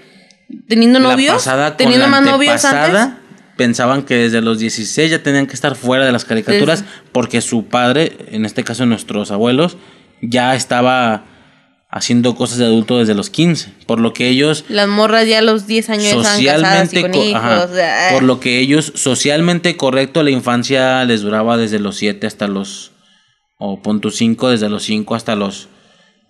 teniendo novios, La pasada con teniendo la más novios antes. Pensaban que desde los 16 ya tenían que estar fuera de las caricaturas porque su padre, en este caso nuestros abuelos, ya estaba haciendo cosas de adulto desde los 15, por lo que ellos Las morras ya a los 10 años estaban casadas y socialmente con co- hijos. ajá, o sea, por lo que ellos socialmente correcto la infancia les duraba desde los 7 hasta los o punto 5 desde los 5 hasta los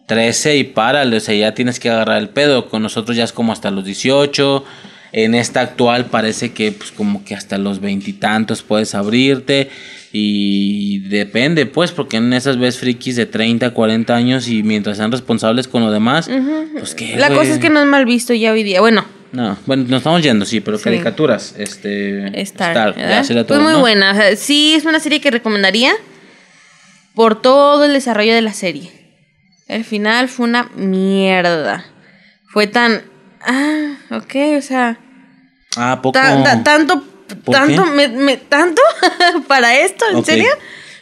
13 y párale, o sea, ya tienes que agarrar el pedo, con nosotros ya es como hasta los 18. En esta actual parece que pues como que hasta los veintitantos puedes abrirte y depende pues porque en esas ves frikis de 30, 40 años y mientras sean responsables con lo demás, pues que la cosa es que no es mal visto ya hoy día. Bueno, no, bueno, nos estamos yendo, sí, pero Sí. caricaturas, este... Star, Star, ya sería Pues todo, muy ¿no? buena. o sea, sí, es una serie que recomendaría por todo el desarrollo de la serie. El final fue una mierda. Fue tan. Ah, ok, o sea. Ah, poco... ta- ta- tanto. ¿Por Tanto, qué? me, me- tanto para esto, ¿en serio?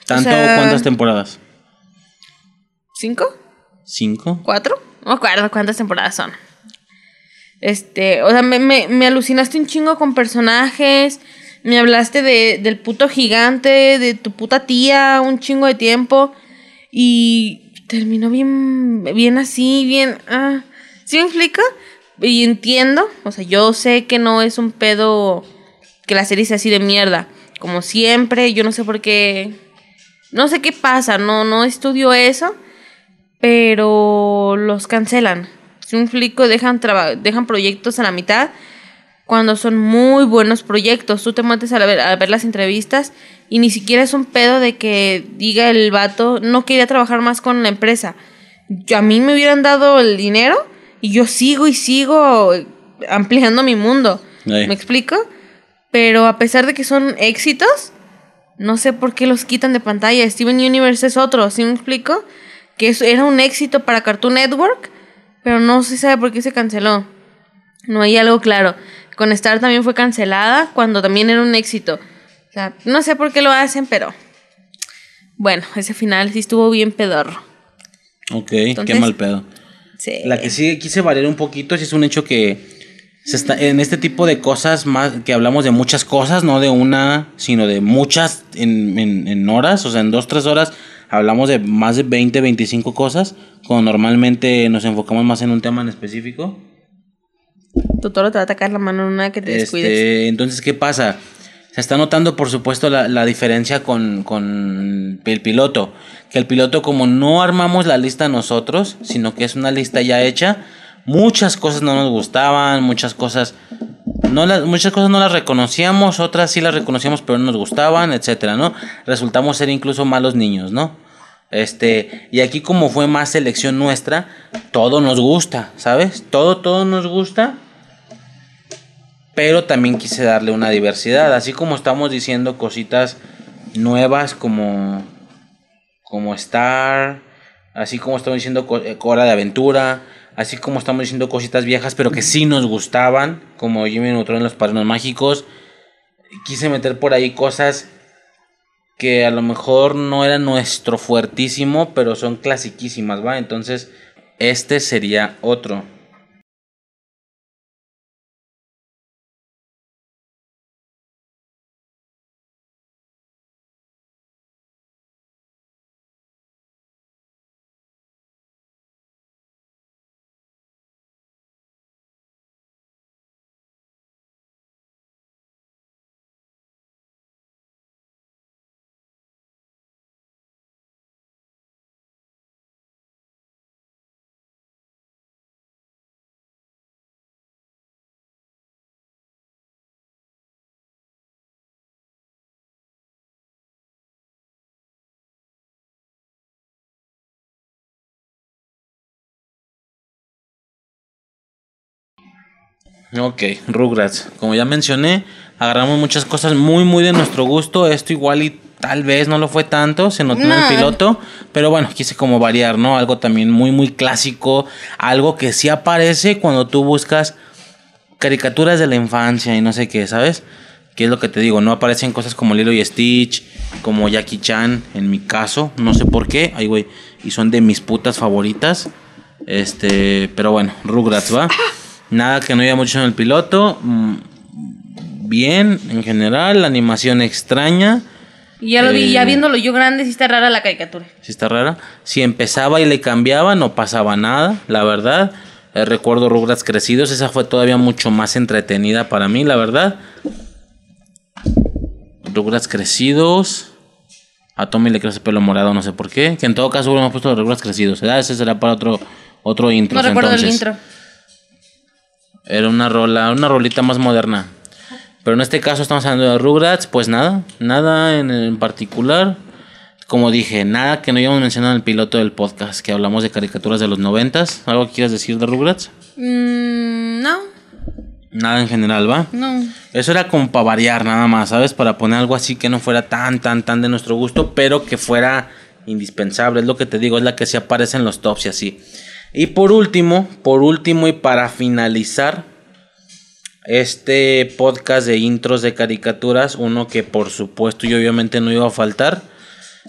¿Tanto O sea, cuántas temporadas? ¿Cinco? ¿Cinco? ¿Cuatro? No me acuerdo cuántas temporadas son. Este, o sea, me, me, me alucinaste un chingo con personajes. Me hablaste de, del puto gigante, de tu puta tía, un chingo de tiempo. Y terminó bien, bien así, bien. Ah, ¿Sí me explica? Y entiendo, o sea, yo sé que no es un pedo que la serie sea así de mierda. Como siempre, yo no sé por qué. No sé qué pasa, no, no estudio eso pero los cancelan. Si un flico dejan, dejan proyectos a la mitad cuando son muy buenos proyectos. Tú te metes a ver, a ver las entrevistas y ni siquiera es un pedo de que diga el vato no quería trabajar más con la empresa. A mí me hubieran dado el dinero y yo sigo y sigo ampliando mi mundo. Ahí. ¿Me explico? Pero a pesar de que son éxitos, no sé por qué los quitan de pantalla. Steven Universe es otro, ¿sí me explico? Que eso era un éxito para Cartoon Network, pero no se sabe por qué se canceló. No hay algo claro. Con Star también fue cancelada cuando también era un éxito. O sea, no sé por qué lo hacen, pero bueno, ese final sí estuvo bien pedorro. Ok, qué mal pedo. Sí. La que sí quise variar un poquito, sí es un hecho que se está, en este tipo de cosas más que hablamos de muchas cosas, no de una, sino de muchas en, en- en horas, o sea, en dos, tres horas hablamos de más de 20, 25 cosas, cuando normalmente nos enfocamos más en un tema en específico. Tu toro te va a atacar la mano en una que te descuides. Este, entonces, ¿qué pasa? Está notando, por supuesto, la, diferencia con, con el piloto. Que el piloto, como no armamos la lista nosotros, sino que es una lista ya hecha, muchas cosas no nos gustaban, muchas cosas no las, muchas cosas no las reconocíamos, otras sí las reconocíamos, pero no nos gustaban, etcétera, ¿no? Resultamos ser incluso malos niños, ¿no? Este, y aquí como fue más selección nuestra, todo nos gusta, ¿sabes? Todo, todo nos gusta pero también quise darle una diversidad, así como estamos diciendo cositas nuevas como como Star, así como estamos diciendo eh, Hora de Aventura, así como estamos diciendo cositas viejas, pero que sí nos gustaban, como Jimmy Neutron en los Padrinos Mágicos. Quise meter por ahí cosas que a lo mejor no eran nuestro fuertísimo, pero son clasiquísimas, ¿va? Entonces, este sería otro. Ok, Rugrats. Como ya mencioné, agarramos muchas cosas muy, muy de nuestro gusto. Esto igual y tal vez no lo fue tanto, se notó en No. el piloto. Pero bueno, quise como variar, ¿no? Algo también muy, muy clásico. Algo que sí aparece cuando tú buscas caricaturas de la infancia y no sé qué, ¿sabes? Que es lo que te digo, no aparecen cosas como Lilo y Stitch, como Jackie Chan, en mi caso, no sé por qué, ay güey, y son de mis putas favoritas. Este, pero bueno, Rugrats, ¿va? Nada que no haya mucho en el piloto. mm, Bien, en general, la animación extraña. Y ya lo vi, Eh. ya viéndolo yo grande, sí está rara la caricatura. Si está rara. Si empezaba y le cambiaba, no pasaba nada, la verdad. Eh, recuerdo Rugrats crecidos, esa fue todavía mucho más entretenida para mí, la verdad. Rugrats crecidos. A Tommy le crece pelo morado, no sé por qué. Que en todo caso hubiéramos puesto Rugrats crecidos. ¿verdad? Ese será para otro, otro intro. No recuerdo el intro. Era una rola, una rolita más moderna. Pero en este caso estamos hablando de Rugrats, pues nada, nada en, en particular. Como dije, nada que no hayamos mencionado en el piloto del podcast, que hablamos de caricaturas de los noventas. ¿Algo que quieras decir de Rugrats? Mm, no, Nada en general, ¿va? no. Eso era como para variar nada más, ¿sabes? Para poner algo así que no fuera tan, tan, tan de nuestro gusto, pero que fuera indispensable. Es lo que te digo, es la que sí aparece en los tops y así. Y por último, por último y para finalizar este podcast de intros de caricaturas, uno que por supuesto y obviamente no iba a faltar.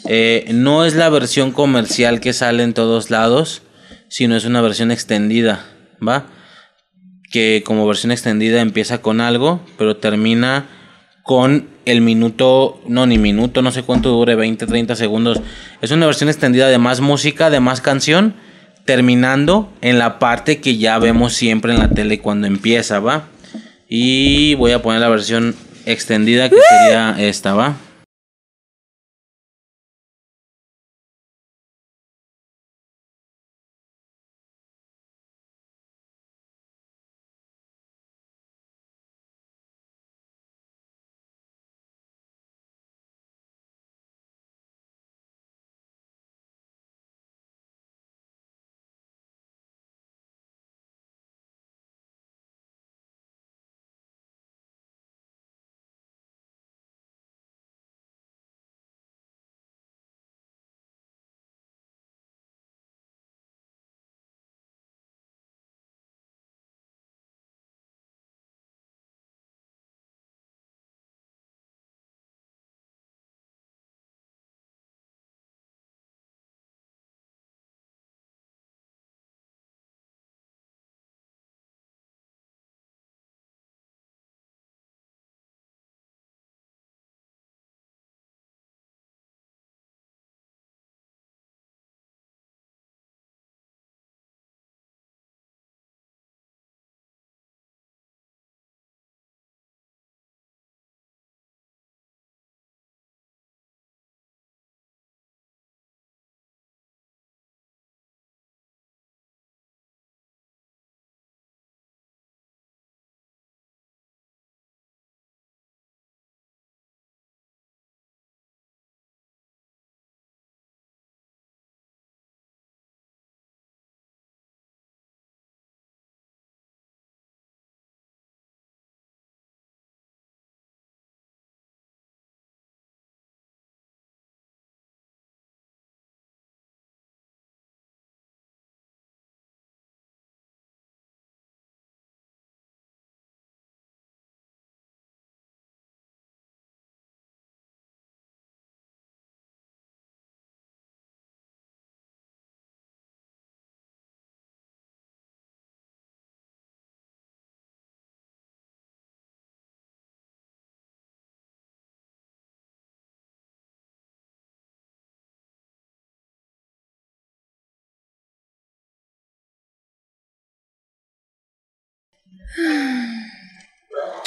eh, no es la versión comercial que sale en todos lados, sino es una versión extendida, ¿va? que como versión extendida empieza con algo, pero termina con el minuto, no ni minuto, no sé cuánto dure, 20, 30 segundos. Es una versión extendida de más música, de más canción, terminando en la parte que ya vemos siempre en la tele cuando empieza, ¿va? Y voy a poner la versión extendida que sería esta, ¿va?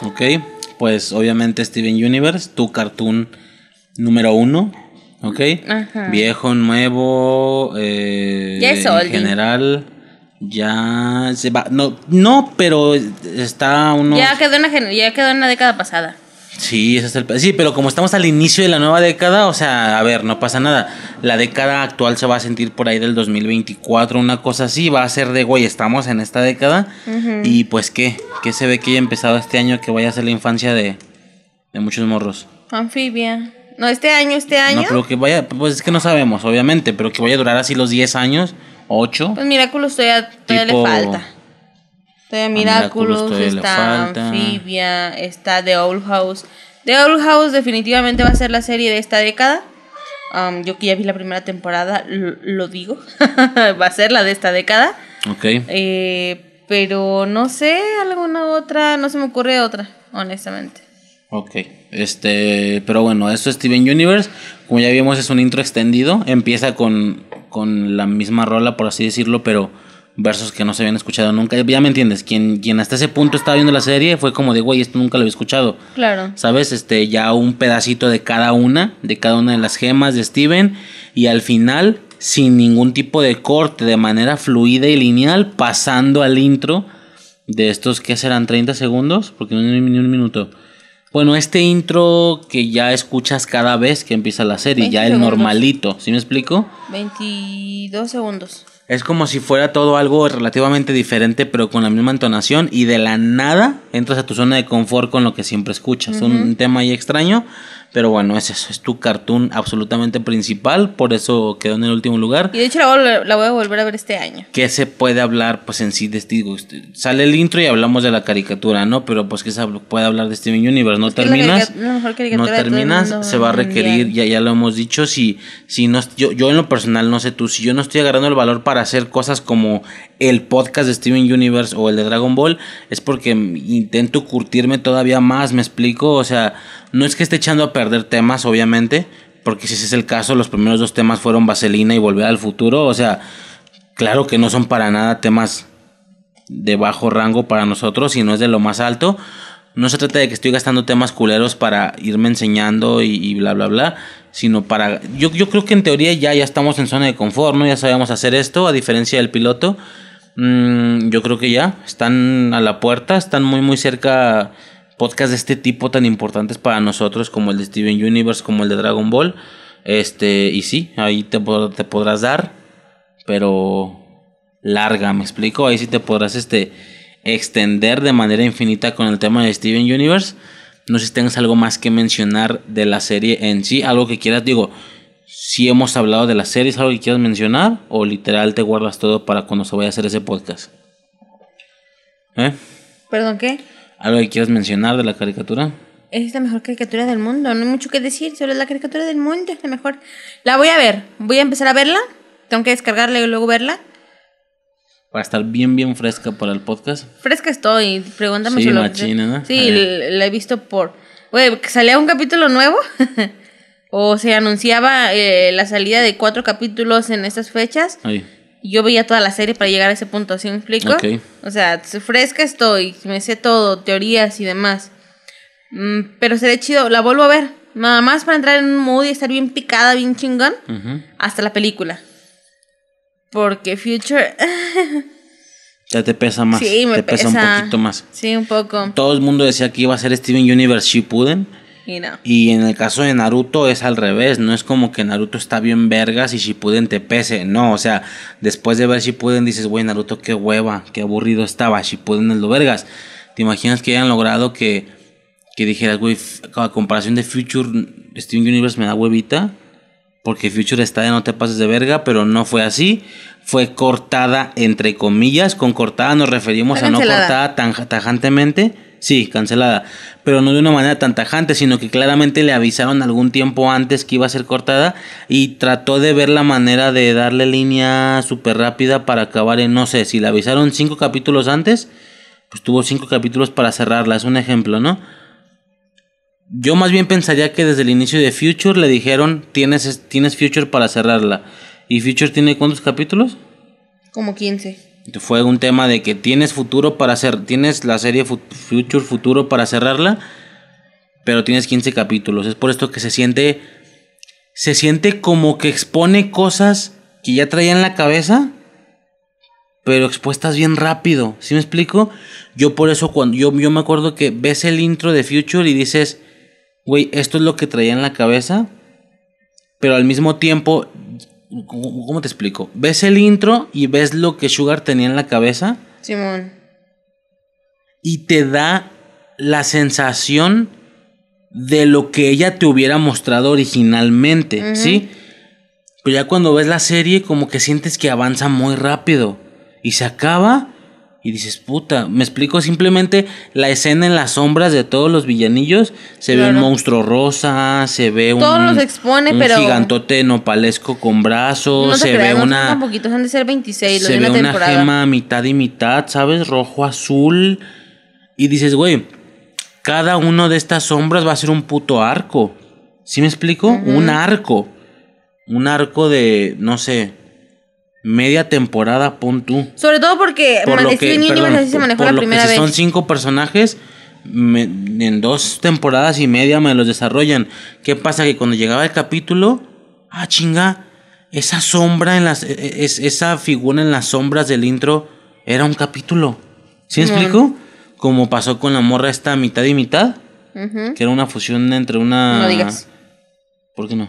Ok, pues obviamente Steven Universe, tu cartoon número uno, ok. Ajá. Viejo, nuevo, eh, Ya es en oldie. general ya se va, no, no, pero está unos, Ya quedó en la gen- ya quedó en la década pasada. Sí, ese es el... Sí, pero como estamos al inicio de la nueva década, o sea, a ver, no pasa nada. La década actual se va a sentir por ahí del 2024, una cosa así, va a ser de, güey, estamos en esta década. Y pues, ¿qué? ¿Qué se ve que haya empezado este año que vaya a ser la infancia de, de muchos morros? Anfibia. No, este año, este año. No, pero que vaya, pues es que no sabemos, obviamente, pero que vaya a durar así los 10 años, 8. Pues Miraculous todavía, todavía Tipo- le falta. Todavía Miraculous Miraculous, le está. Anfibia, está The Old House. The Old House definitivamente va a ser la serie de esta década. Um, yo que ya vi la primera temporada, lo, lo digo. va a ser la de esta década. Ok. Eh, pero no sé, alguna otra, no se me ocurre otra, honestamente. Ok, este, pero bueno, esto es Steven Universe, como ya vimos es un intro extendido, empieza con, con la misma rola, por así decirlo, pero versos que no se habían escuchado nunca, ya me entiendes, quien, quien hasta ese punto estaba viendo la serie fue como de, güey, esto nunca lo había escuchado, Claro. ¿sabes? Este, ya un pedacito de cada una, de cada una de las gemas de Steven, y al final, sin ningún tipo de corte, de manera fluida y lineal, pasando al intro de estos, ¿qué serán? ¿30 segundos? Porque no ni ni un minuto. Bueno, este intro que ya escuchas cada vez que empieza la serie, 20 ya el segundos. normalito, ¿sí me explico? 22 segundos. Es como si fuera todo algo relativamente diferente, pero con la misma entonación, y de la nada entras a tu zona de confort con lo que siempre escuchas. Un tema ahí extraño, pero bueno, es eso, es tu cartoon absolutamente principal, por eso quedó en el último lugar. Y de hecho la, voy a volver a ver este año. ¿Qué se puede hablar, pues en sí, de digo, este, Sale el intro y hablamos de la caricatura, ¿no? Pero pues que se puede hablar de Steven Universe, no terminas, carica- la mejor no terminas, se va a requerir, ya, ya lo hemos dicho, si, si no, yo, yo en lo personal, no sé tú, si yo no estoy agarrando el valor para hacer cosas como el podcast de Steven Universe o el de Dragon Ball, es porque intento curtirme todavía más, me explico, o sea, no es que esté echando a perder temas, obviamente, porque si ese es el caso, los primeros dos temas fueron Vaselina y Volver al Futuro, o sea, claro que no son para nada temas de bajo rango para nosotros, sino es de lo más alto. No se trata de que estoy gastando temas culeros para irme enseñando y, bla, bla, bla, sino para... Yo, yo creo que en teoría ya, ya estamos en zona de confort, ¿no? Ya sabemos hacer esto, a diferencia del piloto. Mm, yo creo que ya están a la puerta, están muy, muy cerca podcasts de este tipo tan importantes para nosotros como el de Steven Universe, como el de Dragon Ball. Este, y sí, ahí te, pod- te podrás dar, pero larga, ¿me explico? Ahí sí te podrás este, extender de manera infinita con el tema de Steven Universe. No sé si tengas algo más que mencionar de la serie en sí, algo que quieras, digo, si hemos hablado de la serie, ¿es algo que quieras mencionar? O literal te guardas todo para cuando se vaya a hacer ese podcast. ¿Eh? ¿Perdón qué? ¿Algo que quieras mencionar de la caricatura? Es la mejor caricatura del mundo. No hay mucho que decir. Solo es la caricatura del mundo. Es la mejor. La voy a ver. Voy a empezar a verla. Tengo que descargarla y luego verla. Para estar bien, bien fresca para el podcast. Fresca estoy. Pregúntame Sí, solo. machina, ¿no? Sí, la he visto por. Güey, salía un capítulo nuevo. o se anunciaba eh, la salida de cuatro capítulos en estas fechas. Ahí. Yo veía toda la serie para llegar a ese punto, ¿sí me explico? Ok. O sea, fresca estoy, me sé todo, teorías y demás. Mm, pero sería chido, la vuelvo a ver. Nada más para entrar en un mood y estar bien picada, bien chingón. Hasta la película. Porque Future. Ya te pesa más. sí, me te pesa, un poquito más. Sí, un poco. Todo el mundo decía que iba a ser Steven Universe Shippuden. Y en el caso de Naruto es al revés, no es como que Naruto está bien vergas y Shippuden te pese, no, o sea, después de ver Shippuden dices, güey, Naruto qué hueva, qué aburrido estaba, Shippuden es lo vergas. ¿Te imaginas que hayan logrado que, que dijeras, güey, a comparación de Future, Steven Universe me da huevita? Porque Future está de no te pases de verga, pero no fue así. Fue cortada entre comillas. Con cortada nos referimos a no cortada tan tajantemente. Sí, cancelada. Pero no de una manera tan tajante, sino que claramente le avisaron algún tiempo antes que iba a ser cortada. Y trató de ver la manera de darle línea súper rápida para acabar en, no sé, si le avisaron cinco capítulos antes, pues tuvo cinco capítulos para cerrarla. Es un ejemplo, ¿no? Yo más bien pensaría que desde el inicio de Future le dijeron, tienes, tienes Future para cerrarla. ¿Y Future tiene cuántos capítulos? Como 15. Fue un tema de que tienes futuro para hacer, tienes la serie Fu- Future Futuro para cerrarla, pero tienes 15 capítulos. Es por esto que se siente, se siente como que expone cosas que ya traía en la cabeza, pero expuestas bien rápido. ¿Sí me explico? Yo por eso cuando yo, yo me acuerdo que ves el intro de Future y dices, güey, esto es lo que traía en la cabeza, pero al mismo tiempo, ¿cómo, cómo te explico? Ves el intro y ves lo que Sugar tenía en la cabeza Simón. y te da la sensación de lo que ella te hubiera mostrado originalmente, ¿sí? Pero ya cuando ves la serie como que sientes que avanza muy rápido y se acaba y dices, puta, me explico simplemente la escena en las sombras de todos los villanillos, se ve un monstruo rosa, se ve un los expone, un pero- gigantote nopalesco con brazos, No se creas, ve no una son tan poquitos, han de ser 26, lo se de ve una temporada. gema mitad y mitad, ¿sabes? Rojo, azul. Y dices, güey, cada uno de estas sombras va a ser un puto arco. ¿Sí me explico? Un arco. Un arco de, no sé, media temporada, pon tú. Sobre todo porque Por man- que, Steven Universe perdón, así se manejó por la lo que primera si vez. son cinco personajes, me- en dos temporadas y media me los desarrollan. ¿Qué pasa? Que cuando llegaba el capítulo, ah, chinga, esa sombra en las, e- e- es, esa figura en las sombras del intro era un capítulo. ¿Sí me explico? Como pasó con la morra esta mitad y mitad, que era una fusión entre una... No digas. ¿Por qué no?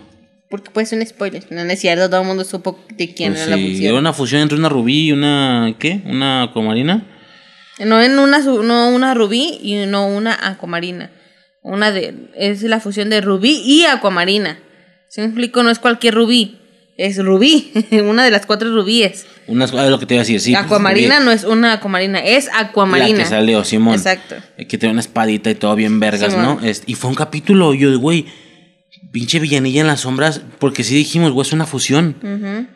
Porque puede ser un spoiler. No, no es cierto, todo el mundo supo de quién Pues era la sí, función. era una fusión entre una rubí y una... ¿Qué? ¿Una acuamarina? No en una no una rubí y no una acuamarina. Una de es la fusión de rubí y acuamarina. Si me explico, no es cualquier rubí, es rubí, una de las cuatro rubíes. Una, ah, lo que te iba a decir, sí. acuamarina no es una acuamarina, es acuamarina. La que salió, Simón. Exacto. Eh, Que tiene una espadita y todo bien vergas, Simón. ¿no? Es- y fue un capítulo, yo, güey, pinche villanilla en las sombras, porque sí dijimos, güey, es una fusión.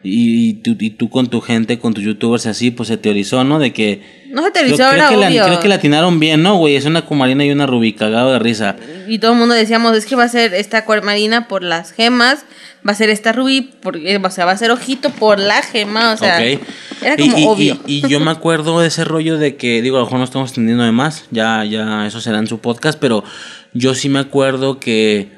Y, y tú, y tú con tu gente, con tus youtubers así, pues se teorizó, ¿no? De que... No se te Creo, creo que la, creo que la atinaron bien, ¿no, güey? Es una cumarina y una rubí, cagado de risa. Y todo el mundo decíamos, es que va a ser esta acuamarina por las gemas, va a ser esta rubí, porque, o sea, va a ser ojito por la gema, o sea, Ok. era Y- como y, obvio. Y, y yo me acuerdo de ese rollo de que, digo, a lo mejor no estamos entendiendo de más, ya, ya eso será en su podcast, pero yo sí me acuerdo que,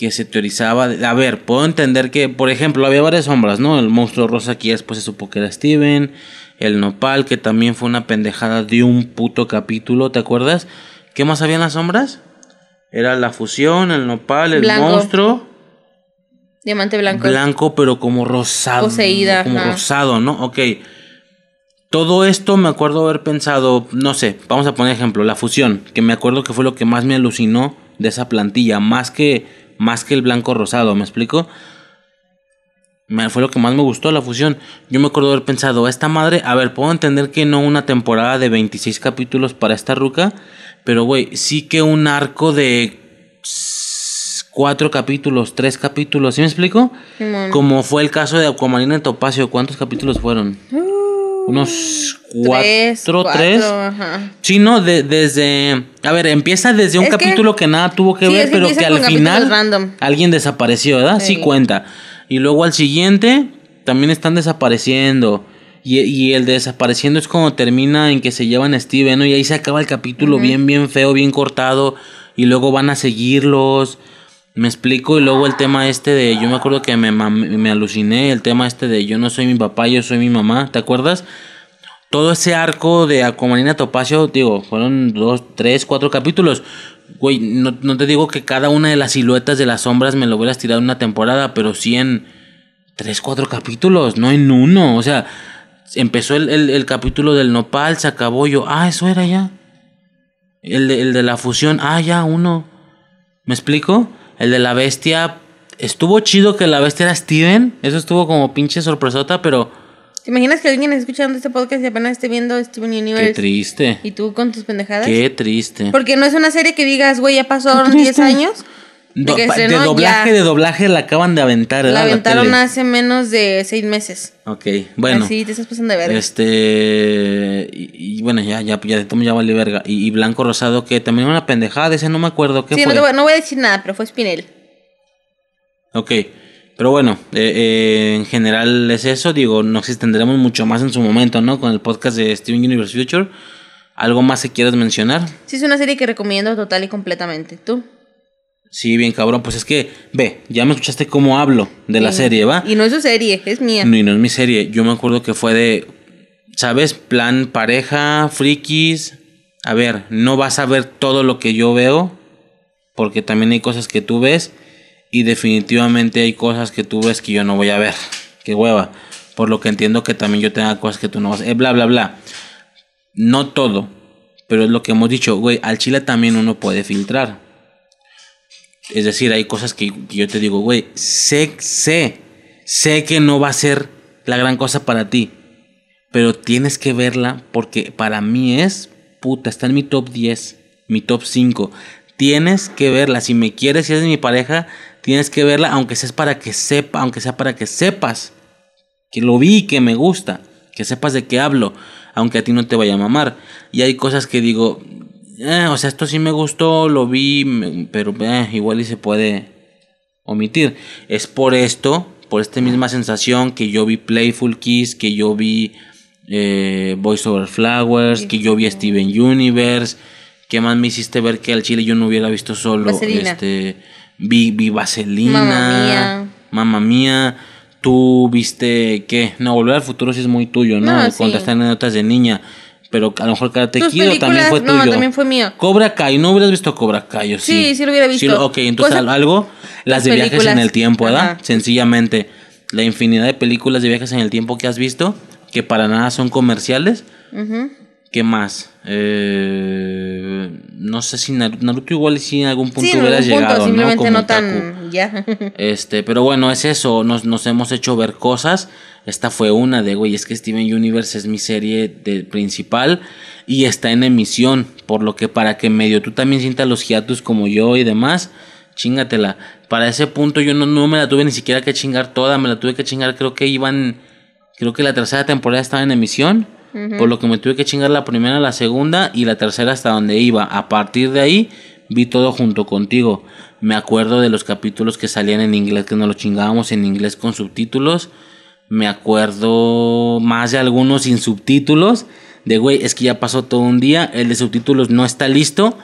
que se teorizaba. de- a ver, puedo entender que, por ejemplo, había varias sombras, ¿no? El monstruo rosa que ya después se supo que era Steven, el nopal, que también fue una pendejada de un puto capítulo, ¿te acuerdas? ¿Qué más había en las sombras? Era la fusión, el nopal, el Blanco. monstruo. Diamante blanco. Blanco, pero como rosado. Poseída, Como ajá. rosado, ¿no? Ok. Todo esto me acuerdo haber pensado, no sé, vamos a poner ejemplo, la fusión, que me acuerdo que fue lo que más me alucinó de esa plantilla, más que, más que el blanco rosado, ¿me explico? Me, fue lo que más me gustó, la fusión. Yo me acuerdo haber pensado, esta madre, a ver, puedo entender que no una temporada de 26 capítulos para esta ruca, pero güey, sí que un arco de cuatro capítulos, tres capítulos, ¿sí me explico? Como fue el caso de Aquamarina en Topacio, ¿cuántos capítulos fueron? Unos Tres, cuatro, tres. ajá. Sí, no, de- desde... A ver, empieza desde un Es capítulo que, nada tuvo que Sí, ver, es que pero que al final random. alguien desapareció, ¿verdad? Sí. Sí. cuenta. Y luego al siguiente también están desapareciendo. Y, y el de desapareciendo es como termina en que se llevan a Steven, ¿no? Y ahí se acaba el capítulo bien, bien feo, bien cortado. Y luego van a seguirlos. Me explico. Y luego el tema este de. Yo me acuerdo que me, me aluciné. El tema este de yo no soy mi papá, yo soy mi mamá. ¿Te acuerdas? todo ese arco de Aquamarina Topacio, digo, fueron dos, tres, cuatro capítulos. Güey, no, no te digo que cada una de las siluetas de las sombras me lo hubieras tirado en una temporada, pero sí en tres, cuatro capítulos, no en uno. O sea, empezó el, el- el capítulo del nopal, se acabó yo, ah, eso era ya. El de, el de la fusión, ah, ya, uno. ¿Me explico? El de la bestia, estuvo chido que la bestia era Steven, eso estuvo como pinche sorpresota, pero ¿Te imaginas que alguien escuchando este podcast y apenas esté viendo Steven qué Universe? triste. ¿Y tú con tus pendejadas? Qué triste. Porque no es una serie que digas, güey, ya pasaron Qué 10 triste. años. De, Do- de estrenó, doblaje, ya. de doblaje la acaban de aventar, ¿verdad? La aventaron tele. hace menos de 6 meses. Ok, bueno. Así te estás pasando de verga. Este. Y, y bueno, ya, ya, ya de ya vale verga. Y, y Blanco Rosado, que también una pendejada, ese no me acuerdo qué sí, fue. no, voy, no voy a decir nada, pero fue Spinel. Ok, pero bueno, eh, eh, en general es eso. Digo, nos extenderemos mucho más en su momento, ¿no? Con el podcast de Steven Universe Future. ¿Algo más que quieras mencionar? Sí, es una serie que recomiendo total y completamente. ¿Tú? Sí, bien cabrón. Pues es que, ve, ya me escuchaste cómo hablo de la serie, ¿va? Y no es su serie, es mía. No, y no es mi serie. Yo me acuerdo que fue de, ¿sabes? Plan pareja, frikis. A ver, no vas a ver todo lo que yo veo. porque también hay cosas que tú ves y definitivamente hay cosas que tú ves que yo no voy a ver. Qué hueva. Por lo que entiendo que también yo tenga cosas que tú no vas a ver. Bla, bla, bla. No todo. Pero es lo que hemos dicho, güey, al chile también uno puede filtrar. Es decir, hay cosas que, yo te digo, güey, sé, sé, sé que no va a ser la gran cosa para ti. Pero tienes que verla porque para mí es, puta, está en mi top 10, mi top 5. Tienes que verla. Si me quieres, si eres mi pareja, tienes que verla, aunque sea para que sepa, aunque sea para que sepas que lo vi, que me gusta, que sepas de qué hablo, aunque a ti no te vaya a mamar. Y hay cosas que digo, eh, o sea, esto sí me gustó, lo vi, pero eh, igual y se puede omitir. Es por esto, por esta misma sensación que yo vi Playful Kiss, que yo vi eh, Voice Over Flowers, que yo vi Steven Universe. ¿Qué más me hiciste ver que al chile yo no hubiera visto solo? Vaselina. Este, vi, vi Vaselina. Mamma Mía. Tú viste qué? No, Volver al Futuro sí es muy tuyo, ¿no? No, sí. Contaste anécdotas de niña. Pero a lo mejor Karate Kid también fue películas, no, tuyo. también fue mío. Cobra Kai, ¿no hubieras visto Cobra Kai? ¿o sí? Sí, sí lo hubiera visto. lo- ok, entonces Cosa- algo, las de viajes en películas. el tiempo, ¿verdad? Ajá. Sencillamente, la infinidad de películas de viajes en el tiempo que has visto, que para nada son comerciales. Ujú. ¿Qué más? Eh, no sé si Naruto, Naruto igual si en algún punto Sí, en hubieras algún punto, llegado, simplemente ¿no? Como no tan ya. Este, pero bueno, es eso, nos, nos hemos hecho ver cosas. Esta fue una de, güey, es que Steven Universe es mi serie de, principal y está en emisión, por lo que para que medio tú también sientas los hiatus como yo y demás, chingatela. Para ese punto yo no, no me la tuve ni siquiera que chingar toda, me la tuve que chingar, creo que iban, creo que la tercera temporada estaba en emisión, por lo que me tuve que chingar la primera, la segunda y la tercera hasta donde iba. A partir de ahí vi todo junto contigo. Me acuerdo de los capítulos que salían en inglés, que nos lo chingábamos en inglés con subtítulos. Me acuerdo más de algunos sin subtítulos. De güey, es que ya pasó todo un día, el de subtítulos no está listo.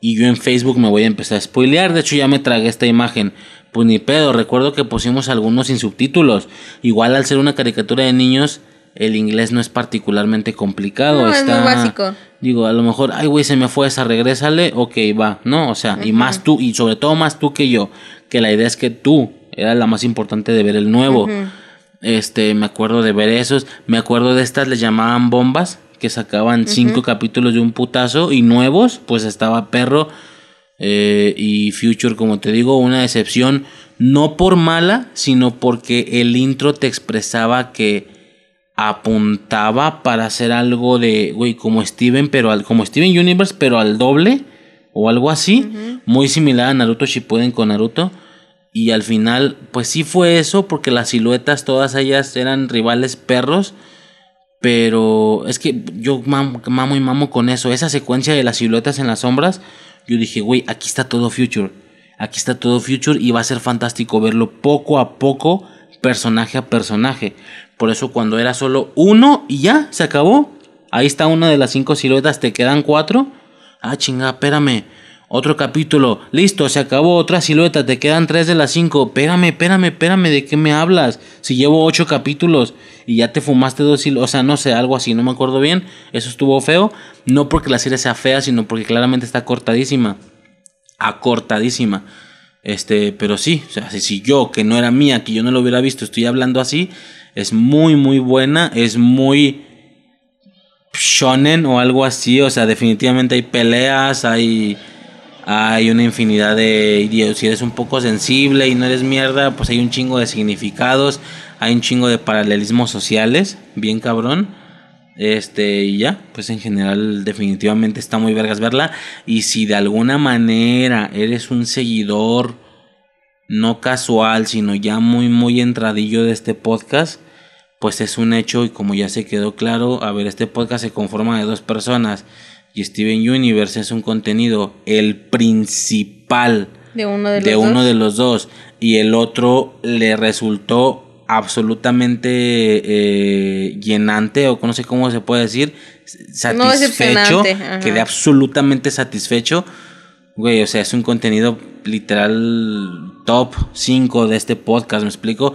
Y yo en Facebook me voy a empezar a spoilear. De hecho, ya me tragué esta imagen. Pues ni pedo, recuerdo que pusimos algunos sin subtítulos. Igual al ser una caricatura de niños, el inglés no es particularmente complicado. No, es está, muy básico. Digo, a lo mejor, ay, güey, se me fue esa, regrésale, ok, va, ¿no? O sea, y más tú, y sobre todo más tú que yo, que la idea es que tú era la más importante de ver el nuevo. Este, me acuerdo de ver esos, me acuerdo de estas, les llamaban bombas, que sacaban cinco capítulos de un putazo, y nuevos, pues estaba Perro eh, y Future, como te digo, una decepción, no por mala, sino porque el intro te expresaba que apuntaba para hacer algo de, güey, como Steven, pero al, como Steven Universe, pero al doble o algo así, muy similar a Naruto Shippuden con Naruto. Y al final, pues sí fue eso, porque las siluetas, todas ellas eran rivales perros. Pero es que yo mamo, mamo y mamo con eso. Esa secuencia de las siluetas en las sombras, yo dije, güey, aquí está todo Future. Aquí está todo Future y va a ser fantástico verlo poco a poco, personaje a personaje. Por eso cuando era solo uno y ya, se acabó. Ahí está una de las cinco siluetas, te quedan cuatro. Ah, chinga, espérame. Otro capítulo. Listo, se acabó otra silueta. Te quedan tres de las cinco. Espérame, espérame, espérame. ¿De qué me hablas? Si llevo ocho capítulos y ya te fumaste dos siluetas. O sea, no sé, algo así. No me acuerdo bien. Eso estuvo feo. No porque la serie sea fea, sino porque claramente está cortadísima. Acortadísima. Este, pero sí. O sea, si, si yo, que no era mía, que yo no lo hubiera visto, estoy hablando así. Es muy, muy buena. Es muy shonen o algo así, o sea, definitivamente hay peleas, hay hay una infinidad de si eres un poco sensible y no eres mierda, pues hay un chingo de significados, hay un chingo de paralelismos sociales, bien cabrón. Este, y ya, pues en general definitivamente está muy vergas verla. Y si de alguna manera eres un seguidor no casual, sino ya muy muy entradillo de este podcast, pues es un hecho y como ya se quedó claro, a ver, este podcast se conforma de dos personas y Steven Universe es un contenido, el principal De uno de los de uno dos. de los dos y el otro le resultó absolutamente eh, llenante o no sé cómo se puede decir No, satisfecho ajá. quedé absolutamente satisfecho güey o sea es un contenido literal top 5 de este podcast me explico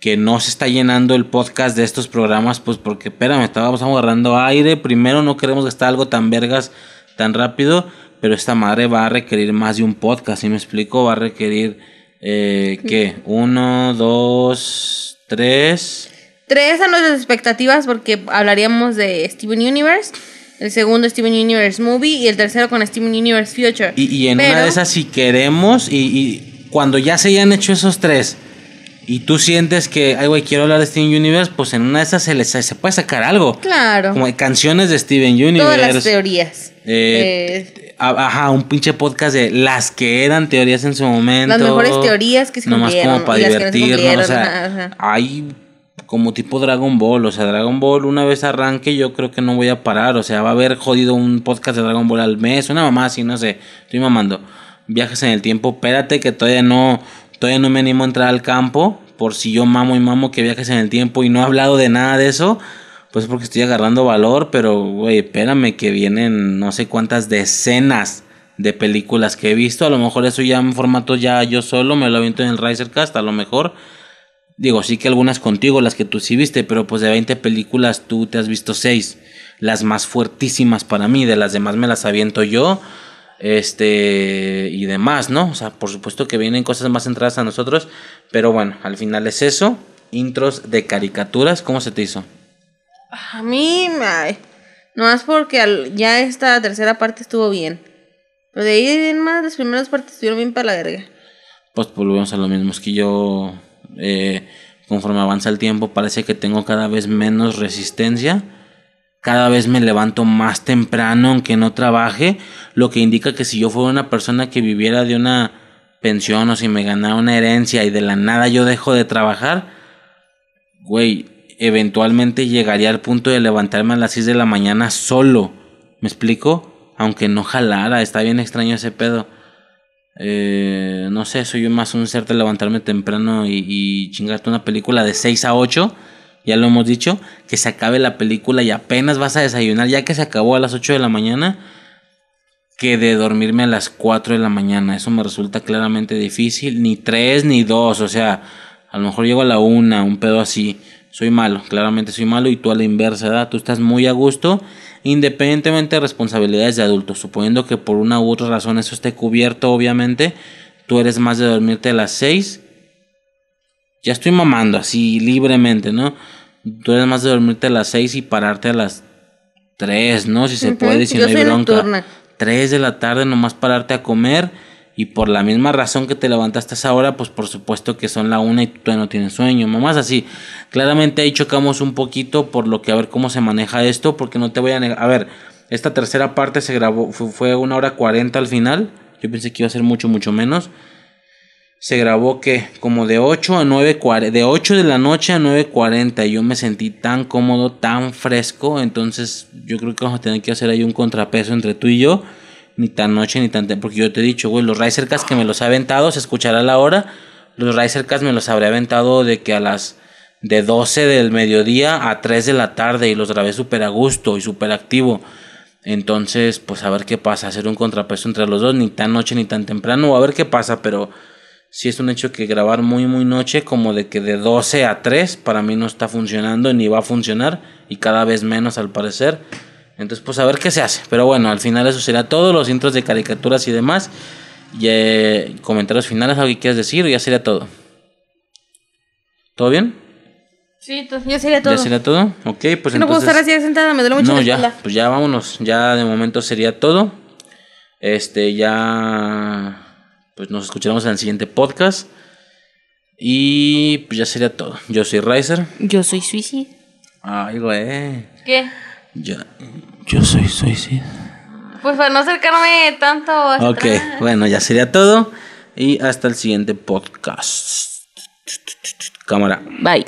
que no se está llenando el podcast de estos programas, pues porque, espérame, estábamos agarrando aire. Primero, no queremos gastar algo tan vergas tan rápido. pero esta madre va a requerir más de un podcast, ¿sí me explico? Va a requerir, eh, ¿qué? Uno, dos, tres. Tres a nuestras expectativas porque hablaríamos de Steven Universe. El segundo Steven Universe Movie y el tercero con Steven Universe Future. Y, y en Pero- una de esas, si queremos, y, y cuando ya se hayan hecho esos tres, y tú sientes que, ay, güey, quiero hablar de Steven Universe, pues en una de esas se, les, se puede sacar algo. Claro. Como canciones de Steven Todas Universe. las teorías. Eh, Eh, Ajá, un pinche podcast de las que eran teorías en su momento. Las mejores teorías que se Nomás como para no divertirnos. o sea, ajá, ajá. hay como tipo Dragon Ball. O sea, Dragon Ball, una vez arranque, yo creo que no voy a parar. O sea, va a haber jodido un podcast de Dragon Ball al mes. Una mamá así, no sé. Estoy mamando. Viajes en el tiempo. Espérate que todavía no, todavía no me animo a entrar al campo. Por si yo mamo y mamo que viajes en el tiempo y no he hablado de nada de eso. Pues porque estoy agarrando valor, pero, güey, espérame que vienen no sé cuántas decenas de películas que he visto. A lo mejor eso ya en formato ya yo solo me lo aviento en el Risercast, a lo mejor. Digo, sí que algunas contigo, las que tú sí viste, pero pues de 20 películas tú te has visto 6. Las más fuertísimas para mí, de las demás me las aviento yo. Este, y demás, ¿no? O sea, por supuesto que vienen cosas más centradas a nosotros, pero bueno, al final es eso. Intros de caricaturas, ¿cómo se te hizo? a mí, ay, no más porque al- ya esta tercera parte estuvo bien. Pero de ahí en más, las primeras partes estuvieron bien para la verga. Pues volvemos a lo mismo, es que yo, eh, conforme avanza el tiempo, parece que tengo cada vez menos resistencia. Cada vez me levanto más temprano aunque no trabaje, lo que indica que si yo fuera una persona que viviera de una pensión o si me ganara una herencia y de la nada yo dejo de trabajar, güey, eventualmente llegaría al punto de levantarme a las 6 de la mañana solo. ¿Me explico? Aunque no jalara, está bien extraño ese pedo. Eh, no sé, soy más un ser de levantarme temprano y, y chingarte una película de 6 a 8. Ya lo hemos dicho, que se acabe la película y apenas vas a desayunar, ya que se acabó a las 8 de la mañana, que de dormirme a las 4 de la mañana. Eso me resulta claramente difícil. Ni 3 ni 2, o sea, a lo mejor llego a la 1, un pedo así. Soy malo, claramente soy malo y tú a la inversa, ¿verdad? Tú estás muy a gusto, independientemente de responsabilidades de adultos. Suponiendo que por una u otra razón eso esté cubierto, obviamente, tú eres más de dormirte a las 6. Ya estoy mamando así libremente, ¿no? Tú eres más de dormirte a las 6 y pararte a las 3, ¿no? Si se puede, si yo no hay bronca. nocturna. 3 de la tarde nomás pararte a comer y por la misma razón que te levantaste a esa hora, pues por supuesto que son la una y tú todavía no tienes sueño. Mamás así, claramente ahí chocamos un poquito por lo que a ver cómo se maneja esto, porque no te voy a negar. A ver, esta tercera parte se grabó, fue, fue una hora 40 al final. Yo pensé que iba a ser mucho, mucho menos. Se grabó que como de 8 a 9.40, de 8 de la noche a 9.40. Y yo me sentí tan cómodo, tan fresco. Entonces yo creo que vamos a tener que hacer ahí un contrapeso entre tú y yo. Ni tan noche ni tan Porque yo te he dicho, güey, los Risercast que me los ha aventado, se escuchará la hora. Los Risercast me los habré aventado de que a las de 12 del mediodía a 3 de la tarde. Y los grabé súper a gusto y súper activo. Entonces, pues a ver qué pasa, hacer un contrapeso entre los dos, ni tan noche ni tan temprano, a ver qué pasa, pero sí es un hecho que grabar muy muy noche, como de que de 12 a 3, para mí no está funcionando ni va a funcionar, y cada vez menos al parecer. Entonces, pues a ver qué se hace. Pero bueno, al final eso será todo, los intros de caricaturas y demás. Y eh, comentarios finales, algo que quieras decir, ya sería todo. ¿Todo bien? Sí, ya sería todo. ¿Ya sería todo? Ok, pues Que no puedo entonces... estar así sentada, me duele mucho No, la ya, pues ya vámonos. Ya de momento sería todo. Este, ya. Pues nos escucharemos en el siguiente podcast. Y pues ya sería todo. Yo soy Riser. Yo soy Suicide. Ay, güey. ¿Qué? Yo, yo soy Suicide. Pues para no acercarme tanto Ok, atrás. bueno, ya sería todo. Y hasta el siguiente podcast. Cámara. Bye.